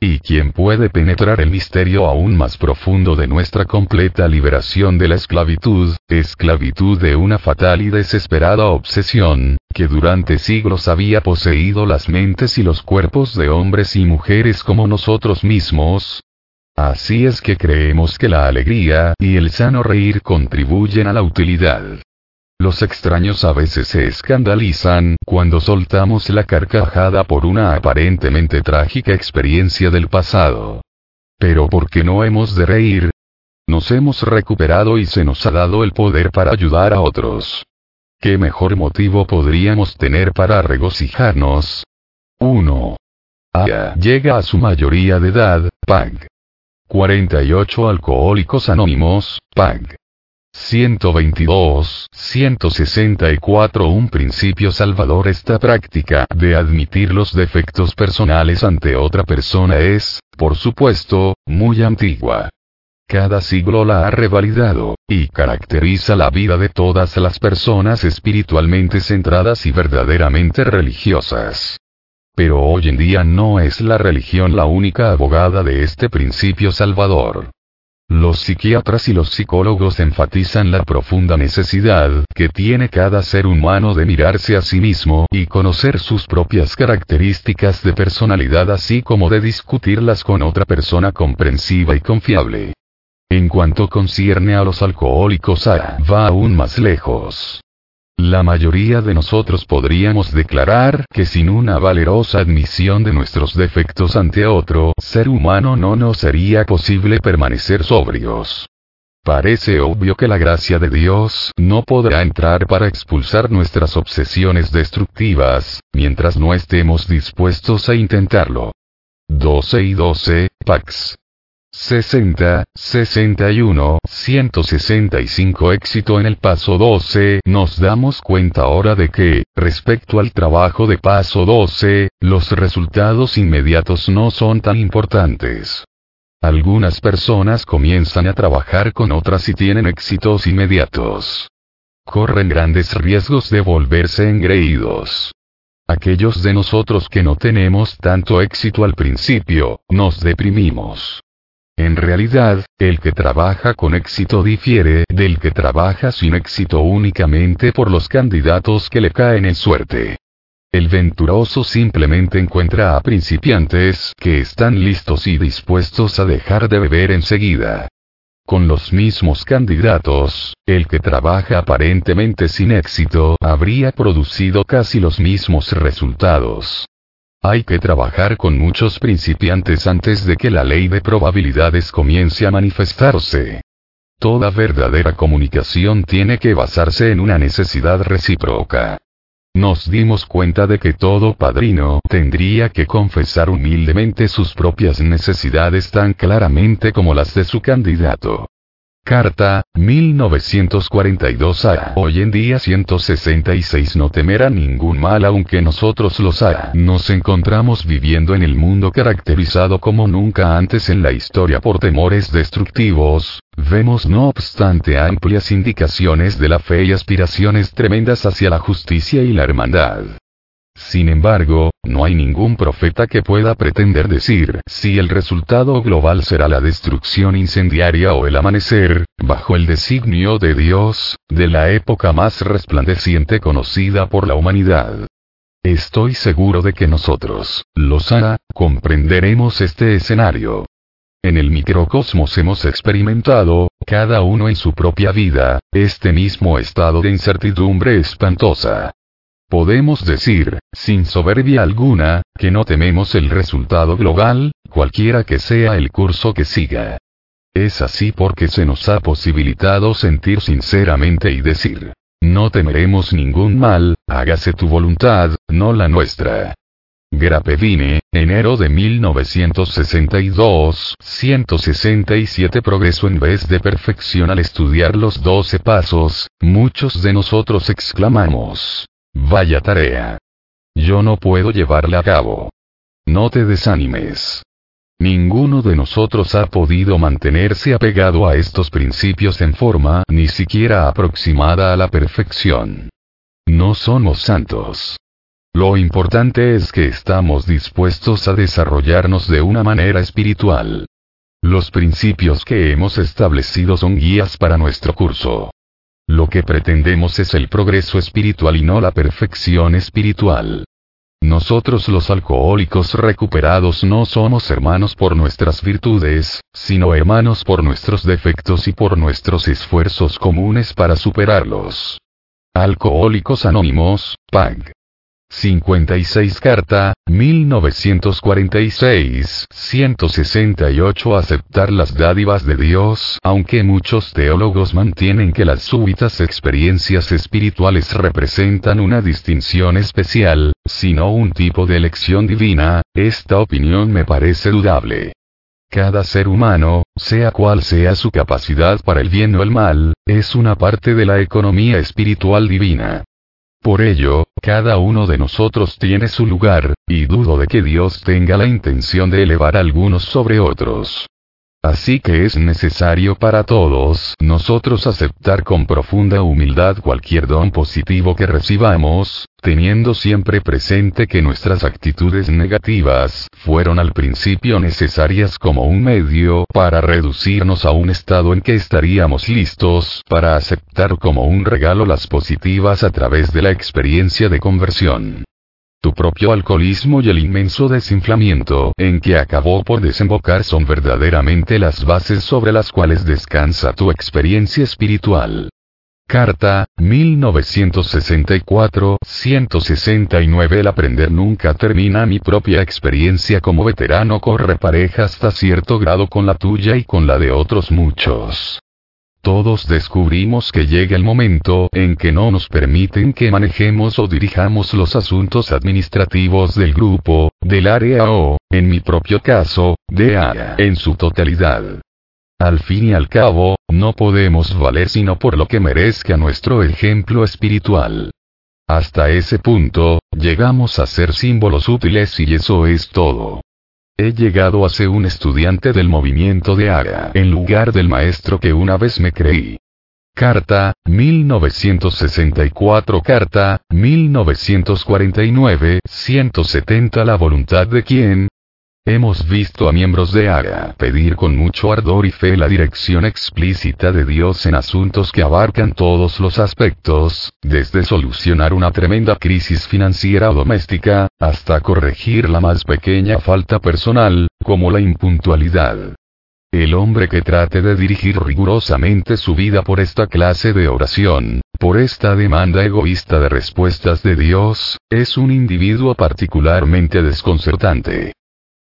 ¿Y quién puede penetrar el misterio aún más profundo de nuestra completa liberación de la esclavitud, esclavitud de una fatal y desesperada obsesión, que durante siglos había poseído las mentes y los cuerpos de hombres y mujeres como nosotros mismos? Así es que creemos que la alegría y el sano reír contribuyen a la utilidad. Los extraños a veces se escandalizan cuando soltamos la carcajada por una aparentemente trágica experiencia del pasado. Pero ¿por qué no hemos de reír? Nos hemos recuperado y se nos ha dado el poder para ayudar a otros. ¿Qué mejor motivo podríamos tener para regocijarnos? 1. Aya llega a su mayoría de edad, PAG. 48 Alcohólicos Anónimos, PAG. 122, 164 Un principio salvador Esta práctica de admitir los defectos personales ante otra persona es, por supuesto, muy antigua. Cada siglo la ha revalidado, y caracteriza la vida de todas las personas espiritualmente centradas y verdaderamente religiosas. Pero hoy en día no es la religión la única abogada de este principio salvador. Los psiquiatras y los psicólogos enfatizan la profunda necesidad que tiene cada ser humano de mirarse a sí mismo y conocer sus propias características de personalidad así como de discutirlas con otra persona comprensiva y confiable. En cuanto concierne a los alcohólicos, A va aún más lejos. La mayoría de nosotros podríamos declarar que sin una valerosa admisión de nuestros defectos ante otro ser humano no nos sería posible permanecer sobrios. Parece obvio que la gracia de Dios no podrá entrar para expulsar nuestras obsesiones destructivas, mientras no estemos dispuestos a intentarlo. 12 y 12, Pax. 60, 61, 165 éxito en el paso 12. Nos damos cuenta ahora de que, respecto al trabajo de paso 12, los resultados inmediatos no son tan importantes. Algunas personas comienzan a trabajar con otras y tienen éxitos inmediatos. Corren grandes riesgos de volverse engreídos. Aquellos de nosotros que no tenemos tanto éxito al principio, nos deprimimos. En realidad, el que trabaja con éxito difiere del que trabaja sin éxito únicamente por los candidatos que le caen en suerte. El venturoso simplemente encuentra a principiantes que están listos y dispuestos a dejar de beber enseguida. Con los mismos candidatos, el que trabaja aparentemente sin éxito habría producido casi los mismos resultados. Hay que trabajar con muchos principiantes antes de que la ley de probabilidades comience a manifestarse. Toda verdadera comunicación tiene que basarse en una necesidad recíproca. Nos dimos cuenta de que todo padrino tendría que confesar humildemente sus propias necesidades tan claramente como las de su candidato. Carta, 1942 a Hoy en día 166 No temer a ningún mal aunque nosotros los ha. Nos encontramos viviendo en el mundo caracterizado como nunca antes en la historia por temores destructivos. Vemos no obstante amplias indicaciones de la fe y aspiraciones tremendas hacia la justicia y la hermandad. Sin embargo, no hay ningún profeta que pueda pretender decir si el resultado global será la destrucción incendiaria o el amanecer, bajo el designio de Dios, de la época más resplandeciente conocida por la humanidad. Estoy seguro de que nosotros, los A, comprenderemos este escenario. En el microcosmos hemos experimentado, cada uno en su propia vida, este mismo estado de incertidumbre espantosa. Podemos decir, sin soberbia alguna, que no tememos el resultado global, cualquiera que sea el curso que siga. Es así porque se nos ha posibilitado sentir sinceramente y decir, no temeremos ningún mal, hágase tu voluntad, no la nuestra. Grapevine, enero de 1962, 167 Progreso en vez de perfección al estudiar los 12 pasos, muchos de nosotros exclamamos, Vaya tarea. Yo no puedo llevarla a cabo. No te desanimes. Ninguno de nosotros ha podido mantenerse apegado a estos principios en forma ni siquiera aproximada a la perfección. No somos santos. Lo importante es que estamos dispuestos a desarrollarnos de una manera espiritual. Los principios que hemos establecido son guías para nuestro curso. Lo que pretendemos es el progreso espiritual y no la perfección espiritual. Nosotros los alcohólicos recuperados no somos hermanos por nuestras virtudes, sino hermanos por nuestros defectos y por nuestros esfuerzos comunes para superarlos. Alcohólicos Anónimos, PAG. 56 Carta, 1946, 168 Aceptar las dádivas de Dios Aunque muchos teólogos mantienen que las súbitas experiencias espirituales representan una distinción especial, sino un tipo de elección divina, esta opinión me parece dudable. Cada ser humano, sea cual sea su capacidad para el bien o el mal, es una parte de la economía espiritual divina. Por ello, cada uno de nosotros tiene su lugar, y dudo de que Dios tenga la intención de elevar a algunos sobre otros. Así que es necesario para todos nosotros aceptar con profunda humildad cualquier don positivo que recibamos, teniendo siempre presente que nuestras actitudes negativas fueron al principio necesarias como un medio para reducirnos a un estado en que estaríamos listos para aceptar como un regalo las positivas a través de la experiencia de conversión. Tu propio alcoholismo y el inmenso desinflamiento en que acabó por desembocar son verdaderamente las bases sobre las cuales descansa tu experiencia espiritual. Carta, 1964-169 El aprender nunca termina. Mi propia experiencia como veterano corre pareja hasta cierto grado con la tuya y con la de otros muchos todos descubrimos que llega el momento en que no nos permiten que manejemos o dirijamos los asuntos administrativos del grupo, del área o, en mi propio caso, de área en su totalidad. Al fin y al cabo, no podemos valer sino por lo que merezca nuestro ejemplo espiritual. Hasta ese punto, llegamos a ser símbolos útiles y eso es todo. He llegado a ser un estudiante del movimiento de Ara en lugar del maestro que una vez me creí. Carta, 1964 Carta, 1949, 170 La voluntad de quién, Hemos visto a miembros de ARA pedir con mucho ardor y fe la dirección explícita de Dios en asuntos que abarcan todos los aspectos, desde solucionar una tremenda crisis financiera o doméstica, hasta corregir la más pequeña falta personal, como la impuntualidad. El hombre que trate de dirigir rigurosamente su vida por esta clase de oración, por esta demanda egoísta de respuestas de Dios, es un individuo particularmente desconcertante.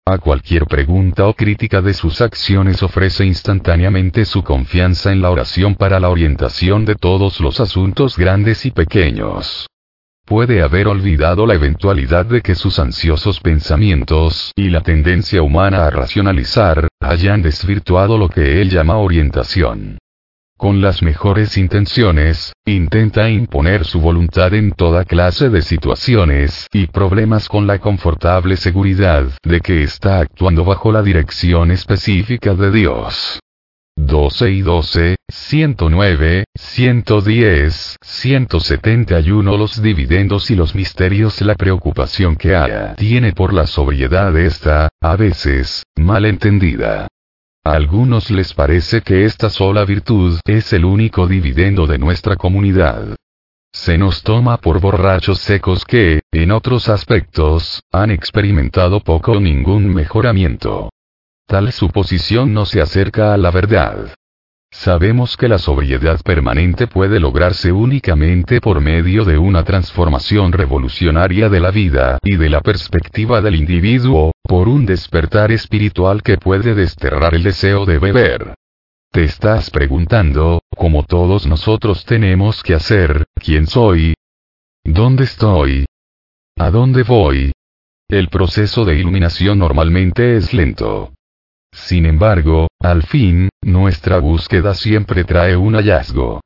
A cualquier pregunta o crítica de sus acciones ofrece instantáneamente su confianza en la oración para la orientación de todos los asuntos grandes y pequeños. Puede haber olvidado la eventualidad de que sus ansiosos pensamientos y la tendencia humana a racionalizar hayan desvirtuado lo que él llama orientación con las mejores intenciones, intenta imponer su voluntad en toda clase de situaciones y problemas con la confortable seguridad de que está actuando bajo la dirección específica de Dios. 12 y 12, 109, 110, 171 Los dividendos y los misterios La preocupación que haya tiene por la sobriedad esta, a veces, mal entendida. A algunos les parece que esta sola virtud es el único dividendo de nuestra comunidad. Se nos toma por borrachos secos que, en otros aspectos, han experimentado poco o ningún mejoramiento. Tal suposición no se acerca a la verdad. Sabemos que la sobriedad permanente puede lograrse únicamente por medio de una transformación revolucionaria de la vida y de la perspectiva del individuo, por un despertar espiritual que puede desterrar el deseo de beber. Te estás preguntando, como todos nosotros tenemos que hacer, ¿quién soy? ¿Dónde estoy? ¿A dónde voy? El proceso de iluminación normalmente es lento. Sin embargo, al fin, nuestra búsqueda siempre trae un hallazgo.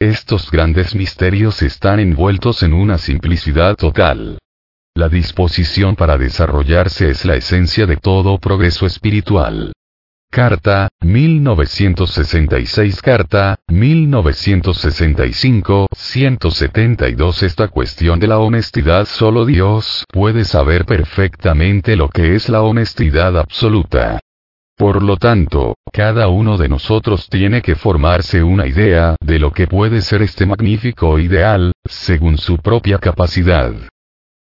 Estos grandes misterios están envueltos en una simplicidad total. La disposición para desarrollarse es la esencia de todo progreso espiritual. Carta, 1966 Carta, 1965, 172 Esta cuestión de la honestidad solo Dios puede saber perfectamente lo que es la honestidad absoluta. Por lo tanto, cada uno de nosotros tiene que formarse una idea de lo que puede ser este magnífico ideal, según su propia capacidad.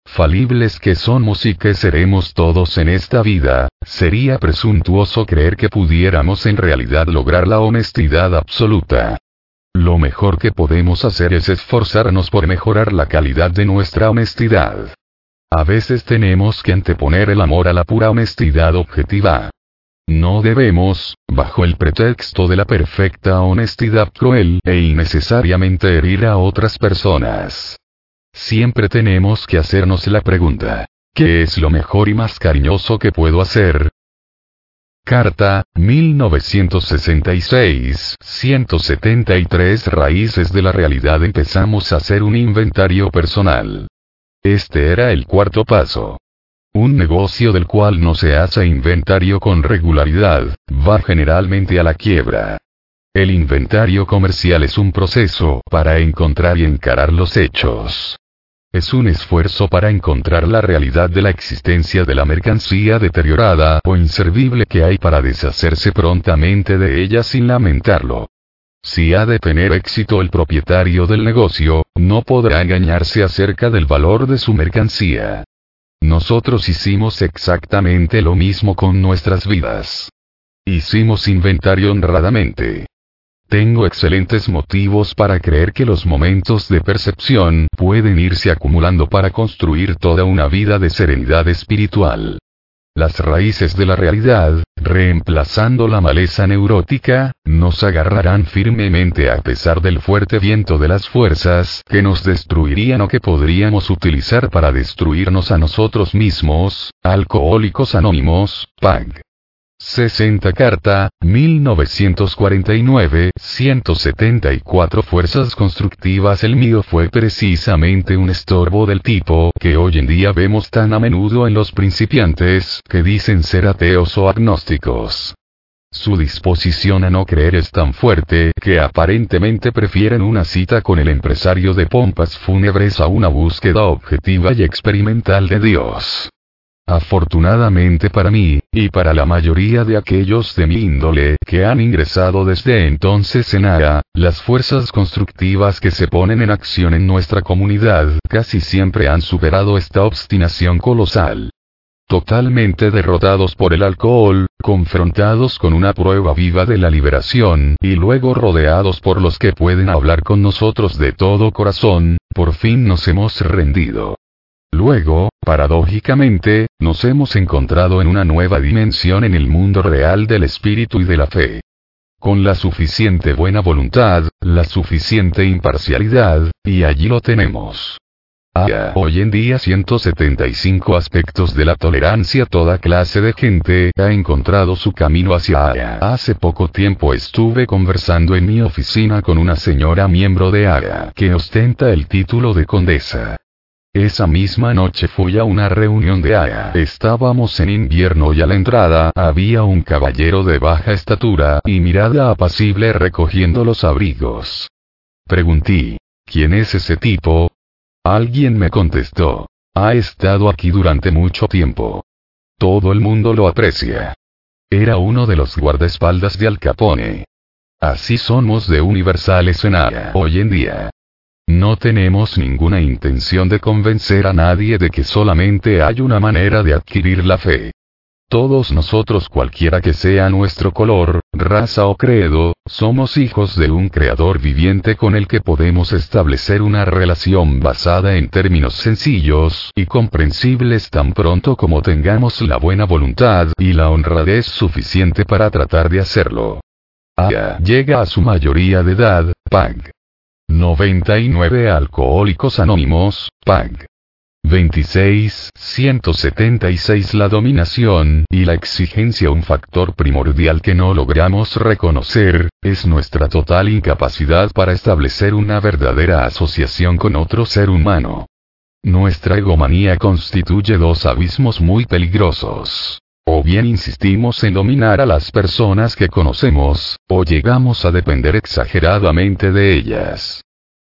Falibles que somos y que seremos todos en esta vida, sería presuntuoso creer que pudiéramos en realidad lograr la honestidad absoluta. Lo mejor que podemos hacer es esforzarnos por mejorar la calidad de nuestra honestidad. A veces tenemos que anteponer el amor a la pura honestidad objetiva. No debemos, bajo el pretexto de la perfecta honestidad cruel e innecesariamente herir a otras personas. Siempre tenemos que hacernos la pregunta, ¿qué es lo mejor y más cariñoso que puedo hacer? Carta, 1966, 173 Raíces de la realidad Empezamos a hacer un inventario personal. Este era el cuarto paso. Un negocio del cual no se hace inventario con regularidad, va generalmente a la quiebra. El inventario comercial es un proceso para encontrar y encarar los hechos. Es un esfuerzo para encontrar la realidad de la existencia de la mercancía deteriorada o inservible que hay para deshacerse prontamente de ella sin lamentarlo. Si ha de tener éxito el propietario del negocio, no podrá engañarse acerca del valor de su mercancía. Nosotros hicimos exactamente lo mismo con nuestras vidas. Hicimos inventario honradamente. Tengo excelentes motivos para creer que los momentos de percepción pueden irse acumulando para construir toda una vida de serenidad espiritual. Las raíces de la realidad, reemplazando la maleza neurótica, nos agarrarán firmemente a pesar del fuerte viento de las fuerzas que nos destruirían o que podríamos utilizar para destruirnos a nosotros mismos, alcohólicos anónimos, PAG. 60 Carta, 1949, 174 Fuerzas constructivas El mío fue precisamente un estorbo del tipo que hoy en día vemos tan a menudo en los principiantes que dicen ser ateos o agnósticos. Su disposición a no creer es tan fuerte que aparentemente prefieren una cita con el empresario de pompas fúnebres a una búsqueda objetiva y experimental de Dios. Afortunadamente para mí, y para la mayoría de aquellos de mi índole que han ingresado desde entonces en ARA, las fuerzas constructivas que se ponen en acción en nuestra comunidad casi siempre han superado esta obstinación colosal. Totalmente derrotados por el alcohol, confrontados con una prueba viva de la liberación, y luego rodeados por los que pueden hablar con nosotros de todo corazón, por fin nos hemos rendido. Luego, paradójicamente, nos hemos encontrado en una nueva dimensión en el mundo real del espíritu y de la fe. Con la suficiente buena voluntad, la suficiente imparcialidad, y allí lo tenemos. Ah, hoy en día 175 aspectos de la tolerancia toda clase de gente ha encontrado su camino hacia ARA. Hace poco tiempo estuve conversando en mi oficina con una señora miembro de ARA que ostenta el título de condesa. Esa misma noche fui a una reunión de AYA. Estábamos en invierno y a la entrada había un caballero de baja estatura y mirada apacible recogiendo los abrigos. Pregunté, ¿quién es ese tipo? Alguien me contestó. Ha estado aquí durante mucho tiempo. Todo el mundo lo aprecia. Era uno de los guardaespaldas de Al Capone. Así somos de universales en AYA hoy en día. No tenemos ninguna intención de convencer a nadie de que solamente hay una manera de adquirir la fe. Todos nosotros cualquiera que sea nuestro color, raza o credo, somos hijos de un creador viviente con el que podemos establecer una relación basada en términos sencillos y comprensibles tan pronto como tengamos la buena voluntad y la honradez suficiente para tratar de hacerlo. Aya llega a su mayoría de edad, Pag. 99 Alcohólicos Anónimos, PAG. 26. 176 La dominación y la exigencia un factor primordial que no logramos reconocer, es nuestra total incapacidad para establecer una verdadera asociación con otro ser humano. Nuestra egomanía constituye dos abismos muy peligrosos. O bien insistimos en dominar a las personas que conocemos, o llegamos a depender exageradamente de ellas.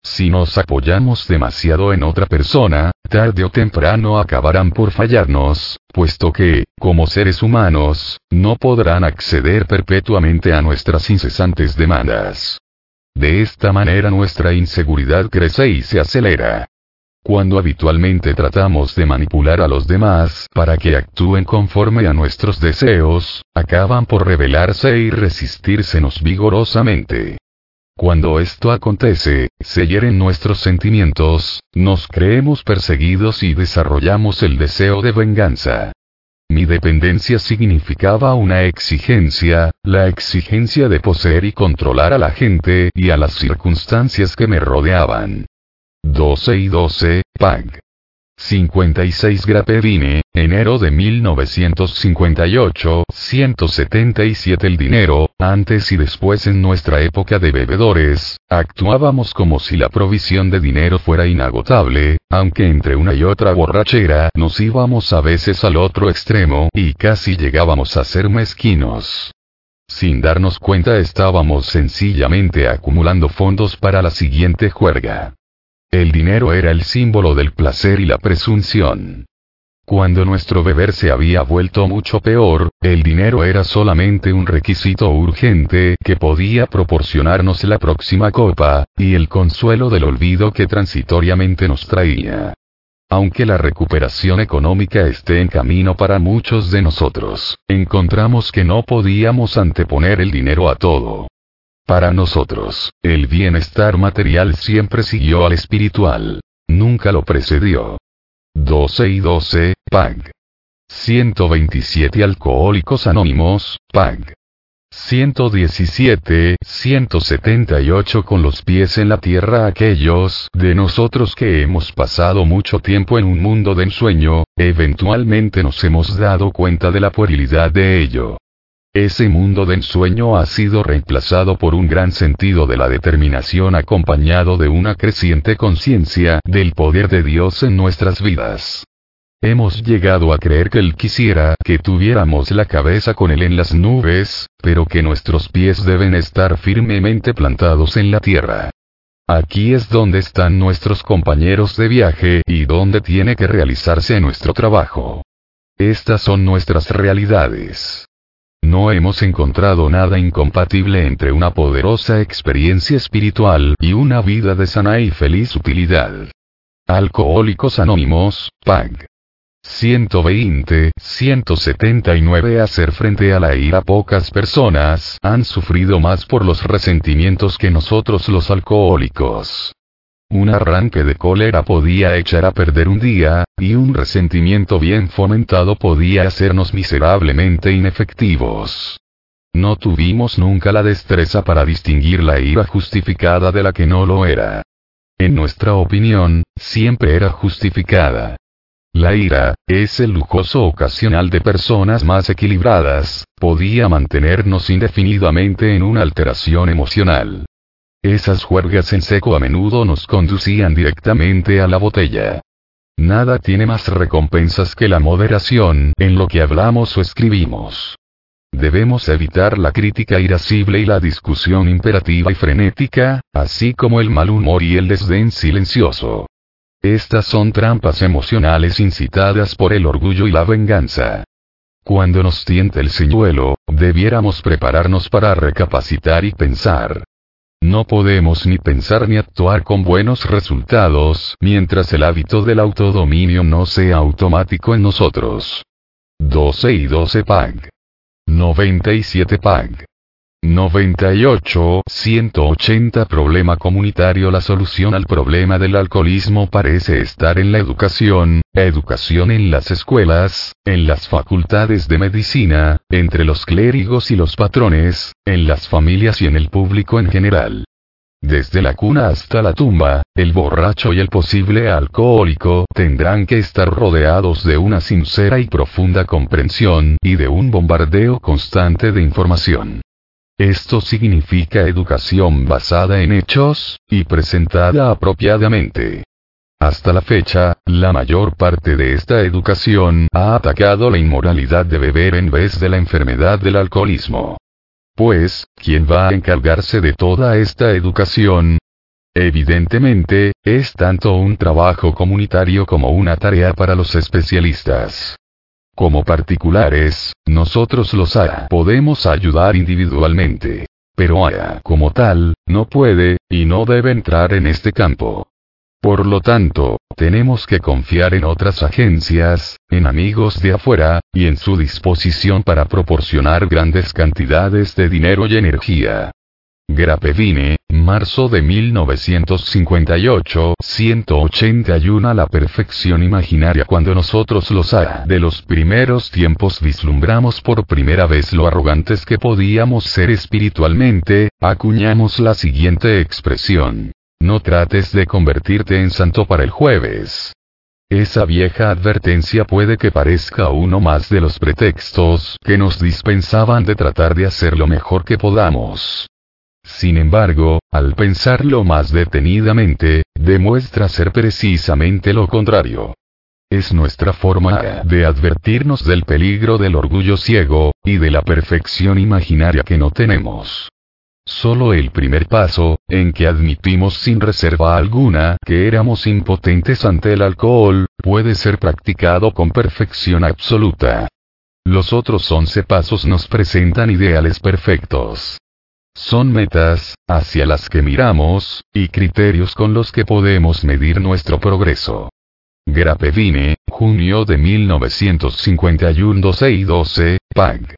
Si nos apoyamos demasiado en otra persona, tarde o temprano acabarán por fallarnos, puesto que, como seres humanos, no podrán acceder perpetuamente a nuestras incesantes demandas. De esta manera nuestra inseguridad crece y se acelera. Cuando habitualmente tratamos de manipular a los demás para que actúen conforme a nuestros deseos, acaban por rebelarse y resistírsenos vigorosamente. Cuando esto acontece, se hieren nuestros sentimientos, nos creemos perseguidos y desarrollamos el deseo de venganza. Mi dependencia significaba una exigencia, la exigencia de poseer y controlar a la gente y a las circunstancias que me rodeaban. 12 y 12, PAG. 56 Grapevine, enero de 1958, 177 El dinero, antes y después en nuestra época de bebedores, actuábamos como si la provisión de dinero fuera inagotable, aunque entre una y otra borrachera nos íbamos a veces al otro extremo y casi llegábamos a ser mezquinos. Sin darnos cuenta estábamos sencillamente acumulando fondos para la siguiente juerga. El dinero era el símbolo del placer y la presunción. Cuando nuestro beber se había vuelto mucho peor, el dinero era solamente un requisito urgente que podía proporcionarnos la próxima copa, y el consuelo del olvido que transitoriamente nos traía. Aunque la recuperación económica esté en camino para muchos de nosotros, encontramos que no podíamos anteponer el dinero a todo. Para nosotros, el bienestar material siempre siguió al espiritual. Nunca lo precedió. 12 y 12, PAG. 127 Alcohólicos Anónimos, PAG. 117, 178 con los pies en la tierra aquellos de nosotros que hemos pasado mucho tiempo en un mundo de ensueño, eventualmente nos hemos dado cuenta de la puerilidad de ello. Ese mundo de ensueño ha sido reemplazado por un gran sentido de la determinación acompañado de una creciente conciencia del poder de Dios en nuestras vidas. Hemos llegado a creer que Él quisiera que tuviéramos la cabeza con Él en las nubes, pero que nuestros pies deben estar firmemente plantados en la tierra. Aquí es donde están nuestros compañeros de viaje y donde tiene que realizarse nuestro trabajo. Estas son nuestras realidades. No hemos encontrado nada incompatible entre una poderosa experiencia espiritual y una vida de sana y feliz utilidad. Alcohólicos Anónimos, PAG. 120, 179 Hacer frente a la ira Pocas personas han sufrido más por los resentimientos que nosotros los alcohólicos. Un arranque de cólera podía echar a perder un día, y un resentimiento bien fomentado podía hacernos miserablemente inefectivos. No tuvimos nunca la destreza para distinguir la ira justificada de la que no lo era. En nuestra opinión, siempre era justificada. La ira, ese lujoso ocasional de personas más equilibradas, podía mantenernos indefinidamente en una alteración emocional. Esas juergas en seco a menudo nos conducían directamente a la botella. Nada tiene más recompensas que la moderación en lo que hablamos o escribimos. Debemos evitar la crítica irascible y la discusión imperativa y frenética, así como el mal humor y el desdén silencioso. Estas son trampas emocionales incitadas por el orgullo y la venganza. Cuando nos tiente el señuelo, debiéramos prepararnos para recapacitar y pensar. No podemos ni pensar ni actuar con buenos resultados mientras el hábito del autodominio no sea automático en nosotros. 12 y 12 PAG. 97 PAG. 98, 180 Problema comunitario La solución al problema del alcoholismo parece estar en la educación, educación en las escuelas, en las facultades de medicina, entre los clérigos y los patrones, en las familias y en el público en general. Desde la cuna hasta la tumba, el borracho y el posible alcohólico tendrán que estar rodeados de una sincera y profunda comprensión y de un bombardeo constante de información. Esto significa educación basada en hechos, y presentada apropiadamente. Hasta la fecha, la mayor parte de esta educación ha atacado la inmoralidad de beber en vez de la enfermedad del alcoholismo. Pues, ¿quién va a encargarse de toda esta educación? Evidentemente, es tanto un trabajo comunitario como una tarea para los especialistas. Como particulares, nosotros los A podemos ayudar individualmente. Pero A como tal, no puede, y no debe entrar en este campo. Por lo tanto, tenemos que confiar en otras agencias, en amigos de afuera, y en su disposición para proporcionar grandes cantidades de dinero y energía. Grapevine, marzo de 1958, 181 La perfección imaginaria Cuando nosotros los A de los primeros tiempos vislumbramos por primera vez lo arrogantes que podíamos ser espiritualmente, acuñamos la siguiente expresión. No trates de convertirte en santo para el jueves. Esa vieja advertencia puede que parezca uno más de los pretextos que nos dispensaban de tratar de hacer lo mejor que podamos. Sin embargo, al pensarlo más detenidamente, demuestra ser precisamente lo contrario. Es nuestra forma de advertirnos del peligro del orgullo ciego, y de la perfección imaginaria que no tenemos. Solo el primer paso, en que admitimos sin reserva alguna que éramos impotentes ante el alcohol, puede ser practicado con perfección absoluta. Los otros once pasos nos presentan ideales perfectos. Son metas, hacia las que miramos, y criterios con los que podemos medir nuestro progreso. Grapevine, junio de 1951 12 y 12, PAG.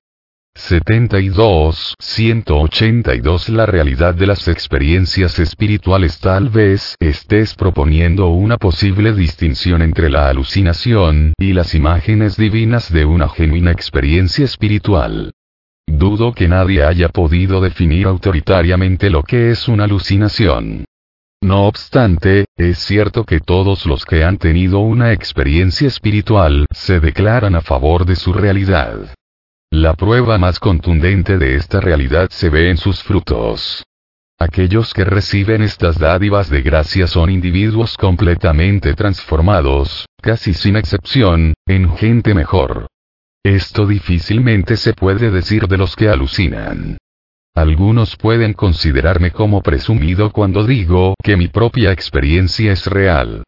72, 182 La realidad de las experiencias espirituales Tal vez estés proponiendo una posible distinción entre la alucinación y las imágenes divinas de una genuina experiencia espiritual. Dudo que nadie haya podido definir autoritariamente lo que es una alucinación. No obstante, es cierto que todos los que han tenido una experiencia espiritual se declaran a favor de su realidad. La prueba más contundente de esta realidad se ve en sus frutos. Aquellos que reciben estas dádivas de gracia son individuos completamente transformados, casi sin excepción, en gente mejor. Esto difícilmente se puede decir de los que alucinan. Algunos pueden considerarme como presumido cuando digo que mi propia experiencia es real.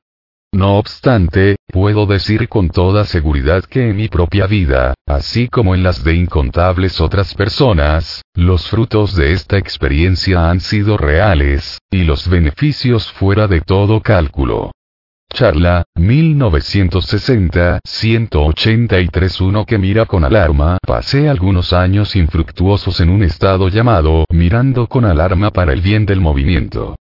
No obstante, puedo decir con toda seguridad que en mi propia vida, así como en las de incontables otras personas, los frutos de esta experiencia han sido reales, y los beneficios fuera de todo cálculo. Charla, 1960, 183 Uno que mira con alarma. Pasé algunos años infructuosos en un estado llamado mirando con alarma para el bien del movimiento.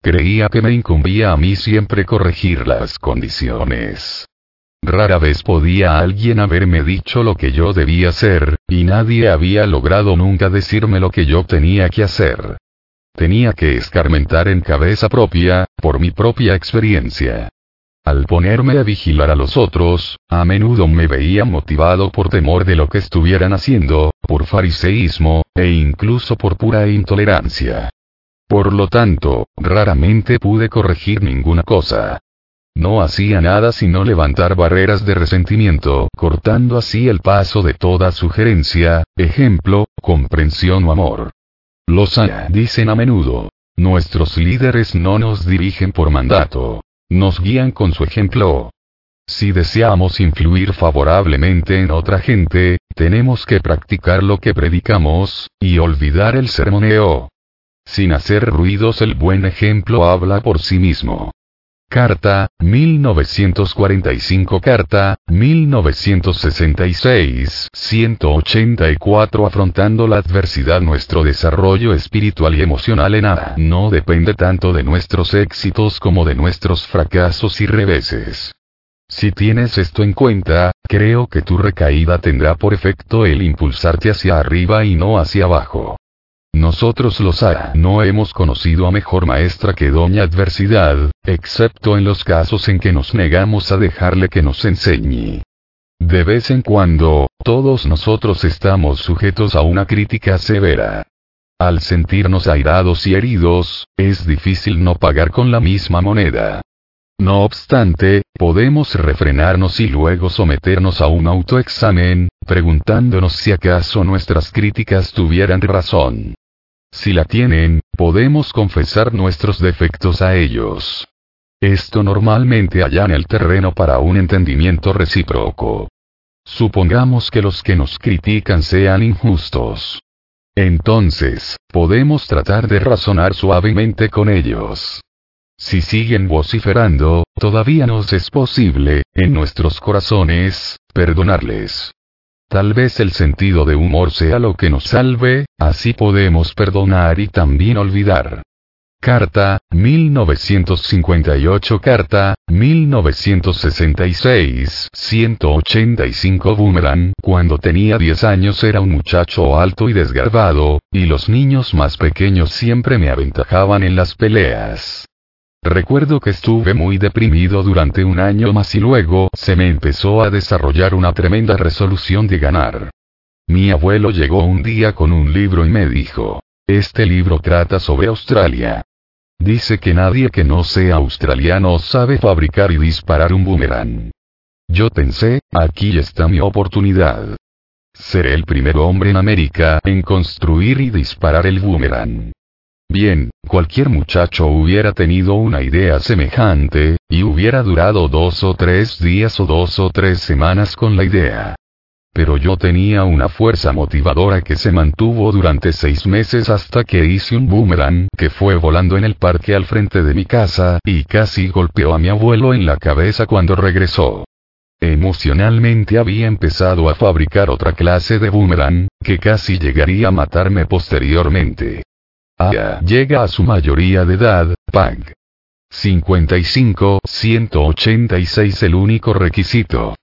Creía que me incumbía a mí siempre corregir las condiciones. Rara vez podía alguien haberme dicho lo que yo debía hacer, y nadie había logrado nunca decirme lo que yo tenía que hacer. Tenía que escarmentar en cabeza propia, por mi propia experiencia. Al ponerme a vigilar a los otros, a menudo me veía motivado por temor de lo que estuvieran haciendo, por fariseísmo, e incluso por pura intolerancia. Por lo tanto, raramente pude corregir ninguna cosa. No hacía nada sino levantar barreras de resentimiento, cortando así el paso de toda sugerencia, ejemplo, comprensión o amor. Los dicen a menudo, nuestros líderes no nos dirigen por mandato, nos guían con su ejemplo. Si deseamos influir favorablemente en otra gente, tenemos que practicar lo que predicamos, y olvidar el sermoneo. Sin hacer ruidos el buen ejemplo habla por sí mismo. Carta, 1945 Carta, 1966, 184 Afrontando la adversidad Nuestro desarrollo espiritual y emocional en nada no depende tanto de nuestros éxitos como de nuestros fracasos y reveses. Si tienes esto en cuenta, creo que tu recaída tendrá por efecto el impulsarte hacia arriba y no hacia abajo. Nosotros los A no hemos conocido a mejor maestra que Doña Adversidad, excepto en los casos en que nos negamos a dejarle que nos enseñe. De vez en cuando, todos nosotros estamos sujetos a una crítica severa. Al sentirnos airados y heridos, es difícil no pagar con la misma moneda. No obstante, podemos refrenarnos y luego someternos a un autoexamen, preguntándonos si acaso nuestras críticas tuvieran razón. Si la tienen, podemos confesar nuestros defectos a ellos. Esto normalmente allana el terreno para un entendimiento recíproco. Supongamos que los que nos critican sean injustos. Entonces, podemos tratar de razonar suavemente con ellos. Si siguen vociferando, todavía nos es posible, en nuestros corazones, perdonarles. Tal vez el sentido de humor sea lo que nos salve, así podemos perdonar y también olvidar. Carta, 1958 Carta, 1966, 185 Boomerang Cuando tenía 10 años era un muchacho alto y desgarbado, y los niños más pequeños siempre me aventajaban en las peleas. Recuerdo que estuve muy deprimido durante un año más y luego se me empezó a desarrollar una tremenda resolución de ganar. Mi abuelo llegó un día con un libro y me dijo, este libro trata sobre Australia. Dice que nadie que no sea australiano sabe fabricar y disparar un boomerang. Yo pensé, aquí está mi oportunidad. Seré el primer hombre en América en construir y disparar el boomerang. Bien, cualquier muchacho hubiera tenido una idea semejante, y hubiera durado dos o tres días o dos o tres semanas con la idea. Pero yo tenía una fuerza motivadora que se mantuvo durante seis meses hasta que hice un boomerang que fue volando en el parque al frente de mi casa y casi golpeó a mi abuelo en la cabeza cuando regresó. Emocionalmente había empezado a fabricar otra clase de boomerang, que casi llegaría a matarme posteriormente. Aya llega a su mayoría de edad, Pang. 55, 186 el único requisito.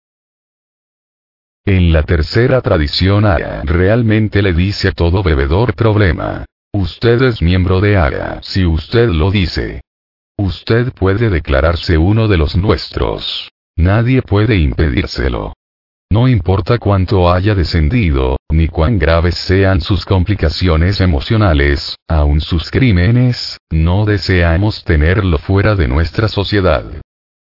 En la tercera tradición Aya realmente le dice a todo bebedor problema. Usted es miembro de Aya si usted lo dice. Usted puede declararse uno de los nuestros. Nadie puede impedírselo. No importa cuánto haya descendido, ni cuán graves sean sus complicaciones emocionales, aun sus crímenes, no deseamos tenerlo fuera de nuestra sociedad.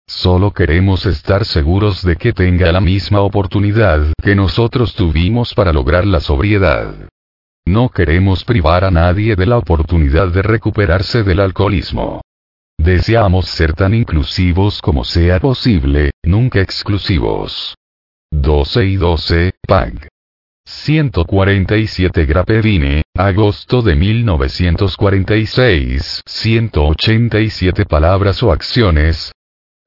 Solo queremos estar seguros de que tenga la misma oportunidad que nosotros tuvimos para lograr la sobriedad. No queremos privar a nadie de la oportunidad de recuperarse del alcoholismo. Deseamos ser tan inclusivos como sea posible, nunca exclusivos. 12 y 12, PAG. 147 Grapevine, agosto de 1946, 187 palabras o acciones.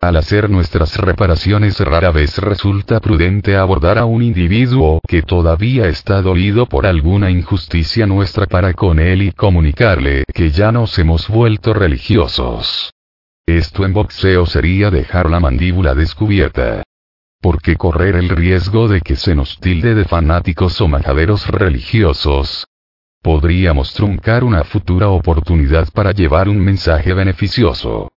Al hacer nuestras reparaciones rara vez resulta prudente abordar a un individuo que todavía está dolido por alguna injusticia nuestra para con él y comunicarle que ya nos hemos vuelto religiosos. Esto en boxeo sería dejar la mandíbula descubierta. ¿Por qué correr el riesgo de que se nos tilde de fanáticos o majaderos religiosos? Podríamos truncar una futura oportunidad para llevar un mensaje beneficioso.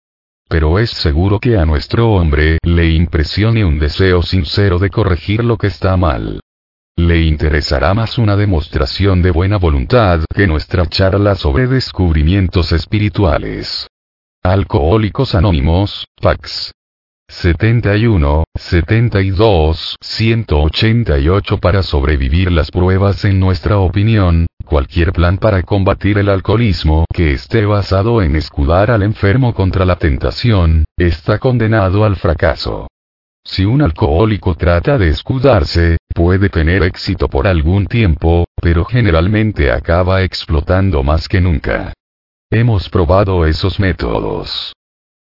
Pero es seguro que a nuestro hombre le impresione un deseo sincero de corregir lo que está mal. Le interesará más una demostración de buena voluntad que nuestra charla sobre descubrimientos espirituales. Alcohólicos Anónimos, PAX. 71, 72, 188 Para sobrevivir las pruebas en nuestra opinión, cualquier plan para combatir el alcoholismo que esté basado en escudar al enfermo contra la tentación, está condenado al fracaso. Si un alcohólico trata de escudarse, puede tener éxito por algún tiempo, pero generalmente acaba explotando más que nunca. Hemos probado esos métodos.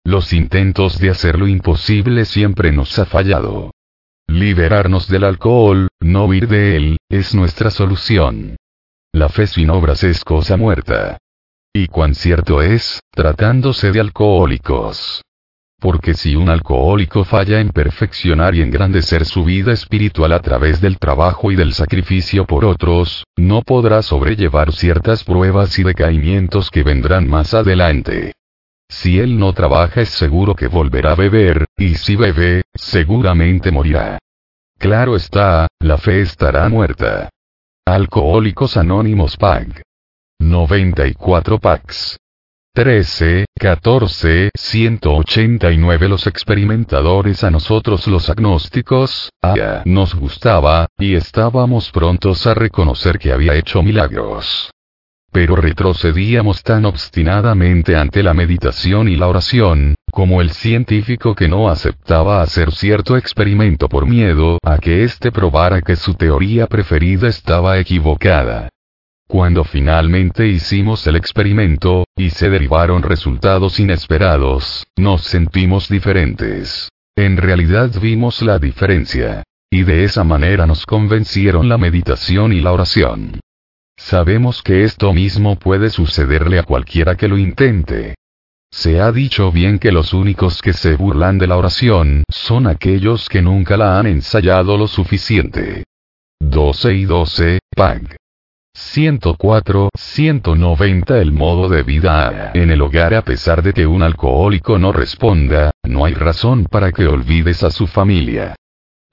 Los intentos de hacer lo imposible siempre nos ha fallado. Liberarnos del alcohol, no huir de él, es nuestra solución. La fe sin obras es cosa muerta. Y cuán cierto es, tratándose de alcohólicos. Porque si un alcohólico falla en perfeccionar y engrandecer su vida espiritual a través del trabajo y del sacrificio por otros, no podrá sobrellevar ciertas pruebas y decaimientos que vendrán más adelante. Si él no trabaja es seguro que volverá a beber, y si bebe, seguramente morirá. Claro está, la fe estará muerta. Alcohólicos Anónimos PAG. 94 PACs. 13, 14, 189 Los experimentadores a nosotros los agnósticos, ah, nos gustaba, y estábamos prontos a reconocer que había hecho milagros. Pero retrocedíamos tan obstinadamente ante la meditación y la oración, como el científico que no aceptaba hacer cierto experimento por miedo a que éste probara que su teoría preferida estaba equivocada. Cuando finalmente hicimos el experimento, y se derivaron resultados inesperados, nos sentimos diferentes. En realidad vimos la diferencia. Y de esa manera nos convencieron la meditación y la oración. Sabemos que esto mismo puede sucederle a cualquiera que lo intente. Se ha dicho bien que los únicos que se burlan de la oración son aquellos que nunca la han ensayado lo suficiente. 12 y 12, Pag. 104, 190 El modo de vida en el hogar a pesar de que un alcohólico no responda, no hay razón para que olvides a su familia.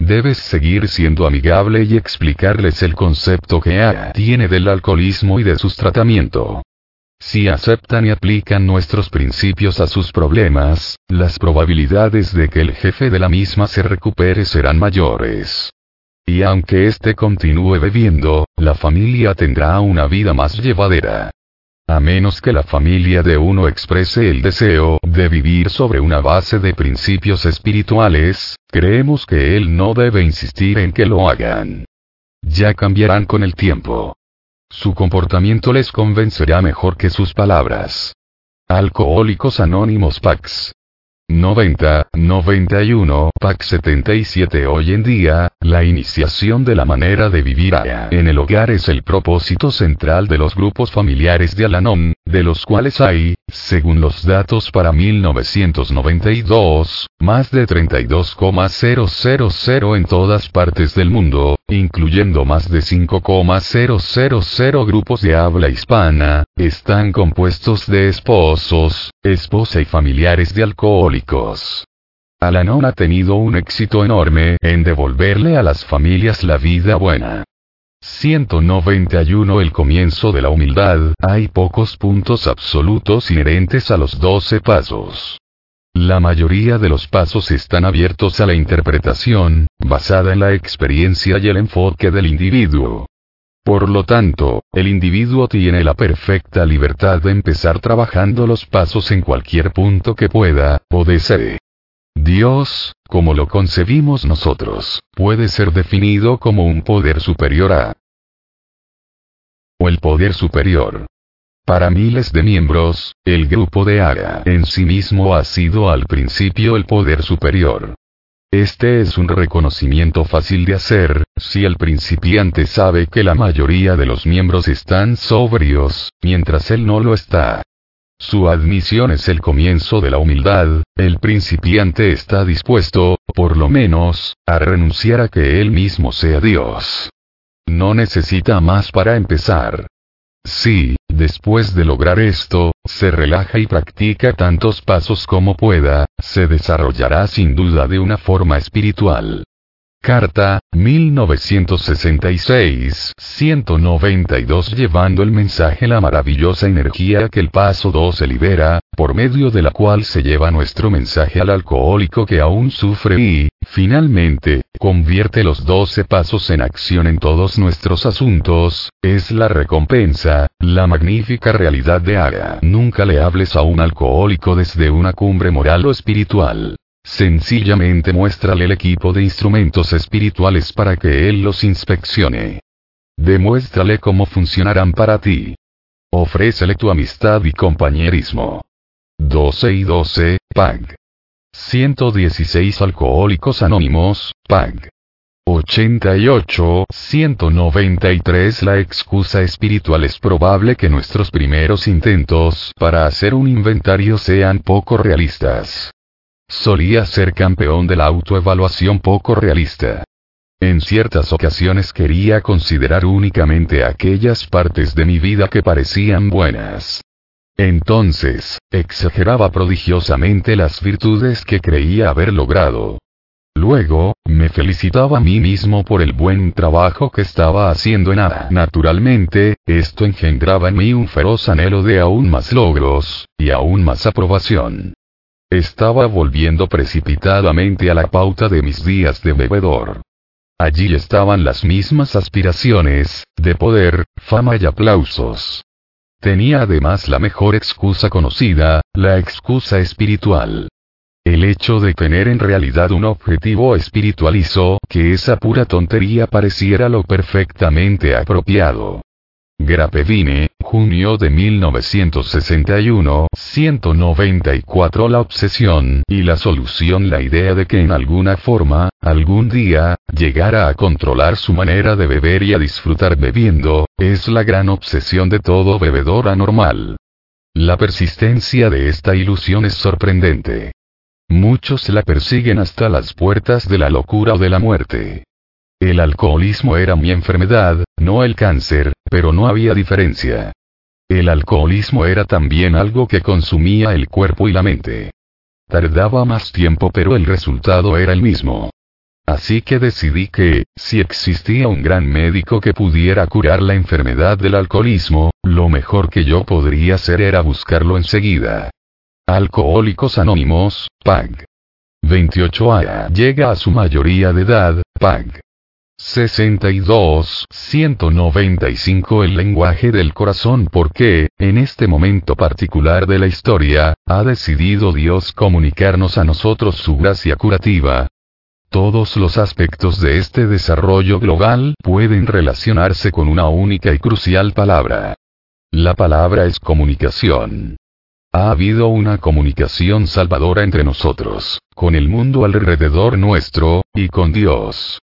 Debes seguir siendo amigable y explicarles el concepto que A tiene del alcoholismo y de sus tratamientos. Si aceptan y aplican nuestros principios a sus problemas, las probabilidades de que el jefe de la misma se recupere serán mayores. Y aunque éste continúe bebiendo, la familia tendrá una vida más llevadera. A menos que la familia de uno exprese el deseo de vivir sobre una base de principios espirituales, creemos que él no debe insistir en que lo hagan. Ya cambiarán con el tiempo. Su comportamiento les convencerá mejor que sus palabras. Alcohólicos Anónimos Pax 90, 91, PAC 77 Hoy en día, la iniciación de la manera de vivir en el hogar es el propósito central de los grupos familiares de Alanon, de los cuales hay, según los datos para 1992, más de 32,000 en todas partes del mundo, incluyendo más de 5,000 grupos de habla hispana, están compuestos de esposos, esposa y familiares de alcohólicos. Alanon ha tenido un éxito enorme en devolverle a las familias la vida buena. 191 El comienzo de la humildad. Hay pocos puntos absolutos inherentes a los 12 pasos. La mayoría de los pasos están abiertos a la interpretación, basada en la experiencia y el enfoque del individuo. Por lo tanto, el individuo tiene la perfecta libertad de empezar trabajando los pasos en cualquier punto que pueda, o desee. Dios, como lo concebimos nosotros, puede ser definido como un poder superior a o el poder superior. Para miles de miembros, el grupo de Ara en sí mismo ha sido al principio el poder superior. Este es un reconocimiento fácil de hacer, si el principiante sabe que la mayoría de los miembros están sobrios, mientras él no lo está. Su admisión es el comienzo de la humildad, el principiante está dispuesto, por lo menos, a renunciar a que él mismo sea Dios. No necesita más para empezar. Sí, después de lograr esto, se relaja y practica tantos pasos como pueda, se desarrollará sin duda de una forma espiritual. Carta, 1966, 192 Llevando el mensaje la maravillosa energía que el paso 2 se libera, por medio de la cual se lleva nuestro mensaje al alcohólico que aún sufre y, finalmente, convierte los 12 pasos en acción en todos nuestros asuntos, es la recompensa, la magnífica realidad de Ara. Nunca le hables a un alcohólico desde una cumbre moral o espiritual. Sencillamente muéstrale el equipo de instrumentos espirituales para que él los inspeccione. Demuéstrale cómo funcionarán para ti. Ofrécele tu amistad y compañerismo. 12 y 12, PAG. 116 Alcohólicos Anónimos, PAG. 88, 193 La excusa espiritual es probable que nuestros primeros intentos para hacer un inventario sean poco realistas. Solía ser campeón de la autoevaluación poco realista. En ciertas ocasiones quería considerar únicamente aquellas partes de mi vida que parecían buenas. Entonces, exageraba prodigiosamente las virtudes que creía haber logrado. Luego, me felicitaba a mí mismo por el buen trabajo que estaba haciendo en nada. Naturalmente, esto engendraba en mí un feroz anhelo de aún más logros, y aún más aprobación. Estaba volviendo precipitadamente a la pauta de mis días de bebedor. Allí estaban las mismas aspiraciones, de poder, fama y aplausos. Tenía además la mejor excusa conocida, la excusa espiritual. El hecho de tener en realidad un objetivo espiritual hizo que esa pura tontería pareciera lo perfectamente apropiado. Grapevine, junio de 1961, 194 La obsesión y la solución La idea de que en alguna forma, algún día, llegara a controlar su manera de beber y a disfrutar bebiendo, es la gran obsesión de todo bebedor anormal. La persistencia de esta ilusión es sorprendente. Muchos la persiguen hasta las puertas de la locura o de la muerte. El alcoholismo era mi enfermedad, no el cáncer, pero no había diferencia. El alcoholismo era también algo que consumía el cuerpo y la mente. Tardaba más tiempo pero el resultado era el mismo. Así que decidí que, si existía un gran médico que pudiera curar la enfermedad del alcoholismo, lo mejor que yo podría hacer era buscarlo enseguida. Alcohólicos Anónimos, PAG. 28A llega a su mayoría de edad, PAG. 62, 195 El lenguaje del corazón porque, en este momento particular de la historia, ha decidido Dios comunicarnos a nosotros su gracia curativa. Todos los aspectos de este desarrollo global pueden relacionarse con una única y crucial palabra. La palabra es comunicación. Ha habido una comunicación salvadora entre nosotros, con el mundo alrededor nuestro, y con Dios.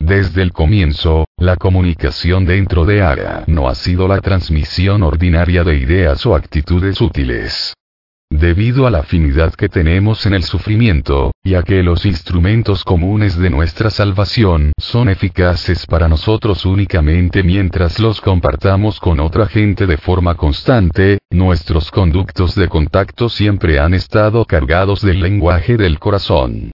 Desde el comienzo, la comunicación dentro de ARA no ha sido la transmisión ordinaria de ideas o actitudes útiles. Debido a la afinidad que tenemos en el sufrimiento, y a que los instrumentos comunes de nuestra salvación son eficaces para nosotros únicamente mientras los compartamos con otra gente de forma constante, nuestros conductos de contacto siempre han estado cargados del lenguaje del corazón.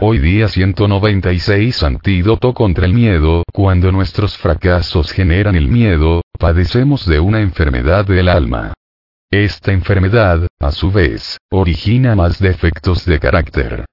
Hoy día 196 Antídoto contra el miedo. Cuando nuestros fracasos generan el miedo, padecemos de una enfermedad del alma. Esta enfermedad, a su vez, origina más defectos de carácter.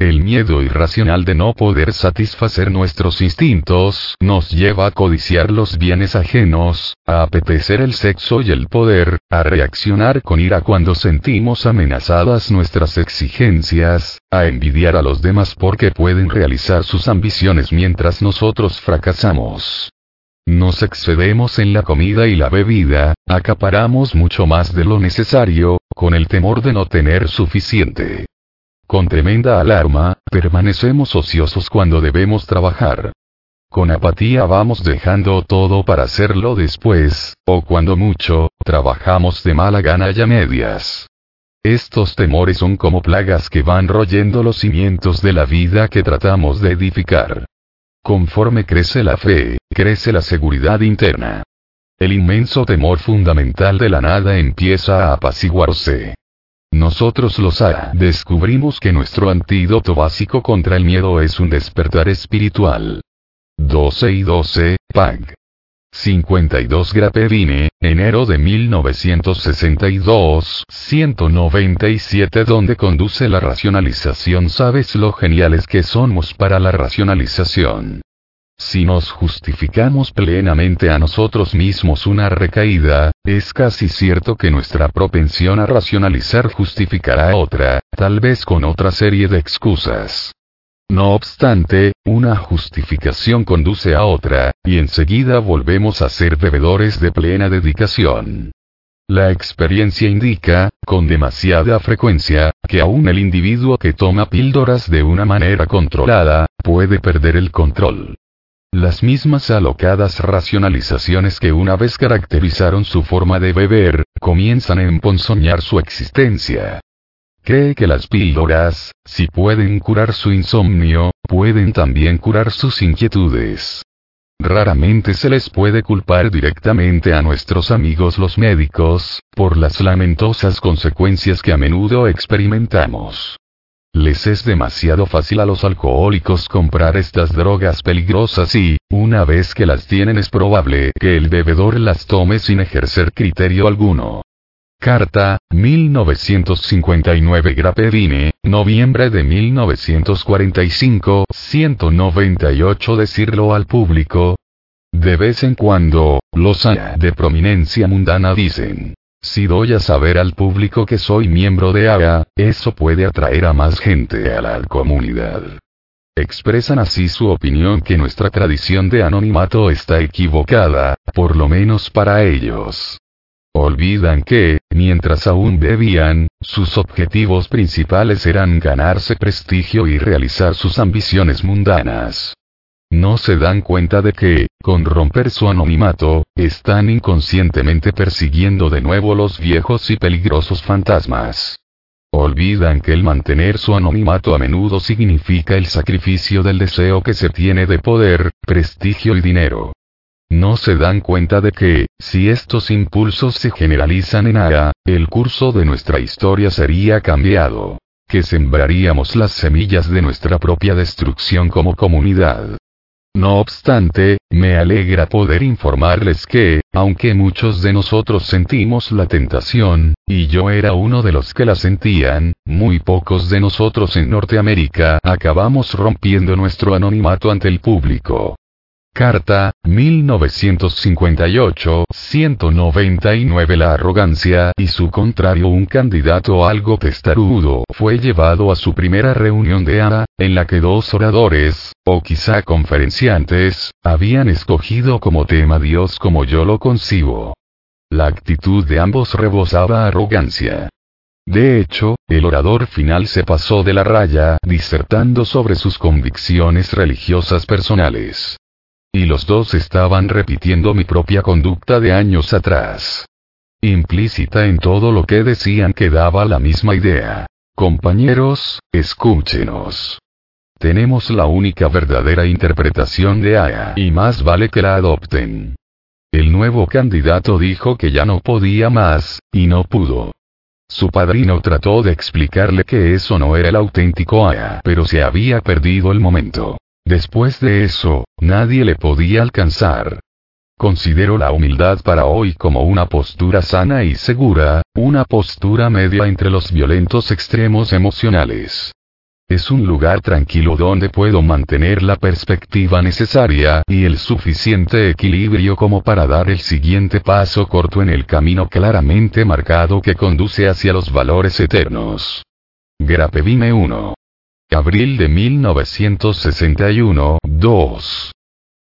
El miedo irracional de no poder satisfacer nuestros instintos nos lleva a codiciar los bienes ajenos, a apetecer el sexo y el poder, a reaccionar con ira cuando sentimos amenazadas nuestras exigencias, a envidiar a los demás porque pueden realizar sus ambiciones mientras nosotros fracasamos. Nos excedemos en la comida y la bebida, acaparamos mucho más de lo necesario, con el temor de no tener suficiente. Con tremenda alarma, permanecemos ociosos cuando debemos trabajar. Con apatía vamos dejando todo para hacerlo después, o cuando mucho, trabajamos de mala gana y a medias. Estos temores son como plagas que van royendo los cimientos de la vida que tratamos de edificar. Conforme crece la fe, crece la seguridad interna. El inmenso temor fundamental de la nada empieza a apaciguarse. Nosotros los A descubrimos que nuestro antídoto básico contra el miedo es un despertar espiritual. 12 y 12, PAG. 52 Grapevine, enero de 1962, 197 Donde conduce la racionalización Sabes lo geniales que somos para la racionalización. Si nos justificamos plenamente a nosotros mismos una recaída, es casi cierto que nuestra propensión a racionalizar justificará otra, tal vez con otra serie de excusas. No obstante, una justificación conduce a otra, y enseguida volvemos a ser bebedores de plena dedicación. La experiencia indica, con demasiada frecuencia, que aún el individuo que toma píldoras de una manera controlada, puede perder el control. Las mismas alocadas racionalizaciones que una vez caracterizaron su forma de beber, comienzan a emponzoñar su existencia. Cree que las píldoras, si pueden curar su insomnio, pueden también curar sus inquietudes. Raramente se les puede culpar directamente a nuestros amigos los médicos, por las lamentosas consecuencias que a menudo experimentamos. Les es demasiado fácil a los alcohólicos comprar estas drogas peligrosas y, una vez que las tienen es probable que el bebedor las tome sin ejercer criterio alguno. Carta, 1959 Grapevine, noviembre de 1945, 198 Decirlo al público. De vez en cuando, los de prominencia mundana dicen, si doy a saber al público que soy miembro de AGA, eso puede atraer a más gente a la comunidad. Expresan así su opinión que nuestra tradición de anonimato está equivocada, por lo menos para ellos. Olvidan que, mientras aún bebían, sus objetivos principales eran ganarse prestigio y realizar sus ambiciones mundanas. No se dan cuenta de que, con romper su anonimato, están inconscientemente persiguiendo de nuevo los viejos y peligrosos fantasmas. Olvidan que el mantener su anonimato a menudo significa el sacrificio del deseo que se tiene de poder, prestigio y dinero. No se dan cuenta de que, si estos impulsos se generalizan en ARA, el curso de nuestra historia sería cambiado. Que sembraríamos las semillas de nuestra propia destrucción como comunidad. No obstante, me alegra poder informarles que, aunque muchos de nosotros sentimos la tentación, y yo era uno de los que la sentían, muy pocos de nosotros en Norteamérica acabamos rompiendo nuestro anonimato ante el público. Carta, 1958, 199 La arrogancia y su contrario un candidato algo testarudo fue llevado a su primera reunión de ANA, en la que dos oradores, o quizá conferenciantes, habían escogido como tema Dios como yo lo concibo. La actitud de ambos rebosaba arrogancia. De hecho, el orador final se pasó de la raya, disertando sobre sus convicciones religiosas personales. Y los dos estaban repitiendo mi propia conducta de años atrás. Implícita en todo lo que decían quedaba la misma idea. Compañeros, escúchenos. Tenemos la única verdadera interpretación de Aya y más vale que la adopten. El nuevo candidato dijo que ya no podía más, y no pudo. Su padrino trató de explicarle que eso no era el auténtico Aya, pero se había perdido el momento. Después de eso, nadie le podía alcanzar. Considero la humildad para hoy como una postura sana y segura, una postura media entre los violentos extremos emocionales. Es un lugar tranquilo donde puedo mantener la perspectiva necesaria y el suficiente equilibrio como para dar el siguiente paso corto en el camino claramente marcado que conduce hacia los valores eternos. Grapevime 1. Abril de 1961, 2.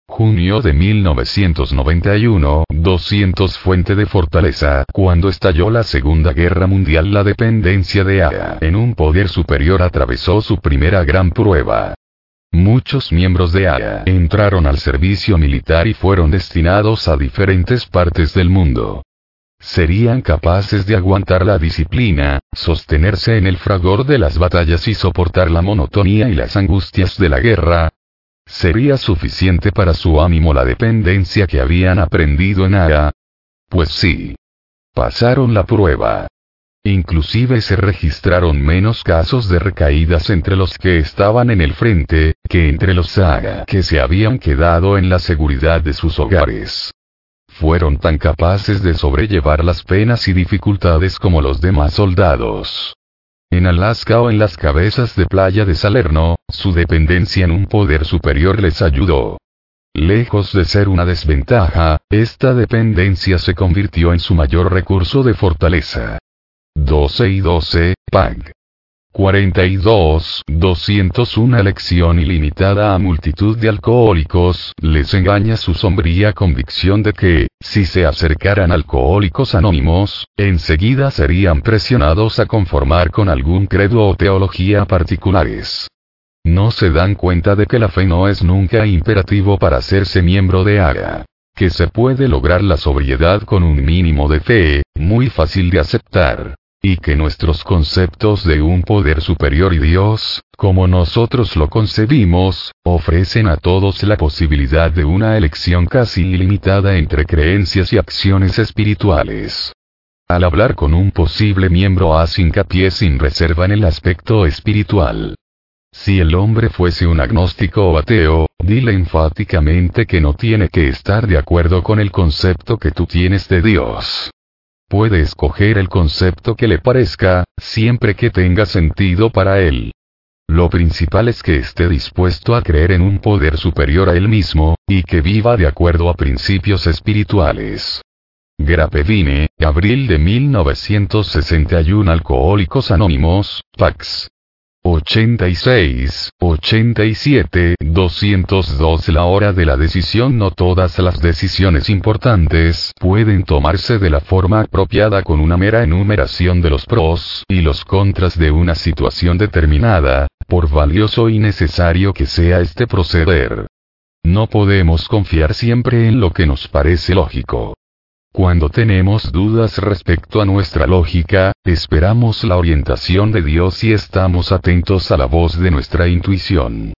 Junio de 1991, 200 Fuente de Fortaleza, cuando estalló la Segunda Guerra Mundial la dependencia de AA en un poder superior atravesó su primera gran prueba. Muchos miembros de AA entraron al servicio militar y fueron destinados a diferentes partes del mundo serían capaces de aguantar la disciplina, sostenerse en el fragor de las batallas y soportar la monotonía y las angustias de la guerra. ¿Sería suficiente para su ánimo la dependencia que habían aprendido en Ara? Pues sí. Pasaron la prueba. Inclusive se registraron menos casos de recaídas entre los que estaban en el frente, que entre los Saga que se habían quedado en la seguridad de sus hogares fueron tan capaces de sobrellevar las penas y dificultades como los demás soldados. En Alaska o en las cabezas de playa de Salerno, su dependencia en un poder superior les ayudó. Lejos de ser una desventaja, esta dependencia se convirtió en su mayor recurso de fortaleza. 12 y 12, PAG. 42, 201 elección ilimitada a multitud de alcohólicos, les engaña su sombría convicción de que, si se acercaran alcohólicos anónimos, enseguida serían presionados a conformar con algún credo o teología particulares. No se dan cuenta de que la fe no es nunca imperativo para hacerse miembro de ARA. Que se puede lograr la sobriedad con un mínimo de fe, muy fácil de aceptar y que nuestros conceptos de un poder superior y Dios, como nosotros lo concebimos, ofrecen a todos la posibilidad de una elección casi ilimitada entre creencias y acciones espirituales. Al hablar con un posible miembro haz hincapié sin reserva en el aspecto espiritual. Si el hombre fuese un agnóstico o ateo, dile enfáticamente que no tiene que estar de acuerdo con el concepto que tú tienes de Dios. Puede escoger el concepto que le parezca, siempre que tenga sentido para él. Lo principal es que esté dispuesto a creer en un poder superior a él mismo, y que viva de acuerdo a principios espirituales. Grapevine, abril de 1961 Alcohólicos Anónimos, Pax. 86, 87, 202 La hora de la decisión No todas las decisiones importantes pueden tomarse de la forma apropiada con una mera enumeración de los pros y los contras de una situación determinada, por valioso y necesario que sea este proceder. No podemos confiar siempre en lo que nos parece lógico. Cuando tenemos dudas respecto a nuestra lógica, esperamos la orientación de Dios y estamos atentos a la voz de nuestra intuición.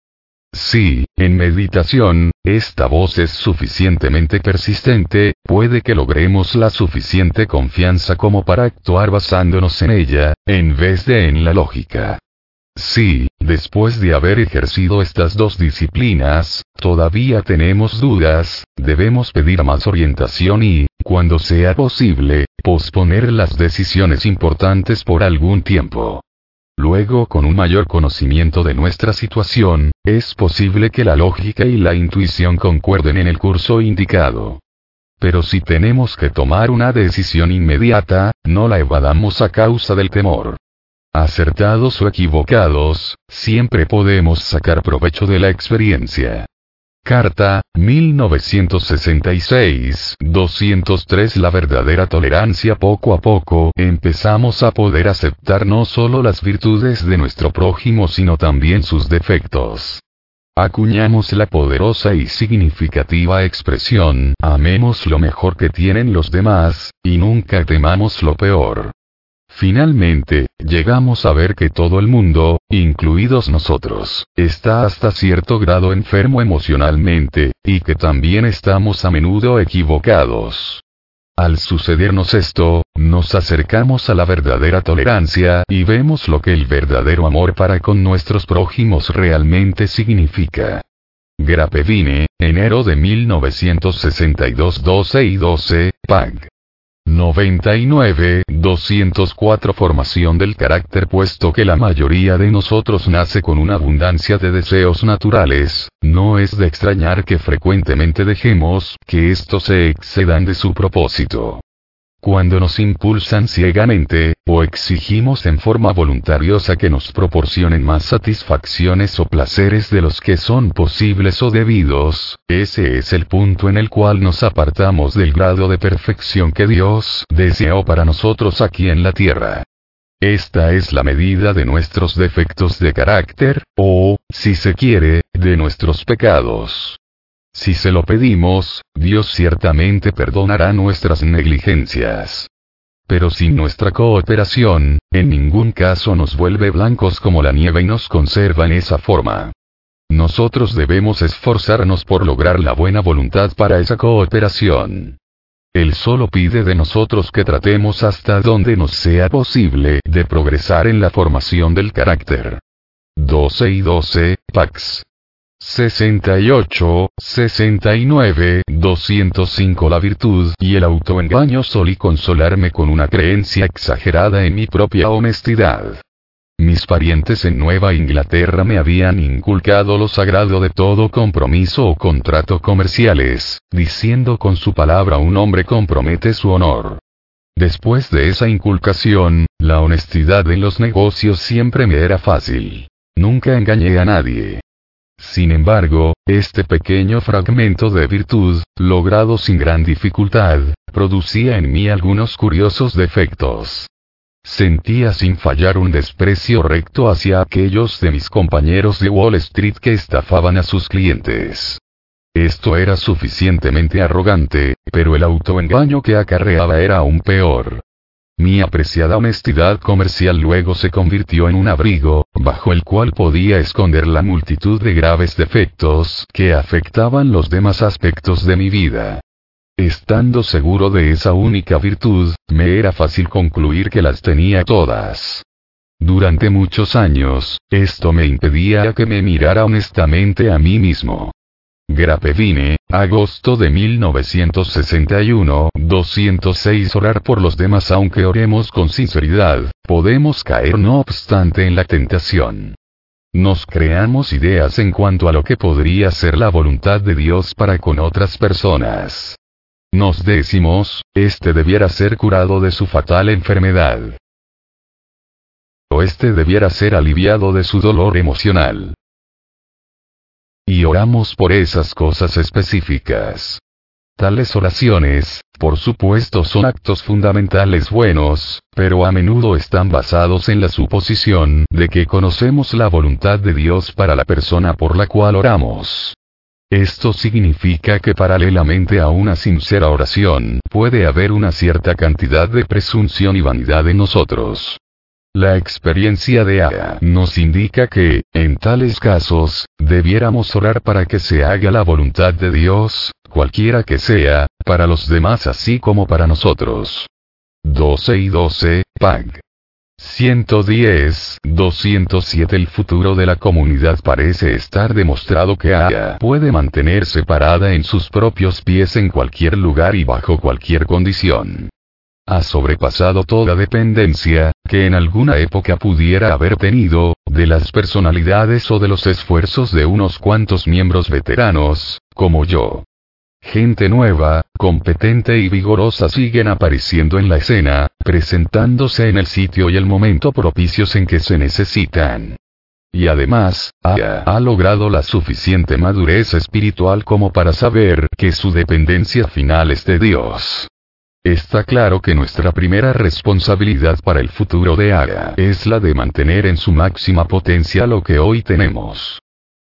Si, en meditación, esta voz es suficientemente persistente, puede que logremos la suficiente confianza como para actuar basándonos en ella, en vez de en la lógica. Si, después de haber ejercido estas dos disciplinas, todavía tenemos dudas, debemos pedir más orientación y, cuando sea posible, posponer las decisiones importantes por algún tiempo. Luego con un mayor conocimiento de nuestra situación, es posible que la lógica y la intuición concuerden en el curso indicado. Pero si tenemos que tomar una decisión inmediata, no la evadamos a causa del temor. Acertados o equivocados, siempre podemos sacar provecho de la experiencia. Carta, 1966, 203 La verdadera tolerancia poco a poco empezamos a poder aceptar no solo las virtudes de nuestro prójimo sino también sus defectos. Acuñamos la poderosa y significativa expresión, amemos lo mejor que tienen los demás, y nunca temamos lo peor. Finalmente, llegamos a ver que todo el mundo, incluidos nosotros, está hasta cierto grado enfermo emocionalmente, y que también estamos a menudo equivocados. Al sucedernos esto, nos acercamos a la verdadera tolerancia y vemos lo que el verdadero amor para con nuestros prójimos realmente significa. Grapevine, enero de 1962 12 y 12, PAG. 99, 204 Formación del carácter Puesto que la mayoría de nosotros nace con una abundancia de deseos naturales, no es de extrañar que frecuentemente dejemos que estos se excedan de su propósito. Cuando nos impulsan ciegamente, o exigimos en forma voluntariosa que nos proporcionen más satisfacciones o placeres de los que son posibles o debidos, ese es el punto en el cual nos apartamos del grado de perfección que Dios deseó para nosotros aquí en la tierra. Esta es la medida de nuestros defectos de carácter, o, si se quiere, de nuestros pecados. Si se lo pedimos, Dios ciertamente perdonará nuestras negligencias. Pero sin nuestra cooperación, en ningún caso nos vuelve blancos como la nieve y nos conserva en esa forma. Nosotros debemos esforzarnos por lograr la buena voluntad para esa cooperación. Él solo pide de nosotros que tratemos hasta donde nos sea posible de progresar en la formación del carácter. 12 y 12, Pax. 68, 69, 205 La virtud y el autoengaño solí consolarme con una creencia exagerada en mi propia honestidad. Mis parientes en Nueva Inglaterra me habían inculcado lo sagrado de todo compromiso o contrato comerciales, diciendo con su palabra un hombre compromete su honor. Después de esa inculcación, la honestidad en los negocios siempre me era fácil. Nunca engañé a nadie. Sin embargo, este pequeño fragmento de virtud, logrado sin gran dificultad, producía en mí algunos curiosos defectos. Sentía sin fallar un desprecio recto hacia aquellos de mis compañeros de Wall Street que estafaban a sus clientes. Esto era suficientemente arrogante, pero el autoengaño que acarreaba era aún peor. Mi apreciada honestidad comercial luego se convirtió en un abrigo, bajo el cual podía esconder la multitud de graves defectos que afectaban los demás aspectos de mi vida. Estando seguro de esa única virtud, me era fácil concluir que las tenía todas. Durante muchos años, esto me impedía que me mirara honestamente a mí mismo. Grapevine, agosto de 1961, 206 Orar por los demás aunque oremos con sinceridad, podemos caer no obstante en la tentación. Nos creamos ideas en cuanto a lo que podría ser la voluntad de Dios para con otras personas. Nos decimos, este debiera ser curado de su fatal enfermedad. O este debiera ser aliviado de su dolor emocional y oramos por esas cosas específicas. Tales oraciones, por supuesto, son actos fundamentales buenos, pero a menudo están basados en la suposición de que conocemos la voluntad de Dios para la persona por la cual oramos. Esto significa que paralelamente a una sincera oración, puede haber una cierta cantidad de presunción y vanidad en nosotros. La experiencia de Aya nos indica que, en tales casos, debiéramos orar para que se haga la voluntad de Dios, cualquiera que sea, para los demás así como para nosotros. 12 y 12, Pag. 110, 207 El futuro de la comunidad parece estar demostrado que Aya puede mantenerse parada en sus propios pies en cualquier lugar y bajo cualquier condición ha sobrepasado toda dependencia, que en alguna época pudiera haber tenido, de las personalidades o de los esfuerzos de unos cuantos miembros veteranos, como yo. Gente nueva, competente y vigorosa siguen apareciendo en la escena, presentándose en el sitio y el momento propicios en que se necesitan. Y además, ha, logrado la suficiente madurez espiritual como para saber que su dependencia final es de Dios. Está claro que nuestra primera responsabilidad para el futuro de ARA es la de mantener en su máxima potencia lo que hoy tenemos.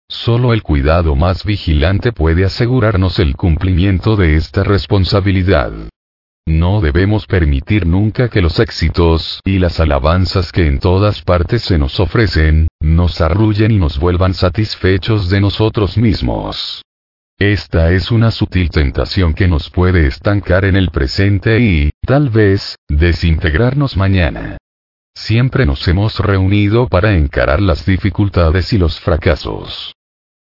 Solo el cuidado más vigilante puede asegurarnos el cumplimiento de esta responsabilidad. No debemos permitir nunca que los éxitos y las alabanzas que en todas partes se nos ofrecen, nos arrullen y nos vuelvan satisfechos de nosotros mismos. Esta es una sutil tentación que nos puede estancar en el presente y, tal vez, desintegrarnos mañana. Siempre nos hemos reunido para encarar las dificultades y los fracasos.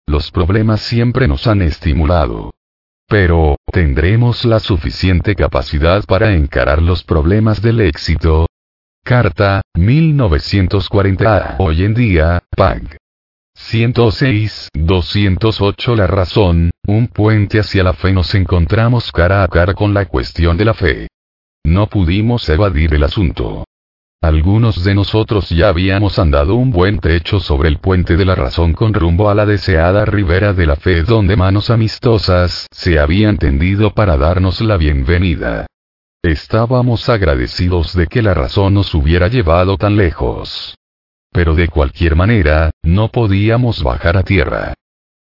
Los problemas siempre nos han estimulado. Pero, ¿tendremos la suficiente capacidad para encarar los problemas del éxito? Carta, 1940. Hoy en día, Pag. 106, 208 La razón, un puente hacia la fe nos encontramos cara a cara con la cuestión de la fe. No pudimos evadir el asunto. Algunos de nosotros ya habíamos andado un buen trecho sobre el puente de la razón con rumbo a la deseada ribera de la fe donde manos amistosas se habían tendido para darnos la bienvenida. Estábamos agradecidos de que la razón nos hubiera llevado tan lejos. Pero de cualquier manera, no podíamos bajar a tierra.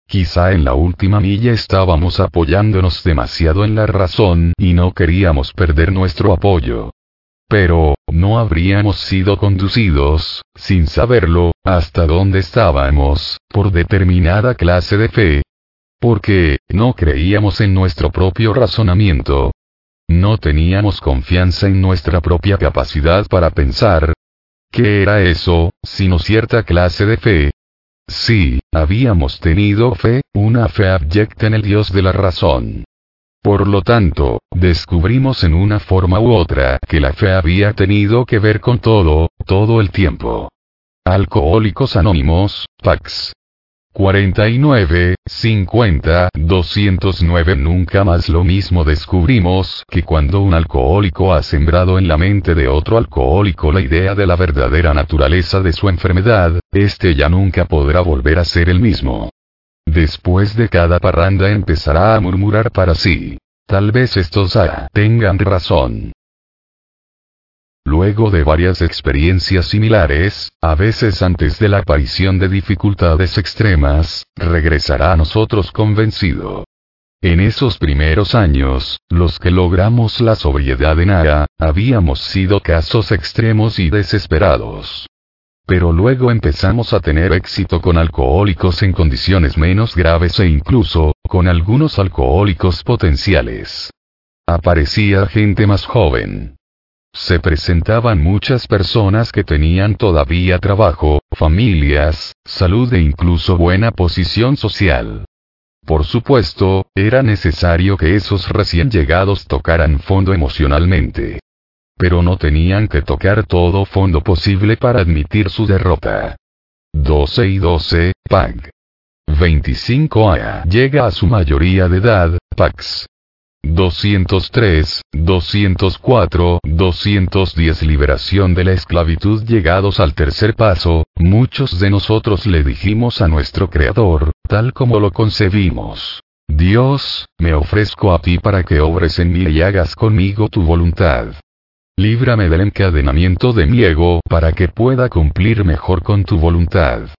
Quizá en la última milla estábamos apoyándonos demasiado en la razón y no queríamos perder nuestro apoyo. Pero, no habríamos sido conducidos, sin saberlo, hasta donde estábamos, por determinada clase de fe. Porque, no creíamos en nuestro propio razonamiento. No teníamos confianza en nuestra propia capacidad para pensar, ¿Qué era eso, sino cierta clase de fe? Sí, habíamos tenido fe, una fe abyecta en el Dios de la razón. Por lo tanto, descubrimos en una forma u otra que la fe había tenido que ver con todo, todo el tiempo. Alcohólicos Anónimos, Pax. 49, 50, 209 Nunca más lo mismo descubrimos que cuando un alcohólico ha sembrado en la mente de otro alcohólico la idea de la verdadera naturaleza de su enfermedad, este ya nunca podrá volver a ser el mismo. Después de cada parranda empezará a murmurar para sí. Tal vez estos ah, tengan razón. Luego de varias experiencias similares, a veces antes de la aparición de dificultades extremas, regresará a nosotros convencido. En esos primeros años, los que logramos la sobriedad en Ara, habíamos sido casos extremos y desesperados. Pero luego empezamos a tener éxito con alcohólicos en condiciones menos graves e incluso, con algunos alcohólicos potenciales. Aparecía gente más joven, se presentaban muchas personas que tenían todavía trabajo, familias, salud e incluso buena posición social. Por supuesto, era necesario que esos recién llegados tocaran fondo emocionalmente. Pero no tenían que tocar todo fondo posible para admitir su derrota. 12 y 12, PAG. 25 A llega a su mayoría de edad, PAX. 203, 204, 210 Liberación de la esclavitud Llegados al tercer paso, muchos de nosotros le dijimos a nuestro Creador, tal como lo concebimos. Dios, me ofrezco a ti para que obres en mí y hagas conmigo tu voluntad. Líbrame del encadenamiento de mi ego para que pueda cumplir mejor con tu voluntad.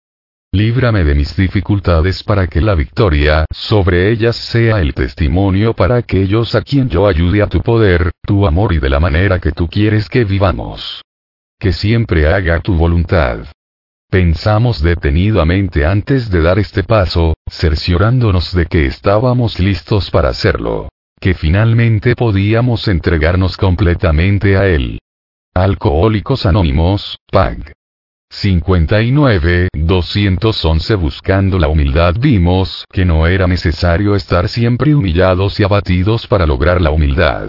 Líbrame de mis dificultades para que la victoria sobre ellas sea el testimonio para aquellos a quien yo ayude a tu poder, tu amor y de la manera que tú quieres que vivamos. Que siempre haga tu voluntad. Pensamos detenidamente antes de dar este paso, cerciorándonos de que estábamos listos para hacerlo. Que finalmente podíamos entregarnos completamente a él. Alcohólicos Anónimos, PAG. 59, 211 Buscando la humildad vimos que no era necesario estar siempre humillados y abatidos para lograr la humildad.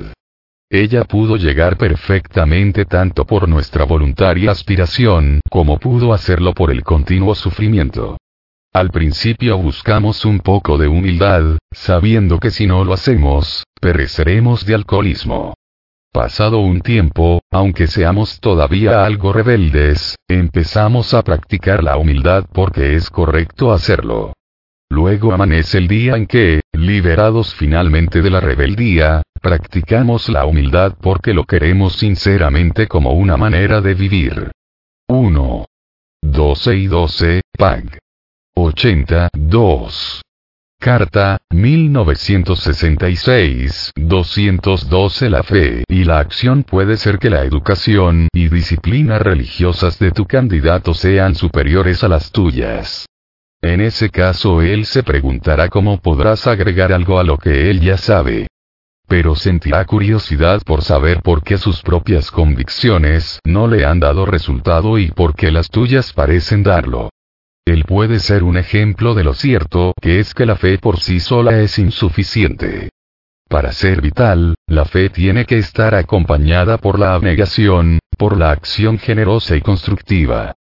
Ella pudo llegar perfectamente tanto por nuestra voluntaria aspiración, como pudo hacerlo por el continuo sufrimiento. Al principio buscamos un poco de humildad, sabiendo que si no lo hacemos, pereceremos de alcoholismo. Pasado un tiempo, aunque seamos todavía algo rebeldes, empezamos a practicar la humildad porque es correcto hacerlo. Luego amanece el día en que, liberados finalmente de la rebeldía, practicamos la humildad porque lo queremos sinceramente como una manera de vivir. 1. 12 y 12, PAG. 82. Carta, 1966, 212 La fe y la acción puede ser que la educación y disciplina religiosas de tu candidato sean superiores a las tuyas. En ese caso él se preguntará cómo podrás agregar algo a lo que él ya sabe. Pero sentirá curiosidad por saber por qué sus propias convicciones no le han dado resultado y por qué las tuyas parecen darlo. Él puede ser un ejemplo de lo cierto que es que la fe por sí sola es insuficiente. Para ser vital, la fe tiene que estar acompañada por la abnegación, por la acción generosa y constructiva.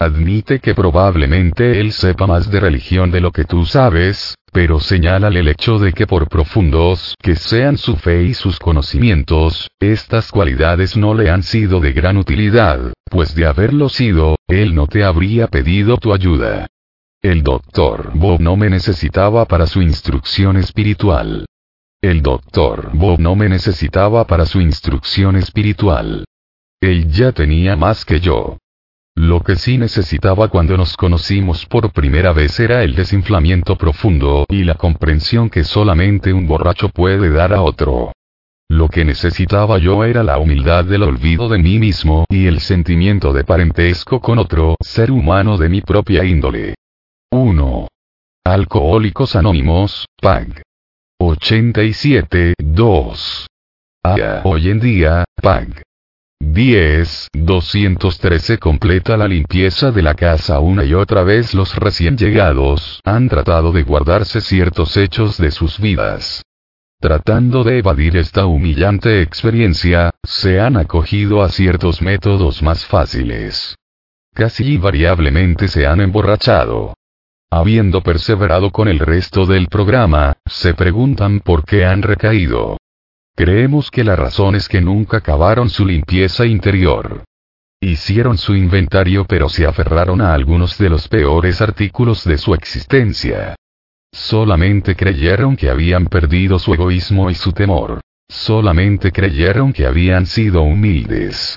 Admite que probablemente él sepa más de religión de lo que tú sabes, pero señálale el hecho de que por profundos que sean su fe y sus conocimientos, estas cualidades no le han sido de gran utilidad, pues de haberlo sido, él no te habría pedido tu ayuda. El doctor Bob no me necesitaba para su instrucción espiritual. El doctor Bob no me necesitaba para su instrucción espiritual. Él ya tenía más que yo. Lo que sí necesitaba cuando nos conocimos por primera vez era el desinflamiento profundo y la comprensión que solamente un borracho puede dar a otro. Lo que necesitaba yo era la humildad del olvido de mí mismo y el sentimiento de parentesco con otro ser humano de mi propia índole. 1. Alcohólicos Anónimos, PAG. 87, 2. Ah, hoy en día, PAG. 10. 213 completa la limpieza de la casa una y otra vez los recién llegados han tratado de guardarse ciertos hechos de sus vidas. Tratando de evadir esta humillante experiencia, se han acogido a ciertos métodos más fáciles. Casi invariablemente se han emborrachado. Habiendo perseverado con el resto del programa, se preguntan por qué han recaído. Creemos que la razón es que nunca acabaron su limpieza interior. Hicieron su inventario pero se aferraron a algunos de los peores artículos de su existencia. Solamente creyeron que habían perdido su egoísmo y su temor. Solamente creyeron que habían sido humildes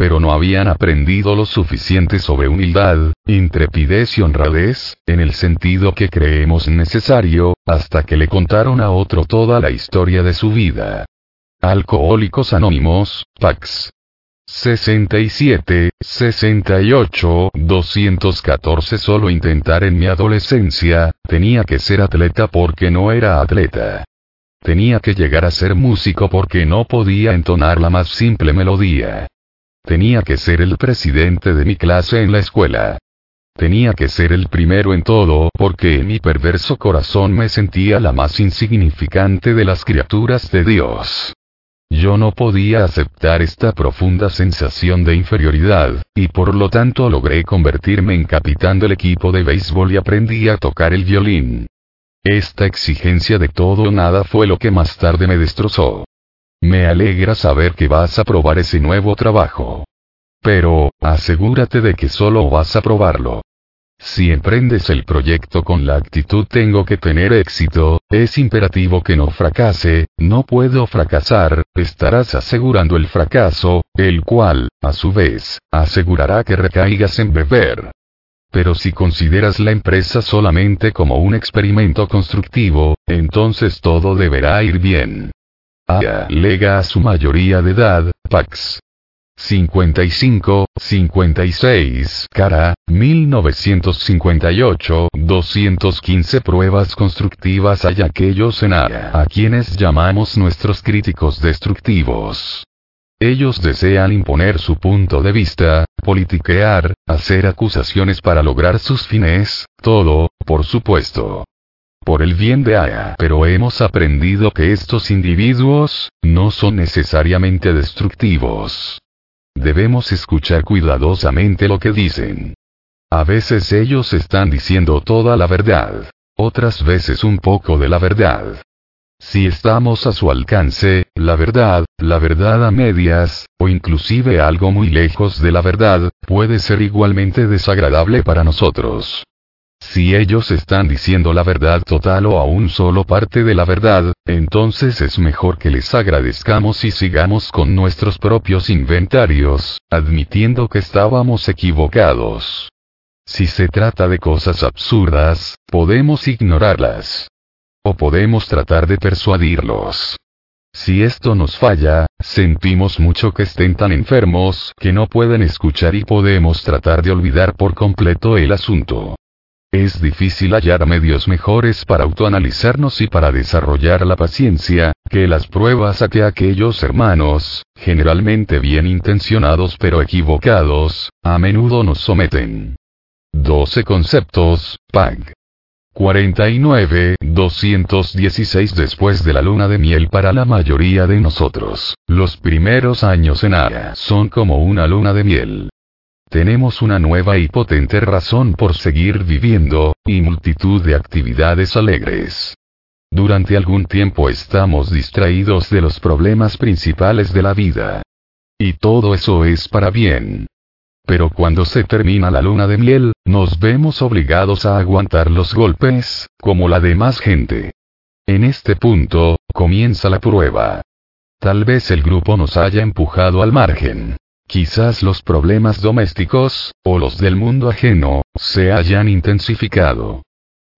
pero no habían aprendido lo suficiente sobre humildad, intrepidez y honradez, en el sentido que creemos necesario, hasta que le contaron a otro toda la historia de su vida. Alcohólicos Anónimos, Pax. 67, 68, 214 Solo intentar en mi adolescencia, tenía que ser atleta porque no era atleta. Tenía que llegar a ser músico porque no podía entonar la más simple melodía. Tenía que ser el presidente de mi clase en la escuela. Tenía que ser el primero en todo porque en mi perverso corazón me sentía la más insignificante de las criaturas de Dios. Yo no podía aceptar esta profunda sensación de inferioridad, y por lo tanto logré convertirme en capitán del equipo de béisbol y aprendí a tocar el violín. Esta exigencia de todo o nada fue lo que más tarde me destrozó. Me alegra saber que vas a probar ese nuevo trabajo. Pero, asegúrate de que solo vas a probarlo. Si emprendes el proyecto con la actitud tengo que tener éxito, es imperativo que no fracase, no puedo fracasar, estarás asegurando el fracaso, el cual, a su vez, asegurará que recaigas en beber. Pero si consideras la empresa solamente como un experimento constructivo, entonces todo deberá ir bien. Aya lega a su mayoría de edad, Pax. 55, 56, cara, 1958, 215 pruebas constructivas hay aquellos en Aya a quienes llamamos nuestros críticos destructivos. Ellos desean imponer su punto de vista, politiquear, hacer acusaciones para lograr sus fines, todo, por supuesto. Por el bien de Aya. Pero hemos aprendido que estos individuos, no son necesariamente destructivos. Debemos escuchar cuidadosamente lo que dicen. A veces ellos están diciendo toda la verdad. Otras veces un poco de la verdad. Si estamos a su alcance, la verdad, la verdad a medias, o inclusive algo muy lejos de la verdad, puede ser igualmente desagradable para nosotros. Si ellos están diciendo la verdad total o aún solo parte de la verdad, entonces es mejor que les agradezcamos y sigamos con nuestros propios inventarios, admitiendo que estábamos equivocados. Si se trata de cosas absurdas, podemos ignorarlas. O podemos tratar de persuadirlos. Si esto nos falla, sentimos mucho que estén tan enfermos que no pueden escuchar y podemos tratar de olvidar por completo el asunto. Es difícil hallar medios mejores para autoanalizarnos y para desarrollar la paciencia, que las pruebas a que aquellos hermanos, generalmente bien intencionados pero equivocados, a menudo nos someten. 12 conceptos, PAG. 49, 216 después de la luna de miel para la mayoría de nosotros. Los primeros años en Ara son como una luna de miel. Tenemos una nueva y potente razón por seguir viviendo, y multitud de actividades alegres. Durante algún tiempo estamos distraídos de los problemas principales de la vida. Y todo eso es para bien. Pero cuando se termina la luna de miel, nos vemos obligados a aguantar los golpes, como la demás gente. En este punto, comienza la prueba. Tal vez el grupo nos haya empujado al margen. Quizás los problemas domésticos, o los del mundo ajeno, se hayan intensificado.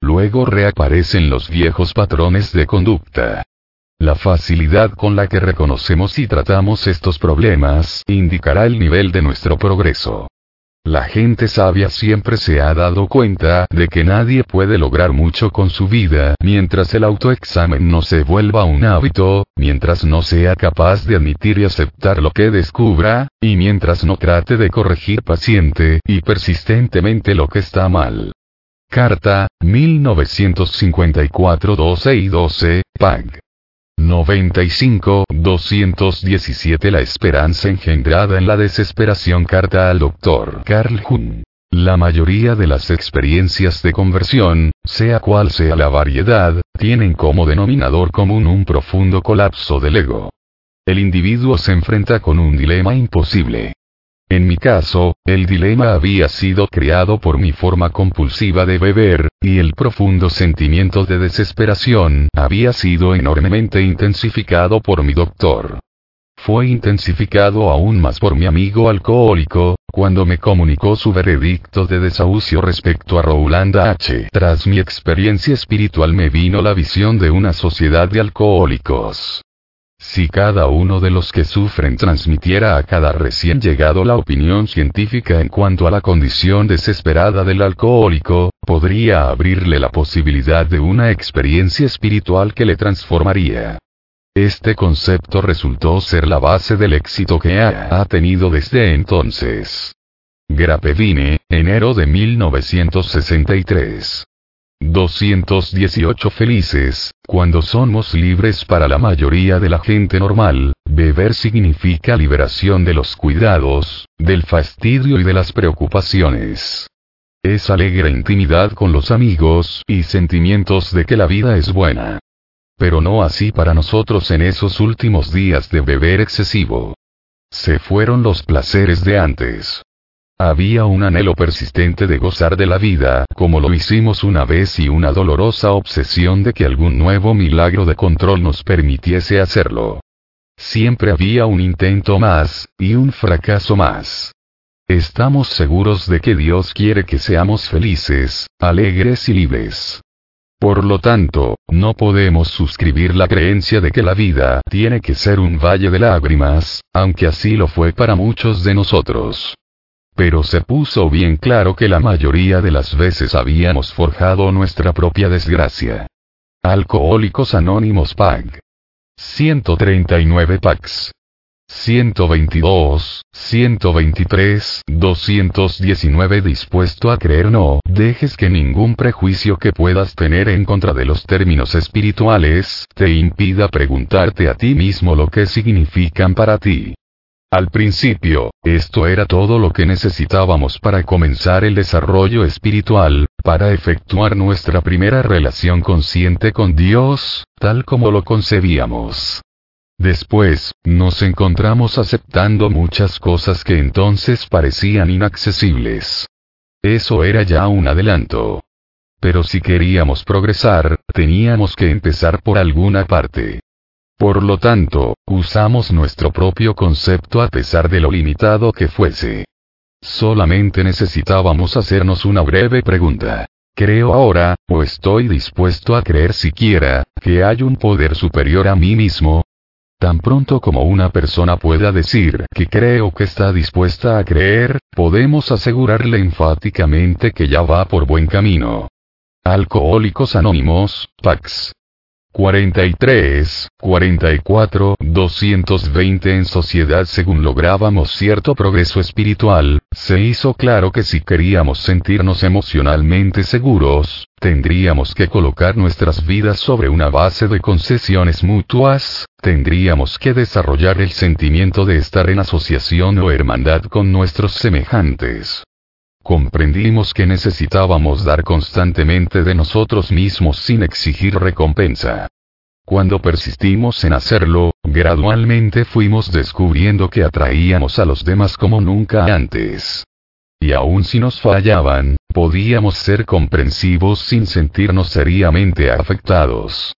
Luego reaparecen los viejos patrones de conducta. La facilidad con la que reconocemos y tratamos estos problemas indicará el nivel de nuestro progreso. La gente sabia siempre se ha dado cuenta de que nadie puede lograr mucho con su vida mientras el autoexamen no se vuelva un hábito, mientras no sea capaz de admitir y aceptar lo que descubra, y mientras no trate de corregir paciente y persistentemente lo que está mal. Carta, 1954 12 y 12, PAG. 95, 217 La esperanza engendrada en la desesperación Carta al Dr. Carl Jung. La mayoría de las experiencias de conversión, sea cual sea la variedad, tienen como denominador común un profundo colapso del ego. El individuo se enfrenta con un dilema imposible. En mi caso, el dilema había sido creado por mi forma compulsiva de beber, y el profundo sentimiento de desesperación había sido enormemente intensificado por mi doctor. Fue intensificado aún más por mi amigo alcohólico, cuando me comunicó su veredicto de desahucio respecto a Roland H. Tras mi experiencia espiritual me vino la visión de una sociedad de alcohólicos. Si cada uno de los que sufren transmitiera a cada recién llegado la opinión científica en cuanto a la condición desesperada del alcohólico, podría abrirle la posibilidad de una experiencia espiritual que le transformaría. Este concepto resultó ser la base del éxito que ha, tenido desde entonces. Grapevine, enero de 1963. 218 felices, cuando somos libres para la mayoría de la gente normal, beber significa liberación de los cuidados, del fastidio y de las preocupaciones. Es alegre intimidad con los amigos y sentimientos de que la vida es buena. Pero no así para nosotros en esos últimos días de beber excesivo. Se fueron los placeres de antes. Había un anhelo persistente de gozar de la vida, como lo hicimos una vez y una dolorosa obsesión de que algún nuevo milagro de control nos permitiese hacerlo. Siempre había un intento más, y un fracaso más. Estamos seguros de que Dios quiere que seamos felices, alegres y libres. Por lo tanto, no podemos suscribir la creencia de que la vida tiene que ser un valle de lágrimas, aunque así lo fue para muchos de nosotros. Pero se puso bien claro que la mayoría de las veces habíamos forjado nuestra propia desgracia. Alcohólicos Anónimos PAG. 139 PACs. 122, 123, 219 dispuesto a creer no dejes que ningún prejuicio que puedas tener en contra de los términos espirituales te impida preguntarte a ti mismo lo que significan para ti. Al principio, esto era todo lo que necesitábamos para comenzar el desarrollo espiritual, para efectuar nuestra primera relación consciente con Dios, tal como lo concebíamos. Después, nos encontramos aceptando muchas cosas que entonces parecían inaccesibles. Eso era ya un adelanto. Pero si queríamos progresar, teníamos que empezar por alguna parte. Por lo tanto, usamos nuestro propio concepto a pesar de lo limitado que fuese. Solamente necesitábamos hacernos una breve pregunta. ¿Creo ahora, o estoy dispuesto a creer siquiera, que hay un poder superior a mí mismo? Tan pronto como una persona pueda decir que creo que está dispuesta a creer, podemos asegurarle enfáticamente que ya va por buen camino. Alcohólicos Anónimos, PAX. 43, 44, 220 en sociedad según lográbamos cierto progreso espiritual, se hizo claro que si queríamos sentirnos emocionalmente seguros, tendríamos que colocar nuestras vidas sobre una base de concesiones mutuas, tendríamos que desarrollar el sentimiento de estar en asociación o hermandad con nuestros semejantes. Comprendimos que necesitábamos dar constantemente de nosotros mismos sin exigir recompensa. Cuando persistimos en hacerlo, gradualmente fuimos descubriendo que atraíamos a los demás como nunca antes. Y aun si nos fallaban, podíamos ser comprensivos sin sentirnos seriamente afectados.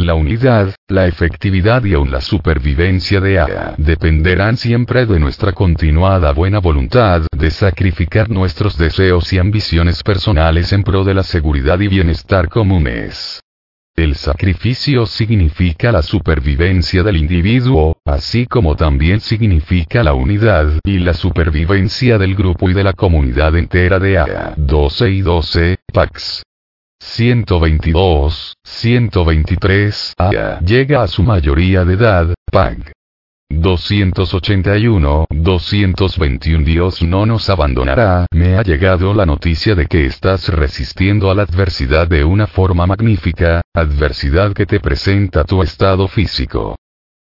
La unidad, la efectividad y aún la supervivencia de AA dependerán siempre de nuestra continuada buena voluntad de sacrificar nuestros deseos y ambiciones personales en pro de la seguridad y bienestar comunes. El sacrificio significa la supervivencia del individuo, así como también significa la unidad y la supervivencia del grupo y de la comunidad entera de AA 12 y 12, PAX. 122, 123, a llega a su mayoría de edad, PAG. 281, 221 Dios no nos abandonará. Me ha llegado la noticia de que estás resistiendo a la adversidad de una forma magnífica, adversidad que te presenta tu estado físico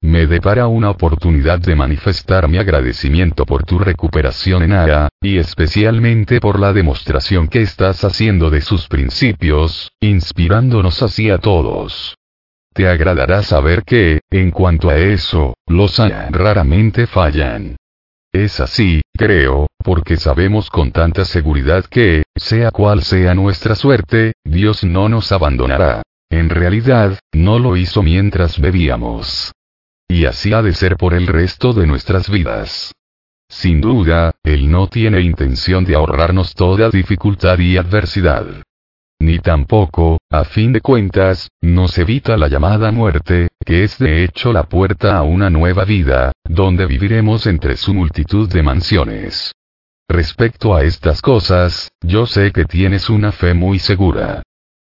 me depara una oportunidad de manifestar mi agradecimiento por tu recuperación en ARA, y especialmente por la demostración que estás haciendo de sus principios, inspirándonos así a todos. Te agradará saber que, en cuanto a eso, los ARA raramente fallan. Es así, creo, porque sabemos con tanta seguridad que, sea cual sea nuestra suerte, Dios no nos abandonará. En realidad, no lo hizo mientras bebíamos. Y así ha de ser por el resto de nuestras vidas. Sin duda, Él no tiene intención de ahorrarnos toda dificultad y adversidad. Ni tampoco, a fin de cuentas, nos evita la llamada muerte, que es de hecho la puerta a una nueva vida, donde viviremos entre su multitud de mansiones. Respecto a estas cosas, yo sé que tienes una fe muy segura.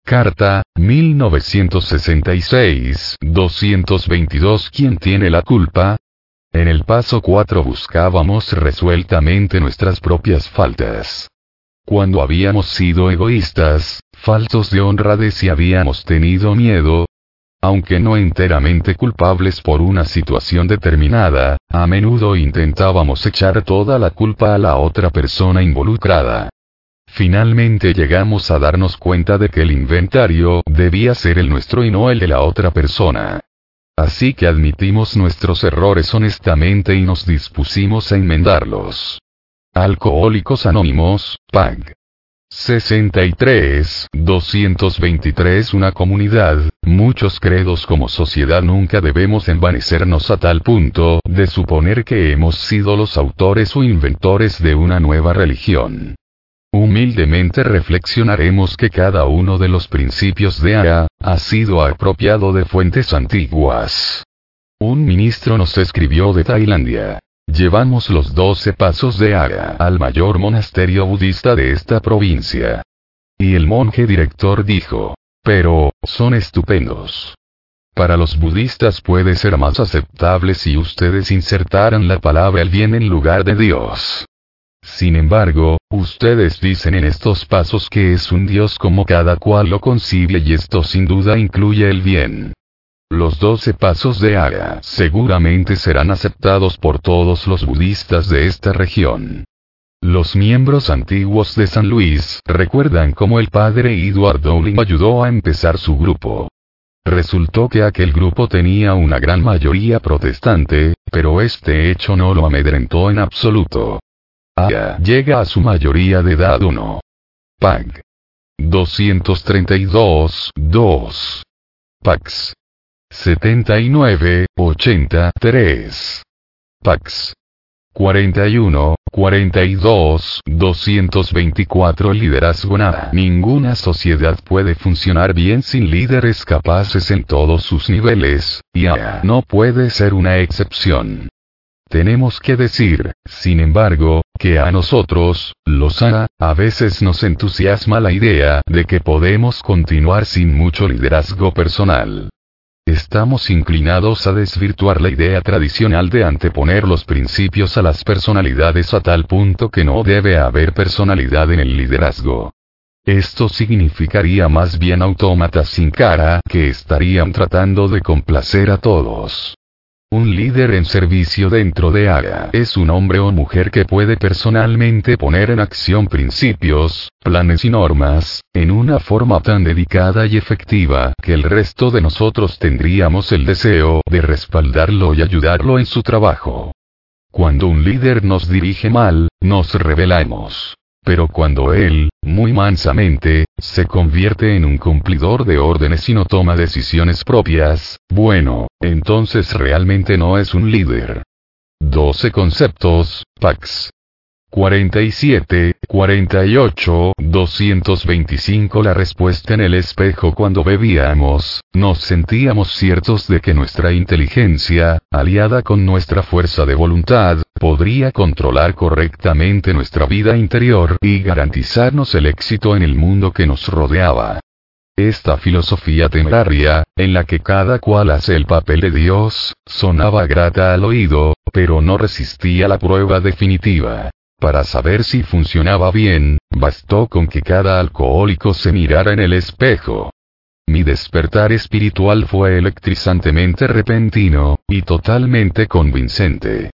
Carta, 1966, 222 ¿Quién tiene la culpa? En el paso 4 buscábamos resueltamente nuestras propias faltas. Cuando habíamos sido egoístas, faltos de honradez y habíamos tenido miedo, aunque no enteramente culpables por una situación determinada, a menudo intentábamos echar toda la culpa a la otra persona involucrada. Finalmente llegamos a darnos cuenta de que el inventario debía ser el nuestro y no el de la otra persona. Así que admitimos nuestros errores honestamente y nos dispusimos a enmendarlos. Alcohólicos Anónimos, PAG. 63. 223 Una comunidad, muchos credos como sociedad nunca debemos envanecernos a tal punto de suponer que hemos sido los autores o inventores de una nueva religión. Humildemente reflexionaremos que cada uno de los principios de Aya ha sido apropiado de fuentes antiguas. Un ministro nos escribió de Tailandia. Llevamos los doce pasos de Ara al mayor monasterio budista de esta provincia. Y el monje director dijo, pero, son estupendos. Para los budistas puede ser más aceptable si ustedes insertaran la palabra el bien en lugar de Dios. Sin embargo, ustedes dicen en estos pasos que es un Dios como cada cual lo concibe y esto sin duda incluye el bien. Los doce pasos de Ara seguramente serán aceptados por todos los budistas de esta región. Los miembros antiguos de San Luis recuerdan cómo el padre Edward Dowling ayudó a empezar su grupo. Resultó que aquel grupo tenía una gran mayoría protestante, pero este hecho no lo amedrentó en absoluto. Llega a su mayoría de edad 1. Pag. 232, 2. Pax. 79, 83. Pax. 41, 42, 224 Liderazgo nada. Ninguna sociedad puede funcionar bien sin líderes capaces en todos sus niveles, y AA no puede ser una excepción. Tenemos que decir, sin embargo, que a nosotros, los AA, a veces nos entusiasma la idea de que podemos continuar sin mucho liderazgo personal. Estamos inclinados a desvirtuar la idea tradicional de anteponer los principios a las personalidades a tal punto que no debe haber personalidad en el liderazgo. Esto significaría más bien autómatas sin cara que estarían tratando de complacer a todos. Un líder en servicio dentro de AGA es un hombre o mujer que puede personalmente poner en acción principios, planes y normas, en una forma tan dedicada y efectiva que el resto de nosotros tendríamos el deseo de respaldarlo y ayudarlo en su trabajo. Cuando un líder nos dirige mal, nos rebelamos. Pero cuando él, muy mansamente, se convierte en un cumplidor de órdenes y no toma decisiones propias, bueno, entonces realmente no es un líder. 12 conceptos, Pax. 47, 48, 225 La respuesta en el espejo cuando bebíamos, nos sentíamos ciertos de que nuestra inteligencia, aliada con nuestra fuerza de voluntad, podría controlar correctamente nuestra vida interior y garantizarnos el éxito en el mundo que nos rodeaba. Esta filosofía temeraria, en la que cada cual hace el papel de Dios, sonaba grata al oído, pero no resistía la prueba definitiva. Para saber si funcionaba bien, bastó con que cada alcohólico se mirara en el espejo. Mi despertar espiritual fue electrizantemente repentino, y totalmente convincente.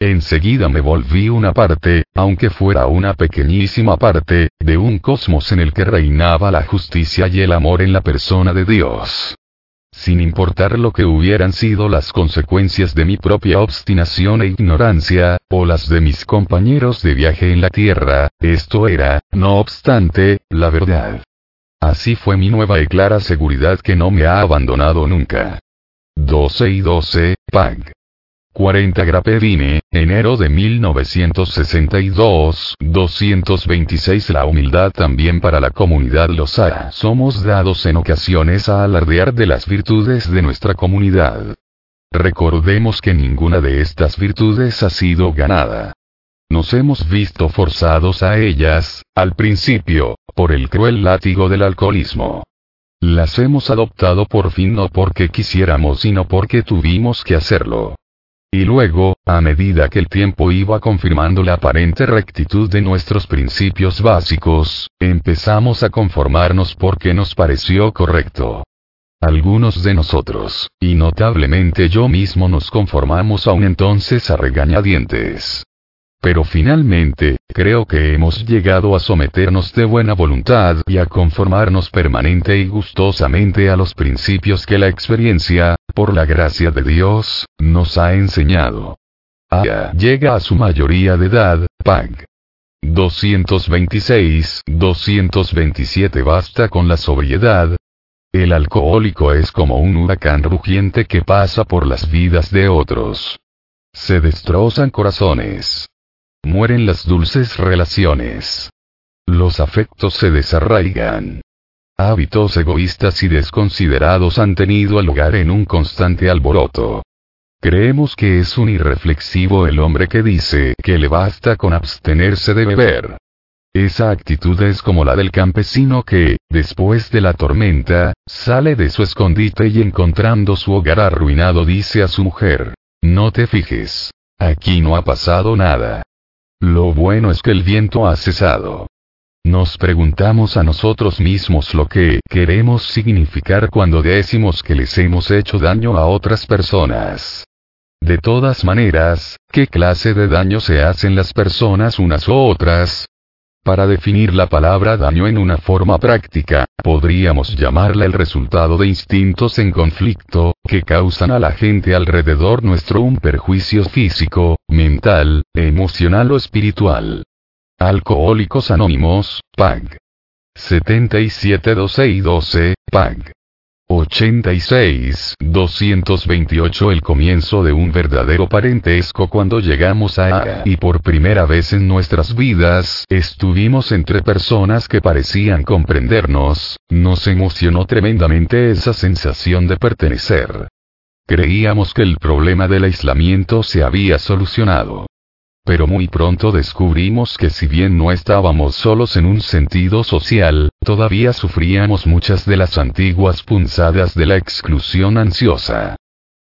Enseguida me volví una parte, aunque fuera una pequeñísima parte, de un cosmos en el que reinaba la justicia y el amor en la persona de Dios sin importar lo que hubieran sido las consecuencias de mi propia obstinación e ignorancia, o las de mis compañeros de viaje en la Tierra, esto era, no obstante, la verdad. Así fue mi nueva y clara seguridad que no me ha abandonado nunca. 12 y 12, Pag. 40 Grapevine, enero de 1962, 226 La humildad también para la comunidad Losara. Somos dados en ocasiones a alardear de las virtudes de nuestra comunidad. Recordemos que ninguna de estas virtudes ha sido ganada. Nos hemos visto forzados a ellas, al principio, por el cruel látigo del alcoholismo. Las hemos adoptado por fin no porque quisiéramos sino porque tuvimos que hacerlo. Y luego, a medida que el tiempo iba confirmando la aparente rectitud de nuestros principios básicos, empezamos a conformarnos porque nos pareció correcto. Algunos de nosotros, y notablemente yo mismo nos conformamos aún entonces a regañadientes. Pero finalmente, creo que hemos llegado a someternos de buena voluntad y a conformarnos permanente y gustosamente a los principios que la experiencia, por la gracia de Dios, nos ha enseñado. Aya llega a su mayoría de edad, Pag. 226, 227 Basta con la sobriedad. El alcohólico es como un huracán rugiente que pasa por las vidas de otros. Se destrozan corazones. Mueren las dulces relaciones. Los afectos se desarraigan. Hábitos egoístas y desconsiderados han tenido lugar en un constante alboroto. Creemos que es un irreflexivo el hombre que dice que le basta con abstenerse de beber. Esa actitud es como la del campesino que, después de la tormenta, sale de su escondite y encontrando su hogar arruinado dice a su mujer, no te fijes. Aquí no ha pasado nada. Lo bueno es que el viento ha cesado. Nos preguntamos a nosotros mismos lo que queremos significar cuando decimos que les hemos hecho daño a otras personas. De todas maneras, ¿qué clase de daño se hacen las personas unas u otras? Para definir la palabra daño en una forma práctica, podríamos llamarla el resultado de instintos en conflicto, que causan a la gente alrededor nuestro un perjuicio físico, mental, emocional o espiritual. Alcohólicos Anónimos, PAG. 77 12 y 12, PAG. 86, 228 El comienzo de un verdadero parentesco cuando llegamos a y por primera vez en nuestras vidas estuvimos entre personas que parecían comprendernos, nos emocionó tremendamente esa sensación de pertenecer. Creíamos que el problema del aislamiento se había solucionado. Pero muy pronto descubrimos que si bien no estábamos solos en un sentido social, todavía sufríamos muchas de las antiguas punzadas de la exclusión ansiosa.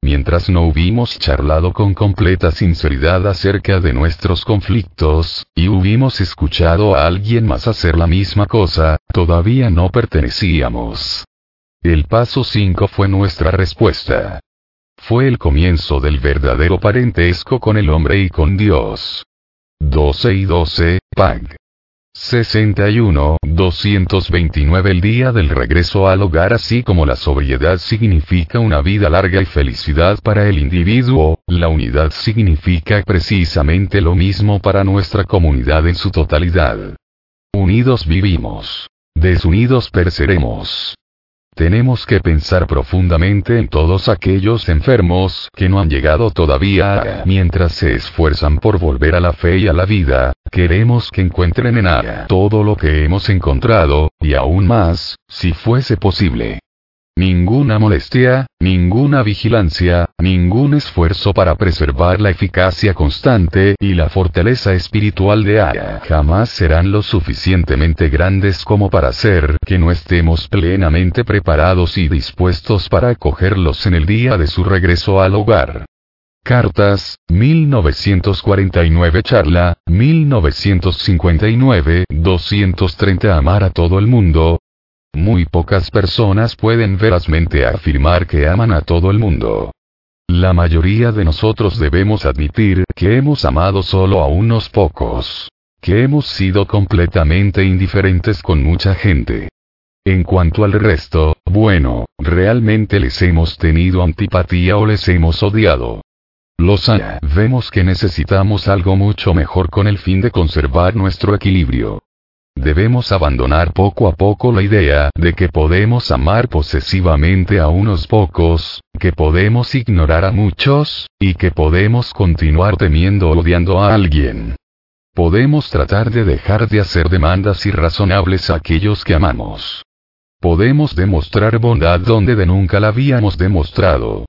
Mientras no hubimos charlado con completa sinceridad acerca de nuestros conflictos, y hubimos escuchado a alguien más hacer la misma cosa, todavía no pertenecíamos. El paso 5 fue nuestra respuesta fue el comienzo del verdadero parentesco con el hombre y con Dios. 12 y 12, Pag. 61, 229 El día del regreso al hogar así como la sobriedad significa una vida larga y felicidad para el individuo, la unidad significa precisamente lo mismo para nuestra comunidad en su totalidad. Unidos vivimos. Desunidos pereceremos. Tenemos que pensar profundamente en todos aquellos enfermos que no han llegado todavía mientras se esfuerzan por volver a la fe y a la vida, queremos que encuentren en A todo lo que hemos encontrado, y aún más, si fuese posible. Ninguna molestia, ninguna vigilancia, ningún esfuerzo para preservar la eficacia constante y la fortaleza espiritual de Aya jamás serán lo suficientemente grandes como para hacer que no estemos plenamente preparados y dispuestos para acogerlos en el día de su regreso al hogar. Cartas, 1949 Charla, 1959, 230 Amar a todo el mundo, muy pocas personas pueden verazmente afirmar que aman a todo el mundo. La mayoría de nosotros debemos admitir que hemos amado solo a unos pocos. Que hemos sido completamente indiferentes con mucha gente. En cuanto al resto, bueno, realmente les hemos tenido antipatía o les hemos odiado. Los vemos que necesitamos algo mucho mejor con el fin de conservar nuestro equilibrio. Debemos abandonar poco a poco la idea de que podemos amar posesivamente a unos pocos, que podemos ignorar a muchos, y que podemos continuar temiendo o odiando a alguien. Podemos tratar de dejar de hacer demandas irrazonables a aquellos que amamos. Podemos demostrar bondad donde de nunca la habíamos demostrado.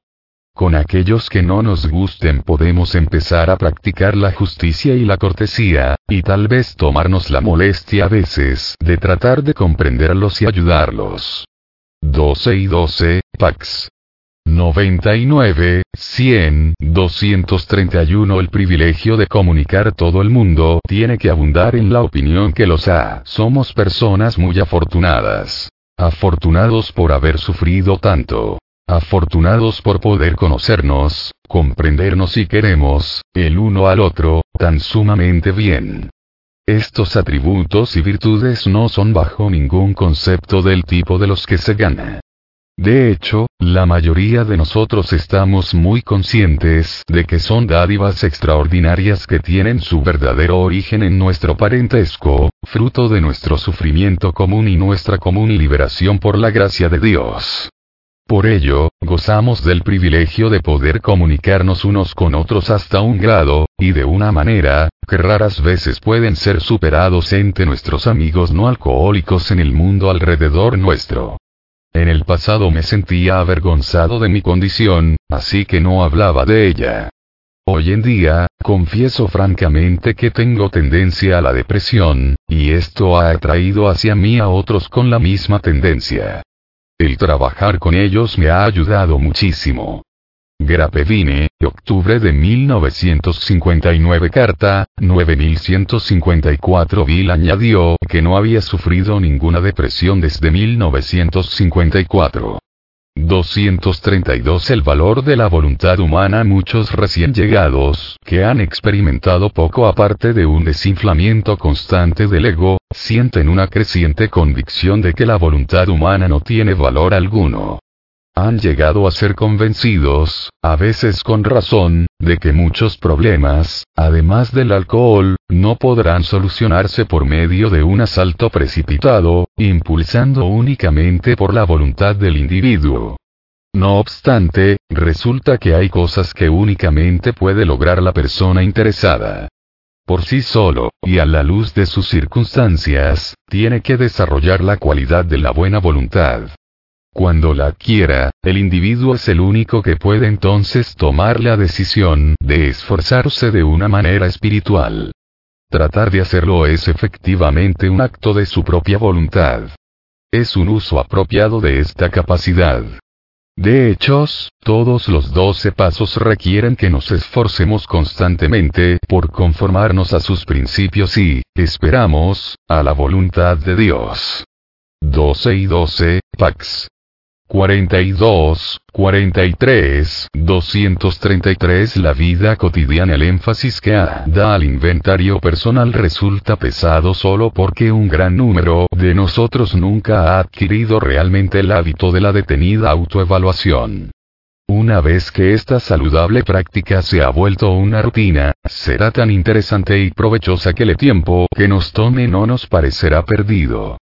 Con aquellos que no nos gusten podemos empezar a practicar la justicia y la cortesía, y tal vez tomarnos la molestia a veces de tratar de comprenderlos y ayudarlos. 12 y 12, Pax. 99, 100, 231 El privilegio de comunicar todo el mundo tiene que abundar en la opinión que los ha. Somos personas muy afortunadas. Afortunados por haber sufrido tanto. Afortunados por poder conocernos, comprendernos y queremos, el uno al otro, tan sumamente bien. Estos atributos y virtudes no son bajo ningún concepto del tipo de los que se gana. De hecho, la mayoría de nosotros estamos muy conscientes de que son dádivas extraordinarias que tienen su verdadero origen en nuestro parentesco, fruto de nuestro sufrimiento común y nuestra común liberación por la gracia de Dios. Por ello, gozamos del privilegio de poder comunicarnos unos con otros hasta un grado, y de una manera, que raras veces pueden ser superados entre nuestros amigos no alcohólicos en el mundo alrededor nuestro. En el pasado me sentía avergonzado de mi condición, así que no hablaba de ella. Hoy en día, confieso francamente que tengo tendencia a la depresión, y esto ha atraído hacia mí a otros con la misma tendencia. El trabajar con ellos me ha ayudado muchísimo. Grapevine, octubre de 1959 carta, 9154 Bill añadió que no había sufrido ninguna depresión desde 1954. 232 El valor de la voluntad humana Muchos recién llegados, que han experimentado poco aparte de un desinflamiento constante del ego, sienten una creciente convicción de que la voluntad humana no tiene valor alguno. Han llegado a ser convencidos, a veces con razón, de que muchos problemas, además del alcohol, no podrán solucionarse por medio de un asalto precipitado, impulsando únicamente por la voluntad del individuo. No obstante, resulta que hay cosas que únicamente puede lograr la persona interesada. Por sí solo, y a la luz de sus circunstancias, tiene que desarrollar la cualidad de la buena voluntad. Cuando la adquiera, el individuo es el único que puede entonces tomar la decisión de esforzarse de una manera espiritual. Tratar de hacerlo es efectivamente un acto de su propia voluntad. Es un uso apropiado de esta capacidad. De hechos, todos los doce pasos requieren que nos esforcemos constantemente por conformarnos a sus principios y, esperamos, a la voluntad de Dios. 12 y 12, Pax. 42, 43, 233 La vida cotidiana El énfasis que da al inventario personal resulta pesado solo porque un gran número de nosotros nunca ha adquirido realmente el hábito de la detenida autoevaluación. Una vez que esta saludable práctica se ha vuelto una rutina, será tan interesante y provechosa que el tiempo que nos tome no nos parecerá perdido.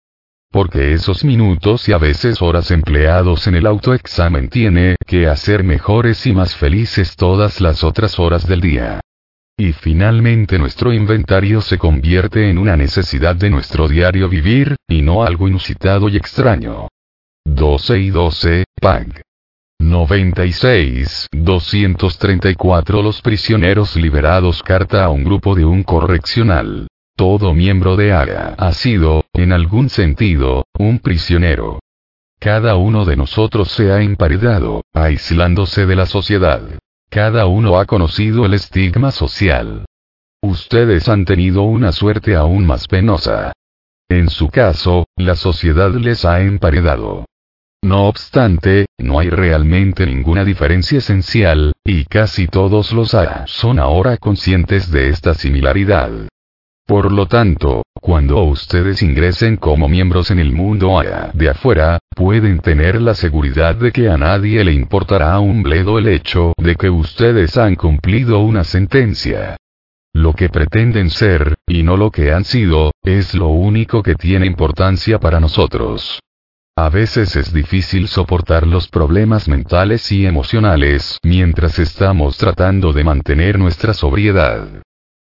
Porque esos minutos y a veces horas empleados en el autoexamen tiene que hacer mejores y más felices todas las otras horas del día. Y finalmente nuestro inventario se convierte en una necesidad de nuestro diario vivir, y no algo inusitado y extraño. 12 y 12, PAG. 96, 234 Los prisioneros liberados carta a un grupo de un correccional. Todo miembro de ARA ha sido, en algún sentido, un prisionero. Cada uno de nosotros se ha emparedado, aislándose de la sociedad. Cada uno ha conocido el estigma social. Ustedes han tenido una suerte aún más penosa. En su caso, la sociedad les ha emparedado. No obstante, no hay realmente ninguna diferencia esencial, y casi todos los A son ahora conscientes de esta similaridad. Por lo tanto, cuando ustedes ingresen como miembros en el mundo de afuera, pueden tener la seguridad de que a nadie le importará un bledo el hecho de que ustedes han cumplido una sentencia. Lo que pretenden ser, y no lo que han sido, es lo único que tiene importancia para nosotros. A veces es difícil soportar los problemas mentales y emocionales mientras estamos tratando de mantener nuestra sobriedad.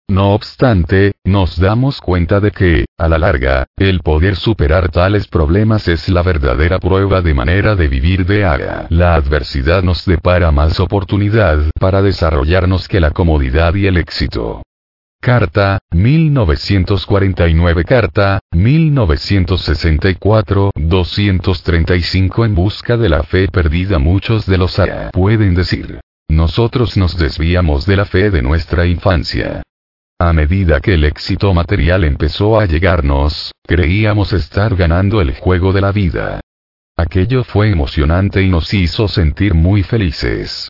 No obstante, nos damos cuenta de que, a la larga, el poder superar tales problemas es la verdadera prueba de manera de vivir de área. La adversidad nos depara más oportunidad para desarrollarnos que la comodidad y el éxito. Carta, 1949 Carta, 1964, 235 En busca de la fe perdida muchos de los A pueden decir. Nosotros nos desviamos de la fe de nuestra infancia. A medida que el éxito material empezó a llegarnos, creíamos estar ganando el juego de la vida. Aquello fue emocionante y nos hizo sentir muy felices.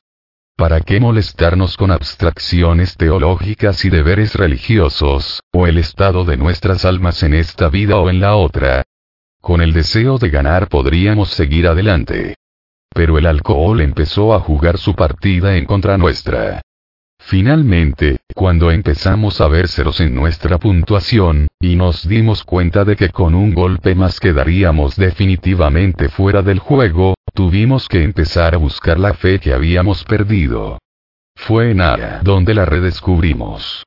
¿Para qué molestarnos con abstracciones teológicas y deberes religiosos, o el estado de nuestras almas en esta vida o en la otra? Con el deseo de ganar podríamos seguir adelante. pero el alcohol empezó a jugar su partida en contra nuestra. Finalmente, cuando empezamos a ver ceros en nuestra puntuación, y nos dimos cuenta de que con un golpe más quedaríamos definitivamente fuera del juego, tuvimos que empezar a buscar la fe que habíamos perdido. Fue en ARA donde la redescubrimos.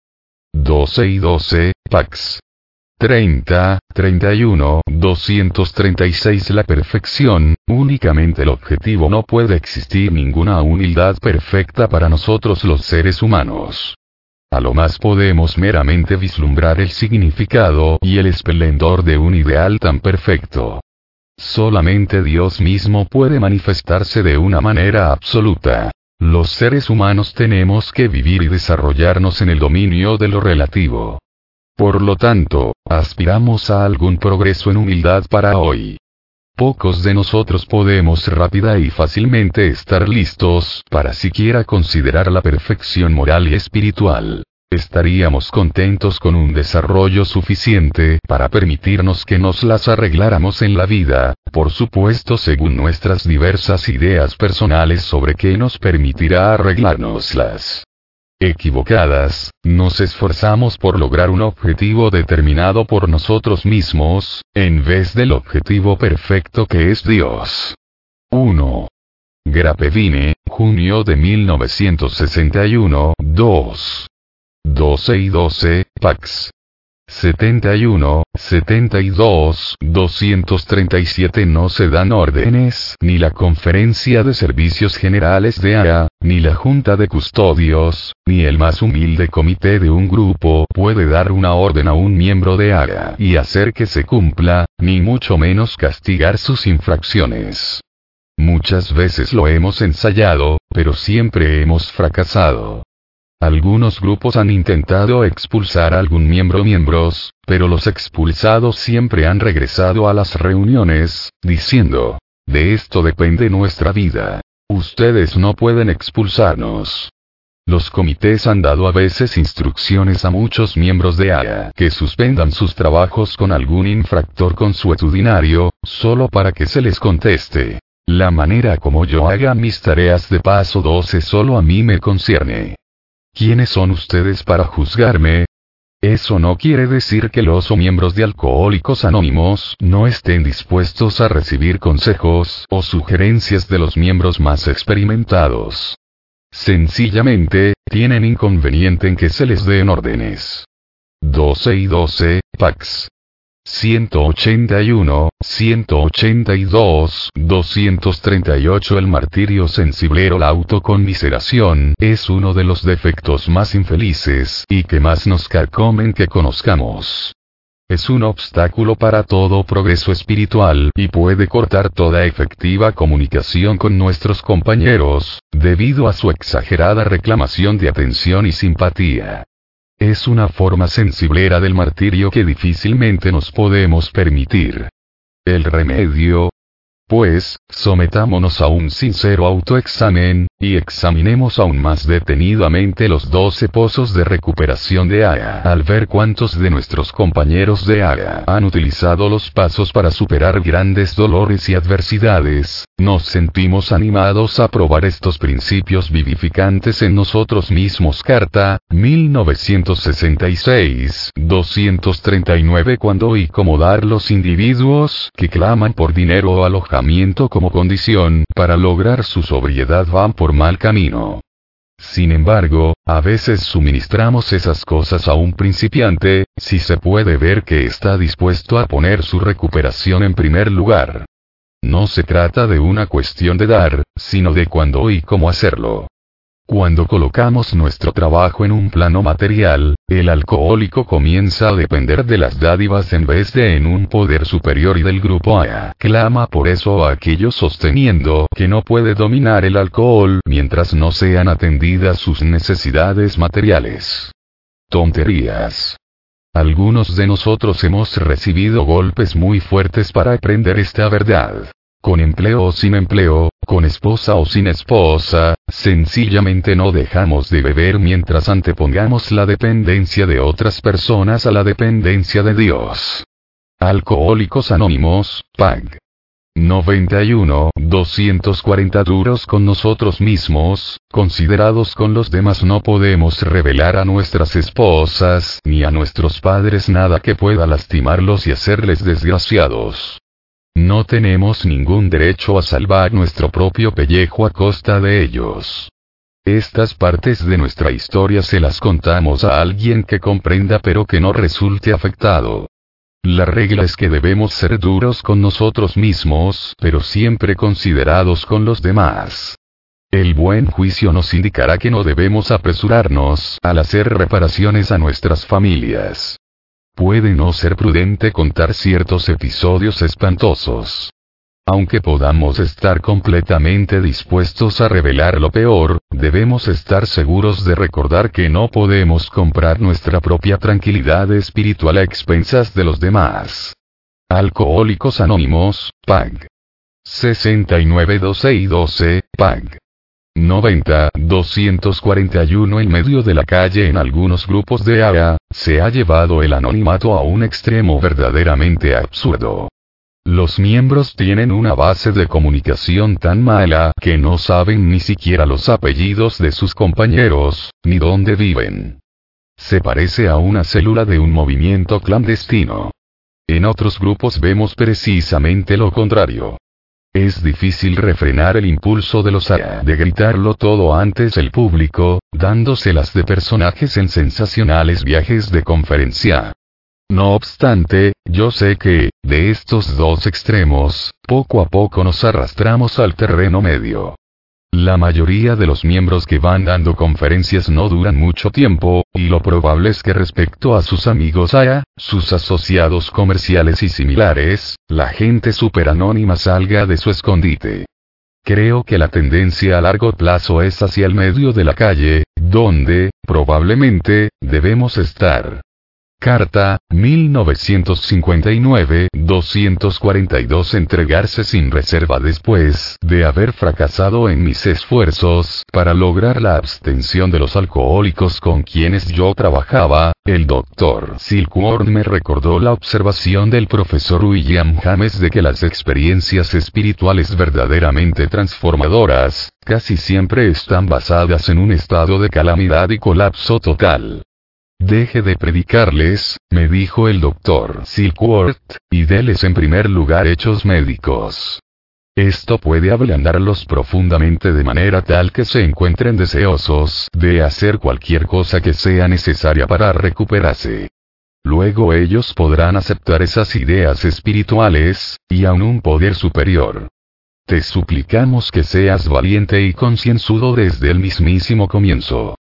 12 y 12, Pax. 30, 31, 236 La perfección, únicamente el objetivo no puede existir ninguna humildad perfecta para nosotros los seres humanos. A lo más podemos meramente vislumbrar el significado y el esplendor de un ideal tan perfecto. Solamente Dios mismo puede manifestarse de una manera absoluta. Los seres humanos tenemos que vivir y desarrollarnos en el dominio de lo relativo. Por lo tanto, aspiramos a algún progreso en humildad para hoy. Pocos de nosotros podemos rápida y fácilmente estar listos para siquiera considerar la perfección moral y espiritual. Estaríamos contentos con un desarrollo suficiente para permitirnos que nos las arregláramos en la vida, por supuesto según nuestras diversas ideas personales sobre qué nos permitirá arreglárnoslas equivocadas, nos esforzamos por lograr un objetivo determinado por nosotros mismos, en vez del objetivo perfecto que es Dios. 1. Grapevine, junio de 1961, 2. 12 y 12, Pax. 71, 72, 237 no se dan órdenes, ni la Conferencia de Servicios Generales de ARA, ni la Junta de Custodios, ni el más humilde comité de un grupo puede dar una orden a un miembro de ARA y hacer que se cumpla, ni mucho menos castigar sus infracciones. Muchas veces lo hemos ensayado, pero siempre hemos fracasado. Algunos grupos han intentado expulsar a algún miembro miembros, pero los expulsados siempre han regresado a las reuniones, diciendo, de esto depende nuestra vida. Ustedes no pueden expulsarnos. Los comités han dado a veces instrucciones a muchos miembros de AYA que suspendan sus trabajos con algún infractor consuetudinario, solo para que se les conteste. La manera como yo haga mis tareas de paso 12 solo a mí me concierne. ¿Quiénes son ustedes para juzgarme? Eso no quiere decir que los o miembros de Alcohólicos Anónimos no estén dispuestos a recibir consejos o sugerencias de los miembros más experimentados. Sencillamente, tienen inconveniente en que se les den órdenes. 12 y 12, Pax. 181, 182, 238 El martirio sensiblero La autoconmiseración es uno de los defectos más infelices y que más nos carcomen que conozcamos. Es un obstáculo para todo progreso espiritual y puede cortar toda efectiva comunicación con nuestros compañeros, debido a su exagerada reclamación de atención y simpatía. Es una forma sensiblera del martirio que difícilmente nos podemos permitir. El remedio, pues, sometámonos a un sincero autoexamen, y examinemos aún más detenidamente los 12 pozos de recuperación de AGA al ver cuántos de nuestros compañeros de AGA han utilizado los pasos para superar grandes dolores y adversidades, nos sentimos animados a probar estos principios vivificantes en nosotros mismos. Carta, 1966, 239 Cuando y cómo dar los individuos que claman por dinero o alojamiento como condición para lograr su sobriedad van por mal camino. Sin embargo, a veces suministramos esas cosas a un principiante, si se puede ver que está dispuesto a poner su recuperación en primer lugar. No se trata de una cuestión de dar, sino de cuándo y cómo hacerlo. Cuando colocamos nuestro trabajo en un plano material, el alcohólico comienza a depender de las dádivas en vez de en un poder superior y del grupo A. Clama por eso a aquellos sosteniendo que no puede dominar el alcohol mientras no sean atendidas sus necesidades materiales. Tonterías. Algunos de nosotros hemos recibido golpes muy fuertes para aprender esta verdad con empleo o sin empleo, con esposa o sin esposa, sencillamente no dejamos de beber mientras antepongamos la dependencia de otras personas a la dependencia de Dios. Alcohólicos Anónimos, PAG. 91, 240 duros con nosotros mismos, considerados con los demás no podemos revelar a nuestras esposas ni a nuestros padres nada que pueda lastimarlos y hacerles desgraciados. No tenemos ningún derecho a salvar nuestro propio pellejo a costa de ellos. Estas partes de nuestra historia se las contamos a alguien que comprenda pero que no resulte afectado. La regla es que debemos ser duros con nosotros mismos, pero siempre considerados con los demás. El buen juicio nos indicará que no debemos apresurarnos al hacer reparaciones a nuestras familias. Puede no ser prudente contar ciertos episodios espantosos. Aunque podamos estar completamente dispuestos a revelar lo peor, debemos estar seguros de recordar que no podemos comprar nuestra propia tranquilidad espiritual a expensas de los demás. Alcohólicos Anónimos, PAG. 69 12 y 12, PAG. 90, 241 en medio de la calle en algunos grupos de AA, se ha llevado el anonimato a un extremo verdaderamente absurdo. Los miembros tienen una base de comunicación tan mala que no saben ni siquiera los apellidos de sus compañeros, ni dónde viven. Se parece a una célula de un movimiento clandestino. En otros grupos vemos precisamente lo contrario. Es difícil refrenar el impulso de los A de gritarlo todo antes el público, dándoselas de personajes en sensacionales viajes de conferencia. No obstante, yo sé que, de estos dos extremos, poco a poco nos arrastramos al terreno medio. La mayoría de los miembros que van dando conferencias no duran mucho tiempo, y lo probable es que respecto a sus amigos AYA, sus asociados comerciales y similares, la gente superanónima salga de su escondite. Creo que la tendencia a largo plazo es hacia el medio de la calle, donde, probablemente, debemos estar. Carta, 1959-242 Entregarse sin reserva después de haber fracasado en mis esfuerzos para lograr la abstención de los alcohólicos con quienes yo trabajaba, el doctor Silkworth me recordó la observación del profesor William James de que las experiencias espirituales verdaderamente transformadoras, casi siempre están basadas en un estado de calamidad y colapso total. Deje de predicarles, me dijo el doctor Silkworth, y deles en primer lugar hechos médicos. Esto puede ablandarlos profundamente de manera tal que se encuentren deseosos de hacer cualquier cosa que sea necesaria para recuperarse. Luego ellos podrán aceptar esas ideas espirituales, y aún un poder superior. Te suplicamos que seas valiente y concienzudo desde el mismísimo comienzo.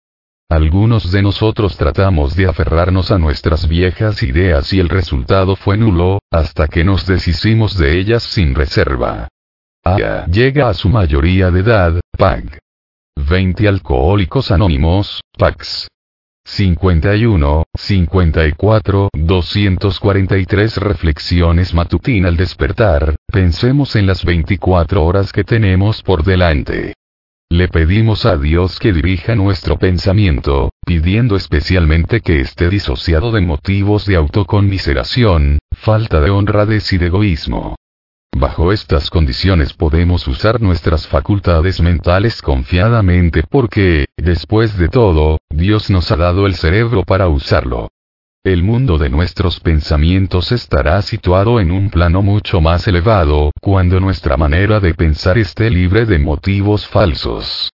Algunos de nosotros tratamos de aferrarnos a nuestras viejas ideas y el resultado fue nulo, hasta que nos deshicimos de ellas sin reserva. Aya llega a su mayoría de edad, PAG. 20 alcohólicos anónimos, PAGs. 51, 54, 243 reflexiones matutina al despertar, pensemos en las 24 horas que tenemos por delante. Le pedimos a Dios que dirija nuestro pensamiento, pidiendo especialmente que esté disociado de motivos de autoconmiseración, falta de honradez y de egoísmo. Bajo estas condiciones podemos usar nuestras facultades mentales confiadamente porque, después de todo, Dios nos ha dado el cerebro para usarlo. El mundo de nuestros pensamientos estará situado en un plano mucho más elevado, cuando nuestra manera de pensar esté libre de motivos falsos.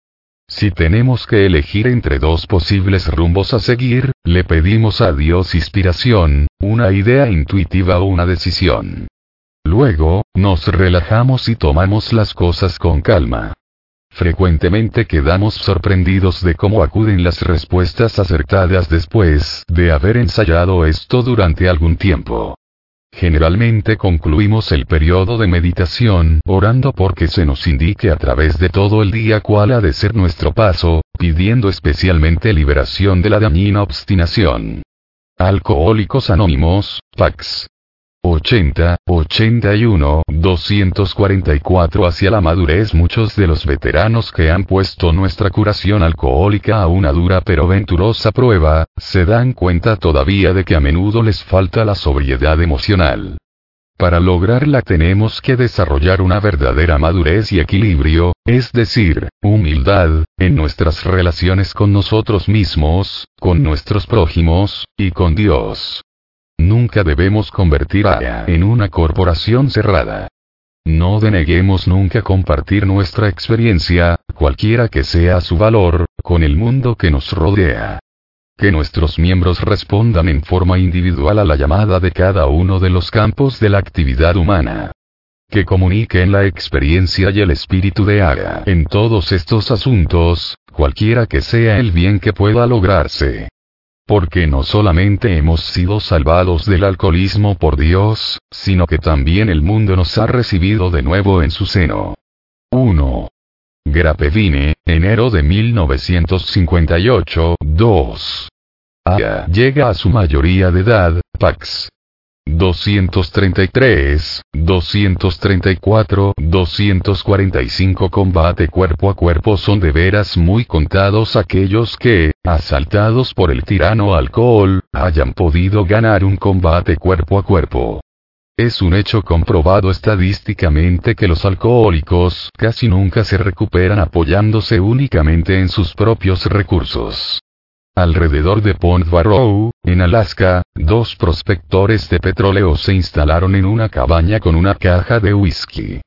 Si tenemos que elegir entre dos posibles rumbos a seguir, le pedimos a Dios inspiración, una idea intuitiva o una decisión. Luego, nos relajamos y tomamos las cosas con calma. Frecuentemente quedamos sorprendidos de cómo acuden las respuestas acertadas después de haber ensayado esto durante algún tiempo. Generalmente concluimos el periodo de meditación orando porque se nos indique a través de todo el día cuál ha de ser nuestro paso, pidiendo especialmente liberación de la dañina obstinación. Alcohólicos Anónimos, PAX. 80, 81, 244 hacia la madurez Muchos de los veteranos que han puesto nuestra curación alcohólica a una dura pero venturosa prueba, se dan cuenta todavía de que a menudo les falta la sobriedad emocional. Para lograrla tenemos que desarrollar una verdadera madurez y equilibrio, es decir, humildad, en nuestras relaciones con nosotros mismos, con nuestros prójimos, y con Dios. Nunca debemos convertir a en una corporación cerrada. No deneguemos nunca compartir nuestra experiencia, cualquiera que sea su valor, con el mundo que nos rodea que nuestros miembros respondan en forma individual a la llamada de cada uno de los campos de la actividad humana. Que comuniquen la experiencia y el espíritu de Aga en todos estos asuntos, cualquiera que sea el bien que pueda lograrse. Porque no solamente hemos sido salvados del alcoholismo por Dios, sino que también el mundo nos ha recibido de nuevo en su seno. 1. Grapevine, enero de 1958, 2. Aya llega a su mayoría de edad, Pax. 233, 234, 245 combate cuerpo a cuerpo son de veras muy contados aquellos que, asaltados por el tirano alcohol, hayan podido ganar un combate cuerpo a cuerpo. Es un hecho comprobado estadísticamente que los alcohólicos casi nunca se recuperan apoyándose únicamente en sus propios recursos. Alrededor de Pond Barrow, en Alaska, dos prospectores de petróleo se instalaron en una cabaña con una caja de whisky.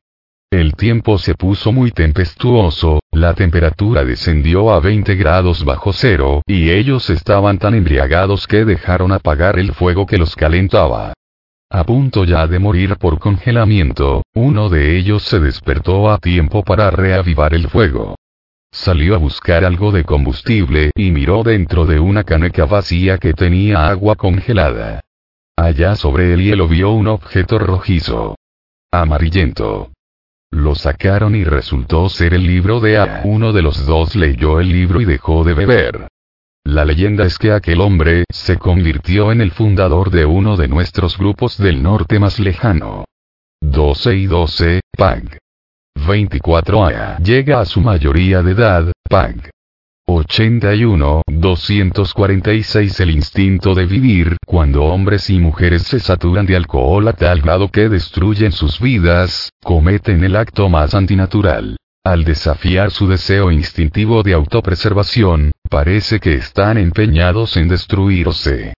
El tiempo se puso muy tempestuoso, la temperatura descendió a 20 grados bajo cero, y ellos estaban tan embriagados que dejaron apagar el fuego que los calentaba. A punto ya de morir por congelamiento, uno de ellos se despertó a tiempo para reavivar el fuego. Salió a buscar algo de combustible y miró dentro de una caneca vacía que tenía agua congelada. Allá sobre el hielo vio un objeto rojizo. Amarillento. Lo sacaron y resultó ser el libro de A. Uno de los dos leyó el libro y dejó de beber. La leyenda es que aquel hombre se convirtió en el fundador de uno de nuestros grupos del norte más lejano. 12 y 12, PAG. 24 a llega a su mayoría de edad, PAG. 81, 246 El instinto de vivir, cuando hombres y mujeres se saturan de alcohol a tal grado que destruyen sus vidas, cometen el acto más antinatural. Al desafiar su deseo instintivo de autopreservación, parece que están empeñados en destruirse.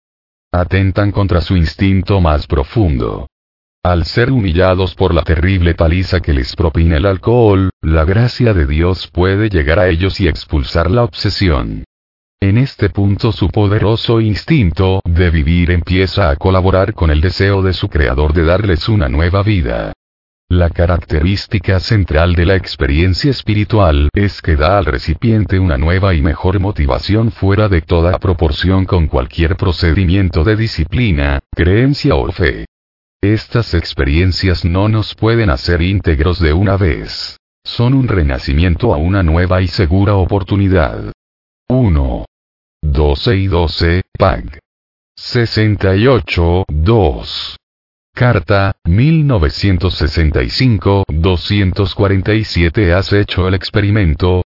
Atentan contra su instinto más profundo. Al ser humillados por la terrible paliza que les propina el alcohol, la gracia de Dios puede llegar a ellos y expulsar la obsesión. En este punto su poderoso instinto de vivir empieza a colaborar con el deseo de su creador de darles una nueva vida. La característica central de la experiencia espiritual es que da al recipiente una nueva y mejor motivación fuera de toda proporción con cualquier procedimiento de disciplina, creencia o fe. Estas experiencias no nos pueden hacer íntegros de una vez. Son un renacimiento a una nueva y segura oportunidad. 1. 12 y 12, PAG. 68, 2. Carta, 1965, 247 Has hecho el experimento,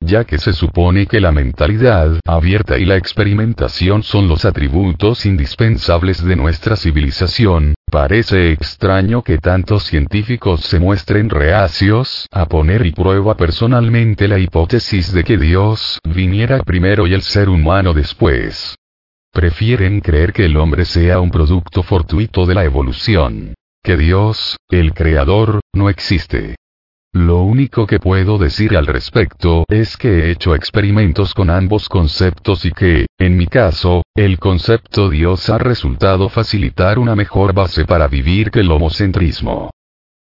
ya que se supone que la mentalidad abierta y la experimentación son los atributos indispensables de nuestra civilización, parece extraño que tantos científicos se muestren reacios a poner y prueba personalmente la hipótesis de que Dios viniera primero y el ser humano después. Prefieren creer que el hombre sea un producto fortuito de la evolución. Que Dios, el Creador, no existe. Lo único que puedo decir al respecto es que he hecho experimentos con ambos conceptos y que, en mi caso, el concepto Dios ha resultado facilitar una mejor base para vivir que el homocentrismo.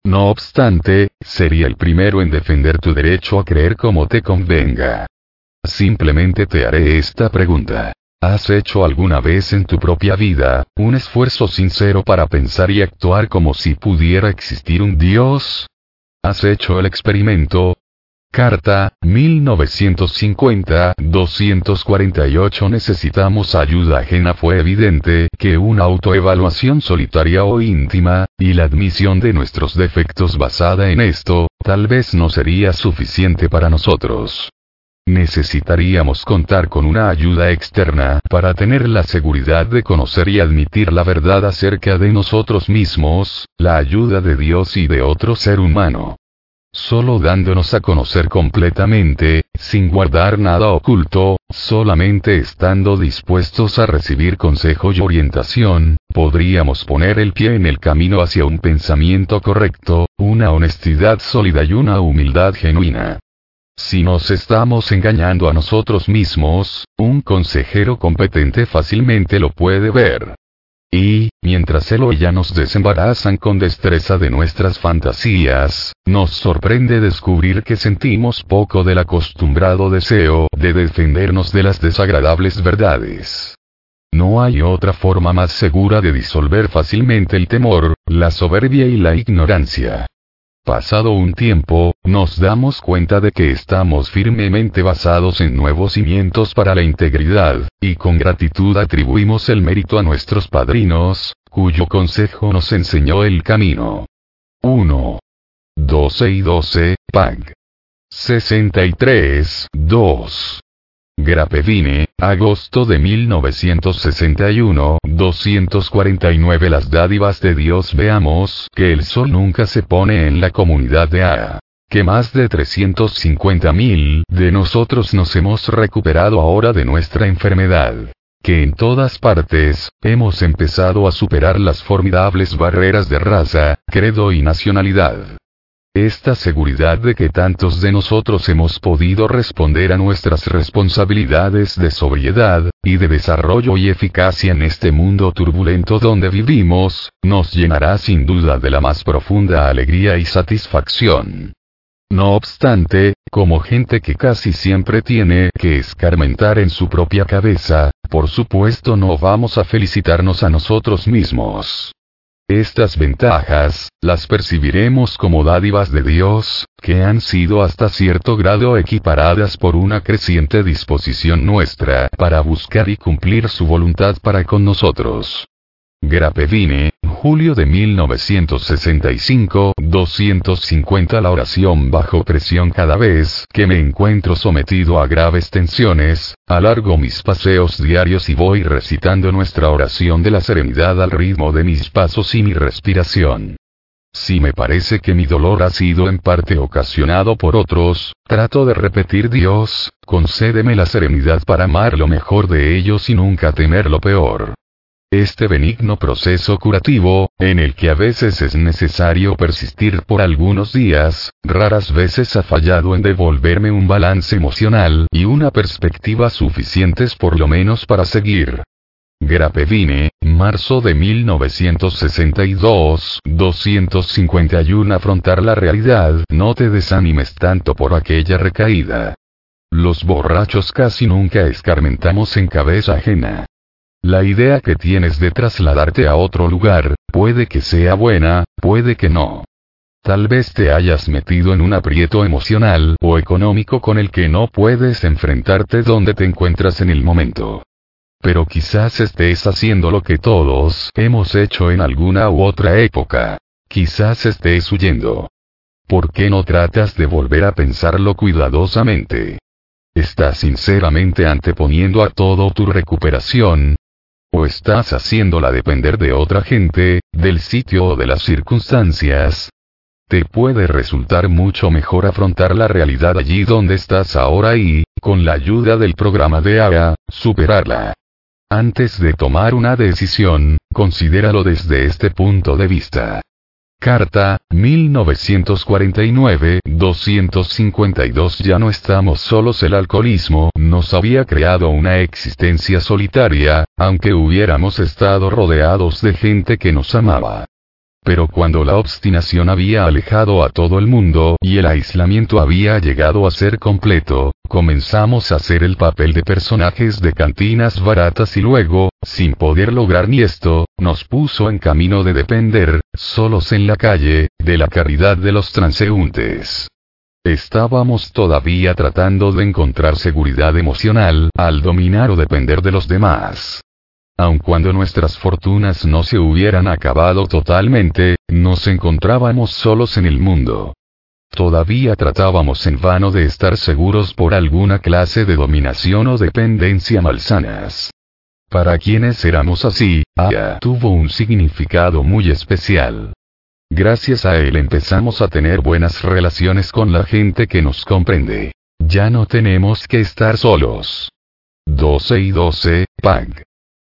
No obstante, sería el primero en defender tu derecho a creer como te convenga. Simplemente te haré esta pregunta. ¿Has hecho alguna vez en tu propia vida, un esfuerzo sincero para pensar y actuar como si pudiera existir un Dios? ¿Has hecho el experimento? Carta, 1950-248 Necesitamos ayuda ajena Fue evidente que una autoevaluación solitaria o íntima, y la admisión de nuestros defectos basada en esto, tal vez no sería suficiente para nosotros. Necesitaríamos contar con una ayuda externa para tener la seguridad de conocer y admitir la verdad acerca de nosotros mismos, la ayuda de Dios y de otro ser humano. Solo dándonos a conocer completamente, sin guardar nada oculto, solamente estando dispuestos a recibir consejo y orientación, podríamos poner el pie en el camino hacia un pensamiento correcto, una honestidad sólida y una humildad genuina. Si nos estamos engañando a nosotros mismos, un consejero competente fácilmente lo puede ver. Y, mientras él o ella nos desembarazan con destreza de nuestras fantasías, nos sorprende descubrir que sentimos poco del acostumbrado deseo de defendernos de las desagradables verdades. No hay otra forma más segura de disolver fácilmente el temor, la soberbia y la ignorancia. Pasado un tiempo, nos damos cuenta de que estamos firmemente basados en nuevos cimientos para la integridad, y con gratitud atribuimos el mérito a nuestros padrinos, cuyo consejo nos enseñó el camino. 1. 12 y 12, PAG. 63, 2. Grapevine, agosto de 1961, 249 Las dádivas de Dios Veamos que el sol nunca se pone en la comunidad de AA. Que más de 350.000 de nosotros nos hemos recuperado ahora de nuestra enfermedad. Que en todas partes, hemos empezado a superar las formidables barreras de raza, credo y nacionalidad. Esta seguridad de que tantos de nosotros hemos podido responder a nuestras responsabilidades de sobriedad, y de desarrollo y eficacia en este mundo turbulento donde vivimos, nos llenará sin duda de la más profunda alegría y satisfacción. No obstante, como gente que casi siempre tiene que escarmentar en su propia cabeza, por supuesto no vamos a felicitarnos a nosotros mismos. Estas ventajas, las percibiremos como dádivas de Dios, que han sido hasta cierto grado equiparadas por una creciente disposición nuestra para buscar y cumplir su voluntad para con nosotros. Grapevine, julio de 1965, 250 La oración bajo presión cada vez que me encuentro sometido a graves tensiones, alargo mis paseos diarios y voy recitando nuestra oración de la serenidad al ritmo de mis pasos y mi respiración. Si me parece que mi dolor ha sido en parte ocasionado por otros, trato de repetir Dios, concédeme la serenidad para amar lo mejor de ellos y nunca temer lo peor. Este benigno proceso curativo, en el que a veces es necesario persistir por algunos días, raras veces ha fallado en devolverme un balance emocional y una perspectiva suficientes por lo menos para seguir. Grapevine, marzo de 1962, 251 Afrontar la realidad. No te desanimes tanto por aquella recaída. Los borrachos casi nunca escarmentamos en cabeza ajena. La idea que tienes de trasladarte a otro lugar, puede que sea buena, puede que no. Tal vez te hayas metido en un aprieto emocional o económico con el que no puedes enfrentarte donde te encuentras en el momento. Pero quizás estés haciendo lo que todos hemos hecho en alguna u otra época. Quizás estés huyendo. ¿Por qué no tratas de volver a pensarlo cuidadosamente? ¿Estás sinceramente anteponiendo a todo tu recuperación, o estás haciéndola depender de otra gente, del sitio o de las circunstancias. Te puede resultar mucho mejor afrontar la realidad allí donde estás ahora y, con la ayuda del programa de AGA, superarla. Antes de tomar una decisión, considéralo desde este punto de vista. Carta, 1949-252 Ya no estamos solos El alcoholismo nos había creado una existencia solitaria, aunque hubiéramos estado rodeados de gente que nos amaba. Pero cuando la obstinación había alejado a todo el mundo y el aislamiento había llegado a ser completo, comenzamos a hacer el papel de personajes de cantinas baratas y luego, sin poder lograr ni esto, nos puso en camino de depender, solos en la calle, de la caridad de los transeúntes. Estábamos todavía tratando de encontrar seguridad emocional al dominar o depender de los demás. Aun cuando nuestras fortunas no se hubieran acabado totalmente, nos encontrábamos solos en el mundo. todavía tratábamos en vano de estar seguros por alguna clase de dominación o dependencia malsanas. Para quienes éramos así, Aya tuvo un significado muy especial. Gracias a él empezamos a tener buenas relaciones con la gente que nos comprende. Ya no tenemos que estar solos. 12 y 12, PAG.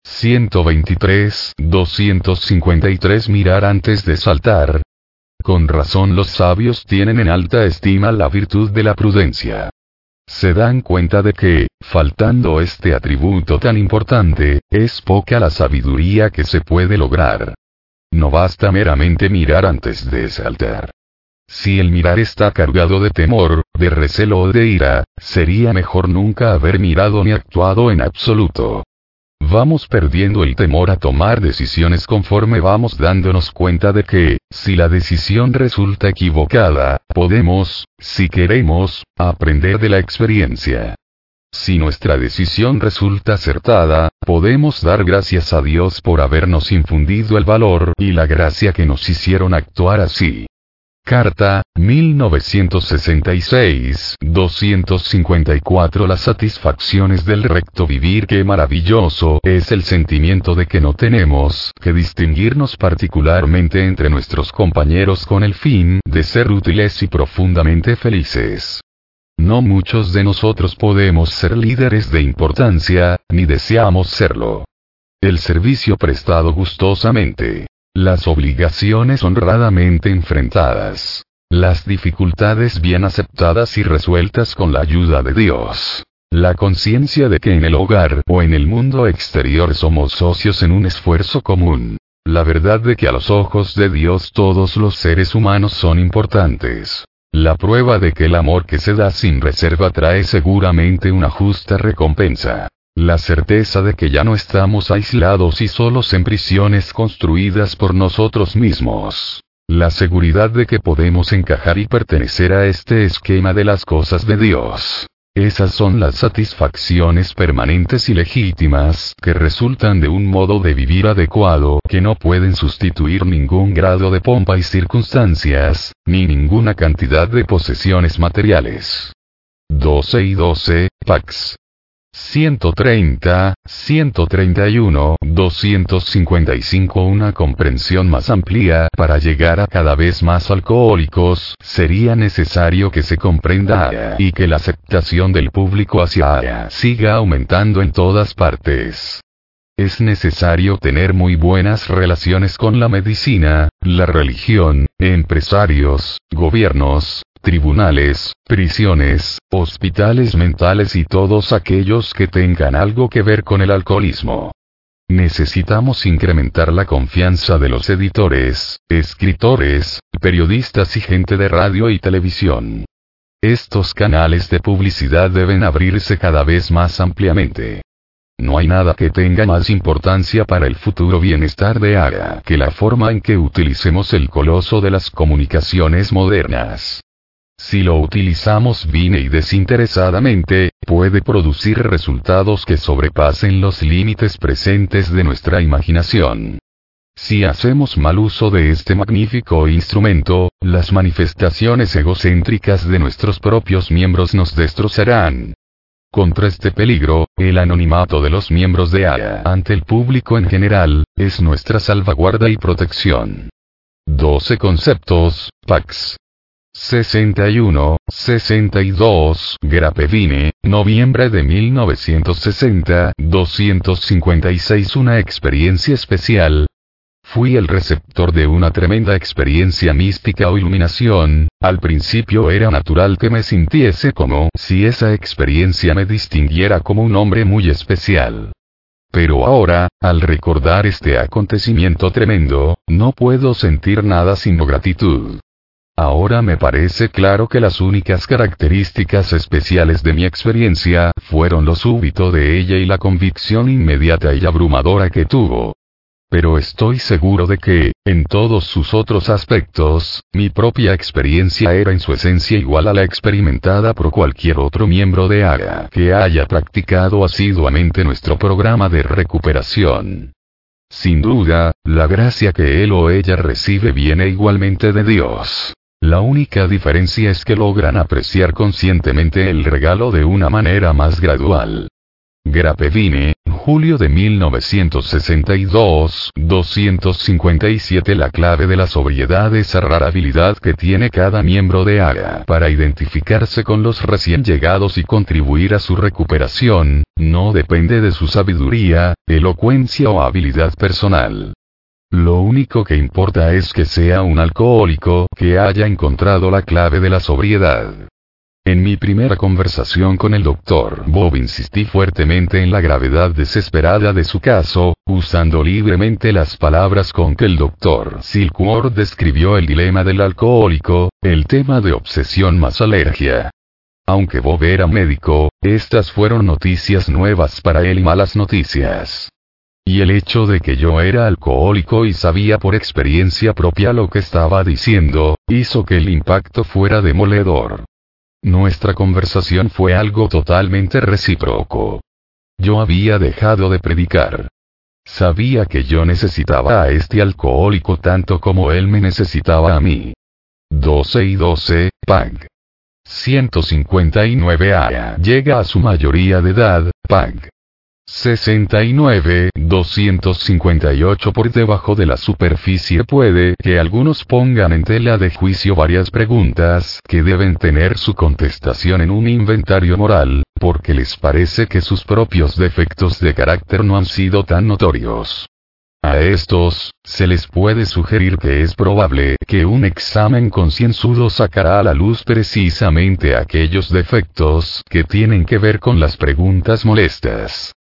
123, 253 Mirar antes de saltar. Con razón los sabios tienen en alta estima la virtud de la prudencia. Se dan cuenta de que, faltando este atributo tan importante, es poca la sabiduría que se puede lograr. No basta meramente mirar antes de saltar. Si el mirar está cargado de temor, de recelo o de ira, sería mejor nunca haber mirado ni actuado en absoluto. Vamos perdiendo el temor a tomar decisiones conforme vamos dándonos cuenta de que, si la decisión resulta equivocada, podemos, si queremos, aprender de la experiencia. Si nuestra decisión resulta acertada, podemos dar gracias a Dios por habernos infundido el valor y la gracia que nos hicieron actuar así. Carta, 1966, 254 Las satisfacciones del recto vivir Qué maravilloso es el sentimiento de que no tenemos que distinguirnos particularmente entre nuestros compañeros con el fin de ser útiles y profundamente felices. No muchos de nosotros podemos ser líderes de importancia, ni deseamos serlo. El servicio prestado gustosamente las obligaciones honradamente enfrentadas. Las dificultades bien aceptadas y resueltas con la ayuda de Dios. La conciencia de que en el hogar o en el mundo exterior somos socios en un esfuerzo común. La verdad de que a los ojos de Dios todos los seres humanos son importantes. La prueba de que el amor que se da sin reserva trae seguramente una justa recompensa. La certeza de que ya no estamos aislados y solos en prisiones construidas por nosotros mismos. La seguridad de que podemos encajar y pertenecer a este esquema de las cosas de Dios. Esas son las satisfacciones permanentes y legítimas que resultan de un modo de vivir adecuado que no pueden sustituir ningún grado de pompa y circunstancias, ni ninguna cantidad de posesiones materiales. 12 y 12, Pax. 130, 131, 255 Una comprensión más amplia para llegar a cada vez más alcohólicos, sería necesario que se comprenda y que la aceptación del público hacia siga aumentando en todas partes. Es necesario tener muy buenas relaciones con la medicina, la religión, empresarios, gobiernos, tribunales, prisiones, hospitales mentales y todos aquellos que tengan algo que ver con el alcoholismo. Necesitamos incrementar la confianza de los editores, escritores, periodistas y gente de radio y televisión. Estos canales de publicidad deben abrirse cada vez más ampliamente. No hay nada que tenga más importancia para el futuro bienestar de ARA que la forma en que utilicemos el coloso de las comunicaciones modernas. Si lo utilizamos bien y desinteresadamente, puede producir resultados que sobrepasen los límites presentes de nuestra imaginación. Si hacemos mal uso de este magnífico instrumento, las manifestaciones egocéntricas de nuestros propios miembros nos destrozarán. Contra este peligro, el anonimato de los miembros de AYA ante el público en general, es nuestra salvaguarda y protección. 12 conceptos, PAX. 61, 62, Grapevine, noviembre de 1960, 256 Una experiencia especial. Fui el receptor de una tremenda experiencia mística o iluminación, al principio era natural que me sintiese como si esa experiencia me distinguiera como un hombre muy especial. Pero ahora, al recordar este acontecimiento tremendo, no puedo sentir nada sino gratitud. Ahora me parece claro que las únicas características especiales de mi experiencia fueron lo súbito de ella y la convicción inmediata y abrumadora que tuvo. Pero estoy seguro de que, en todos sus otros aspectos, mi propia experiencia era en su esencia igual a la experimentada por cualquier otro miembro de ARA que haya practicado asiduamente nuestro programa de recuperación. Sin duda, la gracia que él o ella recibe viene igualmente de Dios. La única diferencia es que logran apreciar conscientemente el regalo de una manera más gradual. Grapevine, julio de 1962, 257 La clave de la sobriedad es rara habilidad que tiene cada miembro de AGA para identificarse con los recién llegados y contribuir a su recuperación, no depende de su sabiduría, elocuencia o habilidad personal. Lo único que importa es que sea un alcohólico que haya encontrado la clave de la sobriedad. En mi primera conversación con el doctor Bob insistí fuertemente en la gravedad desesperada de su caso, usando libremente las palabras con que el doctor Silkworth describió el dilema del alcohólico, el tema de obsesión más alergia. Aunque Bob era médico, estas fueron noticias nuevas para él y malas noticias. Y el hecho de que yo era alcohólico y sabía por experiencia propia lo que estaba diciendo, hizo que el impacto fuera demoledor. Nuestra conversación fue algo totalmente recíproco. Yo había dejado de predicar. Sabía que yo necesitaba a este alcohólico tanto como él me necesitaba a mí. 12 y 12, Pag. 159 A. Llega a su mayoría de edad, Pag. 69, 258 por debajo de la superficie puede que algunos pongan en tela de juicio varias preguntas que deben tener su contestación en un inventario moral, porque les parece que sus propios defectos de carácter no han sido tan notorios. A estos, se les puede sugerir que es probable que un examen concienzudo sacará a la luz precisamente aquellos defectos que tienen que ver con las preguntas molestas.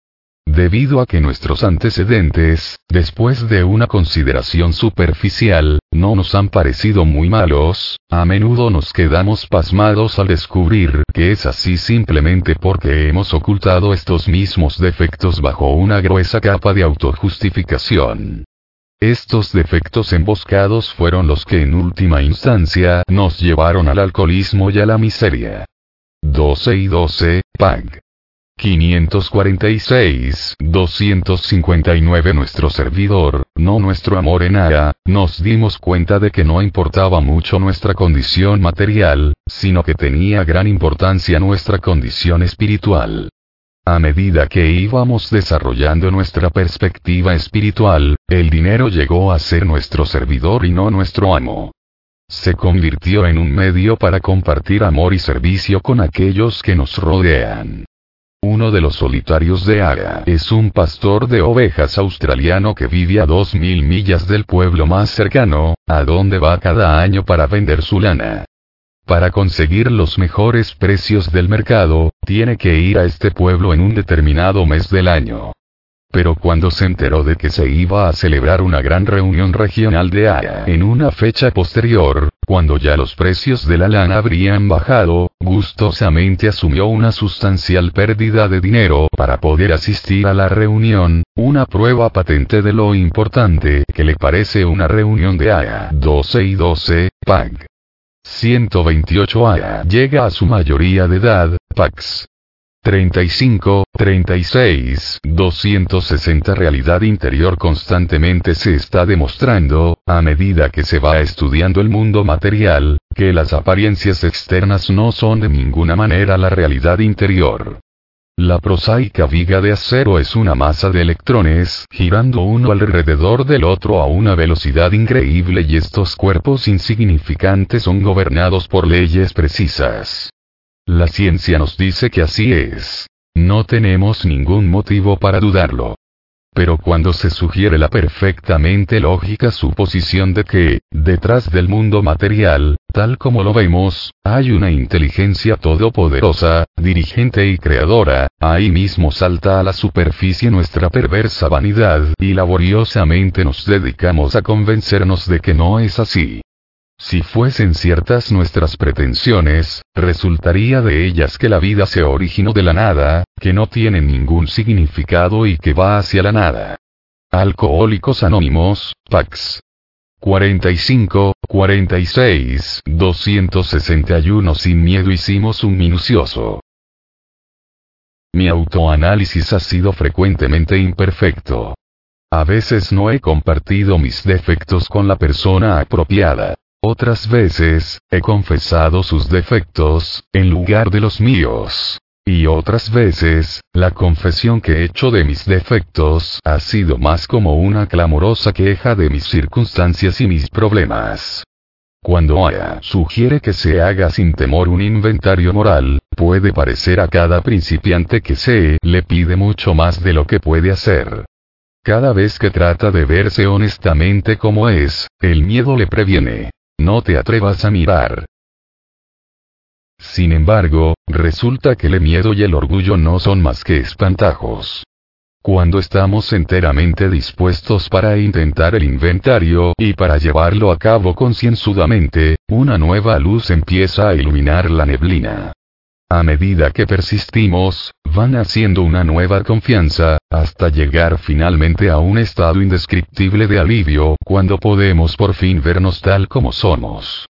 Debido a que nuestros antecedentes, después de una consideración superficial, no nos han parecido muy malos, a menudo nos quedamos pasmados al descubrir que es así simplemente porque hemos ocultado estos mismos defectos bajo una gruesa capa de autojustificación. Estos defectos emboscados fueron los que en última instancia nos llevaron al alcoholismo y a la miseria. 12 y 12, Pag. 546, 259 Nuestro servidor, no nuestro amor en Ara, nos dimos cuenta de que no importaba mucho nuestra condición material, sino que tenía gran importancia nuestra condición espiritual. A medida que íbamos desarrollando nuestra perspectiva espiritual, el dinero llegó a ser nuestro servidor y no nuestro amo. Se convirtió en un medio para compartir amor y servicio con aquellos que nos rodean. Uno de los solitarios de Aga es un pastor de ovejas australiano que vive a dos mil millas del pueblo más cercano, a donde va cada año para vender su lana. Para conseguir los mejores precios del mercado, tiene que ir a este pueblo en un determinado mes del año. Pero cuando se enteró de que se iba a celebrar una gran reunión regional de AYA en una fecha posterior, cuando ya los precios de la lana habrían bajado, gustosamente asumió una sustancial pérdida de dinero para poder asistir a la reunión, una prueba patente de lo importante que le parece una reunión de AYA 12 y 12, PAG. 128 AYA llega a su mayoría de edad, PAX. 35, 36, 260 realidad interior constantemente se está demostrando, a medida que se va estudiando el mundo material, que las apariencias externas no son de ninguna manera la realidad interior. La prosaica viga de acero es una masa de electrones, girando uno alrededor del otro a una velocidad increíble y estos cuerpos insignificantes son gobernados por leyes precisas. La ciencia nos dice que así es. No tenemos ningún motivo para dudarlo. Pero cuando se sugiere la perfectamente lógica suposición de que, detrás del mundo material, tal como lo vemos, hay una inteligencia todopoderosa, dirigente y creadora, ahí mismo salta a la superficie nuestra perversa vanidad y laboriosamente nos dedicamos a convencernos de que no es así. Si fuesen ciertas nuestras pretensiones, resultaría de ellas que la vida se originó de la nada, que no tiene ningún significado y que va hacia la nada. Alcohólicos Anónimos, Pax. 45, 46, 261 Sin miedo hicimos un minucioso. Mi autoanálisis ha sido frecuentemente imperfecto. A veces no he compartido mis defectos con la persona apropiada. Otras veces, he confesado sus defectos, en lugar de los míos. Y otras veces, la confesión que he hecho de mis defectos ha sido más como una clamorosa queja de mis circunstancias y mis problemas. Cuando Aya sugiere que se haga sin temor un inventario moral, puede parecer a cada principiante que se le pide mucho más de lo que puede hacer. Cada vez que trata de verse honestamente como es, el miedo le previene. No te atrevas a mirar. Sin embargo, resulta que el miedo y el orgullo no son más que espantajos. Cuando estamos enteramente dispuestos para intentar el inventario y para llevarlo a cabo concienzudamente, una nueva luz empieza a iluminar la neblina. A medida que persistimos, van haciendo una nueva confianza, hasta llegar finalmente a un estado indescriptible de alivio, cuando podemos por fin vernos tal como somos.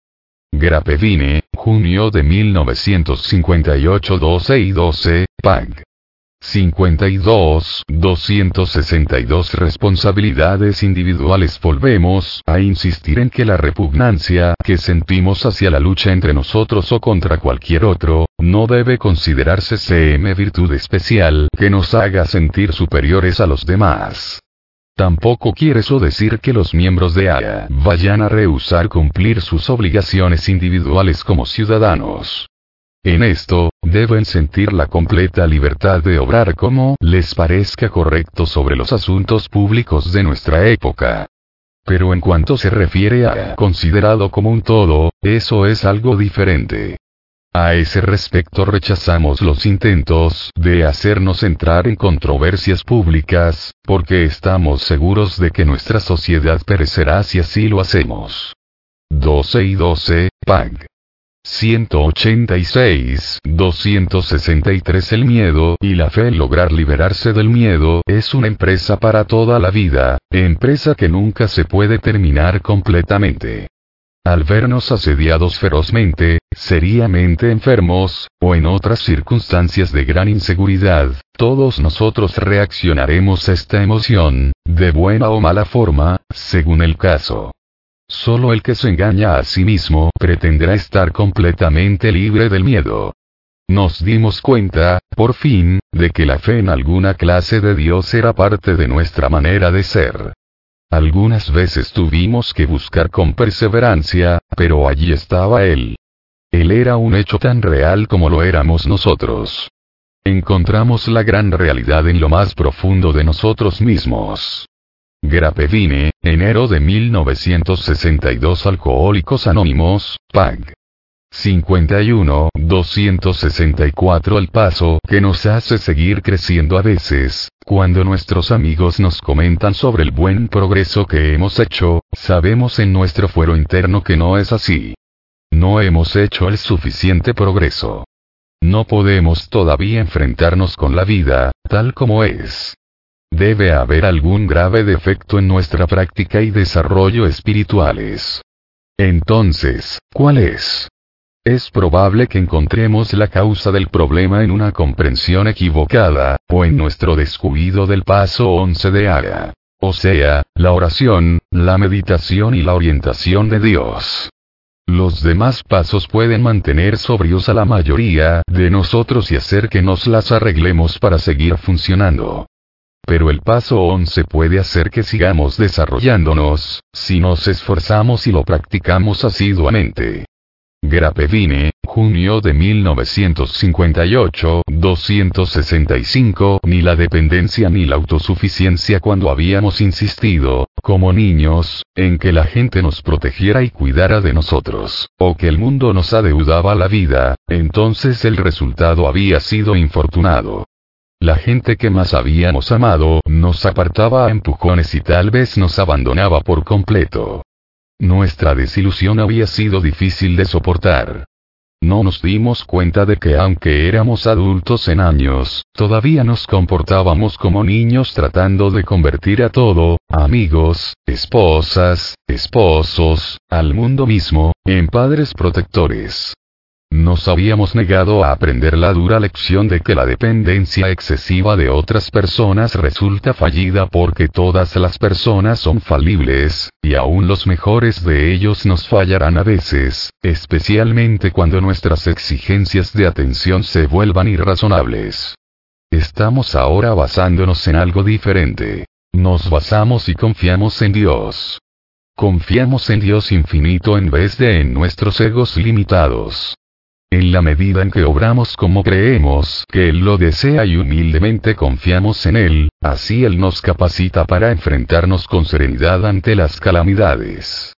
Grapevine, junio de 1958 12 y 12, PAG. 52, 262 responsabilidades individuales Volvemos a insistir en que la repugnancia que sentimos hacia la lucha entre nosotros o contra cualquier otro, no debe considerarse CM virtud especial que nos haga sentir superiores a los demás. Tampoco quiere eso decir que los miembros de AYA vayan a rehusar cumplir sus obligaciones individuales como ciudadanos. En esto, deben sentir la completa libertad de obrar como les parezca correcto sobre los asuntos públicos de nuestra época. Pero en cuanto se refiere a considerado como un todo, eso es algo diferente. A ese respecto rechazamos los intentos de hacernos entrar en controversias públicas, porque estamos seguros de que nuestra sociedad perecerá si así lo hacemos. 12 y 12, PAG. 186, 263 El miedo y la fe en lograr liberarse del miedo es una empresa para toda la vida, empresa que nunca se puede terminar completamente. Al vernos asediados ferozmente, seriamente enfermos, o en otras circunstancias de gran inseguridad, todos nosotros reaccionaremos a esta emoción, de buena o mala forma, según el caso. Solo el que se engaña a sí mismo pretenderá estar completamente libre del miedo. Nos dimos cuenta, por fin, de que la fe en alguna clase de Dios era parte de nuestra manera de ser. Algunas veces tuvimos que buscar con perseverancia, pero allí estaba Él. Él era un hecho tan real como lo éramos nosotros. Encontramos la gran realidad en lo más profundo de nosotros mismos. Grapevine, enero de 1962 Alcohólicos Anónimos, PAG. 51, 264 El paso que nos hace seguir creciendo a veces, cuando nuestros amigos nos comentan sobre el buen progreso que hemos hecho, sabemos en nuestro fuero interno que no es así. No hemos hecho el suficiente progreso. No podemos todavía enfrentarnos con la vida, tal como es. Debe haber algún grave defecto en nuestra práctica y desarrollo espirituales. Entonces, ¿cuál es? Es probable que encontremos la causa del problema en una comprensión equivocada, o en nuestro descuido del paso 11 de Ara. O sea, la oración, la meditación y la orientación de Dios. Los demás pasos pueden mantener sobrios a la mayoría de nosotros y hacer que nos las arreglemos para seguir funcionando. Pero el paso 11 puede hacer que sigamos desarrollándonos, si nos esforzamos y lo practicamos asiduamente. Grapevine, junio de 1958, 265, ni la dependencia ni la autosuficiencia cuando habíamos insistido, como niños, en que la gente nos protegiera y cuidara de nosotros, o que el mundo nos adeudaba la vida, entonces el resultado había sido infortunado. La gente que más habíamos amado nos apartaba a empujones y tal vez nos abandonaba por completo. Nuestra desilusión había sido difícil de soportar. No nos dimos cuenta de que aunque éramos adultos en años, todavía nos comportábamos como niños tratando de convertir a todo, amigos, esposas, esposos, al mundo mismo, en padres protectores. Nos habíamos negado a aprender la dura lección de que la dependencia excesiva de otras personas resulta fallida porque todas las personas son falibles, y aún los mejores de ellos nos fallarán a veces, especialmente cuando nuestras exigencias de atención se vuelvan irrazonables. Estamos ahora basándonos en algo diferente. Nos basamos y confiamos en Dios. Confiamos en Dios infinito en vez de en nuestros egos limitados. En la medida en que obramos como creemos que Él lo desea y humildemente confiamos en Él, así Él nos capacita para enfrentarnos con serenidad ante las calamidades.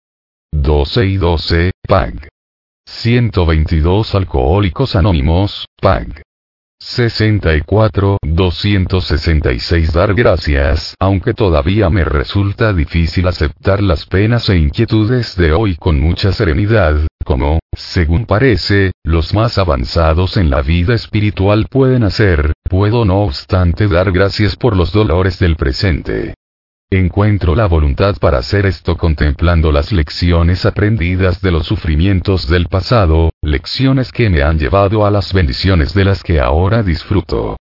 12 y 12, PAG. 122 Alcohólicos Anónimos, PAG. 64, 266 Dar gracias, aunque todavía me resulta difícil aceptar las penas e inquietudes de hoy con mucha serenidad, como, según parece, los más avanzados en la vida espiritual pueden hacer, puedo no obstante dar gracias por los dolores del presente. Encuentro la voluntad para hacer esto contemplando las lecciones aprendidas de los sufrimientos del pasado, lecciones que me han llevado a las bendiciones de las que ahora disfruto.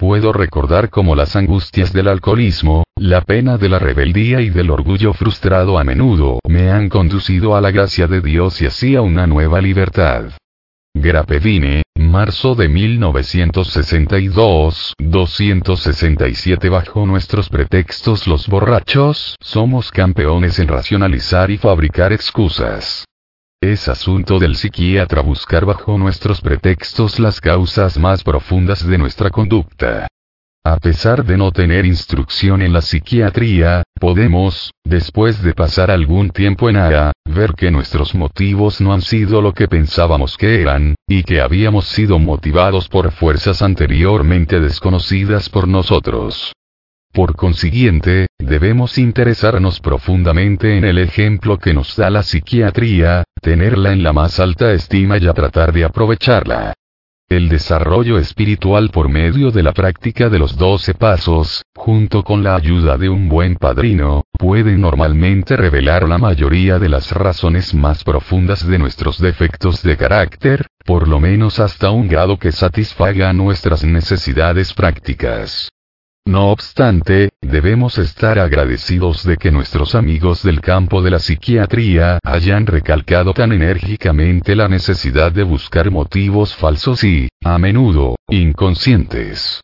Puedo recordar cómo las angustias del alcoholismo, la pena de la rebeldía y del orgullo frustrado a menudo me han conducido a la gracia de Dios y así a una nueva libertad. Grapevine, marzo de 1962, 267 Bajo nuestros pretextos los borrachos, somos campeones en racionalizar y fabricar excusas. Es asunto del psiquiatra buscar bajo nuestros pretextos las causas más profundas de nuestra conducta. A pesar de no tener instrucción en la psiquiatría, podemos, después de pasar algún tiempo en ARA, ver que nuestros motivos no han sido lo que pensábamos que eran, y que habíamos sido motivados por fuerzas anteriormente desconocidas por nosotros. Por consiguiente, debemos interesarnos profundamente en el ejemplo que nos da la psiquiatría, tenerla en la más alta estima y a tratar de aprovecharla. El desarrollo espiritual por medio de la práctica de los doce pasos, junto con la ayuda de un buen padrino, puede normalmente revelar la mayoría de las razones más profundas de nuestros defectos de carácter, por lo menos hasta un grado que satisfaga nuestras necesidades prácticas. No obstante, debemos estar agradecidos de que nuestros amigos del campo de la psiquiatría hayan recalcado tan enérgicamente la necesidad de buscar motivos falsos y, a menudo, inconscientes.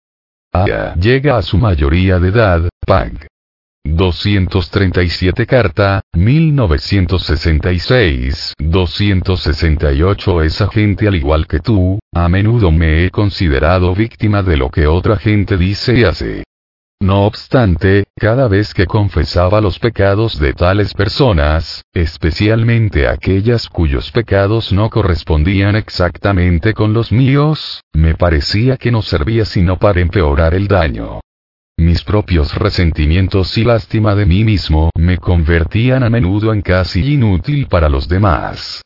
Aya llega a su mayoría de edad, PAG. 237 Carta, 1966, 268 Esa gente al igual que tú, a menudo me he considerado víctima de lo que otra gente dice y hace. No obstante, cada vez que confesaba los pecados de tales personas, especialmente aquellas cuyos pecados no correspondían exactamente con los míos, me parecía que no servía sino para empeorar el daño. Mis propios resentimientos y lástima de mí mismo me convertían a menudo en casi inútil para los demás.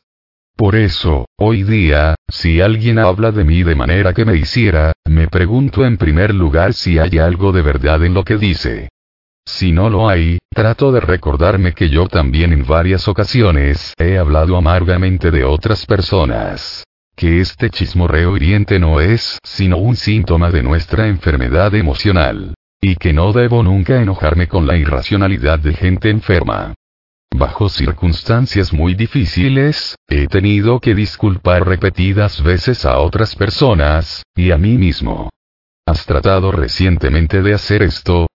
Por eso, hoy día, si alguien habla de mí de manera que me hiciera, me pregunto en primer lugar si hay algo de verdad en lo que dice. Si no lo hay, trato de recordarme que yo también en varias ocasiones he hablado amargamente de otras personas. Que este chismorreo hiriente no es sino un síntoma de nuestra enfermedad emocional. Y que no debo nunca enojarme con la irracionalidad de gente enferma. Bajo circunstancias muy difíciles, he tenido que disculpar repetidas veces a otras personas, y a mí mismo. ¿Has tratado recientemente de hacer esto?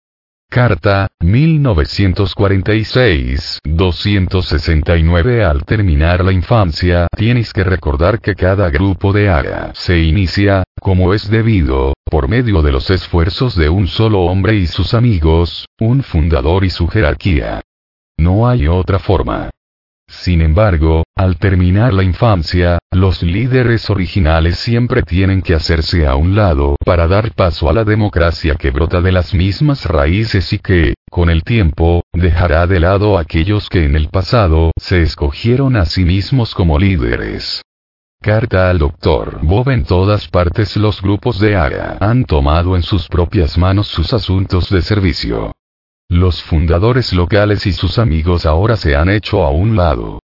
Carta, 1946, 269 Al terminar la infancia, tienes que recordar que cada grupo de ARA se inicia, como es debido, por medio de los esfuerzos de un solo hombre y sus amigos, un fundador y su jerarquía. No hay otra forma. Sin embargo, al terminar la infancia, los líderes originales siempre tienen que hacerse a un lado para dar paso a la democracia que brota de las mismas raíces y que, con el tiempo, dejará de lado a aquellos que en el pasado se escogieron a sí mismos como líderes. Carta al Dr. Bob En todas partes los grupos de ARA han tomado en sus propias manos sus asuntos de servicio. Los fundadores locales y sus amigos ahora se han hecho a un lado.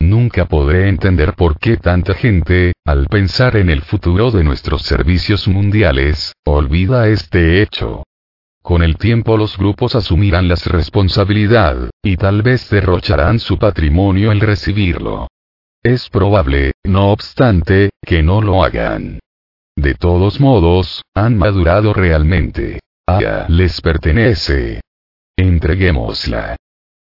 Nunca podré entender por qué tanta gente, al pensar en el futuro de nuestros servicios mundiales, olvida este hecho. Con el tiempo los grupos asumirán la responsabilidad, y tal vez derrocharán su patrimonio al recibirlo. Es probable, no obstante, que no lo hagan. De todos modos, han madurado realmente. A les pertenece. Entreguémosla.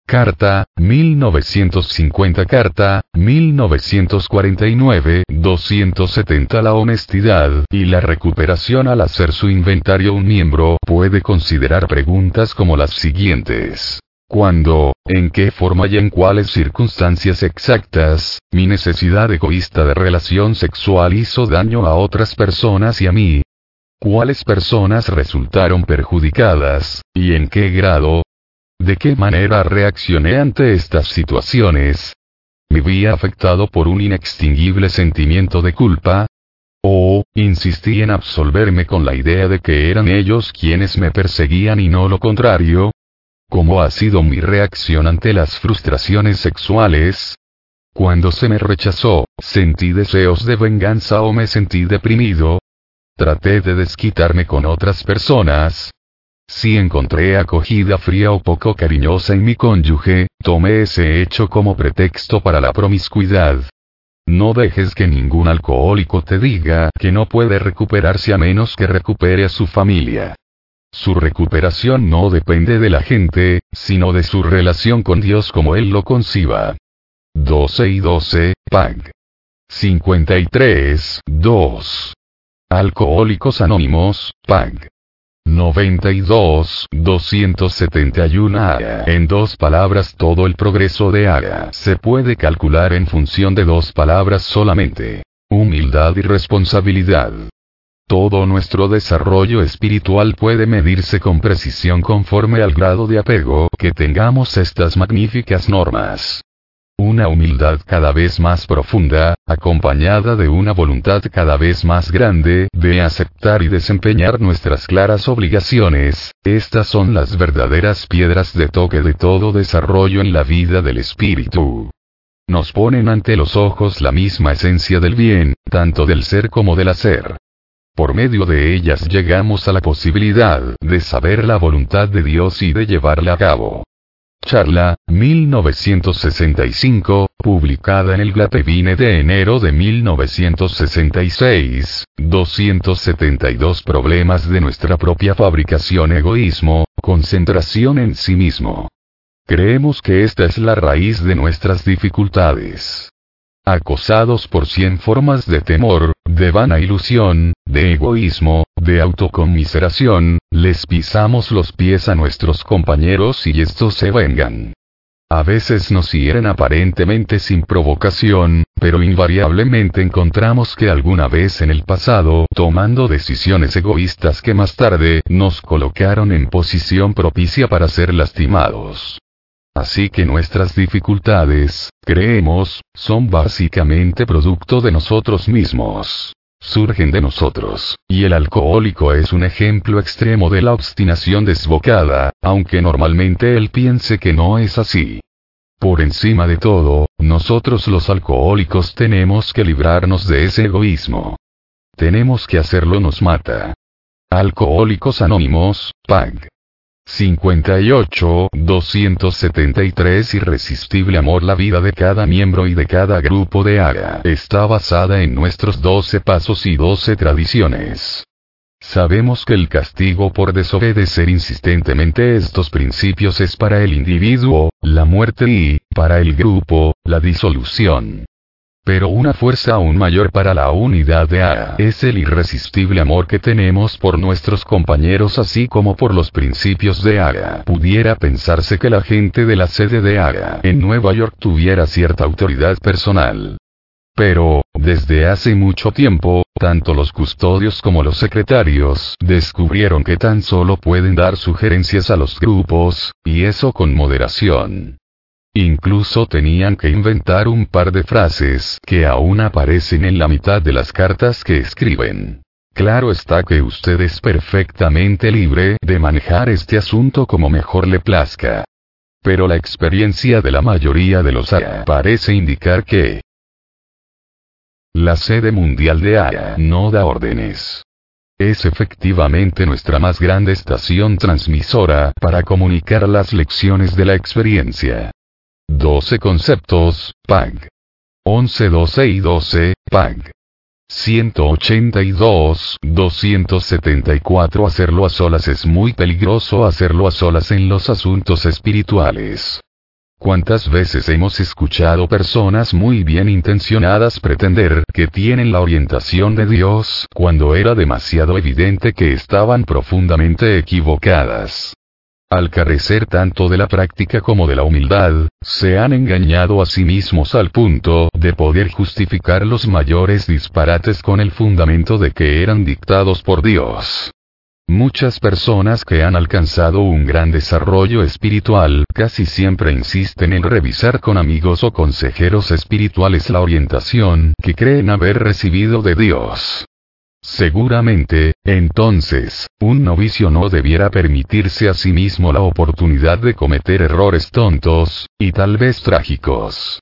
Carta, 1950 Carta, 1949, 270 La honestidad y la recuperación al hacer su inventario un miembro puede considerar preguntas como las siguientes. ¿Cuándo, en qué forma y en cuáles circunstancias exactas, mi necesidad egoísta de relación sexual hizo daño a otras personas y a mí? ¿Cuáles personas resultaron perjudicadas, y en qué grado? ¿De qué manera reaccioné ante estas situaciones? ¿Me vi afectado por un inextinguible sentimiento de culpa? ¿O, insistí en absolverme con la idea de que eran ellos quienes me perseguían y no lo contrario? ¿Cómo ha sido mi reacción ante las frustraciones sexuales? Cuando se me rechazó, ¿sentí deseos de venganza o me sentí deprimido? Traté de desquitarme con otras personas, si encontré acogida fría o poco cariñosa en mi cónyuge, tomé ese hecho como pretexto para la promiscuidad. No dejes que ningún alcohólico te diga que no puede recuperarse a menos que recupere a su familia. Su recuperación no depende de la gente, sino de su relación con Dios como Él lo conciba. 12 y 12, PAG. 53, 2. Alcohólicos Anónimos, PAG. 92, 271 A. En dos palabras todo el progreso de A se puede calcular en función de dos palabras solamente. Humildad y responsabilidad. Todo nuestro desarrollo espiritual puede medirse con precisión conforme al grado de apego que tengamos estas magníficas normas. Una humildad cada vez más profunda, acompañada de una voluntad cada vez más grande de aceptar y desempeñar nuestras claras obligaciones, estas son las verdaderas piedras de toque de todo desarrollo en la vida del espíritu. Nos ponen ante los ojos la misma esencia del bien, tanto del ser como del hacer. Por medio de ellas llegamos a la posibilidad de saber la voluntad de Dios y de llevarla a cabo. Charla, 1965, publicada en el Glapevine de enero de 1966, 272 problemas de nuestra propia fabricación egoísmo, concentración en sí mismo. Creemos que esta es la raíz de nuestras dificultades. Acosados por cien formas de temor, de vana ilusión, de egoísmo, de autoconmiseración, les pisamos los pies a nuestros compañeros y estos se vengan. A veces nos hieren aparentemente sin provocación, pero invariablemente encontramos que alguna vez en el pasado, tomando decisiones egoístas que más tarde nos colocaron en posición propicia para ser lastimados. Así que nuestras dificultades, creemos, son básicamente producto de nosotros mismos. Surgen de nosotros, y el alcohólico es un ejemplo extremo de la obstinación desbocada, aunque normalmente él piense que no es así. Por encima de todo, nosotros los alcohólicos tenemos que librarnos de ese egoísmo. Tenemos que hacerlo nos mata. Alcohólicos Anónimos, PAG. 58, 273 Irresistible amor La vida de cada miembro y de cada grupo de ARA está basada en nuestros 12 pasos y 12 tradiciones. Sabemos que el castigo por desobedecer insistentemente estos principios es para el individuo, la muerte y, para el grupo, la disolución. Pero una fuerza aún mayor para la unidad de A es el irresistible amor que tenemos por nuestros compañeros así como por los principios de ARA. Pudiera pensarse que la gente de la sede de ARA en Nueva York tuviera cierta autoridad personal. Pero, desde hace mucho tiempo, tanto los custodios como los secretarios descubrieron que tan solo pueden dar sugerencias a los grupos, y eso con moderación. Incluso tenían que inventar un par de frases que aún aparecen en la mitad de las cartas que escriben. Claro está que usted es perfectamente libre de manejar este asunto como mejor le plazca. Pero la experiencia de la mayoría de los AA parece indicar que la sede mundial de AA no da órdenes. Es efectivamente nuestra más grande estación transmisora para comunicar las lecciones de la experiencia. 12 conceptos, PAG. 11, 12 y 12, PAG. 182, 274 Hacerlo a solas es muy peligroso hacerlo a solas en los asuntos espirituales. ¿Cuántas veces hemos escuchado personas muy bien intencionadas pretender que tienen la orientación de Dios cuando era demasiado evidente que estaban profundamente equivocadas? Al carecer tanto de la práctica como de la humildad, se han engañado a sí mismos al punto de poder justificar los mayores disparates con el fundamento de que eran dictados por Dios. Muchas personas que han alcanzado un gran desarrollo espiritual casi siempre insisten en revisar con amigos o consejeros espirituales la orientación que creen haber recibido de Dios. Seguramente, entonces, un novicio no debiera permitirse a sí mismo la oportunidad de cometer errores tontos, y tal vez trágicos.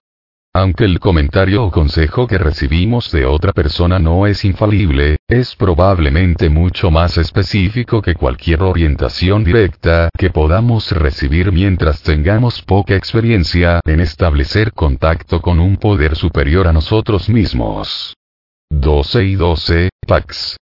Aunque el comentario o consejo que recibimos de otra persona no es infalible, es probablemente mucho más específico que cualquier orientación directa que podamos recibir mientras tengamos poca experiencia en establecer contacto con un poder superior a nosotros mismos. 12 y 12, Pax.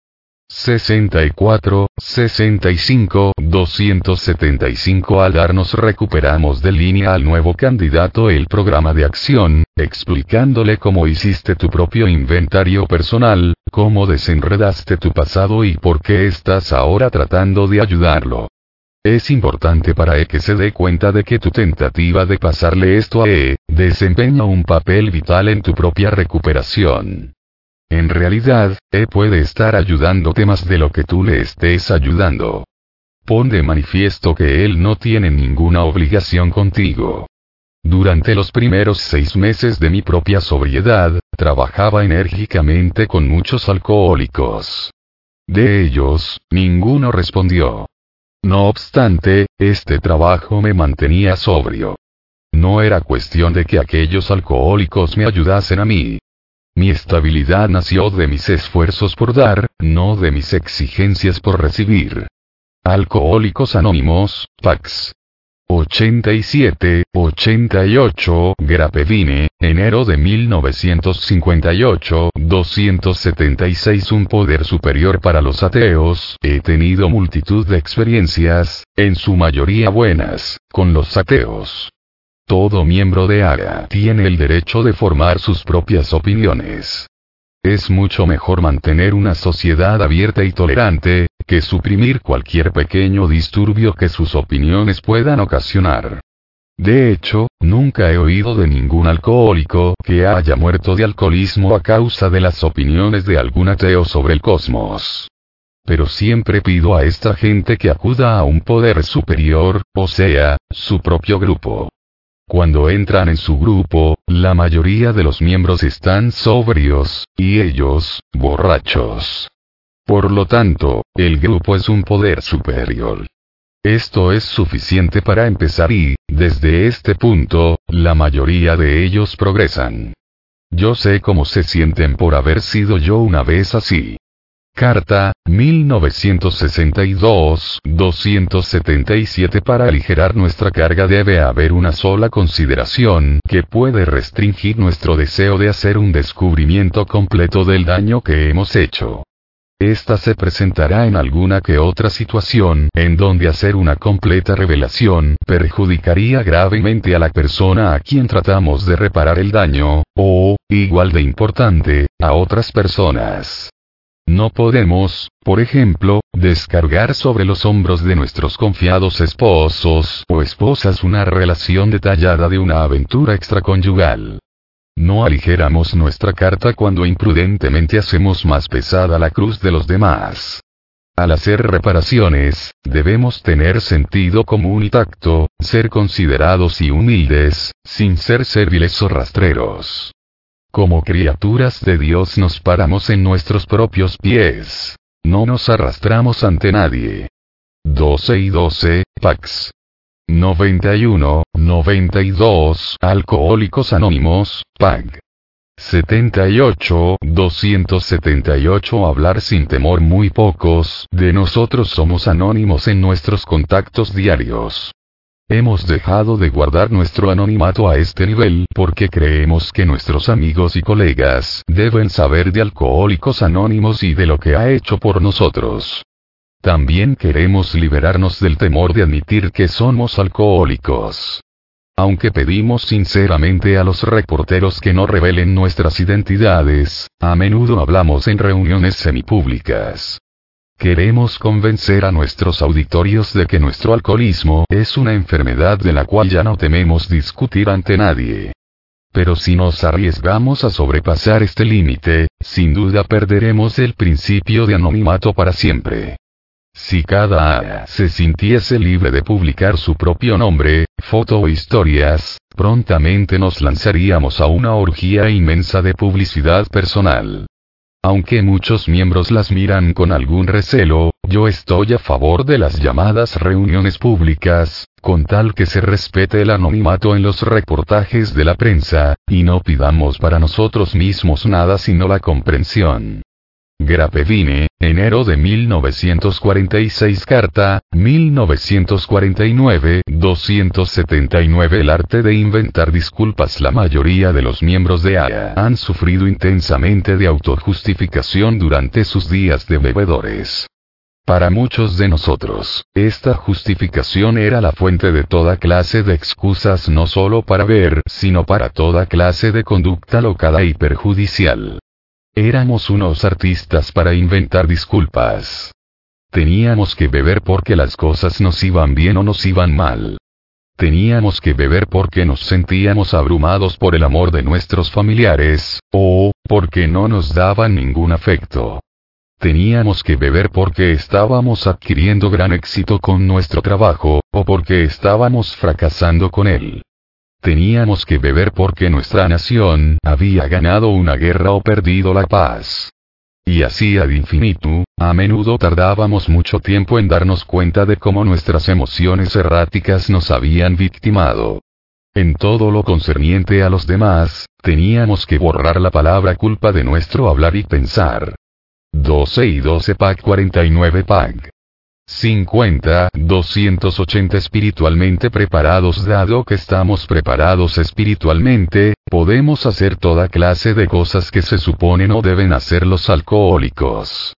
64, 65, 275 Al darnos recuperamos de línea al nuevo candidato el programa de acción, explicándole cómo hiciste tu propio inventario personal, cómo desenredaste tu pasado y por qué estás ahora tratando de ayudarlo. Es importante para E que se dé cuenta de que tu tentativa de pasarle esto a E, desempeña un papel vital en tu propia recuperación. En realidad, E puede estar ayudándote más de lo que tú le estés ayudando. Pon de manifiesto que él no tiene ninguna obligación contigo. Durante los primeros seis meses de mi propia sobriedad, trabajaba enérgicamente con muchos alcohólicos. De ellos, ninguno respondió. No obstante, este trabajo me mantenía sobrio. No era cuestión de que aquellos alcohólicos me ayudasen a mí. Mi estabilidad nació de mis esfuerzos por dar, no de mis exigencias por recibir. Alcohólicos Anónimos, Pax. 87, 88, Grapevine, enero de 1958, 276 Un poder superior para los ateos, he tenido multitud de experiencias, en su mayoría buenas, con los ateos. Todo miembro de ARA tiene el derecho de formar sus propias opiniones. Es mucho mejor mantener una sociedad abierta y tolerante, que suprimir cualquier pequeño disturbio que sus opiniones puedan ocasionar. De hecho, nunca he oído de ningún alcohólico que haya muerto de alcoholismo a causa de las opiniones de algún ateo sobre el cosmos. Pero siempre pido a esta gente que acuda a un poder superior, o sea, su propio grupo. Cuando entran en su grupo, la mayoría de los miembros están sobrios, y ellos, borrachos. Por lo tanto, el grupo es un poder superior. Esto es suficiente para empezar y, desde este punto, la mayoría de ellos progresan. Yo sé cómo se sienten por haber sido yo una vez así. Carta, 1962, 277 Para aligerar nuestra carga debe haber una sola consideración que puede restringir nuestro deseo de hacer un descubrimiento completo del daño que hemos hecho. Esta se presentará en alguna que otra situación en donde hacer una completa revelación perjudicaría gravemente a la persona a quien tratamos de reparar el daño, o, igual de importante, a otras personas. No podemos, por ejemplo, descargar sobre los hombros de nuestros confiados esposos o esposas una relación detallada de una aventura extraconyugal. No aligeramos nuestra carta cuando imprudentemente hacemos más pesada la cruz de los demás. Al hacer reparaciones, debemos tener sentido común y tacto, ser considerados y humildes, sin ser serviles o rastreros. Como criaturas de Dios nos paramos en nuestros propios pies. No nos arrastramos ante nadie. 12 y 12, Pax. 91, 92, Alcohólicos Anónimos, PAG. 78, 278 Hablar sin temor muy pocos de nosotros somos anónimos en nuestros contactos diarios. Hemos dejado de guardar nuestro anonimato a este nivel porque creemos que nuestros amigos y colegas deben saber de Alcohólicos Anónimos y de lo que ha hecho por nosotros. También queremos liberarnos del temor de admitir que somos alcohólicos. Aunque pedimos sinceramente a los reporteros que no revelen nuestras identidades, a menudo hablamos en reuniones semipúblicas. Queremos convencer a nuestros auditorios de que nuestro alcoholismo es una enfermedad de la cual ya no tememos discutir ante nadie. Pero si nos arriesgamos a sobrepasar este límite, sin duda perderemos el principio de anonimato para siempre. Si cada A se sintiese libre de publicar su propio nombre, foto o historias, prontamente nos lanzaríamos a una orgía inmensa de publicidad personal. Aunque muchos miembros las miran con algún recelo, yo estoy a favor de las llamadas reuniones públicas, con tal que se respete el anonimato en los reportajes de la prensa, y no pidamos para nosotros mismos nada sino la comprensión. Grapevine, enero de 1946 Carta, 1949 279 El arte de inventar disculpas La mayoría de los miembros de AA han sufrido intensamente de autojustificación durante sus días de bebedores. Para muchos de nosotros, esta justificación era la fuente de toda clase de excusas no solo para ver, sino para toda clase de conducta locada y perjudicial. Éramos unos artistas para inventar disculpas. Teníamos que beber porque las cosas nos iban bien o nos iban mal. Teníamos que beber porque nos sentíamos abrumados por el amor de nuestros familiares, o, porque no nos daban ningún afecto. Teníamos que beber porque estábamos adquiriendo gran éxito con nuestro trabajo, o porque estábamos fracasando con él. Teníamos que beber porque nuestra nación había ganado una guerra o perdido la paz. Y así ad infinitum, a menudo tardábamos mucho tiempo en darnos cuenta de cómo nuestras emociones erráticas nos habían victimado. En todo lo concerniente a los demás, teníamos que borrar la palabra culpa de nuestro hablar y pensar. 12 y 12 PAC 49 PAC. 50, 280 espiritualmente preparados Dado que estamos preparados espiritualmente, podemos hacer toda clase de cosas que se supone no deben hacer los alcohólicos.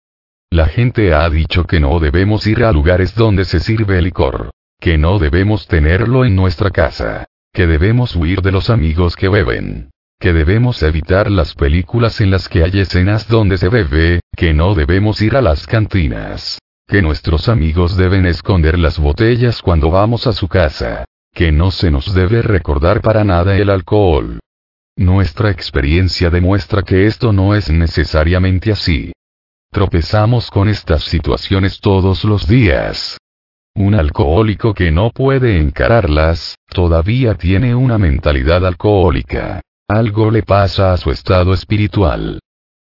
La gente ha dicho que no debemos ir a lugares donde se sirve licor. Que no debemos tenerlo en nuestra casa. Que debemos huir de los amigos que beben. Que debemos evitar las películas en las que hay escenas donde se bebe, que no debemos ir a las cantinas que nuestros amigos deben esconder las botellas cuando vamos a su casa, que no se nos debe recordar para nada el alcohol. Nuestra experiencia demuestra que esto no es necesariamente así. Tropezamos con estas situaciones todos los días. Un alcohólico que no puede encararlas, todavía tiene una mentalidad alcohólica. Algo le pasa a su estado espiritual.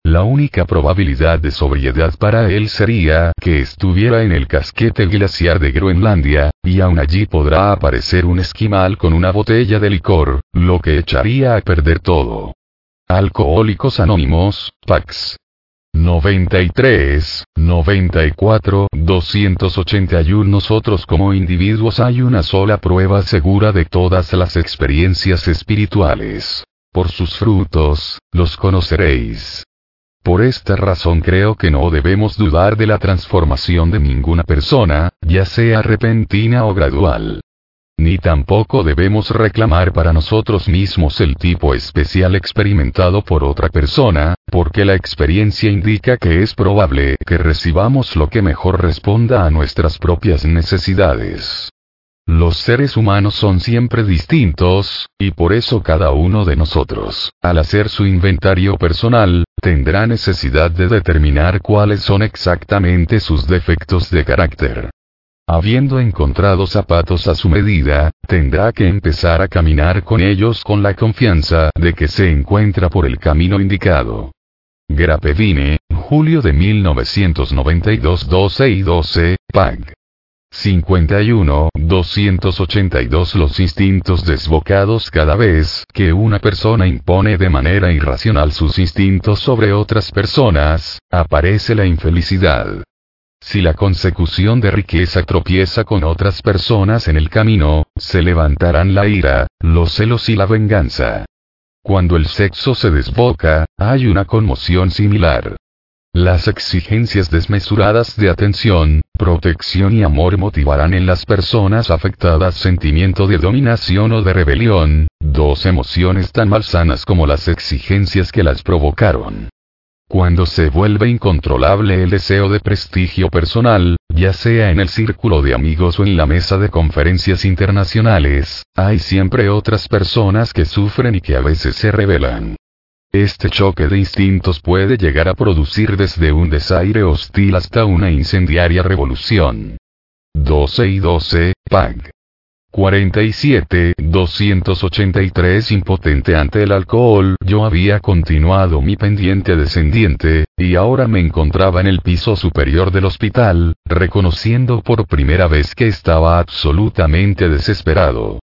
La única probabilidad de sobriedad para él sería que estuviera en el casquete glaciar de Groenlandia, y aún allí podrá aparecer un esquimal con una botella de licor, lo que echaría a perder todo. Alcohólicos Anónimos, PAX. 93, 94, 281 Nosotros como individuos hay una sola prueba segura de todas las experiencias espirituales. Por sus frutos, los conoceréis. Por esta razón creo que no debemos dudar de la transformación de ninguna persona, ya sea repentina o gradual. Ni tampoco debemos reclamar para nosotros mismos el tipo especial experimentado por otra persona, porque la experiencia indica que es probable que recibamos lo que mejor responda a nuestras propias necesidades. Los seres humanos son siempre distintos, y por eso cada uno de nosotros, al hacer su inventario personal, tendrá necesidad de determinar cuáles son exactamente sus defectos de carácter. Habiendo encontrado zapatos a su medida, tendrá que empezar a caminar con ellos con la confianza de que se encuentra por el camino indicado. Grapevine, julio de 1992 12 y 12, PAG. 51, 282 Los instintos desbocados Cada vez que una persona impone de manera irracional sus instintos sobre otras personas, aparece la infelicidad. Si la consecución de riqueza tropieza con otras personas en el camino, se levantarán la ira, los celos y la venganza. Cuando el sexo se desboca, hay una conmoción similar. Las exigencias desmesuradas de atención, protección y amor motivarán en las personas afectadas sentimiento de dominación o de rebelión, dos emociones tan malsanas como las exigencias que las provocaron. Cuando se vuelve incontrolable el deseo de prestigio personal, ya sea en el círculo de amigos o en la mesa de conferencias internacionales, hay siempre otras personas que sufren y que a veces se rebelan. Este choque de instintos puede llegar a producir desde un desaire hostil hasta una incendiaria revolución. 12 y 12, PAG. 47, 283 Impotente ante el alcohol, yo había continuado mi pendiente descendiente, y ahora me encontraba en el piso superior del hospital, reconociendo por primera vez que estaba absolutamente desesperado.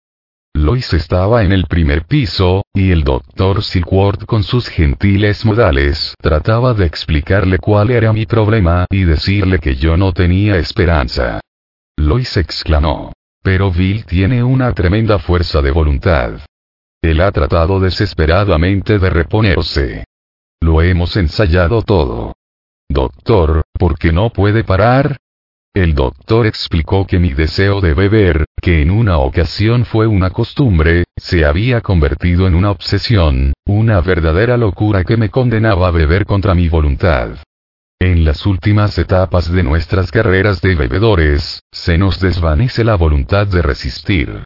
Lois estaba en el primer piso, y el doctor Silkworth con sus gentiles modales trataba de explicarle cuál era mi problema y decirle que yo no tenía esperanza. Lois exclamó. Pero Bill tiene una tremenda fuerza de voluntad. Él ha tratado desesperadamente de reponerse. Lo hemos ensayado todo. Doctor, ¿por qué no puede parar? El doctor explicó que mi deseo de beber, que en una ocasión fue una costumbre, se había convertido en una obsesión, una verdadera locura que me condenaba a beber contra mi voluntad. En las últimas etapas de nuestras carreras de bebedores, se nos desvanece la voluntad de resistir.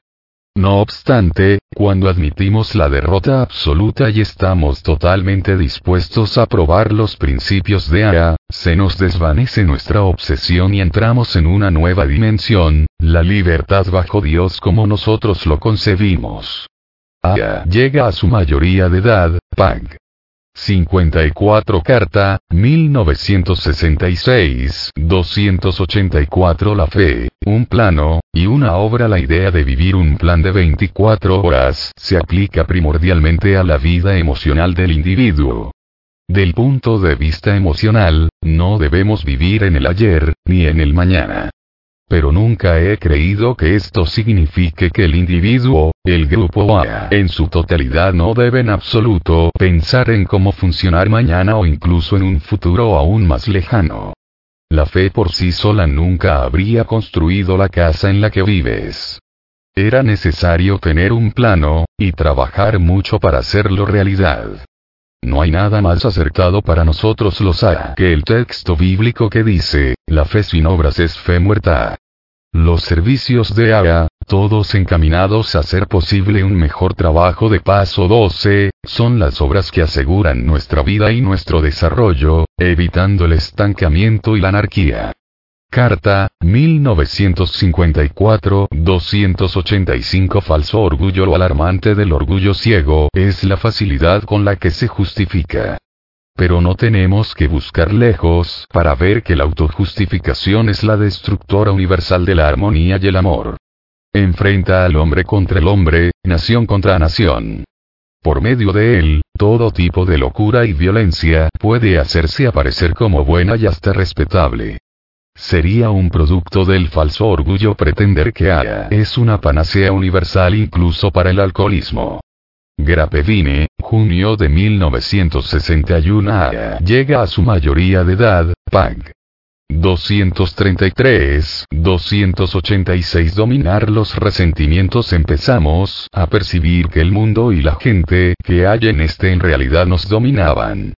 No obstante, cuando admitimos la derrota absoluta y estamos totalmente dispuestos a probar los principios de Aya, se nos desvanece nuestra obsesión y entramos en una nueva dimensión, la libertad bajo Dios como nosotros lo concebimos. Aya llega a su mayoría de edad, Pag. 54 Carta, 1966, 284 La fe, un plano, y una obra La idea de vivir un plan de 24 horas se aplica primordialmente a la vida emocional del individuo. Del punto de vista emocional, no debemos vivir en el ayer, ni en el mañana. Pero nunca he creído que esto signifique que el individuo, el grupo A, en su totalidad no debe en absoluto pensar en cómo funcionar mañana o incluso en un futuro aún más lejano. La fe por sí sola nunca habría construido la casa en la que vives. Era necesario tener un plano, y trabajar mucho para hacerlo realidad. No hay nada más acertado para nosotros los A que el texto bíblico que dice, la fe sin obras es fe muerta. Los servicios de AA, todos encaminados a hacer posible un mejor trabajo de paso 12, son las obras que aseguran nuestra vida y nuestro desarrollo, evitando el estancamiento y la anarquía. Carta, 1954-285 Falso orgullo Lo alarmante del orgullo ciego es la facilidad con la que se justifica. Pero no tenemos que buscar lejos para ver que la autojustificación es la destructora universal de la armonía y el amor. Enfrenta al hombre contra el hombre, nación contra nación. Por medio de él, todo tipo de locura y violencia puede hacerse aparecer como buena y hasta respetable. Sería un producto del falso orgullo pretender que haya es una panacea universal incluso para el alcoholismo. Grapevine, junio de 1961 a llega a su mayoría de edad, PAG. 233, 286 Dominar los resentimientos Empezamos a percibir que el mundo y la gente que hay en este en realidad nos dominaban.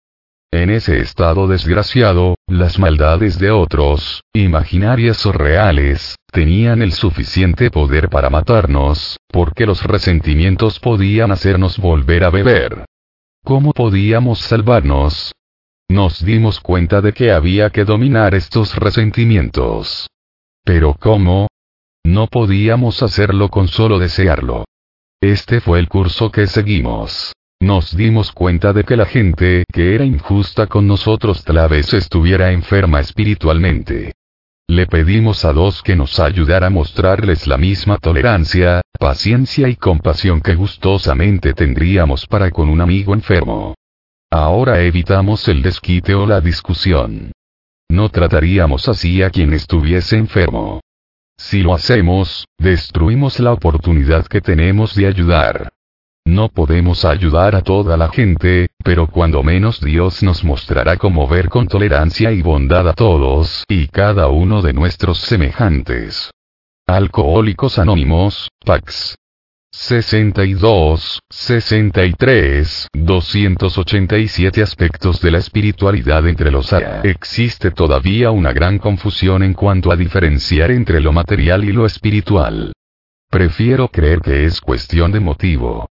En ese estado desgraciado, las maldades de otros, imaginarias o reales, tenían el suficiente poder para matarnos, porque los resentimientos podían hacernos volver a beber. ¿Cómo podíamos salvarnos? Nos dimos cuenta de que había que dominar estos resentimientos. Pero ¿cómo? No podíamos hacerlo con solo desearlo. Este fue el curso que seguimos. Nos dimos cuenta de que la gente que era injusta con nosotros tal vez estuviera enferma espiritualmente. Le pedimos a Dios que nos ayudara a mostrarles la misma tolerancia, paciencia y compasión que gustosamente tendríamos para con un amigo enfermo. Ahora evitamos el desquite o la discusión. No trataríamos así a quien estuviese enfermo. Si lo hacemos, destruimos la oportunidad que tenemos de ayudar. No podemos ayudar a toda la gente, pero cuando menos Dios nos mostrará cómo ver con tolerancia y bondad a todos y cada uno de nuestros semejantes. Alcohólicos Anónimos, Pax. 62, 63, 287 aspectos de la espiritualidad entre los A. Existe todavía una gran confusión en cuanto a diferenciar entre lo material y lo espiritual. Prefiero creer que es cuestión de motivo.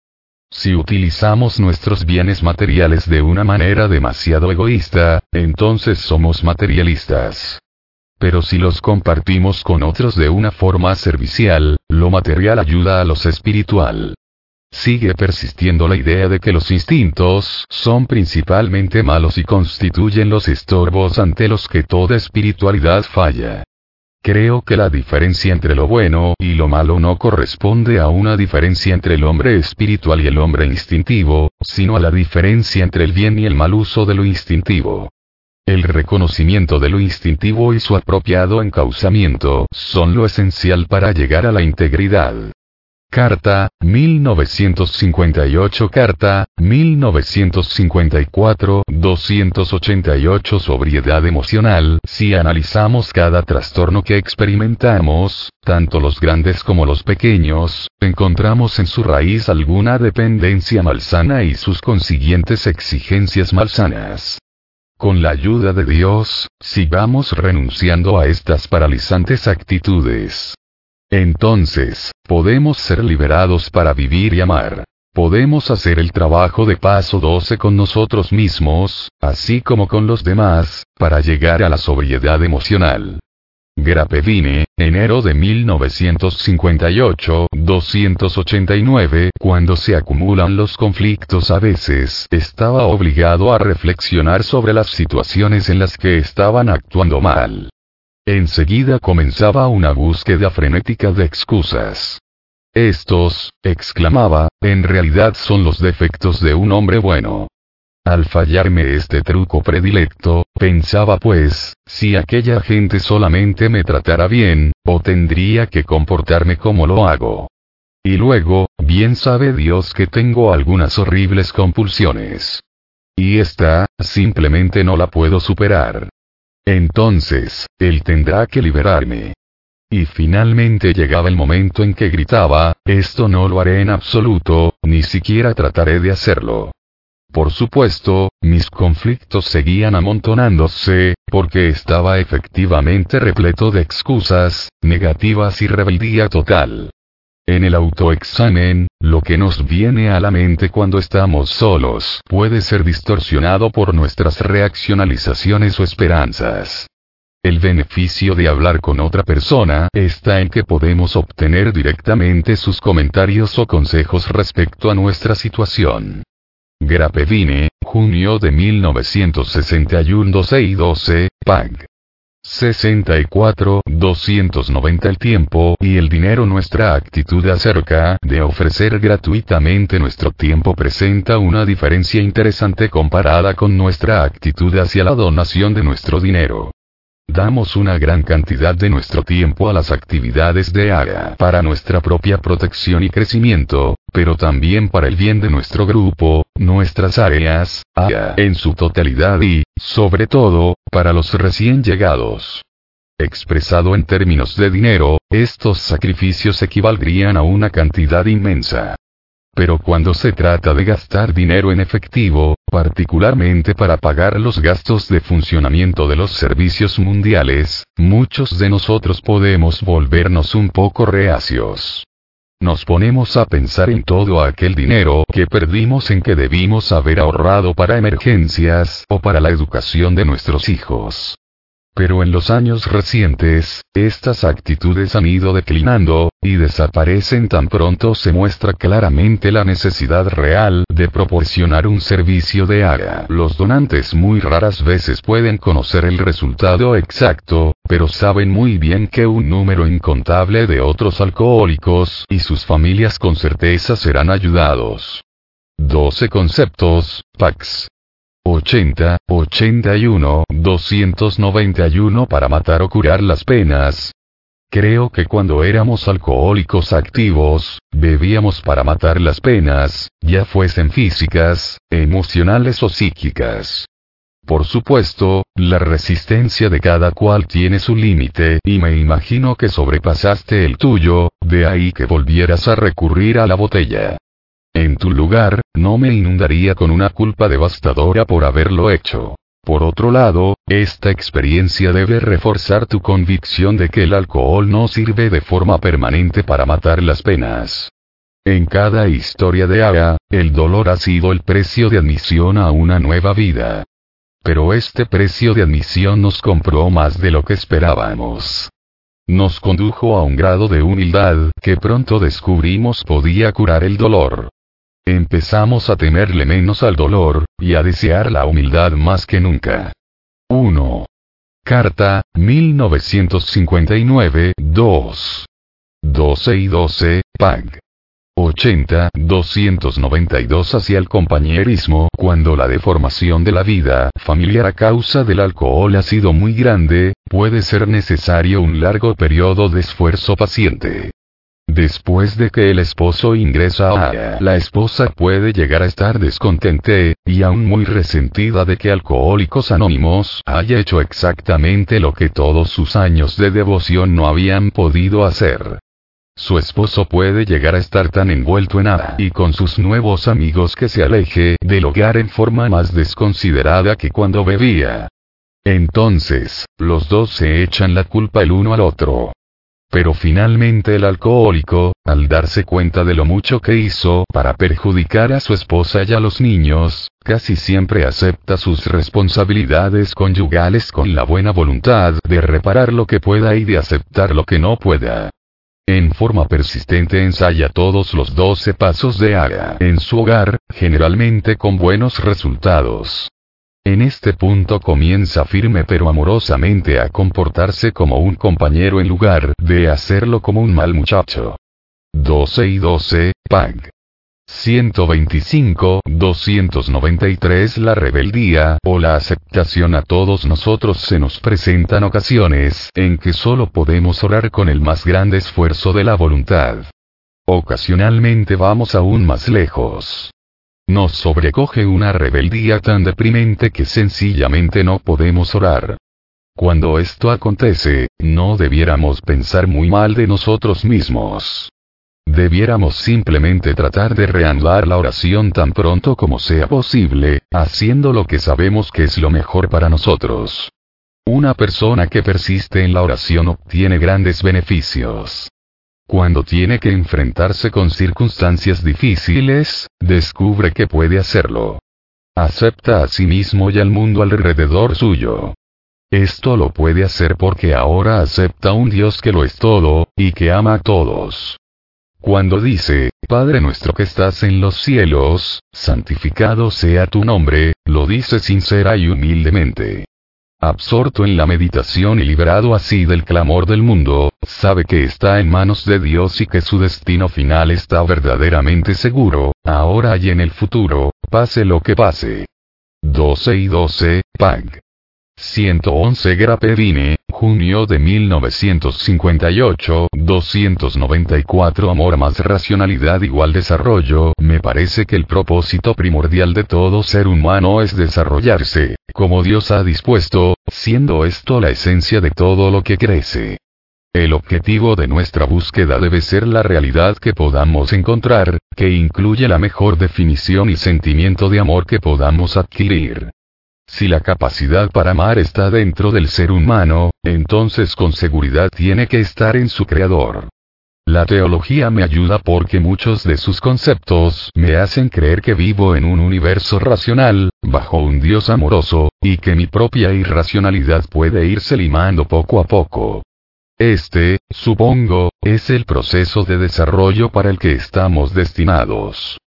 Si utilizamos nuestros bienes materiales de una manera demasiado egoísta, entonces somos materialistas. Pero si los compartimos con otros de una forma servicial, lo material ayuda a los espiritual. Sigue persistiendo la idea de que los instintos son principalmente malos y constituyen los estorbos ante los que toda espiritualidad falla. Creo que la diferencia entre lo bueno y lo malo no corresponde a una diferencia entre el hombre espiritual y el hombre instintivo, sino a la diferencia entre el bien y el mal uso de lo instintivo. El reconocimiento de lo instintivo y su apropiado encauzamiento son lo esencial para llegar a la integridad. Carta, 1958 Carta, 1954 288 Sobriedad emocional Si analizamos cada trastorno que experimentamos, tanto los grandes como los pequeños, encontramos en su raíz alguna dependencia malsana y sus consiguientes exigencias malsanas. Con la ayuda de Dios, sigamos renunciando a estas paralizantes actitudes. Entonces, podemos ser liberados para vivir y amar. Podemos hacer el trabajo de paso 12 con nosotros mismos, así como con los demás, para llegar a la sobriedad emocional. Grapevine, enero de 1958, 289, cuando se acumulan los conflictos a veces estaba obligado a reflexionar sobre las situaciones en las que estaban actuando mal. Enseguida comenzaba una búsqueda frenética de excusas. Estos, exclamaba, en realidad son los defectos de un hombre bueno. Al fallarme este truco predilecto, pensaba pues, si aquella gente solamente me tratara bien, o tendría que comportarme como lo hago. Y luego, bien sabe Dios que tengo algunas horribles compulsiones. Y esta, simplemente no la puedo superar. Entonces, Él tendrá que liberarme. Y finalmente llegaba el momento en que gritaba, esto no lo haré en absoluto, ni siquiera trataré de hacerlo. Por supuesto, mis conflictos seguían amontonándose, porque estaba efectivamente repleto de excusas, negativas y rebeldía total. En el autoexamen, lo que nos viene a la mente cuando estamos solos puede ser distorsionado por nuestras reaccionalizaciones o esperanzas. El beneficio de hablar con otra persona está en que podemos obtener directamente sus comentarios o consejos respecto a nuestra situación. Grapevine, junio de 1961 12 y 12, PAG. 64, 290 El tiempo y el dinero Nuestra actitud acerca de ofrecer gratuitamente nuestro tiempo presenta una diferencia interesante comparada con nuestra actitud hacia la donación de nuestro dinero. Damos una gran cantidad de nuestro tiempo a las actividades de AGA para nuestra propia protección y crecimiento, pero también para el bien de nuestro grupo, nuestras áreas, AGA en su totalidad y, sobre todo, para los recién llegados. Expresado en términos de dinero, estos sacrificios equivaldrían a una cantidad inmensa. Pero cuando se trata de gastar dinero en efectivo, particularmente para pagar los gastos de funcionamiento de los servicios mundiales, muchos de nosotros podemos volvernos un poco reacios. Nos ponemos a pensar en todo aquel dinero que perdimos en que debimos haber ahorrado para emergencias o para la educación de nuestros hijos. Pero en los años recientes, estas actitudes han ido declinando, y desaparecen tan pronto se muestra claramente la necesidad real de proporcionar un servicio de área. Los donantes muy raras veces pueden conocer el resultado exacto, pero saben muy bien que un número incontable de otros alcohólicos y sus familias con certeza serán ayudados. 12 conceptos, PAX. 80, 81, 291 para matar o curar las penas. Creo que cuando éramos alcohólicos activos, bebíamos para matar las penas, ya fuesen físicas, emocionales o psíquicas. Por supuesto, la resistencia de cada cual tiene su límite, y me imagino que sobrepasaste el tuyo, de ahí que volvieras a recurrir a la botella. En tu lugar, no me inundaría con una culpa devastadora por haberlo hecho. Por otro lado, esta experiencia debe reforzar tu convicción de que el alcohol no sirve de forma permanente para matar las penas. En cada historia de Ara, el dolor ha sido el precio de admisión a una nueva vida. Pero este precio de admisión nos compró más de lo que esperábamos. Nos condujo a un grado de humildad que pronto descubrimos podía curar el dolor. Empezamos a temerle menos al dolor, y a desear la humildad más que nunca. 1. Carta, 1959, 2. 12 y 12, PAG. 80, 292 hacia el compañerismo cuando la deformación de la vida familiar a causa del alcohol ha sido muy grande, puede ser necesario un largo periodo de esfuerzo paciente. Después de que el esposo ingresa a la esposa puede llegar a estar descontente, y aún muy resentida de que Alcohólicos Anónimos haya hecho exactamente lo que todos sus años de devoción no habían podido hacer. Su esposo puede llegar a estar tan envuelto en nada y con sus nuevos amigos que se aleje del hogar en forma más desconsiderada que cuando bebía. Entonces, los dos se echan la culpa el uno al otro. Pero finalmente el alcohólico, al darse cuenta de lo mucho que hizo para perjudicar a su esposa y a los niños, casi siempre acepta sus responsabilidades conyugales con la buena voluntad de reparar lo que pueda y de aceptar lo que no pueda. En forma persistente ensaya todos los 12 pasos de Ara en su hogar, generalmente con buenos resultados. En este punto comienza firme pero amorosamente a comportarse como un compañero en lugar de hacerlo como un mal muchacho. 12 y 12, PAG. 125, 293 La rebeldía o la aceptación a todos nosotros se nos presentan ocasiones en que solo podemos orar con el más grande esfuerzo de la voluntad. Ocasionalmente vamos aún más lejos. Nos sobrecoge una rebeldía tan deprimente que sencillamente no podemos orar. Cuando esto acontece, no debiéramos pensar muy mal de nosotros mismos. Debiéramos simplemente tratar de reanudar la oración tan pronto como sea posible, haciendo lo que sabemos que es lo mejor para nosotros. Una persona que persiste en la oración obtiene grandes beneficios. Cuando tiene que enfrentarse con circunstancias difíciles, descubre que puede hacerlo. Acepta a sí mismo y al mundo alrededor suyo. Esto lo puede hacer porque ahora acepta un Dios que lo es todo, y que ama a todos. Cuando dice, Padre nuestro que estás en los cielos, santificado sea tu nombre, lo dice sincera y humildemente. Absorto en la meditación y liberado así del clamor del mundo, sabe que está en manos de Dios y que su destino final está verdaderamente seguro, ahora y en el futuro, pase lo que pase. 12 y 12, Pag. 111 Grapevine, junio de 1958, 294 Amor más racionalidad igual desarrollo, me parece que el propósito primordial de todo ser humano es desarrollarse, como Dios ha dispuesto, siendo esto la esencia de todo lo que crece. El objetivo de nuestra búsqueda debe ser la realidad que podamos encontrar, que incluye la mejor definición y sentimiento de amor que podamos adquirir. Si la capacidad para amar está dentro del ser humano, entonces con seguridad tiene que estar en su creador. La teología me ayuda porque muchos de sus conceptos me hacen creer que vivo en un universo racional, bajo un Dios amoroso, y que mi propia irracionalidad puede irse limando poco a poco. Este, supongo, es el proceso de desarrollo para el que estamos destinados.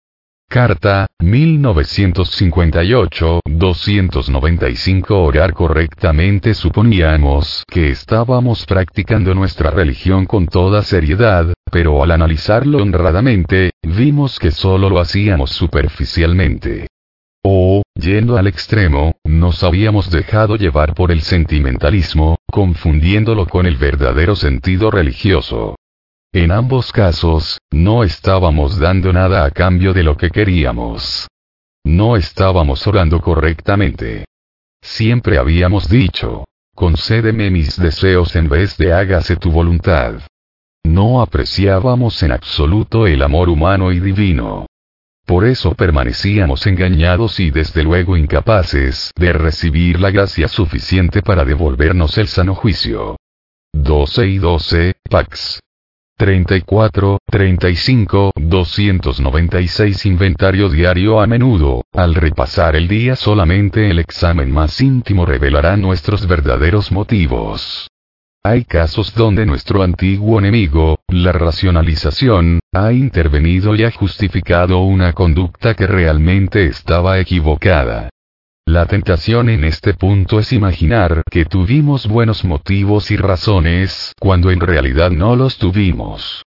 Carta, 1958-295 Orar correctamente suponíamos que estábamos practicando nuestra religión con toda seriedad, pero al analizarlo honradamente, vimos que solo lo hacíamos superficialmente. O, yendo al extremo, nos habíamos dejado llevar por el sentimentalismo, confundiéndolo con el verdadero sentido religioso. En ambos casos, no estábamos dando nada a cambio de lo que queríamos. No estábamos orando correctamente. Siempre habíamos dicho, concédeme mis deseos en vez de hágase tu voluntad. No apreciábamos en absoluto el amor humano y divino. Por eso permanecíamos engañados y desde luego incapaces de recibir la gracia suficiente para devolvernos el sano juicio. 12 y 12, Pax. 34, 35, 296 Inventario diario a menudo, al repasar el día solamente el examen más íntimo revelará nuestros verdaderos motivos. Hay casos donde nuestro antiguo enemigo, la racionalización, ha intervenido y ha justificado una conducta que realmente estaba equivocada. La tentación en este punto es imaginar que tuvimos buenos motivos y razones, cuando en realidad no los tuvimos.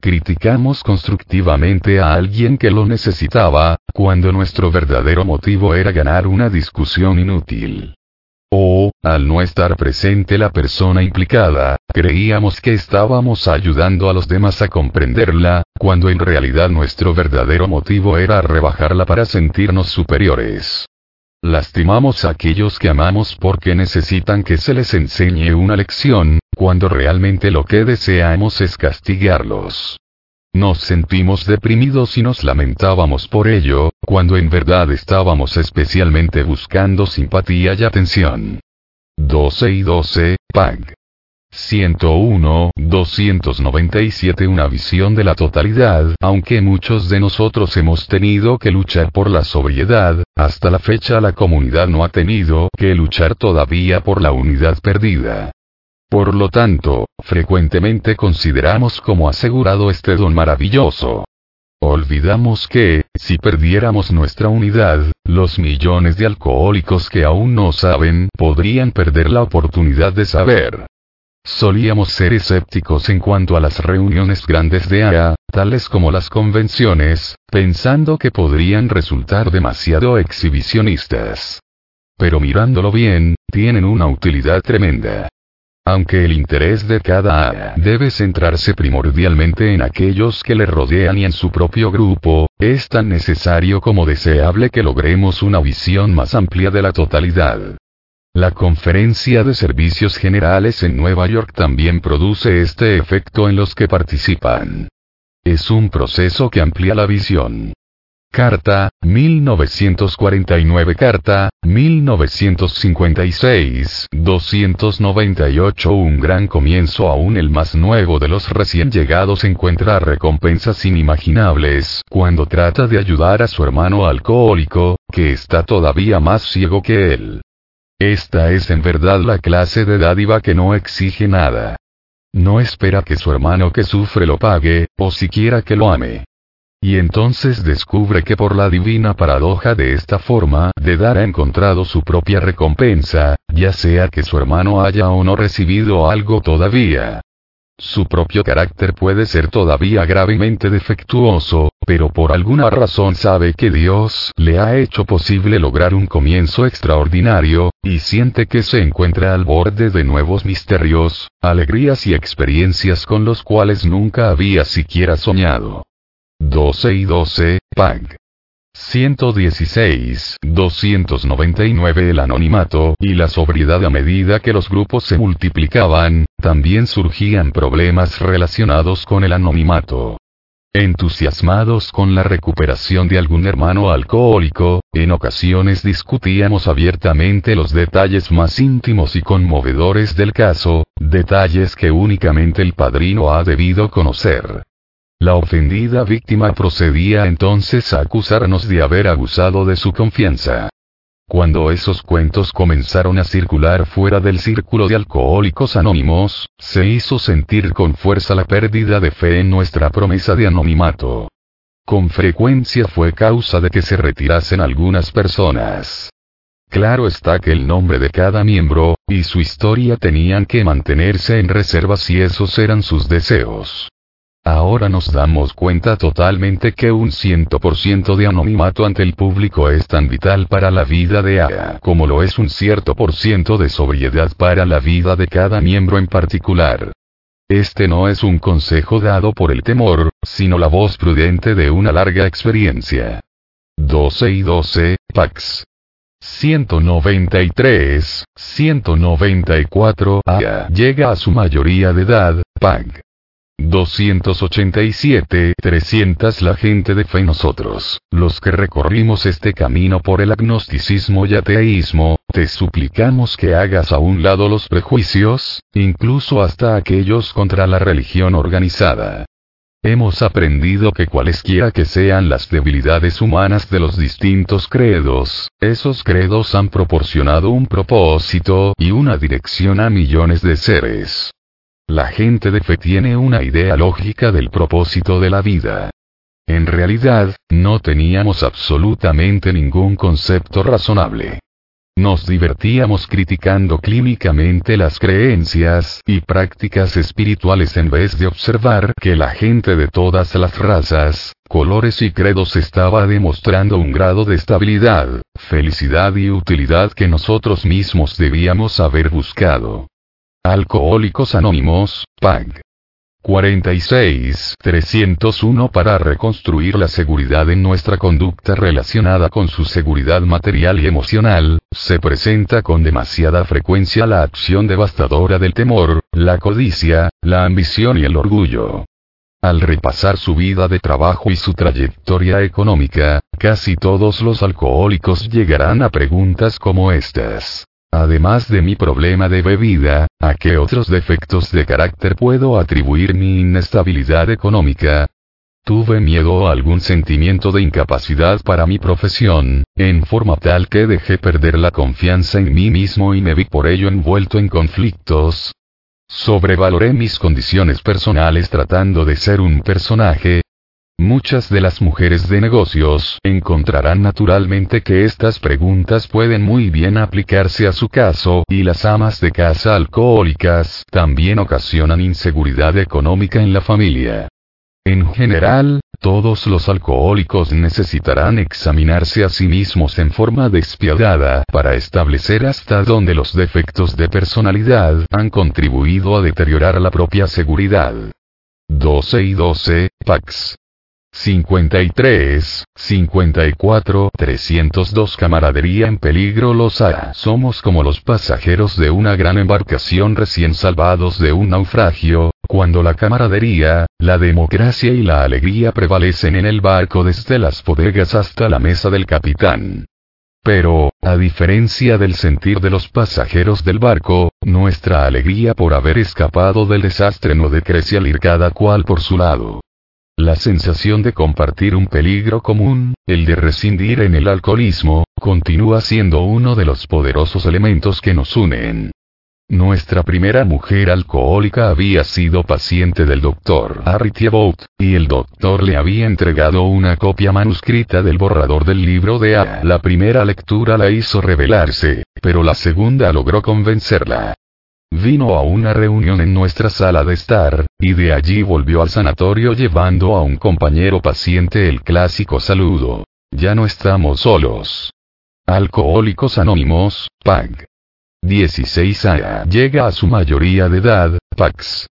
Criticamos constructivamente a alguien que lo necesitaba, cuando nuestro verdadero motivo era ganar una discusión inútil. O, al no estar presente la persona implicada, creíamos que estábamos ayudando a los demás a comprenderla, cuando en realidad nuestro verdadero motivo era rebajarla para sentirnos superiores. Lastimamos a aquellos que amamos porque necesitan que se les enseñe una lección, cuando realmente lo que deseamos es castigarlos. Nos sentimos deprimidos y nos lamentábamos por ello, cuando en verdad estábamos especialmente buscando simpatía y atención. 12 y 12, PAG. 101, 297 Una visión de la totalidad, aunque muchos de nosotros hemos tenido que luchar por la sobriedad, hasta la fecha la comunidad no ha tenido que luchar todavía por la unidad perdida. Por lo tanto, frecuentemente consideramos como asegurado este don maravilloso. Olvidamos que, si perdiéramos nuestra unidad, los millones de alcohólicos que aún no saben podrían perder la oportunidad de saber. Solíamos ser escépticos en cuanto a las reuniones grandes de AA, tales como las convenciones, pensando que podrían resultar demasiado exhibicionistas. Pero mirándolo bien, tienen una utilidad tremenda. Aunque el interés de cada AA debe centrarse primordialmente en aquellos que le rodean y en su propio grupo, es tan necesario como deseable que logremos una visión más amplia de la totalidad. La Conferencia de Servicios Generales en Nueva York también produce este efecto en los que participan. Es un proceso que amplía la visión. Carta, 1949 Carta, 1956, 298 Un gran comienzo aún el más nuevo de los recién llegados encuentra recompensas inimaginables cuando trata de ayudar a su hermano alcohólico, que está todavía más ciego que él. Esta es en verdad la clase de dádiva que no exige nada. No espera que su hermano que sufre lo pague, o siquiera que lo ame. Y entonces descubre que por la divina paradoja de esta forma de dar ha encontrado su propia recompensa, ya sea que su hermano haya o no recibido algo todavía. Su propio carácter puede ser todavía gravemente defectuoso, pero por alguna razón sabe que Dios le ha hecho posible lograr un comienzo extraordinario, y siente que se encuentra al borde de nuevos misterios, alegrías y experiencias con los cuales nunca había siquiera soñado. 12 y 12, Pag. 116, 299 El anonimato y la sobriedad a medida que los grupos se multiplicaban, también surgían problemas relacionados con el anonimato. Entusiasmados con la recuperación de algún hermano alcohólico, en ocasiones discutíamos abiertamente los detalles más íntimos y conmovedores del caso, detalles que únicamente el padrino ha debido conocer. La ofendida víctima procedía entonces a acusarnos de haber abusado de su confianza. Cuando esos cuentos comenzaron a circular fuera del círculo de alcohólicos anónimos, se hizo sentir con fuerza la pérdida de fe en nuestra promesa de anonimato. Con frecuencia fue causa de que se retirasen algunas personas. Claro está que el nombre de cada miembro, y su historia tenían que mantenerse en reserva si esos eran sus deseos. Ahora nos damos cuenta totalmente que un 100% de anonimato ante el público es tan vital para la vida de AA como lo es un cierto por ciento de sobriedad para la vida de cada miembro en particular. Este no es un consejo dado por el temor, sino la voz prudente de una larga experiencia. 12 y 12, Pax. 193, 194 AA llega a su mayoría de edad, PAG. 287, 300 La gente de fe nosotros, los que recorrimos este camino por el agnosticismo y ateísmo, te suplicamos que hagas a un lado los prejuicios, incluso hasta aquellos contra la religión organizada. Hemos aprendido que cualesquiera que sean las debilidades humanas de los distintos credos, esos credos han proporcionado un propósito y una dirección a millones de seres. La gente de fe tiene una idea lógica del propósito de la vida. En realidad, no teníamos absolutamente ningún concepto razonable. Nos divertíamos criticando clínicamente las creencias y prácticas espirituales en vez de observar que la gente de todas las razas, colores y credos estaba demostrando un grado de estabilidad, felicidad y utilidad que nosotros mismos debíamos haber buscado. Alcohólicos Anónimos, PAG. 46. 301 Para reconstruir la seguridad en nuestra conducta relacionada con su seguridad material y emocional, se presenta con demasiada frecuencia la acción devastadora del temor, la codicia, la ambición y el orgullo. Al repasar su vida de trabajo y su trayectoria económica, casi todos los alcohólicos llegarán a preguntas como estas. Además de mi problema de bebida, ¿a qué otros defectos de carácter puedo atribuir mi inestabilidad económica? Tuve miedo a algún sentimiento de incapacidad para mi profesión, en forma tal que dejé perder la confianza en mí mismo y me vi por ello envuelto en conflictos. Sobrevaloré mis condiciones personales tratando de ser un personaje, Muchas de las mujeres de negocios encontrarán naturalmente que estas preguntas pueden muy bien aplicarse a su caso, y las amas de casa alcohólicas también ocasionan inseguridad económica en la familia. En general, todos los alcohólicos necesitarán examinarse a sí mismos en forma despiadada para establecer hasta dónde los defectos de personalidad han contribuido a deteriorar la propia seguridad. 12 y 12, Pax. 53, 54, 302 Camaradería en peligro los A. Somos como los pasajeros de una gran embarcación recién salvados de un naufragio, cuando la camaradería, la democracia y la alegría prevalecen en el barco desde las bodegas hasta la mesa del capitán. Pero, a diferencia del sentir de los pasajeros del barco, nuestra alegría por haber escapado del desastre no decrece al ir cada cual por su lado. La sensación de compartir un peligro común, el de rescindir en el alcoholismo, continúa siendo uno de los poderosos elementos que nos unen. Nuestra primera mujer alcohólica había sido paciente del doctor Harry Thibault, y el doctor le había entregado una copia manuscrita del borrador del libro de A. La primera lectura la hizo rebelarse, pero la segunda logró convencerla. Vino a una reunión en nuestra sala de estar, y de allí volvió al sanatorio llevando a un compañero paciente el clásico saludo. Ya no estamos solos. Alcohólicos Anónimos, PAG. 16 A llega a su mayoría de edad, PAX.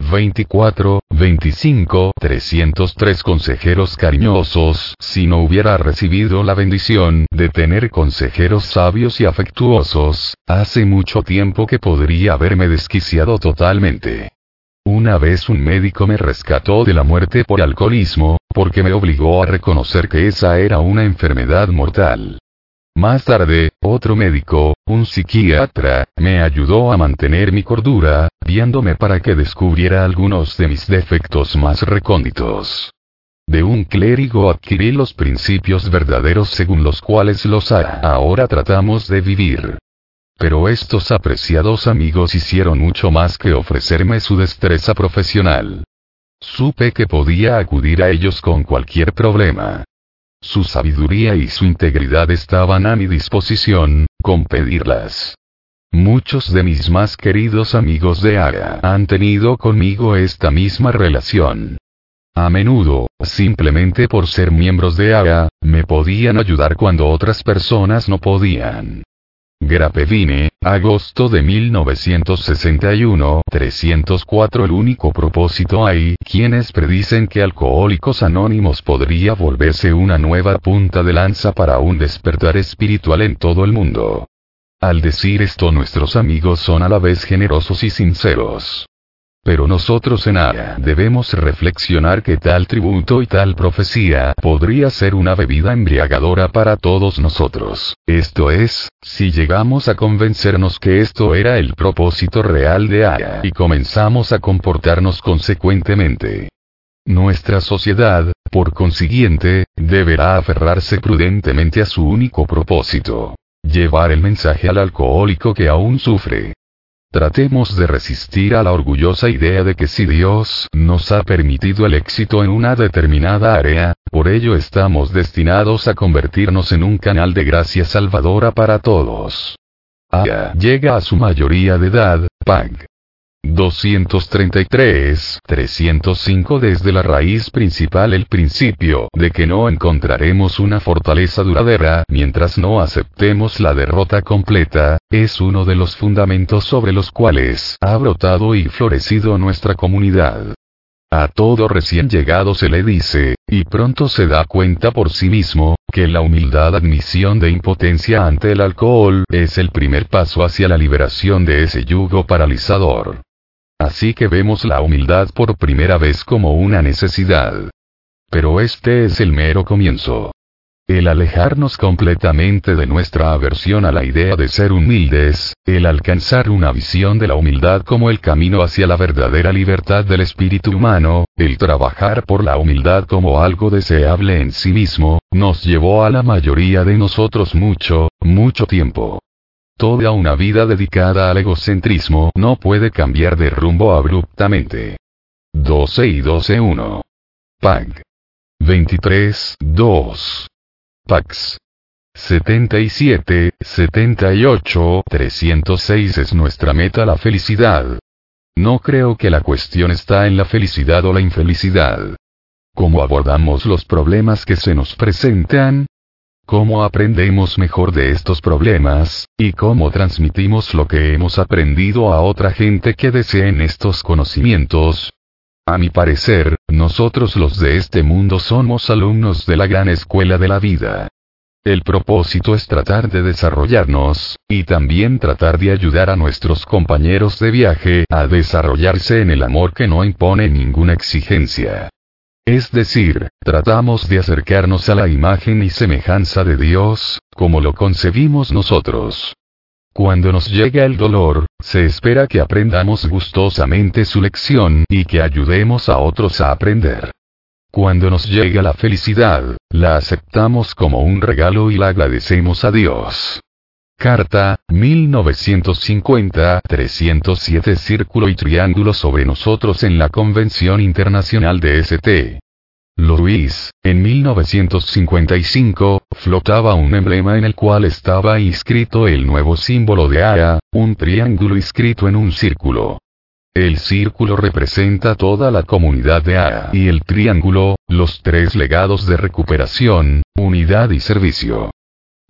24, 25, 303 consejeros cariñosos, si no hubiera recibido la bendición de tener consejeros sabios y afectuosos, hace mucho tiempo que podría haberme desquiciado totalmente. Una vez un médico me rescató de la muerte por alcoholismo, porque me obligó a reconocer que esa era una enfermedad mortal. Más tarde, otro médico, un psiquiatra, me ayudó a mantener mi cordura, viéndome para que descubriera algunos de mis defectos más recónditos. De un clérigo adquirí los principios verdaderos según los cuales los ahora tratamos de vivir. Pero estos apreciados amigos hicieron mucho más que ofrecerme su destreza profesional. Supe que podía acudir a ellos con cualquier problema. Su sabiduría y su integridad estaban a mi disposición, con pedirlas. Muchos de mis más queridos amigos de Ara han tenido conmigo esta misma relación. A menudo, simplemente por ser miembros de AGA, me podían ayudar cuando otras personas no podían. Grapevine, agosto de 1961, 304 El único propósito hay quienes predicen que Alcohólicos Anónimos podría volverse una nueva punta de lanza para un despertar espiritual en todo el mundo. Al decir esto nuestros amigos son a la vez generosos y sinceros. Pero nosotros en ARA debemos reflexionar que tal tributo y tal profecía podría ser una bebida embriagadora para todos nosotros. Esto es, si llegamos a convencernos que esto era el propósito real de ARA y comenzamos a comportarnos consecuentemente. Nuestra sociedad, por consiguiente, deberá aferrarse prudentemente a su único propósito. Llevar el mensaje al alcohólico que aún sufre, Tratemos de resistir a la orgullosa idea de que si Dios nos ha permitido el éxito en una determinada área, por ello estamos destinados a convertirnos en un canal de gracia salvadora para todos. Aya llega a su mayoría de edad, Pag. 233, 305 desde la raíz principal el principio de que no encontraremos una fortaleza duradera mientras no aceptemos la derrota completa, es uno de los fundamentos sobre los cuales ha brotado y florecido nuestra comunidad. A todo recién llegado se le dice, y pronto se da cuenta por sí mismo, que la humildad admisión de impotencia ante el alcohol es el primer paso hacia la liberación de ese yugo paralizador. Así que vemos la humildad por primera vez como una necesidad. Pero este es el mero comienzo. El alejarnos completamente de nuestra aversión a la idea de ser humildes, el alcanzar una visión de la humildad como el camino hacia la verdadera libertad del espíritu humano, el trabajar por la humildad como algo deseable en sí mismo, nos llevó a la mayoría de nosotros mucho, mucho tiempo. Toda una vida dedicada al egocentrismo no puede cambiar de rumbo abruptamente. 12 y 12 1. PAG. 23 2. PAX. 77, 78, 306 es nuestra meta la felicidad. No creo que la cuestión está en la felicidad o la infelicidad. ¿Cómo abordamos los problemas que se nos presentan? Cómo aprendemos mejor de estos problemas, y cómo transmitimos lo que hemos aprendido a otra gente que deseen estos conocimientos. A mi parecer, nosotros los de este mundo somos alumnos de la gran escuela de la vida. El propósito es tratar de desarrollarnos, y también tratar de ayudar a nuestros compañeros de viaje a desarrollarse en el amor que no impone ninguna exigencia. Es decir, tratamos de acercarnos a la imagen y semejanza de Dios, como lo concebimos nosotros. Cuando nos llega el dolor, se espera que aprendamos gustosamente su lección y que ayudemos a otros a aprender. Cuando nos llega la felicidad, la aceptamos como un regalo y la agradecemos a Dios. Carta, 1950-307 Círculo y Triángulo sobre nosotros en la Convención Internacional de St. Louis, en 1955, flotaba un emblema en el cual estaba inscrito el nuevo símbolo de ARA, un triángulo inscrito en un círculo. El círculo representa toda la comunidad de ARA y el triángulo, los tres legados de recuperación, unidad y servicio.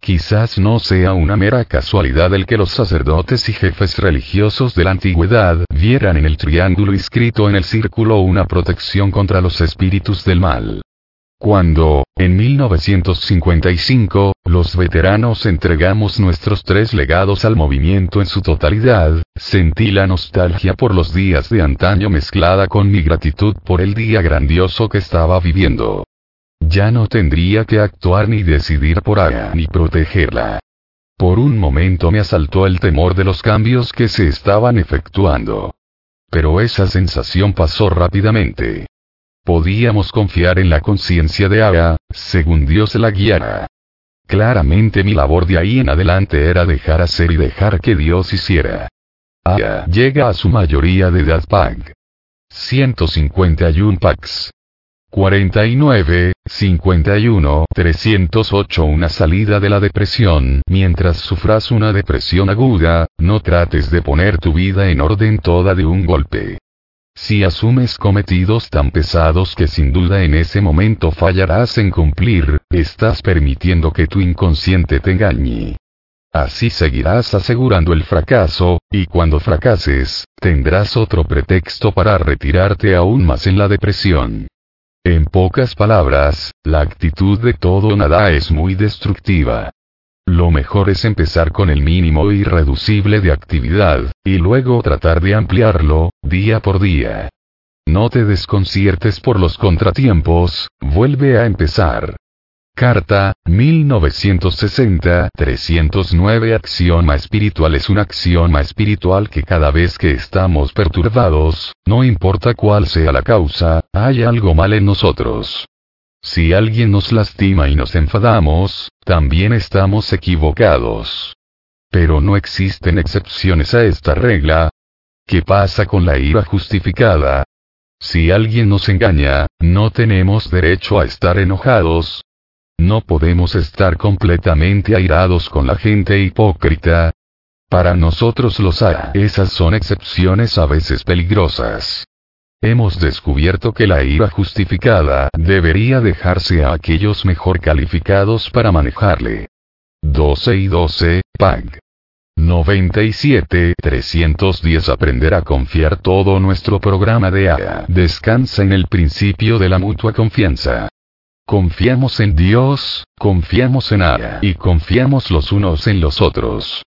Quizás no sea una mera casualidad el que los sacerdotes y jefes religiosos de la antigüedad vieran en el triángulo inscrito en el círculo una protección contra los espíritus del mal. Cuando, en 1955, los veteranos entregamos nuestros tres legados al movimiento en su totalidad, sentí la nostalgia por los días de antaño mezclada con mi gratitud por el día grandioso que estaba viviendo. Ya no tendría que actuar ni decidir por ella ni protegerla. Por un momento me asaltó el temor de los cambios que se estaban efectuando. Pero esa sensación pasó rápidamente. Podíamos confiar en la conciencia de Aya, según Dios la guiara. Claramente mi labor de ahí en adelante era dejar hacer y dejar que Dios hiciera. Aya llega a su mayoría de edad PAG. 151 PAGs. 49, 51, 308 Una salida de la depresión. Mientras sufras una depresión aguda, no trates de poner tu vida en orden toda de un golpe. Si asumes cometidos tan pesados que sin duda en ese momento fallarás en cumplir, estás permitiendo que tu inconsciente te engañe. Así seguirás asegurando el fracaso, y cuando fracases, tendrás otro pretexto para retirarte aún más en la depresión. En pocas palabras, la actitud de todo o nada es muy destructiva. Lo mejor es empezar con el mínimo irreducible de actividad, y luego tratar de ampliarlo, día por día. No te desconciertes por los contratiempos, vuelve a empezar. Carta, 1960-309 Axioma espiritual es un axioma espiritual que cada vez que estamos perturbados, no importa cuál sea la causa, hay algo mal en nosotros. Si alguien nos lastima y nos enfadamos, también estamos equivocados. Pero no existen excepciones a esta regla. ¿Qué pasa con la ira justificada? Si alguien nos engaña, no tenemos derecho a estar enojados, no podemos estar completamente airados con la gente hipócrita. Para nosotros los hay. Esas son excepciones a veces peligrosas. Hemos descubierto que la ira justificada debería dejarse a aquellos mejor calificados para manejarle. 12 y 12, PAG. 97 310 Aprender a confiar todo nuestro programa de AA descansa en el principio de la mutua confianza. Confiamos en Dios, confiamos en Ara y confiamos los unos en los otros.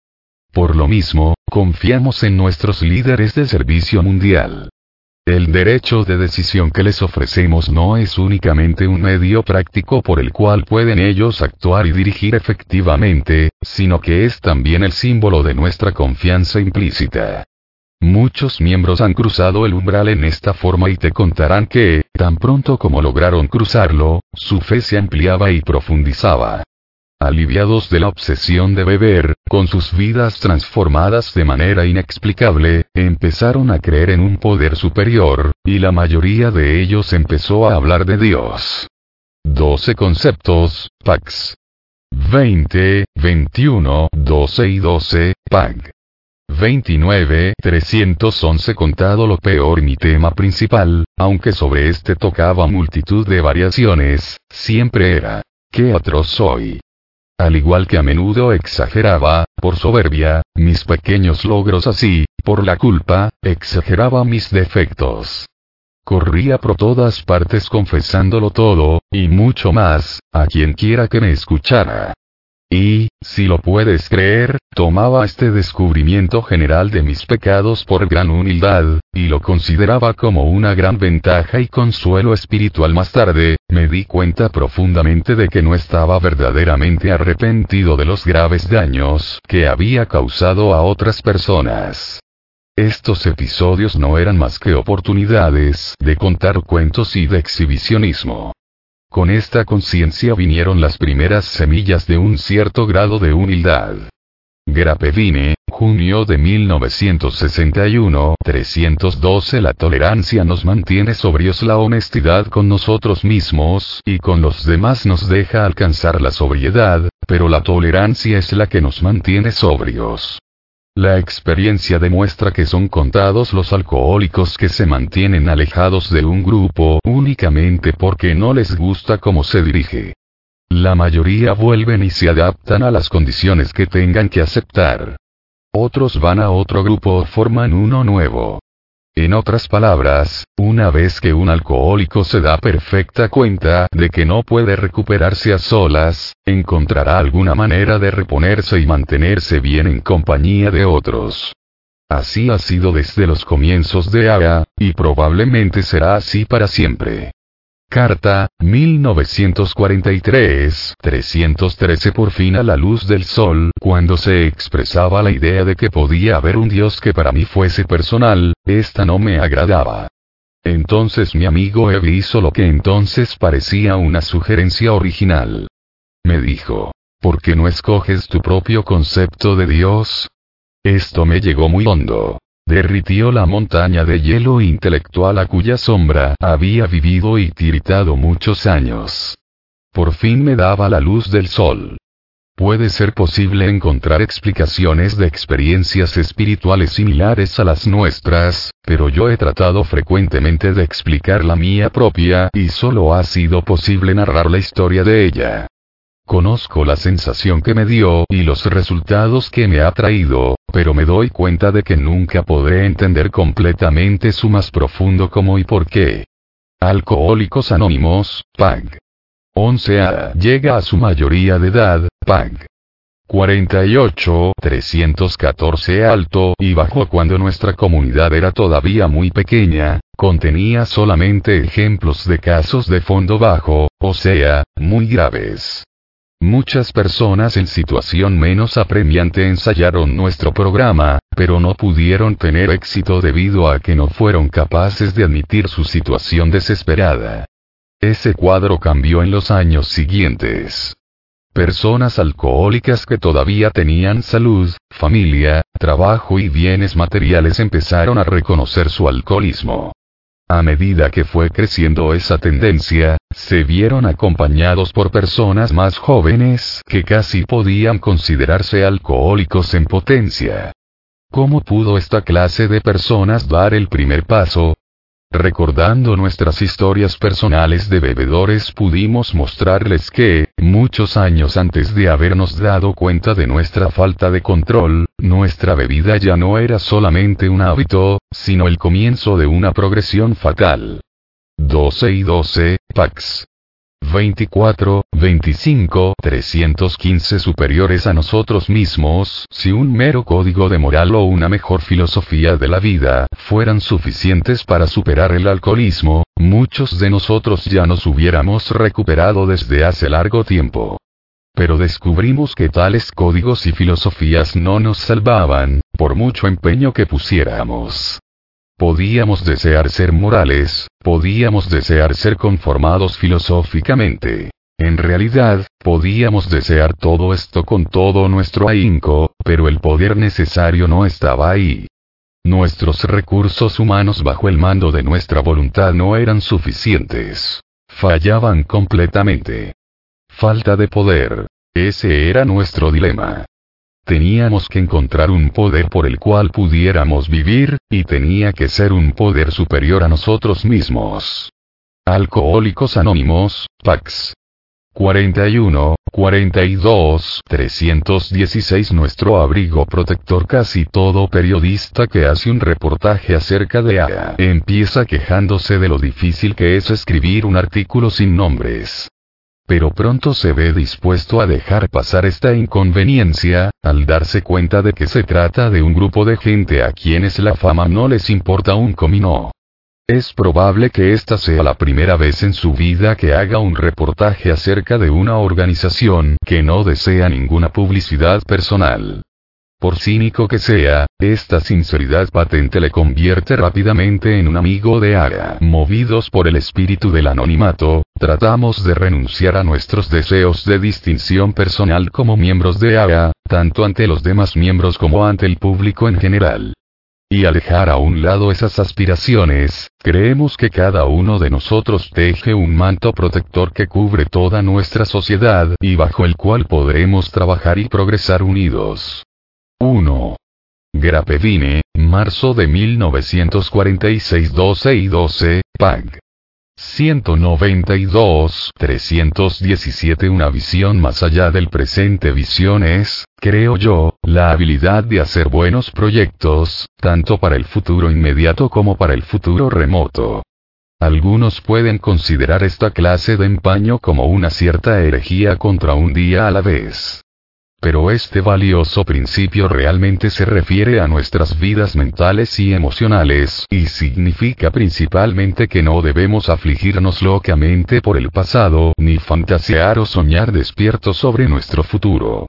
Por lo mismo, confiamos en nuestros líderes de servicio mundial. El derecho de decisión que les ofrecemos no es únicamente un medio práctico por el cual pueden ellos actuar y dirigir efectivamente, sino que es también el símbolo de nuestra confianza implícita. Muchos miembros han cruzado el umbral en esta forma y te contarán que, tan pronto como lograron cruzarlo, su fe se ampliaba y profundizaba. Aliviados de la obsesión de beber, con sus vidas transformadas de manera inexplicable, empezaron a creer en un poder superior, y la mayoría de ellos empezó a hablar de Dios. 12 conceptos, Pax. 20, 21, 12 y 12, PAG. 29, 311 contado lo peor mi tema principal, aunque sobre este tocaba multitud de variaciones, siempre era, qué atroz soy. Al igual que a menudo exageraba, por soberbia, mis pequeños logros así, por la culpa, exageraba mis defectos. Corría por todas partes confesándolo todo, y mucho más, a quien quiera que me escuchara. Y, si lo puedes creer, tomaba este descubrimiento general de mis pecados por gran humildad, y lo consideraba como una gran ventaja y consuelo espiritual más tarde, me di cuenta profundamente de que no estaba verdaderamente arrepentido de los graves daños que había causado a otras personas. Estos episodios no eran más que oportunidades de contar cuentos y de exhibicionismo. Con esta conciencia vinieron las primeras semillas de un cierto grado de humildad. Grapevine, junio de 1961, 312 La tolerancia nos mantiene sobrios, la honestidad con nosotros mismos y con los demás nos deja alcanzar la sobriedad, pero la tolerancia es la que nos mantiene sobrios. La experiencia demuestra que son contados los alcohólicos que se mantienen alejados de un grupo únicamente porque no les gusta cómo se dirige. La mayoría vuelven y se adaptan a las condiciones que tengan que aceptar. Otros van a otro grupo o forman uno nuevo. En otras palabras, una vez que un alcohólico se da perfecta cuenta de que no puede recuperarse a solas, encontrará alguna manera de reponerse y mantenerse bien en compañía de otros. Así ha sido desde los comienzos de AGA, y probablemente será así para siempre. Carta, 1943, 313 Por fin a la luz del sol, cuando se expresaba la idea de que podía haber un Dios que para mí fuese personal, esta no me agradaba. Entonces mi amigo Eve hizo lo que entonces parecía una sugerencia original. Me dijo, ¿por qué no escoges tu propio concepto de Dios? Esto me llegó muy hondo. Derritió la montaña de hielo intelectual a cuya sombra había vivido y tiritado muchos años. Por fin me daba la luz del sol. Puede ser posible encontrar explicaciones de experiencias espirituales similares a las nuestras, pero yo he tratado frecuentemente de explicar la mía propia y solo ha sido posible narrar la historia de ella. Conozco la sensación que me dio y los resultados que me ha traído, pero me doy cuenta de que nunca podré entender completamente su más profundo cómo y por qué. Alcohólicos Anónimos, PAG. 11A llega a su mayoría de edad, PAG. 48, 314 alto y bajo cuando nuestra comunidad era todavía muy pequeña, contenía solamente ejemplos de casos de fondo bajo, o sea, muy graves. Muchas personas en situación menos apremiante ensayaron nuestro programa, pero no pudieron tener éxito debido a que no fueron capaces de admitir su situación desesperada. Ese cuadro cambió en los años siguientes. Personas alcohólicas que todavía tenían salud, familia, trabajo y bienes materiales empezaron a reconocer su alcoholismo. A medida que fue creciendo esa tendencia, se vieron acompañados por personas más jóvenes que casi podían considerarse alcohólicos en potencia. ¿Cómo pudo esta clase de personas dar el primer paso? Recordando nuestras historias personales de bebedores pudimos mostrarles que, muchos años antes de habernos dado cuenta de nuestra falta de control, nuestra bebida ya no era solamente un hábito, sino el comienzo de una progresión fatal. 12 y 12, Pax. 24, 25, 315 superiores a nosotros mismos, si un mero código de moral o una mejor filosofía de la vida fueran suficientes para superar el alcoholismo, muchos de nosotros ya nos hubiéramos recuperado desde hace largo tiempo. Pero descubrimos que tales códigos y filosofías no nos salvaban, por mucho empeño que pusiéramos. Podíamos desear ser morales, podíamos desear ser conformados filosóficamente. En realidad, podíamos desear todo esto con todo nuestro ahínco, pero el poder necesario no estaba ahí. Nuestros recursos humanos bajo el mando de nuestra voluntad no eran suficientes. Fallaban completamente. Falta de poder. Ese era nuestro dilema. Teníamos que encontrar un poder por el cual pudiéramos vivir, y tenía que ser un poder superior a nosotros mismos. Alcohólicos Anónimos, Pax. 41, 42, 316 Nuestro abrigo protector Casi todo periodista que hace un reportaje acerca de AA empieza quejándose de lo difícil que es escribir un artículo sin nombres pero pronto se ve dispuesto a dejar pasar esta inconveniencia, al darse cuenta de que se trata de un grupo de gente a quienes la fama no les importa un comino. Es probable que esta sea la primera vez en su vida que haga un reportaje acerca de una organización que no desea ninguna publicidad personal. Por cínico que sea, esta sinceridad patente le convierte rápidamente en un amigo de Ara. Movidos por el espíritu del anonimato, tratamos de renunciar a nuestros deseos de distinción personal como miembros de Ara, tanto ante los demás miembros como ante el público en general. Y alejar a un lado esas aspiraciones, creemos que cada uno de nosotros teje un manto protector que cubre toda nuestra sociedad y bajo el cual podremos trabajar y progresar unidos. 1. Grapevine, marzo de 1946 12 y 12, PAG. 192, 317 Una visión más allá del presente visión es, creo yo, la habilidad de hacer buenos proyectos, tanto para el futuro inmediato como para el futuro remoto. Algunos pueden considerar esta clase de empaño como una cierta herejía contra un día a la vez. Pero este valioso principio realmente se refiere a nuestras vidas mentales y emocionales, y significa principalmente que no debemos afligirnos locamente por el pasado, ni fantasear o soñar despiertos sobre nuestro futuro.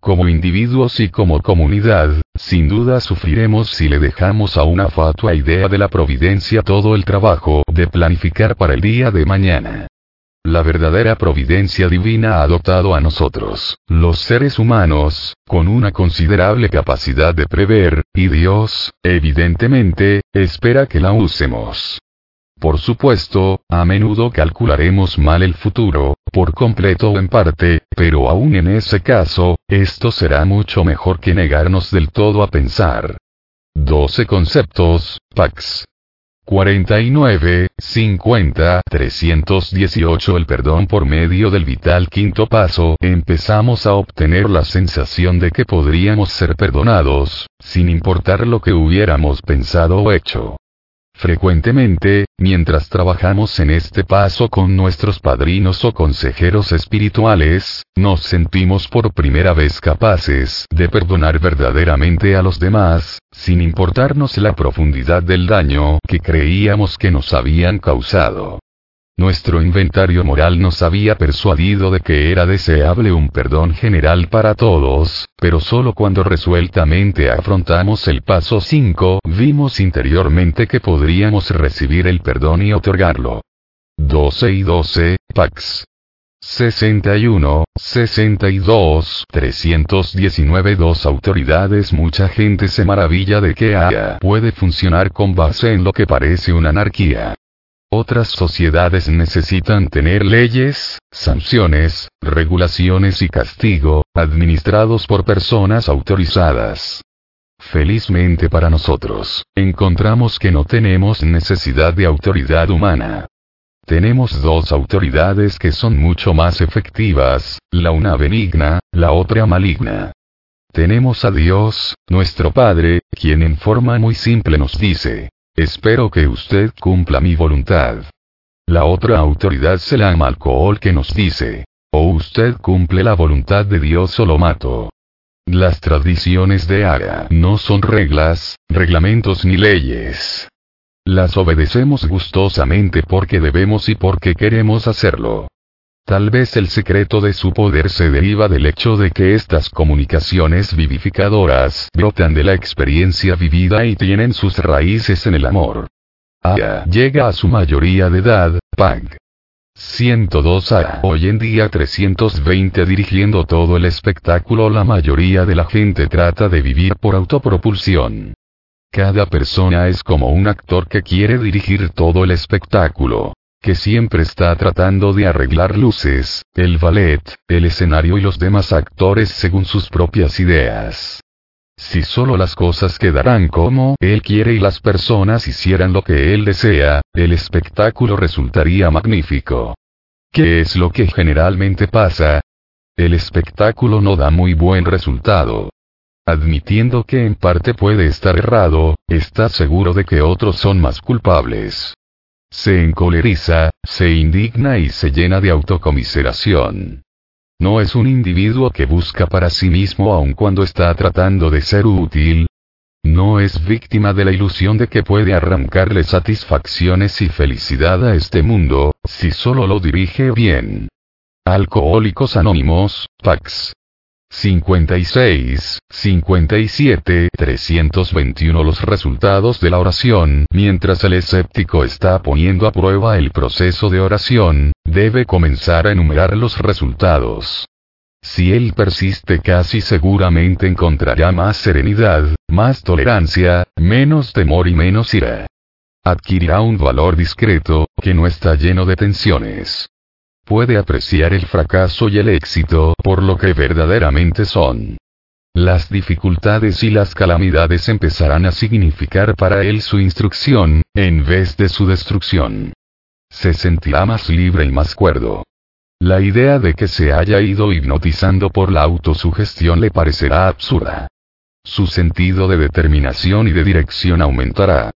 Como individuos y como comunidad, sin duda sufriremos si le dejamos a una fatua idea de la providencia todo el trabajo de planificar para el día de mañana. La verdadera providencia divina ha adoptado a nosotros, los seres humanos, con una considerable capacidad de prever, y Dios, evidentemente, espera que la usemos. Por supuesto, a menudo calcularemos mal el futuro, por completo o en parte, pero aún en ese caso, esto será mucho mejor que negarnos del todo a pensar. 12 conceptos, Pax. 49, 50, 318 El perdón por medio del vital quinto paso, empezamos a obtener la sensación de que podríamos ser perdonados, sin importar lo que hubiéramos pensado o hecho. Frecuentemente, mientras trabajamos en este paso con nuestros padrinos o consejeros espirituales, nos sentimos por primera vez capaces de perdonar verdaderamente a los demás, sin importarnos la profundidad del daño que creíamos que nos habían causado. Nuestro inventario moral nos había persuadido de que era deseable un perdón general para todos, pero solo cuando resueltamente afrontamos el paso 5, vimos interiormente que podríamos recibir el perdón y otorgarlo. 12 y 12, Pax. 61, 62, 319 Dos autoridades Mucha gente se maravilla de que haya puede funcionar con base en lo que parece una anarquía. Otras sociedades necesitan tener leyes, sanciones, regulaciones y castigo, administrados por personas autorizadas. Felizmente para nosotros, encontramos que no tenemos necesidad de autoridad humana. Tenemos dos autoridades que son mucho más efectivas, la una benigna, la otra maligna. Tenemos a Dios, nuestro Padre, quien en forma muy simple nos dice, Espero que usted cumpla mi voluntad. La otra autoridad se llama alcohol que nos dice, o usted cumple la voluntad de Dios o lo mato. Las tradiciones de Ara no son reglas, reglamentos ni leyes. Las obedecemos gustosamente porque debemos y porque queremos hacerlo. Tal vez el secreto de su poder se deriva del hecho de que estas comunicaciones vivificadoras brotan de la experiencia vivida y tienen sus raíces en el amor. Aya llega a su mayoría de edad, Pag. 102 a hoy en día 320 dirigiendo todo el espectáculo la mayoría de la gente trata de vivir por autopropulsión. Cada persona es como un actor que quiere dirigir todo el espectáculo que siempre está tratando de arreglar luces, el ballet, el escenario y los demás actores según sus propias ideas. Si solo las cosas quedaran como él quiere y las personas hicieran lo que él desea, el espectáculo resultaría magnífico. ¿Qué es lo que generalmente pasa? El espectáculo no da muy buen resultado. Admitiendo que en parte puede estar errado, está seguro de que otros son más culpables. Se encoleriza, se indigna y se llena de autocomiseración. No es un individuo que busca para sí mismo aun cuando está tratando de ser útil. No es víctima de la ilusión de que puede arrancarle satisfacciones y felicidad a este mundo, si solo lo dirige bien. Alcohólicos Anónimos, Pax. 56, 57, 321 Los resultados de la oración. Mientras el escéptico está poniendo a prueba el proceso de oración, debe comenzar a enumerar los resultados. Si él persiste casi seguramente encontrará más serenidad, más tolerancia, menos temor y menos ira. Adquirirá un valor discreto, que no está lleno de tensiones puede apreciar el fracaso y el éxito por lo que verdaderamente son. Las dificultades y las calamidades empezarán a significar para él su instrucción, en vez de su destrucción. Se sentirá más libre y más cuerdo. La idea de que se haya ido hipnotizando por la autosugestión le parecerá absurda. Su sentido de determinación y de dirección aumentará.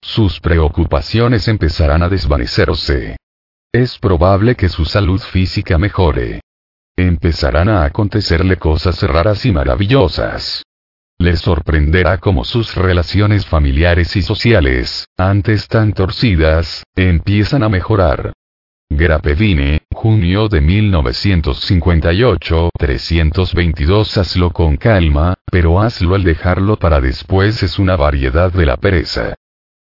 Sus preocupaciones empezarán a desvanecerse. Es probable que su salud física mejore. Empezarán a acontecerle cosas raras y maravillosas. Les sorprenderá cómo sus relaciones familiares y sociales, antes tan torcidas, empiezan a mejorar. Grapevine, junio de 1958, 322 Hazlo con calma, pero hazlo al dejarlo para después es una variedad de la pereza.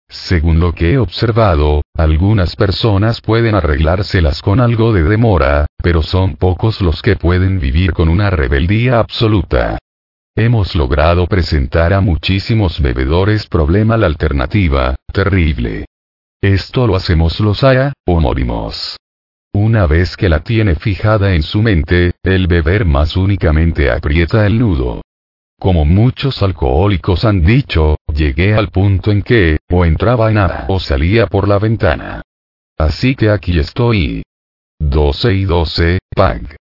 Según lo que he observado, algunas personas pueden arreglárselas con algo de demora, pero son pocos los que pueden vivir con una rebeldía absoluta. Hemos logrado presentar a muchísimos bebedores problema la alternativa, terrible. Esto lo hacemos los haya, o morimos. Una vez que la tiene fijada en su mente, el beber más únicamente aprieta el nudo. Como muchos alcohólicos han dicho, llegué al punto en que, o entraba en nada o salía por la ventana. Así que aquí estoy. 12 y 12, Pag.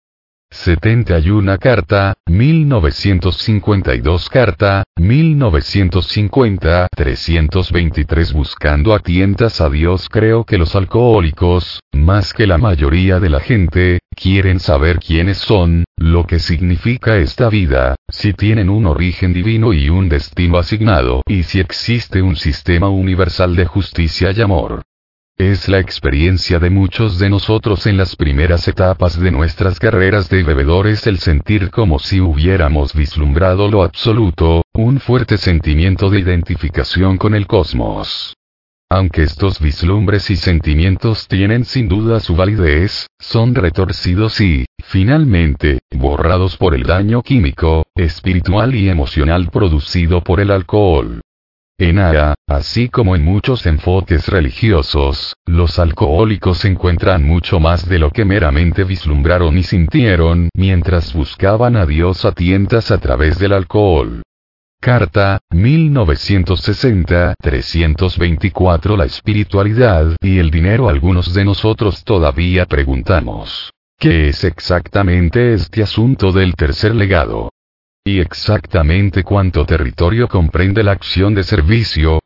71 carta, 1952 carta, 1950, 323 buscando a tientas a Dios creo que los alcohólicos, más que la mayoría de la gente, quieren saber quiénes son, lo que significa esta vida, si tienen un origen divino y un destino asignado, y si existe un sistema universal de justicia y amor. Es la experiencia de muchos de nosotros en las primeras etapas de nuestras carreras de bebedores el sentir como si hubiéramos vislumbrado lo absoluto, un fuerte sentimiento de identificación con el cosmos. Aunque estos vislumbres y sentimientos tienen sin duda su validez, son retorcidos y, finalmente, borrados por el daño químico, espiritual y emocional producido por el alcohol. En Ara, así como en muchos enfoques religiosos, los alcohólicos encuentran mucho más de lo que meramente vislumbraron y sintieron mientras buscaban a Dios a tientas a través del alcohol. Carta, 1960-324 La espiritualidad y el dinero Algunos de nosotros todavía preguntamos. ¿Qué es exactamente este asunto del tercer legado? ¿Y exactamente cuánto territorio comprende la acción de servicio?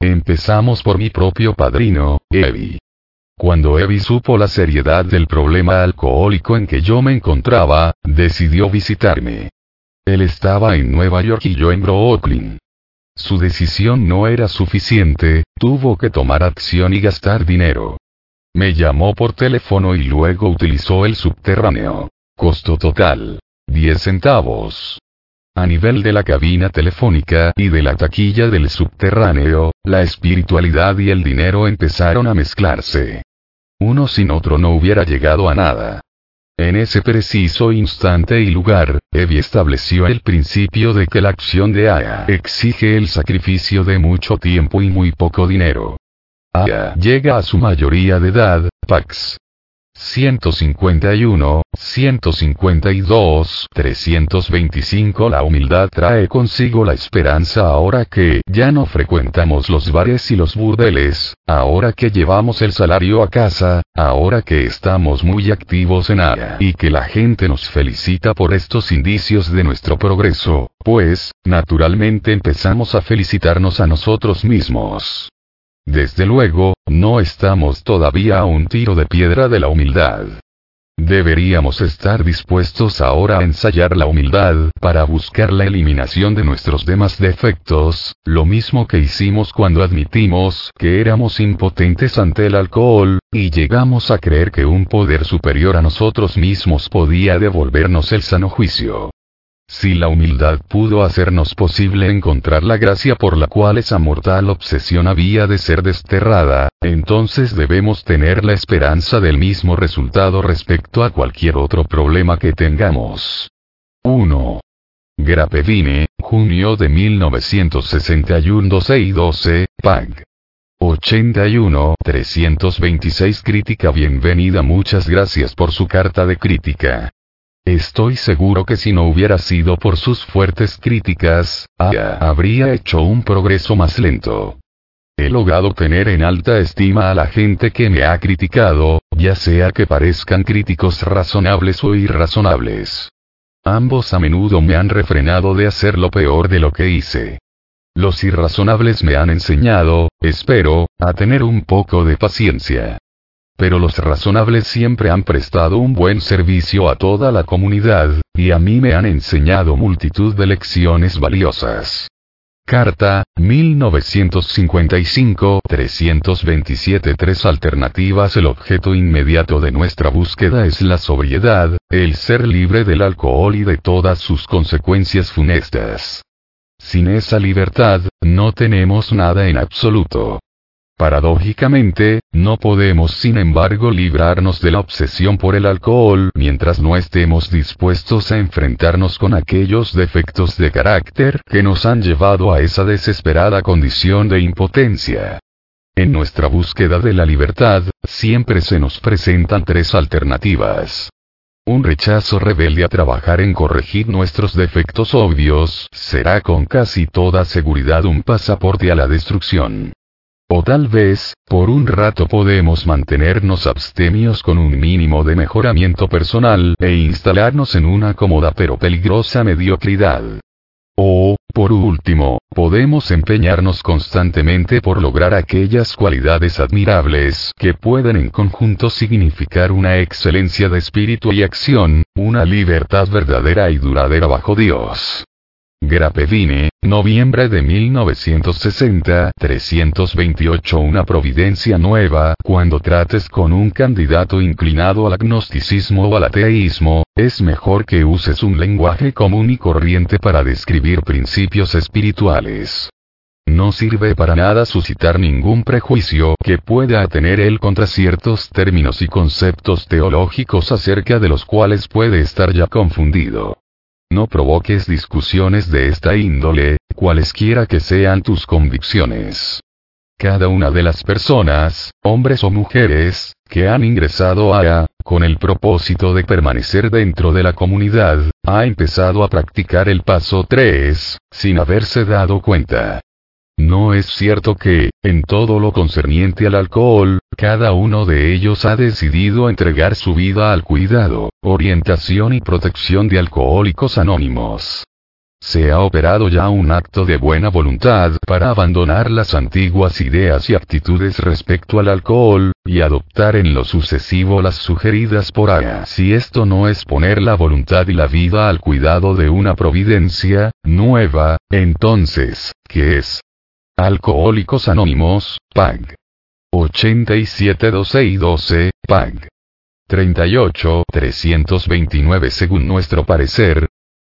Empezamos por mi propio padrino, Evi. Cuando Evi supo la seriedad del problema alcohólico en que yo me encontraba, decidió visitarme. Él estaba en Nueva York y yo en Brooklyn. Su decisión no era suficiente, tuvo que tomar acción y gastar dinero. Me llamó por teléfono y luego utilizó el subterráneo. Costo total. 10 centavos. A nivel de la cabina telefónica y de la taquilla del subterráneo, la espiritualidad y el dinero empezaron a mezclarse. Uno sin otro no hubiera llegado a nada. En ese preciso instante y lugar, Evi estableció el principio de que la acción de Aya exige el sacrificio de mucho tiempo y muy poco dinero. Aya llega a su mayoría de edad, Pax, 151, 152, 325 La humildad trae consigo la esperanza ahora que ya no frecuentamos los bares y los burdeles, ahora que llevamos el salario a casa, ahora que estamos muy activos en área y que la gente nos felicita por estos indicios de nuestro progreso, pues, naturalmente empezamos a felicitarnos a nosotros mismos. Desde luego, no estamos todavía a un tiro de piedra de la humildad. Deberíamos estar dispuestos ahora a ensayar la humildad para buscar la eliminación de nuestros demás defectos, lo mismo que hicimos cuando admitimos que éramos impotentes ante el alcohol, y llegamos a creer que un poder superior a nosotros mismos podía devolvernos el sano juicio. Si la humildad pudo hacernos posible encontrar la gracia por la cual esa mortal obsesión había de ser desterrada, entonces debemos tener la esperanza del mismo resultado respecto a cualquier otro problema que tengamos. 1. Grapevine, junio de 1961 12 y 12, PAG. 81 326 Crítica Bienvenida Muchas gracias por su carta de crítica. Estoy seguro que si no hubiera sido por sus fuertes críticas, habría hecho un progreso más lento. He logrado tener en alta estima a la gente que me ha criticado, ya sea que parezcan críticos razonables o irrazonables. Ambos a menudo me han refrenado de hacer lo peor de lo que hice. Los irrazonables me han enseñado, espero, a tener un poco de paciencia. Pero los razonables siempre han prestado un buen servicio a toda la comunidad, y a mí me han enseñado multitud de lecciones valiosas. Carta, 1955-327 Tres alternativas El objeto inmediato de nuestra búsqueda es la sobriedad, el ser libre del alcohol y de todas sus consecuencias funestas. Sin esa libertad, no tenemos nada en absoluto. Paradójicamente, no podemos sin embargo librarnos de la obsesión por el alcohol mientras no estemos dispuestos a enfrentarnos con aquellos defectos de carácter que nos han llevado a esa desesperada condición de impotencia. En nuestra búsqueda de la libertad, siempre se nos presentan tres alternativas. Un rechazo rebelde a trabajar en corregir nuestros defectos obvios será con casi toda seguridad un pasaporte a la destrucción. O tal vez, por un rato podemos mantenernos abstemios con un mínimo de mejoramiento personal e instalarnos en una cómoda pero peligrosa mediocridad. O, por último, podemos empeñarnos constantemente por lograr aquellas cualidades admirables que pueden en conjunto significar una excelencia de espíritu y acción, una libertad verdadera y duradera bajo Dios. Grapevine, noviembre de 1960, 328 Una providencia nueva, cuando trates con un candidato inclinado al agnosticismo o al ateísmo, es mejor que uses un lenguaje común y corriente para describir principios espirituales. No sirve para nada suscitar ningún prejuicio que pueda tener él contra ciertos términos y conceptos teológicos acerca de los cuales puede estar ya confundido. No provoques discusiones de esta índole, cualesquiera que sean tus convicciones. Cada una de las personas, hombres o mujeres, que han ingresado a con el propósito de permanecer dentro de la comunidad, ha empezado a practicar el paso 3, sin haberse dado cuenta. No es cierto que, en todo lo concerniente al alcohol, cada uno de ellos ha decidido entregar su vida al cuidado, orientación y protección de alcohólicos anónimos. Se ha operado ya un acto de buena voluntad para abandonar las antiguas ideas y actitudes respecto al alcohol, y adoptar en lo sucesivo las sugeridas por AYA. Si esto no es poner la voluntad y la vida al cuidado de una providencia, nueva, entonces, ¿qué es? Alcohólicos Anónimos, PAG. 87 12 y 12, PAG. 38 329 Según nuestro parecer,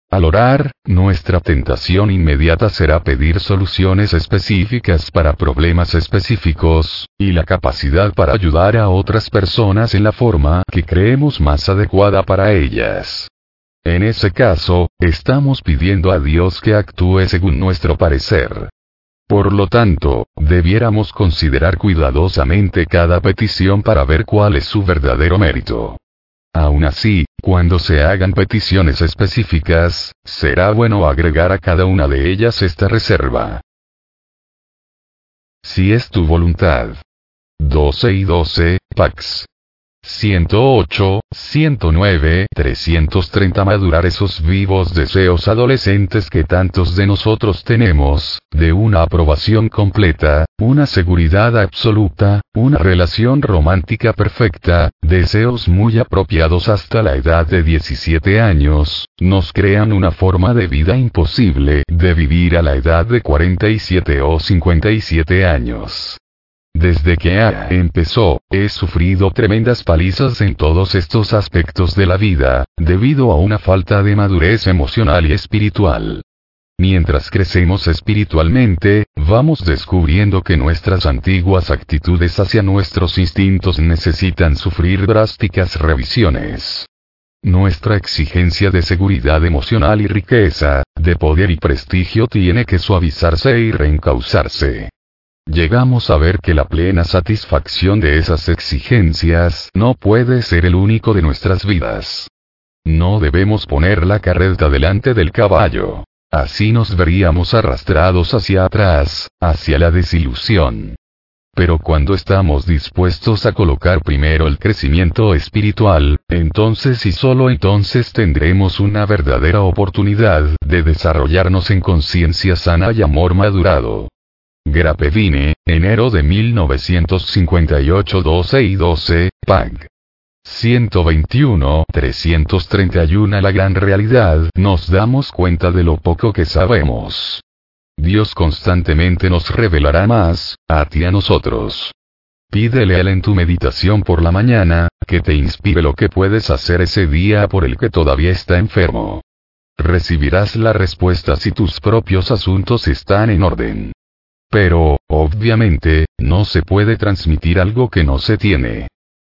al orar, nuestra tentación inmediata será pedir soluciones específicas para problemas específicos, y la capacidad para ayudar a otras personas en la forma que creemos más adecuada para ellas. En ese caso, estamos pidiendo a Dios que actúe según nuestro parecer. Por lo tanto, debiéramos considerar cuidadosamente cada petición para ver cuál es su verdadero mérito. Aún así, cuando se hagan peticiones específicas, será bueno agregar a cada una de ellas esta reserva. Si es tu voluntad. 12 y 12, Pax. 108, 109, 330 madurar esos vivos deseos adolescentes que tantos de nosotros tenemos, de una aprobación completa, una seguridad absoluta, una relación romántica perfecta, deseos muy apropiados hasta la edad de 17 años, nos crean una forma de vida imposible de vivir a la edad de 47 o 57 años. Desde que A empezó, he sufrido tremendas palizas en todos estos aspectos de la vida, debido a una falta de madurez emocional y espiritual. Mientras crecemos espiritualmente, vamos descubriendo que nuestras antiguas actitudes hacia nuestros instintos necesitan sufrir drásticas revisiones. Nuestra exigencia de seguridad emocional y riqueza, de poder y prestigio tiene que suavizarse y reencauzarse llegamos a ver que la plena satisfacción de esas exigencias no puede ser el único de nuestras vidas. No debemos poner la carreta delante del caballo. Así nos veríamos arrastrados hacia atrás, hacia la desilusión. Pero cuando estamos dispuestos a colocar primero el crecimiento espiritual, entonces y solo entonces tendremos una verdadera oportunidad de desarrollarnos en conciencia sana y amor madurado. Grapevine, enero de 1958 12 y 12, PAG. 121, 331 La gran realidad, nos damos cuenta de lo poco que sabemos. Dios constantemente nos revelará más, a ti a nosotros. Pídele a él en tu meditación por la mañana, que te inspire lo que puedes hacer ese día por el que todavía está enfermo. Recibirás la respuesta si tus propios asuntos están en orden. Pero, obviamente, no se puede transmitir algo que no se tiene.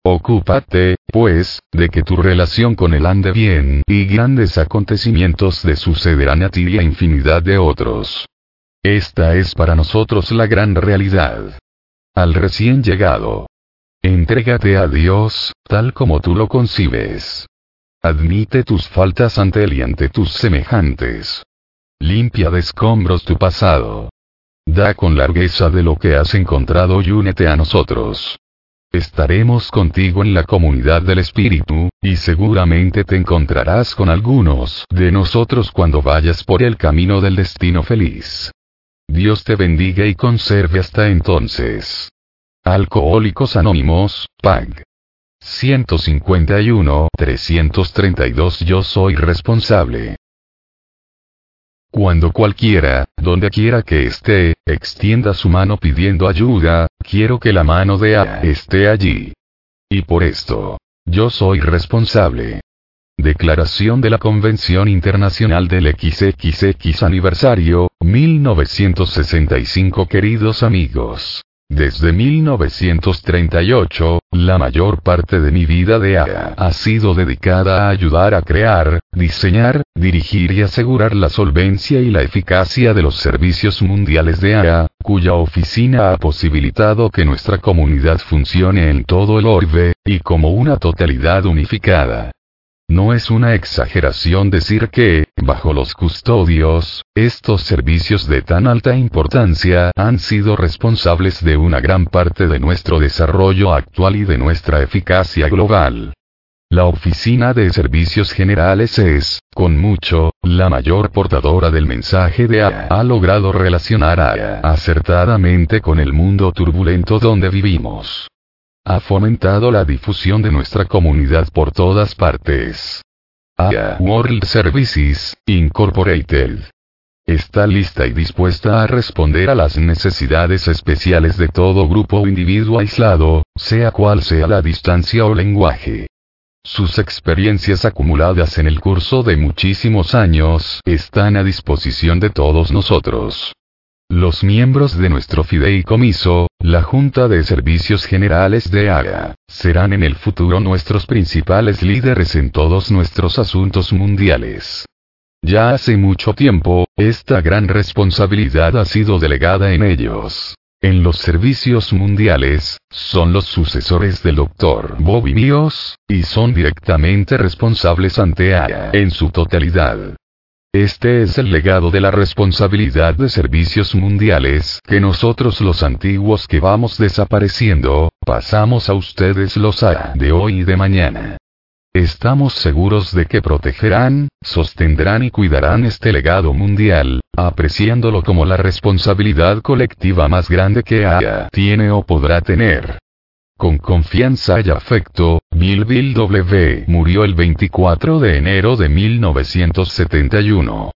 Ocúpate, pues, de que tu relación con él ande bien, y grandes acontecimientos de sucederán a ti y a infinidad de otros. Esta es para nosotros la gran realidad. Al recién llegado. Entrégate a Dios, tal como tú lo concibes. Admite tus faltas ante Él y ante tus semejantes. Limpia de escombros tu pasado. Da con largueza de lo que has encontrado y únete a nosotros. Estaremos contigo en la comunidad del Espíritu, y seguramente te encontrarás con algunos de nosotros cuando vayas por el camino del destino feliz. Dios te bendiga y conserve hasta entonces. Alcohólicos Anónimos, PAG. 151, 332 Yo soy responsable. Cuando cualquiera, donde quiera que esté, extienda su mano pidiendo ayuda, quiero que la mano de A esté allí. Y por esto, yo soy responsable. Declaración de la Convención Internacional del XXX Aniversario, 1965 Queridos amigos. Desde 1938, la mayor parte de mi vida de AA ha sido dedicada a ayudar a crear, diseñar, dirigir y asegurar la solvencia y la eficacia de los servicios mundiales de AA, cuya oficina ha posibilitado que nuestra comunidad funcione en todo el orbe, y como una totalidad unificada. No es una exageración decir que, bajo los custodios, estos servicios de tan alta importancia han sido responsables de una gran parte de nuestro desarrollo actual y de nuestra eficacia global. La Oficina de Servicios Generales es, con mucho, la mayor portadora del mensaje de A. Ha logrado relacionar a acertadamente con el mundo turbulento donde vivimos ha fomentado la difusión de nuestra comunidad por todas partes. AIA World Services, Incorporated. Está lista y dispuesta a responder a las necesidades especiales de todo grupo o individuo aislado, sea cual sea la distancia o lenguaje. Sus experiencias acumuladas en el curso de muchísimos años están a disposición de todos nosotros. Los miembros de nuestro fideicomiso, la Junta de Servicios Generales de AGA, serán en el futuro nuestros principales líderes en todos nuestros asuntos mundiales. Ya hace mucho tiempo, esta gran responsabilidad ha sido delegada en ellos. En los servicios mundiales, son los sucesores del Dr. Bobby Míos, y son directamente responsables ante AGA en su totalidad. Este es el legado de la responsabilidad de servicios mundiales que nosotros los antiguos que vamos desapareciendo, pasamos a ustedes los A de hoy y de mañana. Estamos seguros de que protegerán, sostendrán y cuidarán este legado mundial, apreciándolo como la responsabilidad colectiva más grande que haya tiene o podrá tener. Con confianza y afecto, Bill Bill W. murió el 24 de enero de 1971.